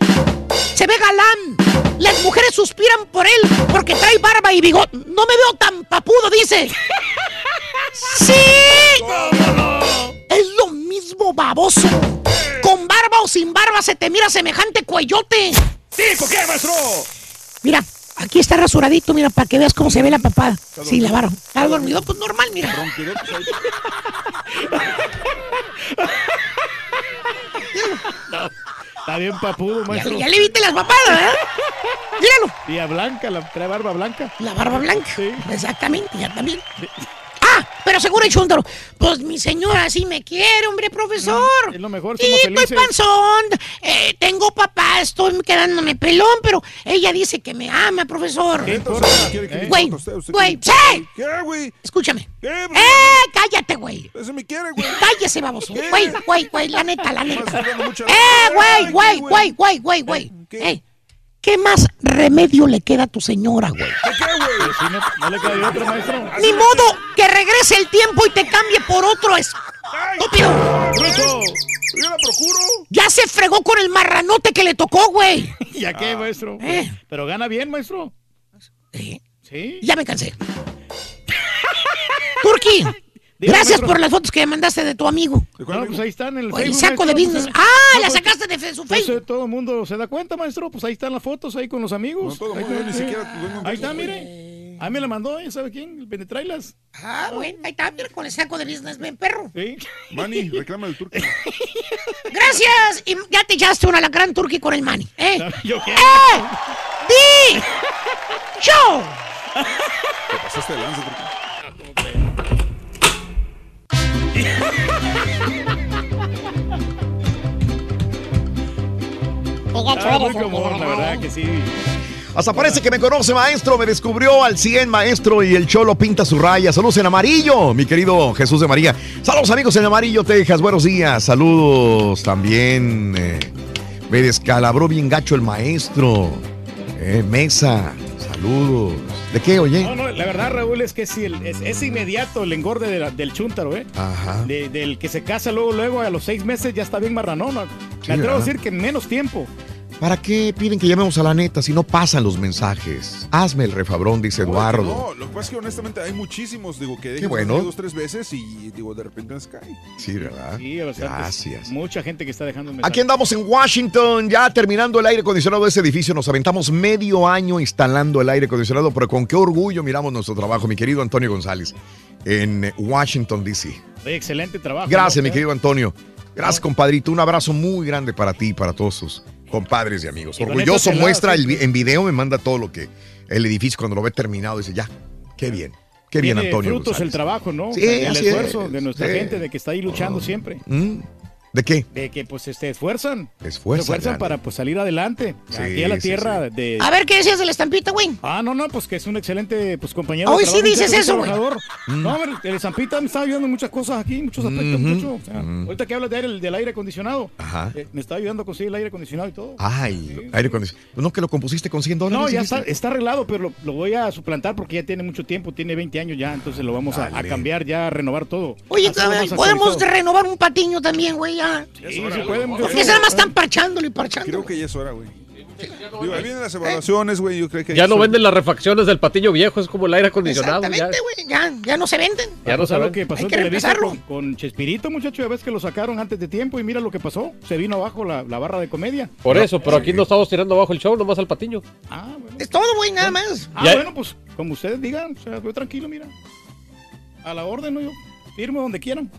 Se ve galán. Las mujeres suspiran por él porque trae barba y bigote. No me veo tan papudo, dice. *laughs* ¡Sí! Mismo, baboso. Con barba o sin barba se te mira semejante cuellote. ¿Tipo qué, maestro? Mira, aquí está rasuradito, mira, para que veas cómo se ve la papada. Sí, la barba. Está dormido, pues normal, mira. Está *laughs* bien papudo, Ya, maestro. le- ya le viste las papadas, ¿eh? Míralo. Y a Blanca, la trae barba blanca. La barba blanca. Exactamente, ya también. Ah, pero seguro el chúntaro. Pues mi señora sí me quiere, hombre, profesor. Es lo mejor, Sí, somos estoy felices. panzón. eh, tengo papá, estoy quedándome pelón, pero ella dice que me ama, profesor. ¿Qué quiere que le Güey, güey, qué? ¡sí! ¿Qué, güey? Escúchame. ¿Qué? ¡Eh, cállate, güey! Eso me quiere, güey. Cállese, baboso. ¿Qué? Güey, güey, güey, la neta, la neta. ¡Eh, güey, güey, ¿qué, güey, güey, güey, güey! Eh, ¿Qué más remedio le queda a tu señora, güey? Pues sí, no, no le queda de otro, maestro. Ni modo que regrese el tiempo y te cambie por otro es- estúpido. ¡Bruto! Yo la procuro. Ya se fregó con el marranote que le tocó, güey. *laughs* ¿Y a qué, maestro? Eh. Pero gana bien, maestro. Sí. Ya me cansé. Turki, *laughs* gracias maestro. por las fotos que me mandaste de tu amigo. No, pues ahí están en el O el Facebook, saco de business. Ah, No, la pues, sacaste de su pues, Facebook. eh, todo el mundo se da cuenta, maestro. Pues ahí están las fotos, ahí con los amigos. No, todo Ahí mundo, ni está, siquiera eh. Ahí está, mire. A mí me la mandó, ¿ya sabe quién? El Penetrailas. Ah, bueno, ahí está, mira, con el saco de business, ven, perro. Sí. Manny, reclama el turco. *laughs* Gracias. Y ya te echaste una gran turqui con el mani. ¿Eh? ¿Yo qué? ¡Eh! ¡Di! ¡Show! Te pasaste de lanza, turco. Qué gacho Ah, eres, muy común, Turki, la verdad que sí. Hasta parece que me conoce, maestro. Me descubrió al 100, maestro, y el cholo pinta su raya. Saludos en amarillo, mi querido Jesús de María. Saludos, amigos en amarillo, Texas. Buenos días. Saludos también. eh, me descalabró bien gacho el maestro. Eh, mesa. Saludos. ¿De qué, oye? No, no, la verdad, Raúl, es que sí, el- es, es inmediato el engorde de la- del chúntaro, ¿eh? Ajá. De- del que se casa luego, luego, a los seis meses ya está bien marranón. Me atrevo a decir que en menos tiempo. ¿Para qué piden que llamemos a la neta si no pasan los mensajes? Hazme el refabrón, dice Eduardo. No, lo que pasa es que honestamente hay muchísimos, digo, que dejan bueno. dos, tres veces y digo, de repente se cae. Sí, ¿verdad? Sí, bastantes. Gracias. Mucha gente que está dejando mensajes. Aquí andamos en Washington, ya terminando el aire acondicionado de ese edificio. Nos aventamos medio año instalando el aire acondicionado, pero con qué orgullo miramos nuestro trabajo, mi querido Antonio González, en Washington, D.C. Excelente trabajo. Gracias, ¿no? mi querido Antonio. Gracias, compadrito. Un abrazo muy grande para ti y para todos tus compadres y amigos. Y Orgulloso muestra el en video, me manda todo lo que el edificio cuando lo ve terminado dice, ya, qué bien, qué bien, Antonio. frutos el González". trabajo, ¿no? Sí, el esfuerzo es, de nuestra sí. gente, de que está ahí luchando siempre. ¿Mm? ¿De qué? De que pues este, esfuerzan. Esfuerzan, Se esfuerzan para pues salir adelante. Sí, Aquí a la sí, tierra de... A ver, ¿qué decías de la estampita, güey? Ah, no, no, pues que es un excelente pues, compañero. Hoy sí dices eso, güey. Mm. No, hombre, el Zampita me está ayudando muchas cosas aquí, muchos aspectos, mucho. O sea, ujú. Ahorita que hablas de aire, del aire acondicionado, Ajá. eh, me está ayudando a conseguir el aire acondicionado y todo. Ay, aire acondicionado. ¿No que lo compusiste con 100 dólares? No, ya está, está arreglado, pero lo, lo voy a suplantar porque ya tiene mucho tiempo, tiene 20 años ya, entonces lo vamos a, a cambiar ya, a renovar todo. Oye, podemos renovar un patiño también, güey, ya. Sí, sí, podemos. Porque nada más están parchándolo y parchándolo. Creo que ya es hora, güey. Digo, ahí vienen las evaluaciones, güey. Yo creo que Ya no venden las refacciones del patiño viejo, es como el aire acondicionado. Ya, Exactamente, güey, ya, ya no se venden. ya no saben. lo que pasó Hay que con, con Chespirito, muchacho, ya ves que lo sacaron antes de tiempo y mira lo que pasó. Se vino abajo la, la barra de comedia. Por eso, pero aquí no estamos tirando abajo el show, nomás al patiño. Ah, bueno. Es todo, güey, nada más. Ah, Ya- bueno, pues como ustedes digan, o sea, yo tranquilo, mira. A la orden, ¿no? Yo firmo donde quieran.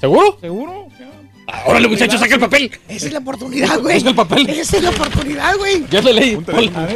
¿Seguro? ¿Seguro? O sea, Ah, órale, muchachos, saca el papel. Esa es la oportunidad, güey. Busca el papel. Esa es la oportunidad, güey. Ya le leí. a mí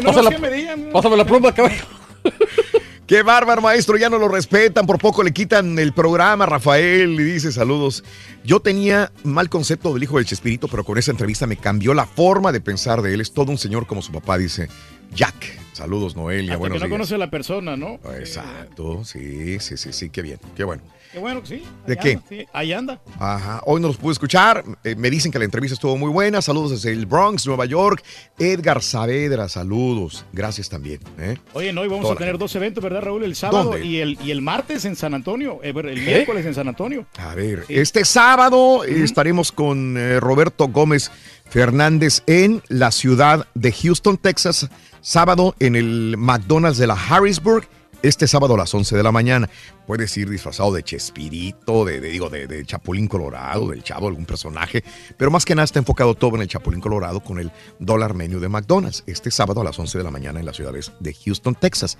no Pásala- más que me digan. ¿no? Pásame la pluma, caballo. *laughs* Qué bárbaro, maestro, ya no lo respetan, por poco le quitan el programa, Rafael, y dice saludos. Yo tenía mal concepto del hijo del Chespirito, pero con esa entrevista me cambió la forma de pensar de él. Es todo un señor como su papá, dice Jack Saludos, Noelia. Hasta Buenos que no días. conoce a la persona, ¿no? Exacto, sí, sí, sí, sí, qué bien, qué bueno. Qué bueno que sí. ¿De qué? anda, sí, ahí anda. Ajá, hoy no los pude escuchar. eh, me dicen que la entrevista estuvo muy buena. Saludos desde el Bronx, Nueva York. Edgar Saavedra, saludos. Gracias también. ¿eh? Oye, no, y vamos Toda a la tener dos eventos, ¿verdad, Raúl? El sábado ¿Dónde? y el, y el martes en San Antonio. eh, El ¿Qué? miércoles en San Antonio. A ver, este sábado eh, estaremos con eh, Roberto Gómez Fernández en la ciudad de Houston, Texas. Sábado en el McDonald's de la Harrisburg. Este sábado a las 11 de la mañana. Puedes ir disfrazado de Chespirito, de, de- digo, de, de Chapulín Colorado, del Chavo, algún personaje. Pero más que nada está enfocado todo en el Chapulín Colorado con el dólar menú de McDonald's. Este sábado a las 11 de la mañana en las ciudades de Houston, Texas.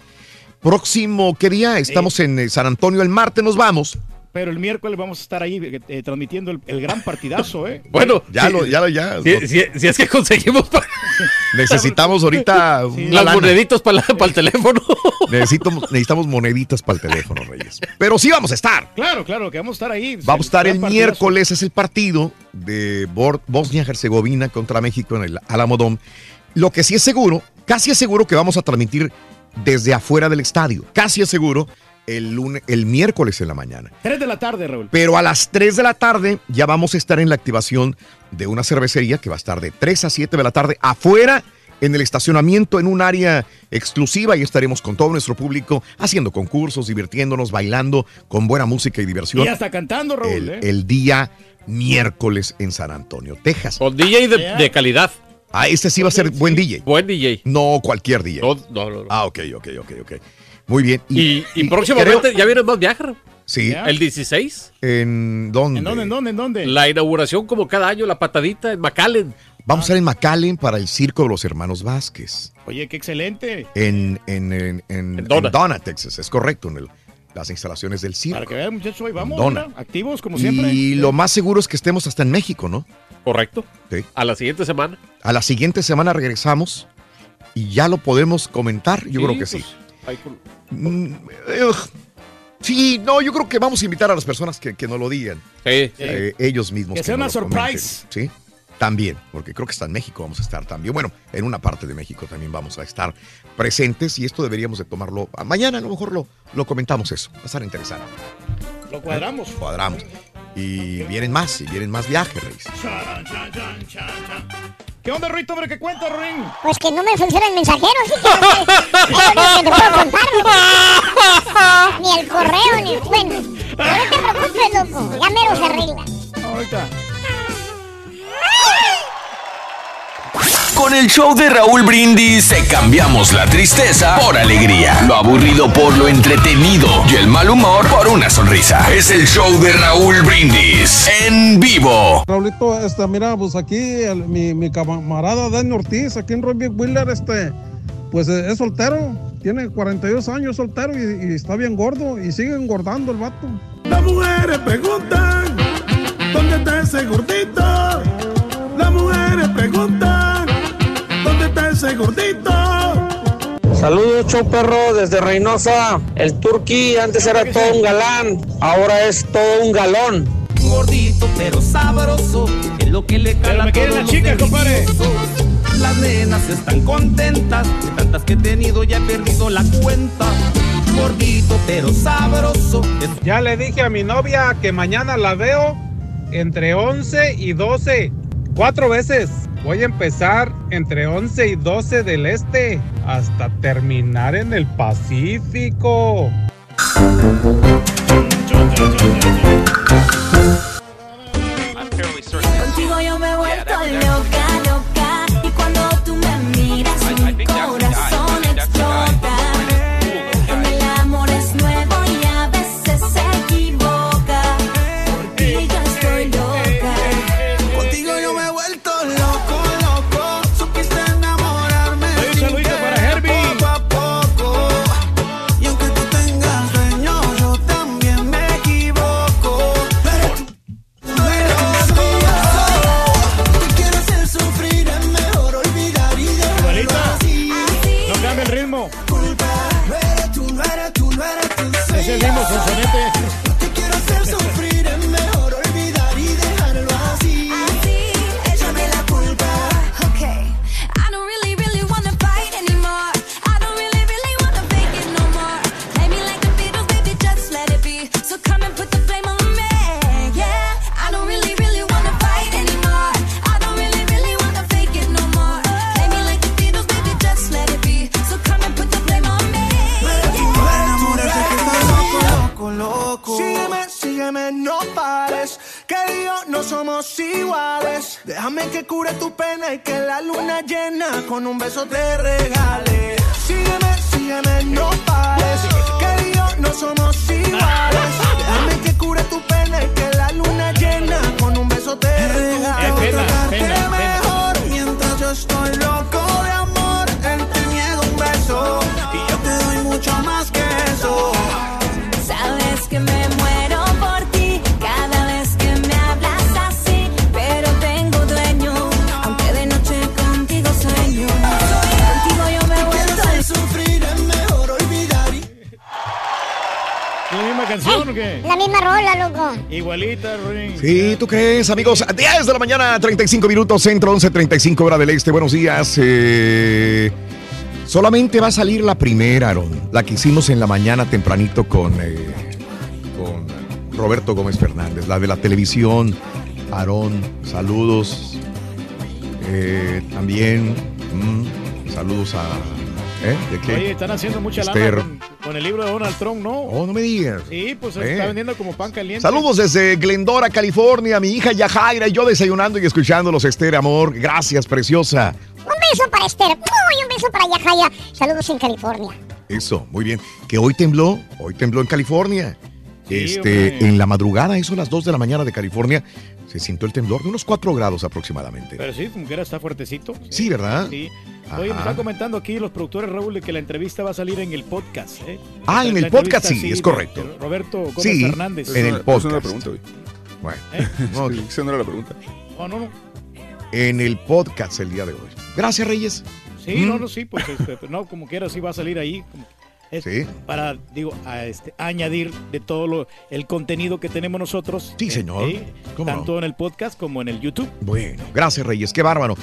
Próximo, ¿qué día? Estamos en eh, San Antonio el martes, nos vamos. Pero el miércoles vamos a estar ahí eh, eh, transmitiendo el, el gran partidazo, ¿eh? *laughs* Bueno, Ya sí, lo, ya lo, ya. Si, si- si es que conseguimos pa- *laughs* Necesitamos ahorita *laughs* una las lana. moneditas para el teléfono. Necesitamos, necesitamos moneditas para el teléfono, Reyes. Pero sí vamos a estar. Claro, claro, que vamos a estar ahí. Vamos a estar el partidazo. miércoles, es el partido de Bosnia-Herzegovina contra México en el Alamodón. Lo que sí es seguro, casi es seguro que vamos a transmitir desde afuera del estadio. Casi es seguro el, lunes, el miércoles en la mañana. Tres de la tarde, Raúl. Pero a las 3 de la tarde ya vamos a estar en la activación de una cervecería que va a estar de 3 a 7 de la tarde afuera en el estacionamiento en un área exclusiva y estaremos con todo nuestro público haciendo concursos, divirtiéndonos, bailando con buena música y diversión Y hasta cantando, Raúl. el, ¿eh? el día miércoles en San Antonio, Texas. Con DJ de, de calidad. Ah, este sí va a ser buen DJ. Buen DJ. No cualquier DJ. No, no, no. Ah, ok, ok, ok, ok. Muy bien. Y, y próximamente creo- ya vienen más viajes. Sí. El 16. ¿En dónde? ¿En dónde, en dónde, en dónde? La inauguración como cada año, la patadita en McAllen. Vamos a estar en McAllen para el Circo de los Hermanos Vázquez. Oye, qué excelente. En, en, en, en, en Donna. Donna, Texas, es correcto, en el- las instalaciones del circo. Para que vean, muchachos, hoy vamos, mira, activos como siempre. Y lo más seguro es que estemos hasta en México, ¿no? Correcto. Sí. A la siguiente semana. A la siguiente semana regresamos y ya lo podemos comentar. Yo Sí, creo que sí. pues, hay Mm, ugh. Sí, no, yo creo que vamos a invitar a las personas que, que nos lo digan. Sí, sí. Eh, ellos mismos. Que sea una comenten. surprise. Sí, también, porque creo que está en México, vamos a estar también. Bueno, en una parte de México también vamos a estar presentes y esto deberíamos de tomarlo. a- Mañana a lo mejor lo, lo comentamos eso, va a estar interesante. Lo cuadramos. Cuadramos. Y vienen más, y vienen más viajes, Reyes. ¿Qué onda, Ruito, hombre? ¿Qué cuenta, Ruin? Pues que no me funciona el mensajero. Ni el correo, ni. Bueno, no te preocupes, loco. Ya mero se arregla. Ahorita. Con el show de Raúl Brindis te cambiamos la tristeza por alegría, lo aburrido por lo entretenido y el mal humor por una sonrisa. Es el show de Raúl Brindis en vivo. Raulito, este, mira, pues aquí el- mi, mi camarada Dani Ortiz, aquí en Robbie Wheeler, este, pues eh, es soltero, tiene 42 años soltero y, y está bien gordo y sigue engordando el vato. Las mujeres preguntan, ¿dónde está ese gordito? Las mujeres preguntan, ¿dónde está ese gordito? Saludos, show perro, desde Reynosa. El turqui antes era todo un galán, ahora es todo un galón. Gordito pero sabroso, es lo que le cala me quieren todos las chicas, compadre. Las nenas están contentas, de tantas que he tenido ya he perdido la cuenta. Gordito pero sabroso, Ya le dije a mi novia que mañana la veo entre 11 y 12, cuatro veces. Voy a empezar entre 11 y 12 del este hasta terminar en el Pacífico. Contigo yo me he vuelto loca, loca. Y cuando tú me miras, mi corazón somos iguales. Déjame que cure tu pena y que la luna llena con un beso te regale. Sígueme, sígueme, no pares. Que yo no somos iguales. Déjame que cure tu pena y que la luna llena con un beso te regale. Eh, pena, Tratarte pena, pena. mejor mientras yo estoy loco de amor. Él te niega un beso y yo te doy mucho más canción o qué? *laughs* La misma rola, loco. Igualita, Ring. Sí, ¿tú crees, amigos? 10 de la mañana, 35 minutos, centro, 11.35 hora del este. Buenos días. eh, solamente va a salir la primera, Aaron. La que hicimos en la mañana tempranito con, eh, con Roberto Gómez Fernández, la de la televisión. Aarón, saludos. Eh, también, mm, saludos a... ¿Eh? ¿De qué? Oye, están haciendo mucha Esther. lana con, con el libro de Donald Trump, ¿no? Oh, no me digas. Sí, pues se Eh. está vendiendo como pan caliente. Saludos desde Glendora, California. Mi hija Yajaira y yo desayunando y escuchándolos, Esther, amor. Gracias, preciosa. Un beso para Esther. Uy, un beso para Yajaya. Saludos en California. Eso, muy bien. Que hoy tembló, hoy tembló en California. Este, en la madrugada, eso a las 2 de la mañana de California, se sintió el temblor de unos 4 grados aproximadamente. Pero sí, como que era está fuertecito. Sí, ¿verdad? Sí. Oye, me están comentando aquí los productores, Raúl, de que la entrevista va a salir en el podcast. ¿eh? Ah, en la el podcast sí, es correcto. Roberto Gómez Sí, Fernández. en el no la podcast. pregunta, güey. Bueno, *laughs* Sí, Esa no era la pregunta. Oh, no, no. en el podcast el día de hoy. Gracias, Reyes. Sí, Mm. no, no, sí, pues este, no, como quiera, sí va a salir ahí. como- es Sí. Para, digo, a este, añadir de todo lo, el contenido que tenemos nosotros. Sí, eh, señor. sí, ¿Cómo no? tanto en el podcast como en el YouTube. Bueno, gracias Reyes, qué bárbaro.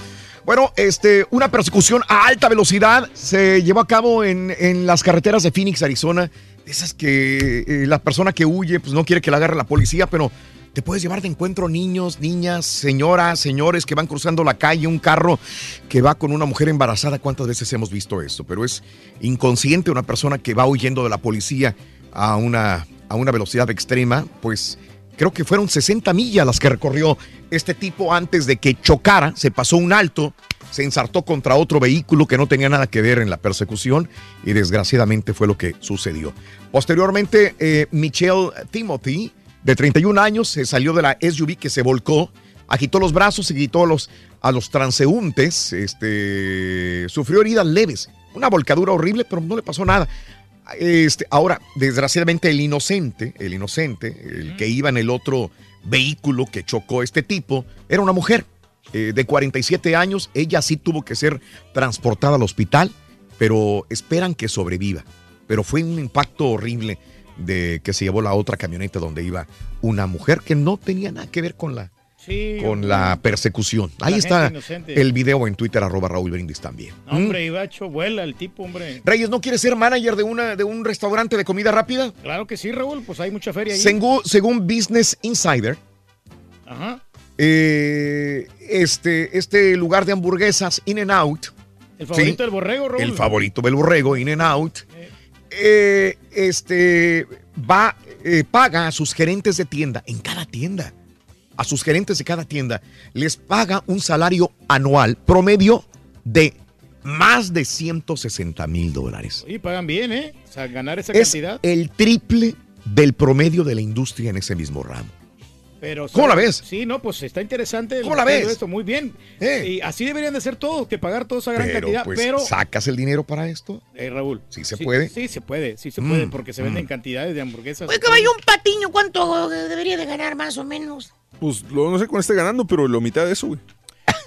Bueno, este, una persecución a alta velocidad se llevó a cabo en, en las carreteras de Phoenix, Arizona. Esas que eh, la persona que huye pues no quiere que la agarre la policía, pero te puedes llevar de encuentro niños, niñas, señoras, señores que van cruzando la calle, un carro que va con una mujer embarazada. ¿Cuántas veces hemos visto esto? Pero es inconsciente una persona que va huyendo de la policía a una, a una velocidad extrema, pues creo que fueron 60 millas las que recorrió este tipo antes de que chocara, se pasó un alto, se ensartó contra otro vehículo que no tenía nada que ver en la persecución y desgraciadamente fue lo que sucedió. Posteriormente, eh, Michelle Timothy, de 31 años, se salió de la SUV que se volcó, agitó los brazos y gritó a los, a los transeúntes, este, sufrió heridas leves, una volcadura horrible, pero no le pasó nada. Este, ahora, desgraciadamente, el inocente, el inocente, el que iba en el otro vehículo que chocó este tipo, era una mujer eh, de 47 años. Ella sí tuvo que ser transportada al hospital, pero esperan que sobreviva. Pero fue un impacto horrible de que se llevó la otra camioneta donde iba una mujer que no tenía nada que ver con la, Sí, con hombre. la persecución. Ahí está inocente. el video en Twitter, arroba Raúl Brindis también. No, Hombre, iba hecho vuela el tipo, hombre. Reyes, ¿no quieres ser manager de, una, de un restaurante de comida rápida? Claro que sí, Raúl, pues hay mucha feria ahí. Según, según Business Insider, Ajá. eh, este, este lugar de hamburguesas, In and Out, El favorito ¿sí? del borrego, Raúl. el favorito del borrego, In and Out, eh, este, va, eh, paga a sus gerentes de tienda, en cada tienda, a sus gerentes de cada tienda, les paga un salario anual promedio de más de 160 mil dólares. Sí, pagan bien, ¿eh? O sea, ganar esa Es cantidad. el triple del promedio de la industria en ese mismo ramo. Pero, ¿Cómo la ves? Sí, no, pues está interesante. el ¿Cómo la ves? Esto, muy bien. Eh. Y así deberían de ser todos, que pagar toda esa gran Pero, cantidad. pues, pero, ¿sacas el dinero para esto? eh, Raúl. ¿Sí se puede? Sí, se puede, sí se Mm, puede, porque se venden mm. cantidades de hamburguesas. Oye, caballo, un patiño, ¿cuánto debería de ganar más o menos? Pues lo- no sé cuál esté ganando, pero la mitad de eso, güey.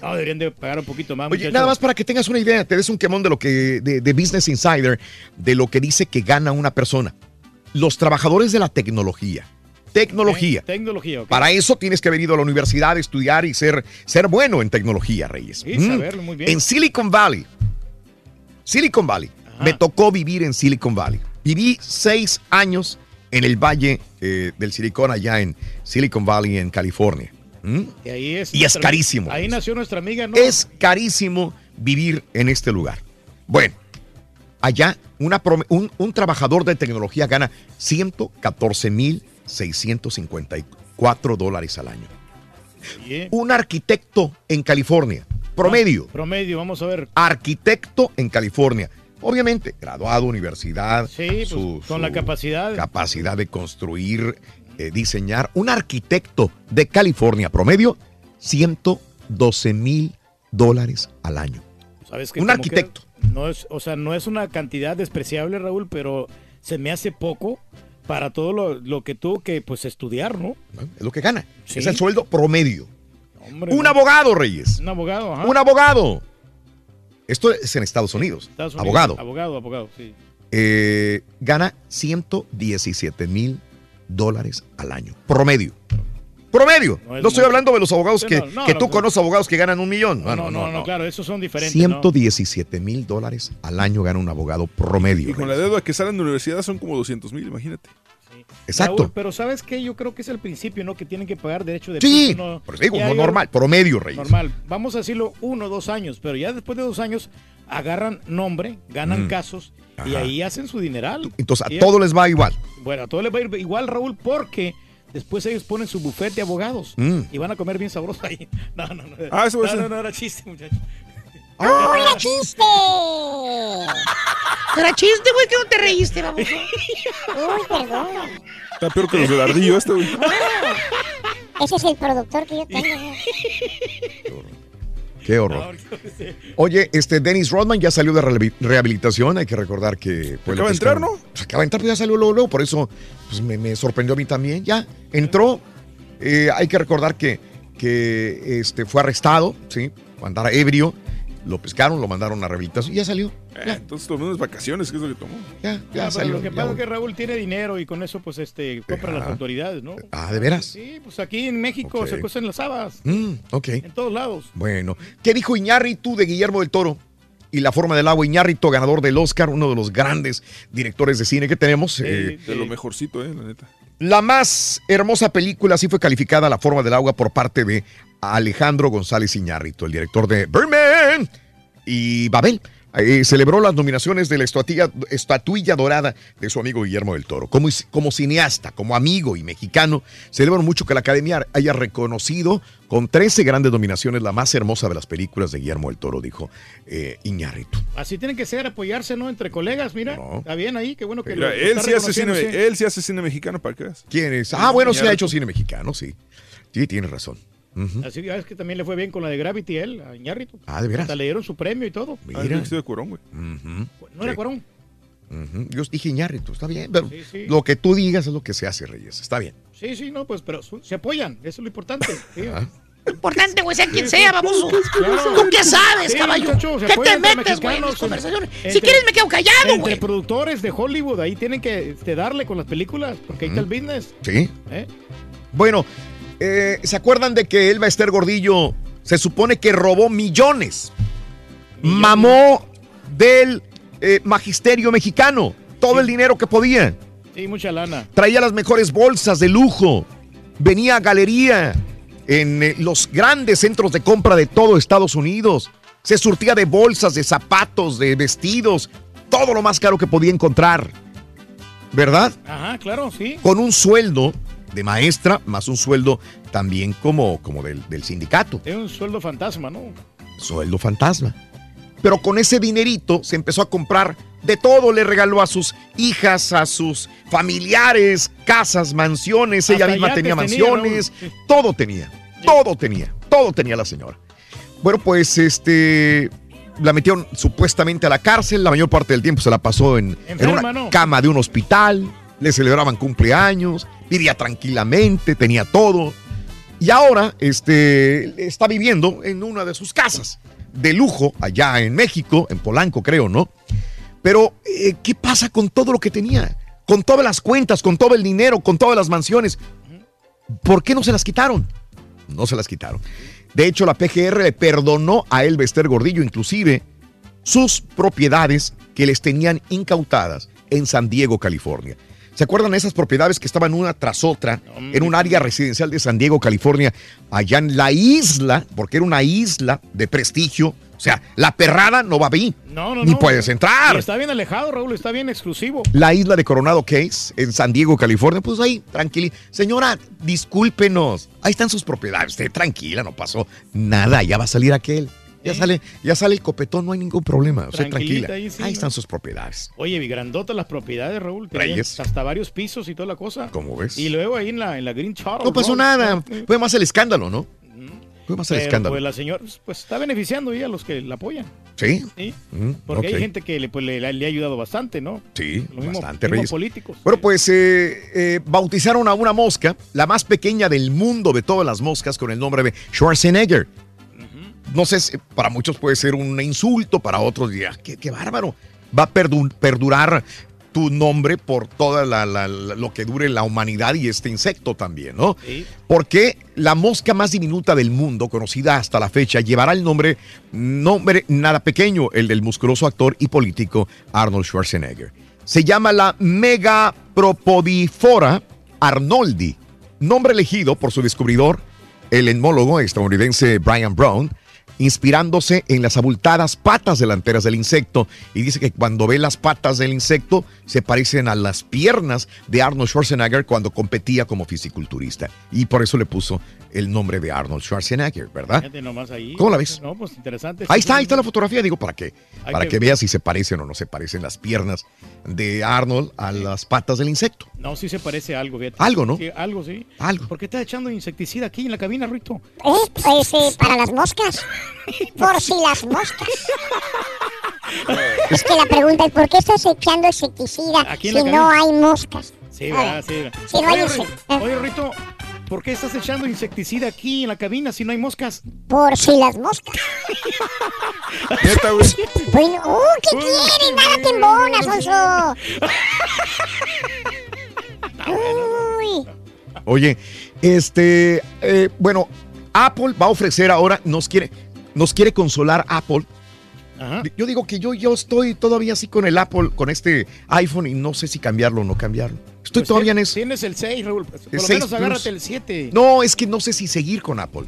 No, deberían de pagar un poquito más, Oye, nada más para que tengas una idea, te des un quemón de lo que, de, de Business Insider, de lo que dice que gana una persona. Los trabajadores de la tecnología. Tecnología. Tecnología. Para eso tienes que haber ido a la universidad, estudiar y ser, ser bueno en tecnología, Reyes. Sí, Mm. saberlo muy bien. En Silicon Valley. Silicon Valley. Me tocó vivir en Silicon Valley. Viví seis años en el Valle eh, del Silicon, allá en Silicon Valley, en California. ¿Mm? Y, ahí es Y es nuestra- carísimo. Ahí nació nuestra amiga, ¿no? Es carísimo vivir en este lugar. Bueno, allá una un, un trabajador de tecnología gana 114 mil 654 dólares al año. Un arquitecto en California, promedio. Promedio, vamos a ver. Arquitecto en California. Obviamente, graduado, universidad. Sí, pues, su- con la capacidad. Capacidad de construir, eh, diseñar. Un arquitecto de California, promedio, 112 mil dólares al año. ¿Sabes qué? Un que arquitecto. No es, o sea, no es una cantidad despreciable, Raúl, pero se me hace poco para todo lo, lo que tuvo que pues estudiar, ¿no? Es lo que gana. Sí. Es el sueldo promedio. Hombre, un no. abogado, Reyes. Un abogado, ajá. Un abogado. Esto es en Estados Unidos. Estados Unidos. Abogado. Abogado, abogado, sí. Eh, gana 117 mil dólares al año. Promedio. Promedio. No No, es estoy hablando de los abogados Sí, que, no, no, que tú no. conoces abogados que ganan un millón. No, No, no, no, claro, esos son diferentes. ¿no? 117 mil dólares al año gana un abogado promedio. Y con la deuda que salen de la universidad son como 200 mil, imagínate. Exacto. Raúl, pero ¿sabes qué? Yo creo que es el principio, ¿no? Que tienen que pagar derecho de Sí, piso, ¿no? por eso digo, no normal, promedio, Reyes. Normal. Vamos a decirlo uno o dos años, pero ya después de dos años agarran nombre, ganan Mm. casos y ahí hacen su dineral. Entonces a Y- todos les va igual. Bueno, a todos les va a ir igual, Raúl, porque después ellos ponen su buffet de abogados Mm. y van a comer bien sabroso ahí. *laughs* No, no, no. Ah, eso va a no, ser- no, no, era chiste, muchachos. ¡Uy, era chiste! Era chiste, güey, que no te reíste, vamos. Uy, perdón. Está peor que los del ardillo este, güey. Ese es el productor que yo tengo. güey. *laughs* Qué horror. Oye, este Dennis Rodman ya salió de rehabi- rehabilitación. Hay que recordar que. pues, Acaba de entrar, ¿no? Acaba de entrar, pues ya salió luego, luego. Por eso pues, me, me sorprendió a mí también. Ya entró. Eh, hay que recordar que, que este, fue arrestado, ¿sí? Andara ebrio. Lo pescaron, lo mandaron a rehabilitación y ya salió. Eh, entonces tomó unas vacaciones, ¿qué es lo que tomó? Ya, Ah, ya pero salió. lo que pasa es que Raúl tiene dinero y con eso pues este compra Ajá. las autoridades, ¿no? Ah, ¿de veras? Sí, pues aquí en México se cuecen las habas. Mm, ok. En todos lados. Bueno, ¿qué dijo Iñárritu de Guillermo del Toro? Y la forma del agua, Iñárritu, ganador del Oscar, uno de los grandes directores de cine que tenemos. eh, De lo mejorcito, eh, la neta. La más hermosa película, así fue calificada La forma del agua por parte de Alejandro González Iñárritu, el director de Birdman y Babel. Eh, celebró las nominaciones de la estatuilla, estatuilla dorada de su amigo Guillermo del Toro. Como, como cineasta, como amigo y mexicano, celebro mucho que la Academia haya reconocido con 13 grandes nominaciones la más hermosa de las películas de Guillermo del Toro, dijo eh, Iñárritu. Así tienen que ser, apoyarse, ¿no? Entre colegas, mira. Está bien ahí, qué bueno que Mira, lo- él, sí hace cine, sí. él sí hace cine mexicano, ¿para qué? ¿Quién es? Ah, bueno, sí ha hecho cine mexicano, sí. Sí, tienes razón. Ujú. Así que es que también le fue bien con la de Gravity él, a Iñárritu. Ah, ¿de veras? Hasta le dieron su premio y todo. Mira. de Cuarón, güey. Ujú. No era Cuarón. Ujú. Yo dije Iñárritu, está bien. Pero Sí, sí. lo que tú digas es lo que se hace, Reyes. Está bien. Sí, sí, no, pues, pero se apoyan, eso es lo importante. *laughs* sí. Importante, güey, sea quien sea, baboso. Claro. ¿Tú qué sabes, Sí, caballo? muchacho, se ¿Qué te apoyan entre metes, güey, en conversaciones? Si entre- quieres me quedo callado, Entre güey. productores de Hollywood, ahí tienen que este, darle con las películas, porque ahí está el business. Sí. ¿eh? Bueno, eh, ¿se acuerdan de que Elba Ester Gordillo se supone que robó millones? Mamó del eh, magisterio mexicano todo el dinero que podía. Sí, mucha lana. Traía las mejores bolsas de lujo. Venía a galería en eh, los grandes centros de compra de todo Estados Unidos. Se surtía de bolsas, de zapatos, de vestidos, todo lo más caro que podía encontrar. ¿Verdad? Ajá, claro, sí. Con un sueldo de maestra, más un sueldo también como, como del, del sindicato. Es un sueldo fantasma, ¿no? Sueldo fantasma. Pero con ese dinerito se empezó a comprar de todo. Le regaló a sus hijas, a sus familiares, casas, mansiones. Ella misma tenía tenía, mansiones. Todo tenía. Todo tenía. Todo tenía la señora. Bueno, pues este. La metieron supuestamente a la cárcel. La mayor parte del tiempo se la pasó en, en una ¿no? cama de un hospital. Le celebraban cumpleaños. Vivía tranquilamente. Tenía todo. Y ahora este, está viviendo en una de sus casas de lujo allá en México, en Polanco creo, ¿no? Pero, eh, ¿qué pasa con todo lo que tenía? Con todas las cuentas, con todo el dinero, con todas las mansiones. ¿Por qué no se las quitaron? No se las quitaron. De hecho, la PGR le perdonó a Elba Ester Gordillo inclusive sus propiedades que les tenían incautadas en San Diego, California. ¿Se acuerdan de esas propiedades que estaban una tras otra en un área residencial de San Diego, California, allá en la isla, porque era una isla de prestigio, sea, la perrada no va ahí. No, no, Ni no. puedes Y entrar. está bien alejado, Raúl, está bien exclusivo. La isla de Coronado Case, en San Diego, California, pues ahí, tranquila. Señora, discúlpenos. Ahí están sus propiedades. Esté tranquila, no pasó nada. Ya va a salir aquel. Ya sale, ya sale el copetón, no hay ningún problema. Usted tranquila. ahí, Ahí, sí, ¿no? están sus propiedades. Oye, y grandotas las propiedades, Raúl. Reyes. Hasta varios pisos y toda la cosa. ¿Cómo ves? Y luego ahí en la, en la Green Charles. No pasó Road, nada. Fue más el escándalo, ¿no? Fue más el Pero, escándalo. Pues la señora pues, está beneficiando a los que la apoyan. Sí. Sí. Mm, Porque hay gente que le, pues, le, le ha ayudado bastante, ¿no? Sí, Lo mismo- bastante, mismos Reyes. políticos. Bueno, pues eh, eh, bautizaron a una mosca, la más pequeña del mundo de todas las moscas, con el nombre de Schwarzenegger. No sé, si para muchos puede ser un insulto, para otros dirán, qué, qué bárbaro. Va a perdu- perdurar tu nombre por toda la- la- la- lo que dure la humanidad y este insecto también, ¿no? Sí. Porque la mosca más diminuta del mundo, conocida hasta la fecha, llevará el nombre, nombre nada pequeño, el del musculoso actor y político Arnold Schwarzenegger. Se llama la Megapropodifora arnoldi, nombre elegido por su descubridor, el enmólogo estadounidense Brian Brown, inspirándose en las abultadas patas delanteras del insecto y dice que cuando ve las patas del insecto se parecen a las piernas de Arnold Schwarzenegger cuando competía como fisiculturista y por eso le puso el nombre de Arnold Schwarzenegger, ¿verdad? Fíjate nomás ahí. ¿Cómo la ves? No, pues interesante. Ahí está, ahí está la fotografía, digo, para que, Hay para que- que veas si se parecen o no se parecen las piernas de Arnold a las patas del insecto. No, sí se parece a algo, fíjate. Algo, ¿no? Sí, algo, sí. Algo. ¿Por qué estás echando insecticida aquí en la cabina, Rito? Eh, pues eh, para las moscas. *laughs* Por si las moscas. Es que la pregunta es: ¿por qué estás echando insecticida si en no cabina. hay moscas? Sí, A ¿verdad? ver, Sí. Si no hay oye, Ri- oye, Rito, ¿por qué estás echando insecticida aquí en la cabina si no hay moscas? Por si las moscas. *laughs* Neta, güey. Bueno, ¡uh, qué quieres! ¡Nada te embonas, Alfonso! Uy. Oye, este, eh, bueno, Apple va a ofrecer ahora, nos quiere, nos quiere consolar Apple. Yo digo que yo, yo estoy todavía así con el Apple, con este iPhone y no sé si cambiarlo o no cambiarlo. Estoy Pues todavía en eso. Tienes el 6, Raúl. Por El lo 6 menos Plus. agárrate el 7. No, es que no sé si seguir con Apple.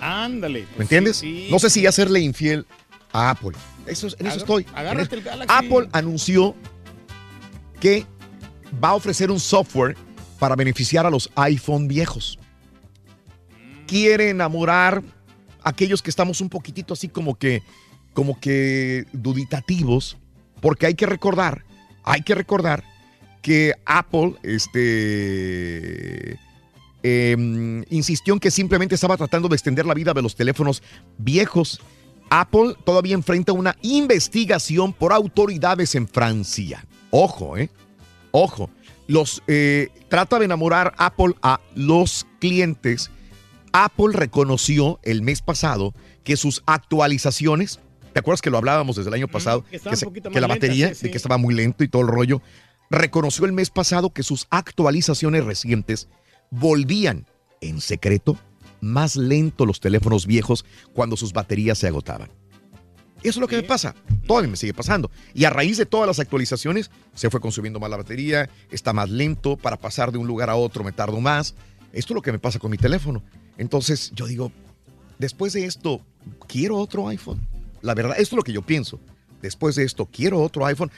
Ándale. ¿Me entiendes? sí. No sé si hacerle infiel a Apple. Eso, en eso estoy. agárrate el. Galaxy. Apple anunció que va a ofrecer un software para beneficiar a los iPhone viejos. Quiere enamorar aquellos que estamos un poquitito así como que, como que duditativos, porque hay que recordar, hay que recordar que Apple, este, eh, insistió en que simplemente estaba tratando de extender la vida de los teléfonos viejos. Apple todavía enfrenta una investigación por autoridades en Francia. Ojo, ¿eh? Ojo. Los, eh, trata de enamorar Apple a los clientes. Apple reconoció el mes pasado que sus actualizaciones, ¿te acuerdas que lo hablábamos desde el año pasado? que se- la batería, sí, sí. de que estaba muy lento y todo el rollo. Reconoció el mes pasado que sus actualizaciones recientes volvían en secreto más lento los teléfonos viejos cuando sus baterías se agotaban. Eso es lo que me pasa. Todavía me sigue pasando. Y a raíz de todas las actualizaciones, se fue consumiendo más la batería, está más lento, para pasar de un lugar a otro me tardo más. Esto es lo que me pasa con mi teléfono. Entonces yo digo, después de esto, quiero otro iPhone. La verdad, esto es lo que yo pienso. Después de esto, quiero otro iPhone.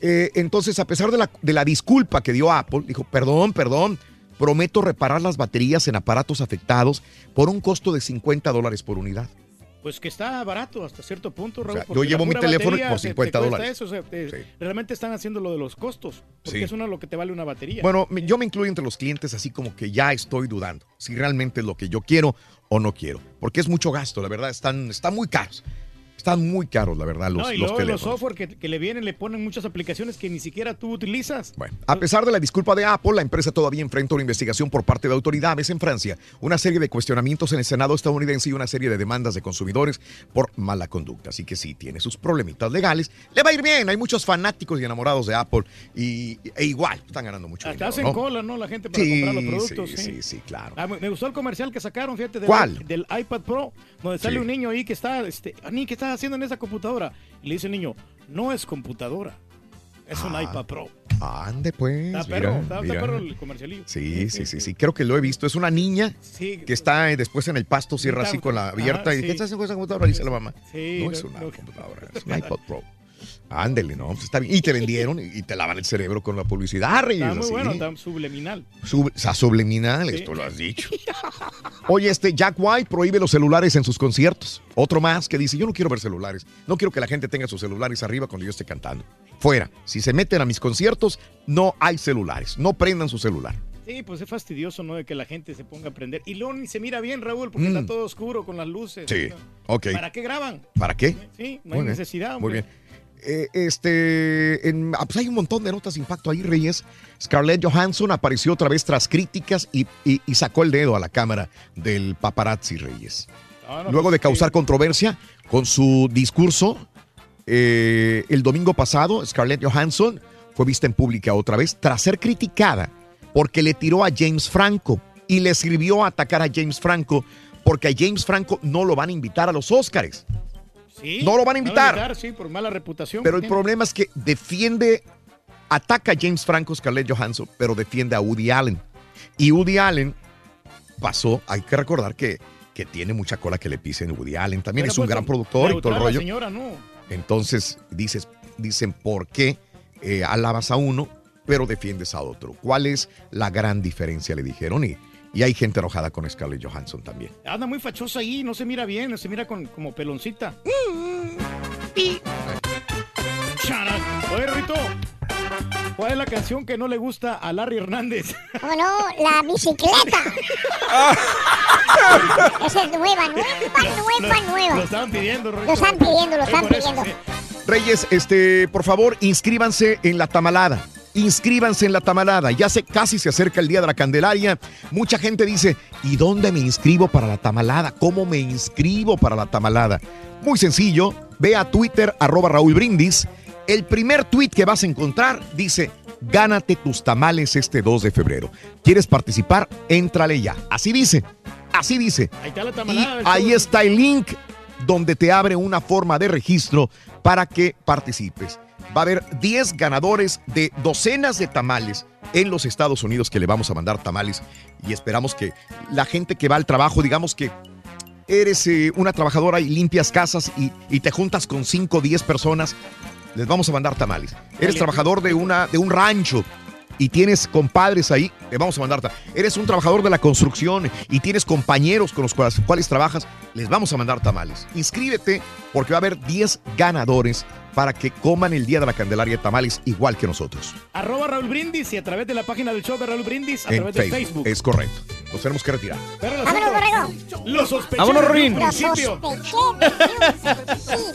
Eh, entonces, a pesar de la, de la disculpa que dio Apple, dijo, perdón, perdón, prometo reparar las baterías en aparatos afectados por un costo de 50 dólares por unidad. Pues que está barato hasta cierto punto, Raúl. sea, yo llevo mi teléfono por te- te 50 cuesta dólares. eso, o sea, te- Realmente están haciendo lo de los costos. Porque Sí. es uno lo que te vale una batería. Bueno, yo me incluyo entre los clientes así como que ya estoy dudando si realmente es lo que yo quiero o no quiero. Porque es mucho gasto, la verdad, están, están muy caros. Están muy caros, la verdad, los, no, y los luego los teléfonos. software que, que le vienen le ponen muchas aplicaciones que ni siquiera tú utilizas. Bueno, a pesar de la disculpa de Apple, la empresa todavía enfrenta una investigación por parte de autoridades en Francia, una serie de cuestionamientos en el Senado estadounidense y una serie de demandas de consumidores por mala conducta. Así que sí, tiene sus problemitas legales. Le va a ir bien, hay muchos fanáticos y enamorados de Apple y, e igual están ganando mucho Hasta dinero, hacen ¿no? cola, ¿no? La gente para Sí, comprar los productos. sí, sí, sí, claro. Ah, me me gustó el comercial que sacaron, fíjate, del, ¿Cuál? del iPad Pro, donde sale un niño ahí que está, este, "Ah, ni, ¿qué estás haciendo en esa computadora? Y le dice el niño, no es computadora, es un Ah. iPad Pro. Ande pues. Está perro, está, está mira. perro el comercialillo. Sí, sí, sí, sí. Creo que lo he visto. Es una niña Sí. que está eh, después en el pasto, cierra Está- así con la abierta. Ajá, y sí. ¿qué estás haciendo con esa computadora? Dice la mamá. Sí, no es una computadora, es un iPod Pro. Ándele, ¿no? Pues está bien. Y te vendieron y te lavan el cerebro con la publicidad, Reyes. Está muy así. bueno, está subliminal. Sub- o sea, subliminal, esto lo has dicho. Oye, este Jack White prohíbe los celulares en sus conciertos. Otro más que dice, yo no quiero ver celulares. No quiero que la gente tenga sus celulares arriba cuando yo esté cantando. Fuera. Si se meten a mis conciertos, no hay celulares. No prendan su celular. Sí, pues es fastidioso, ¿no? De que la gente se ponga a prender. Y luego ni se mira bien, Raúl, porque Mm. está todo oscuro con las luces. Sí, ok. ¿Para qué graban? ¿Para qué? Sí, no Muy hay bien, necesidad. Muy hombre. bien. Eh, este, en- ah, pues hay un montón de notas de impacto ahí, Reyes. Scarlett Johansson apareció otra vez tras críticas y, y- y sacó el dedo a la cámara del paparazzi, Reyes. Ah, Luego pues, de causar controversia con su discurso eh, el domingo pasado, Scarlett Johansson fue vista en pública otra vez tras ser criticada porque le tiró a James Franco y le sirvió a atacar a James Franco porque a James Franco no lo van a invitar a los Óscares. Sí, No lo van a invitar. Sí, por mala reputación. Pero el tiene. problema es que defiende, ataca a James Franco, Scarlett Johansson, pero defiende a Woody Allen. Y Woody Allen pasó, hay que recordar que, que tiene mucha cola que le pisen Woody Allen. También Pero, es un pues, gran productor y todo el rollo. señora, no. Entonces dices, dicen, ¿por qué eh, alabas a uno, pero defiendes a otro? ¿Cuál es la gran diferencia? Le dijeron. Y, y hay gente enojada con Scarlett Johansson también. Anda muy fachosa ahí, no se mira bien, se mira con, como peloncita. Chara. Oye, Rito, ¿cuál es la canción que no le gusta a Larry Hernández? ¿Cómo no? La bicicleta. *laughs* Esa es nueva, nueva, nueva, Lo nueva. estaban pidiendo, Rito. Lo están pidiendo, lo Eh, están eso, pidiendo. sí. Reyes, este, por favor, inscríbanse en la tamalada. Inscríbanse en la tamalada. Ya se casi se acerca el día de la Candelaria. Mucha gente dice, ¿y dónde me inscribo para la tamalada? ¿Cómo me inscribo para la tamalada? Muy sencillo, ve a Twitter arroba Raúl Brindis. El primer tweet que vas a encontrar dice, gánate tus tamales este 2 de febrero. ¿Quieres participar? Éntrale ya. Así dice, así dice. Ahí está la tamalada. ahí está el link donde te abre una forma de registro para que participes. Va a haber 10 ganadores de docenas de tamales en los Estados Unidos que le vamos a mandar tamales. Y esperamos que la gente que va al trabajo, digamos que eres eh, una trabajadora y limpias casas y, y te juntas con 5 o 10 personas, les vamos a mandar tamales. Eres trabajador de, una, de un rancho y tienes compadres ahí, le vamos a mandar tamales. Eres un trabajador de la construcción y tienes compañeros con los cuales, cuales trabajas, les vamos a mandar tamales. Inscríbete porque va a haber 10 ganadores para que coman el día de la Candelaria tamales igual que nosotros. Arroba Raúl Brindis y a través de la página del show de Raúl Brindis, a en través de Facebook. Facebook. Es correcto. Nos tenemos que retirar. Pero los Vámonos, borrego. Lo sospeché Vámonos, Rin. un Lo principio. sospeché principio.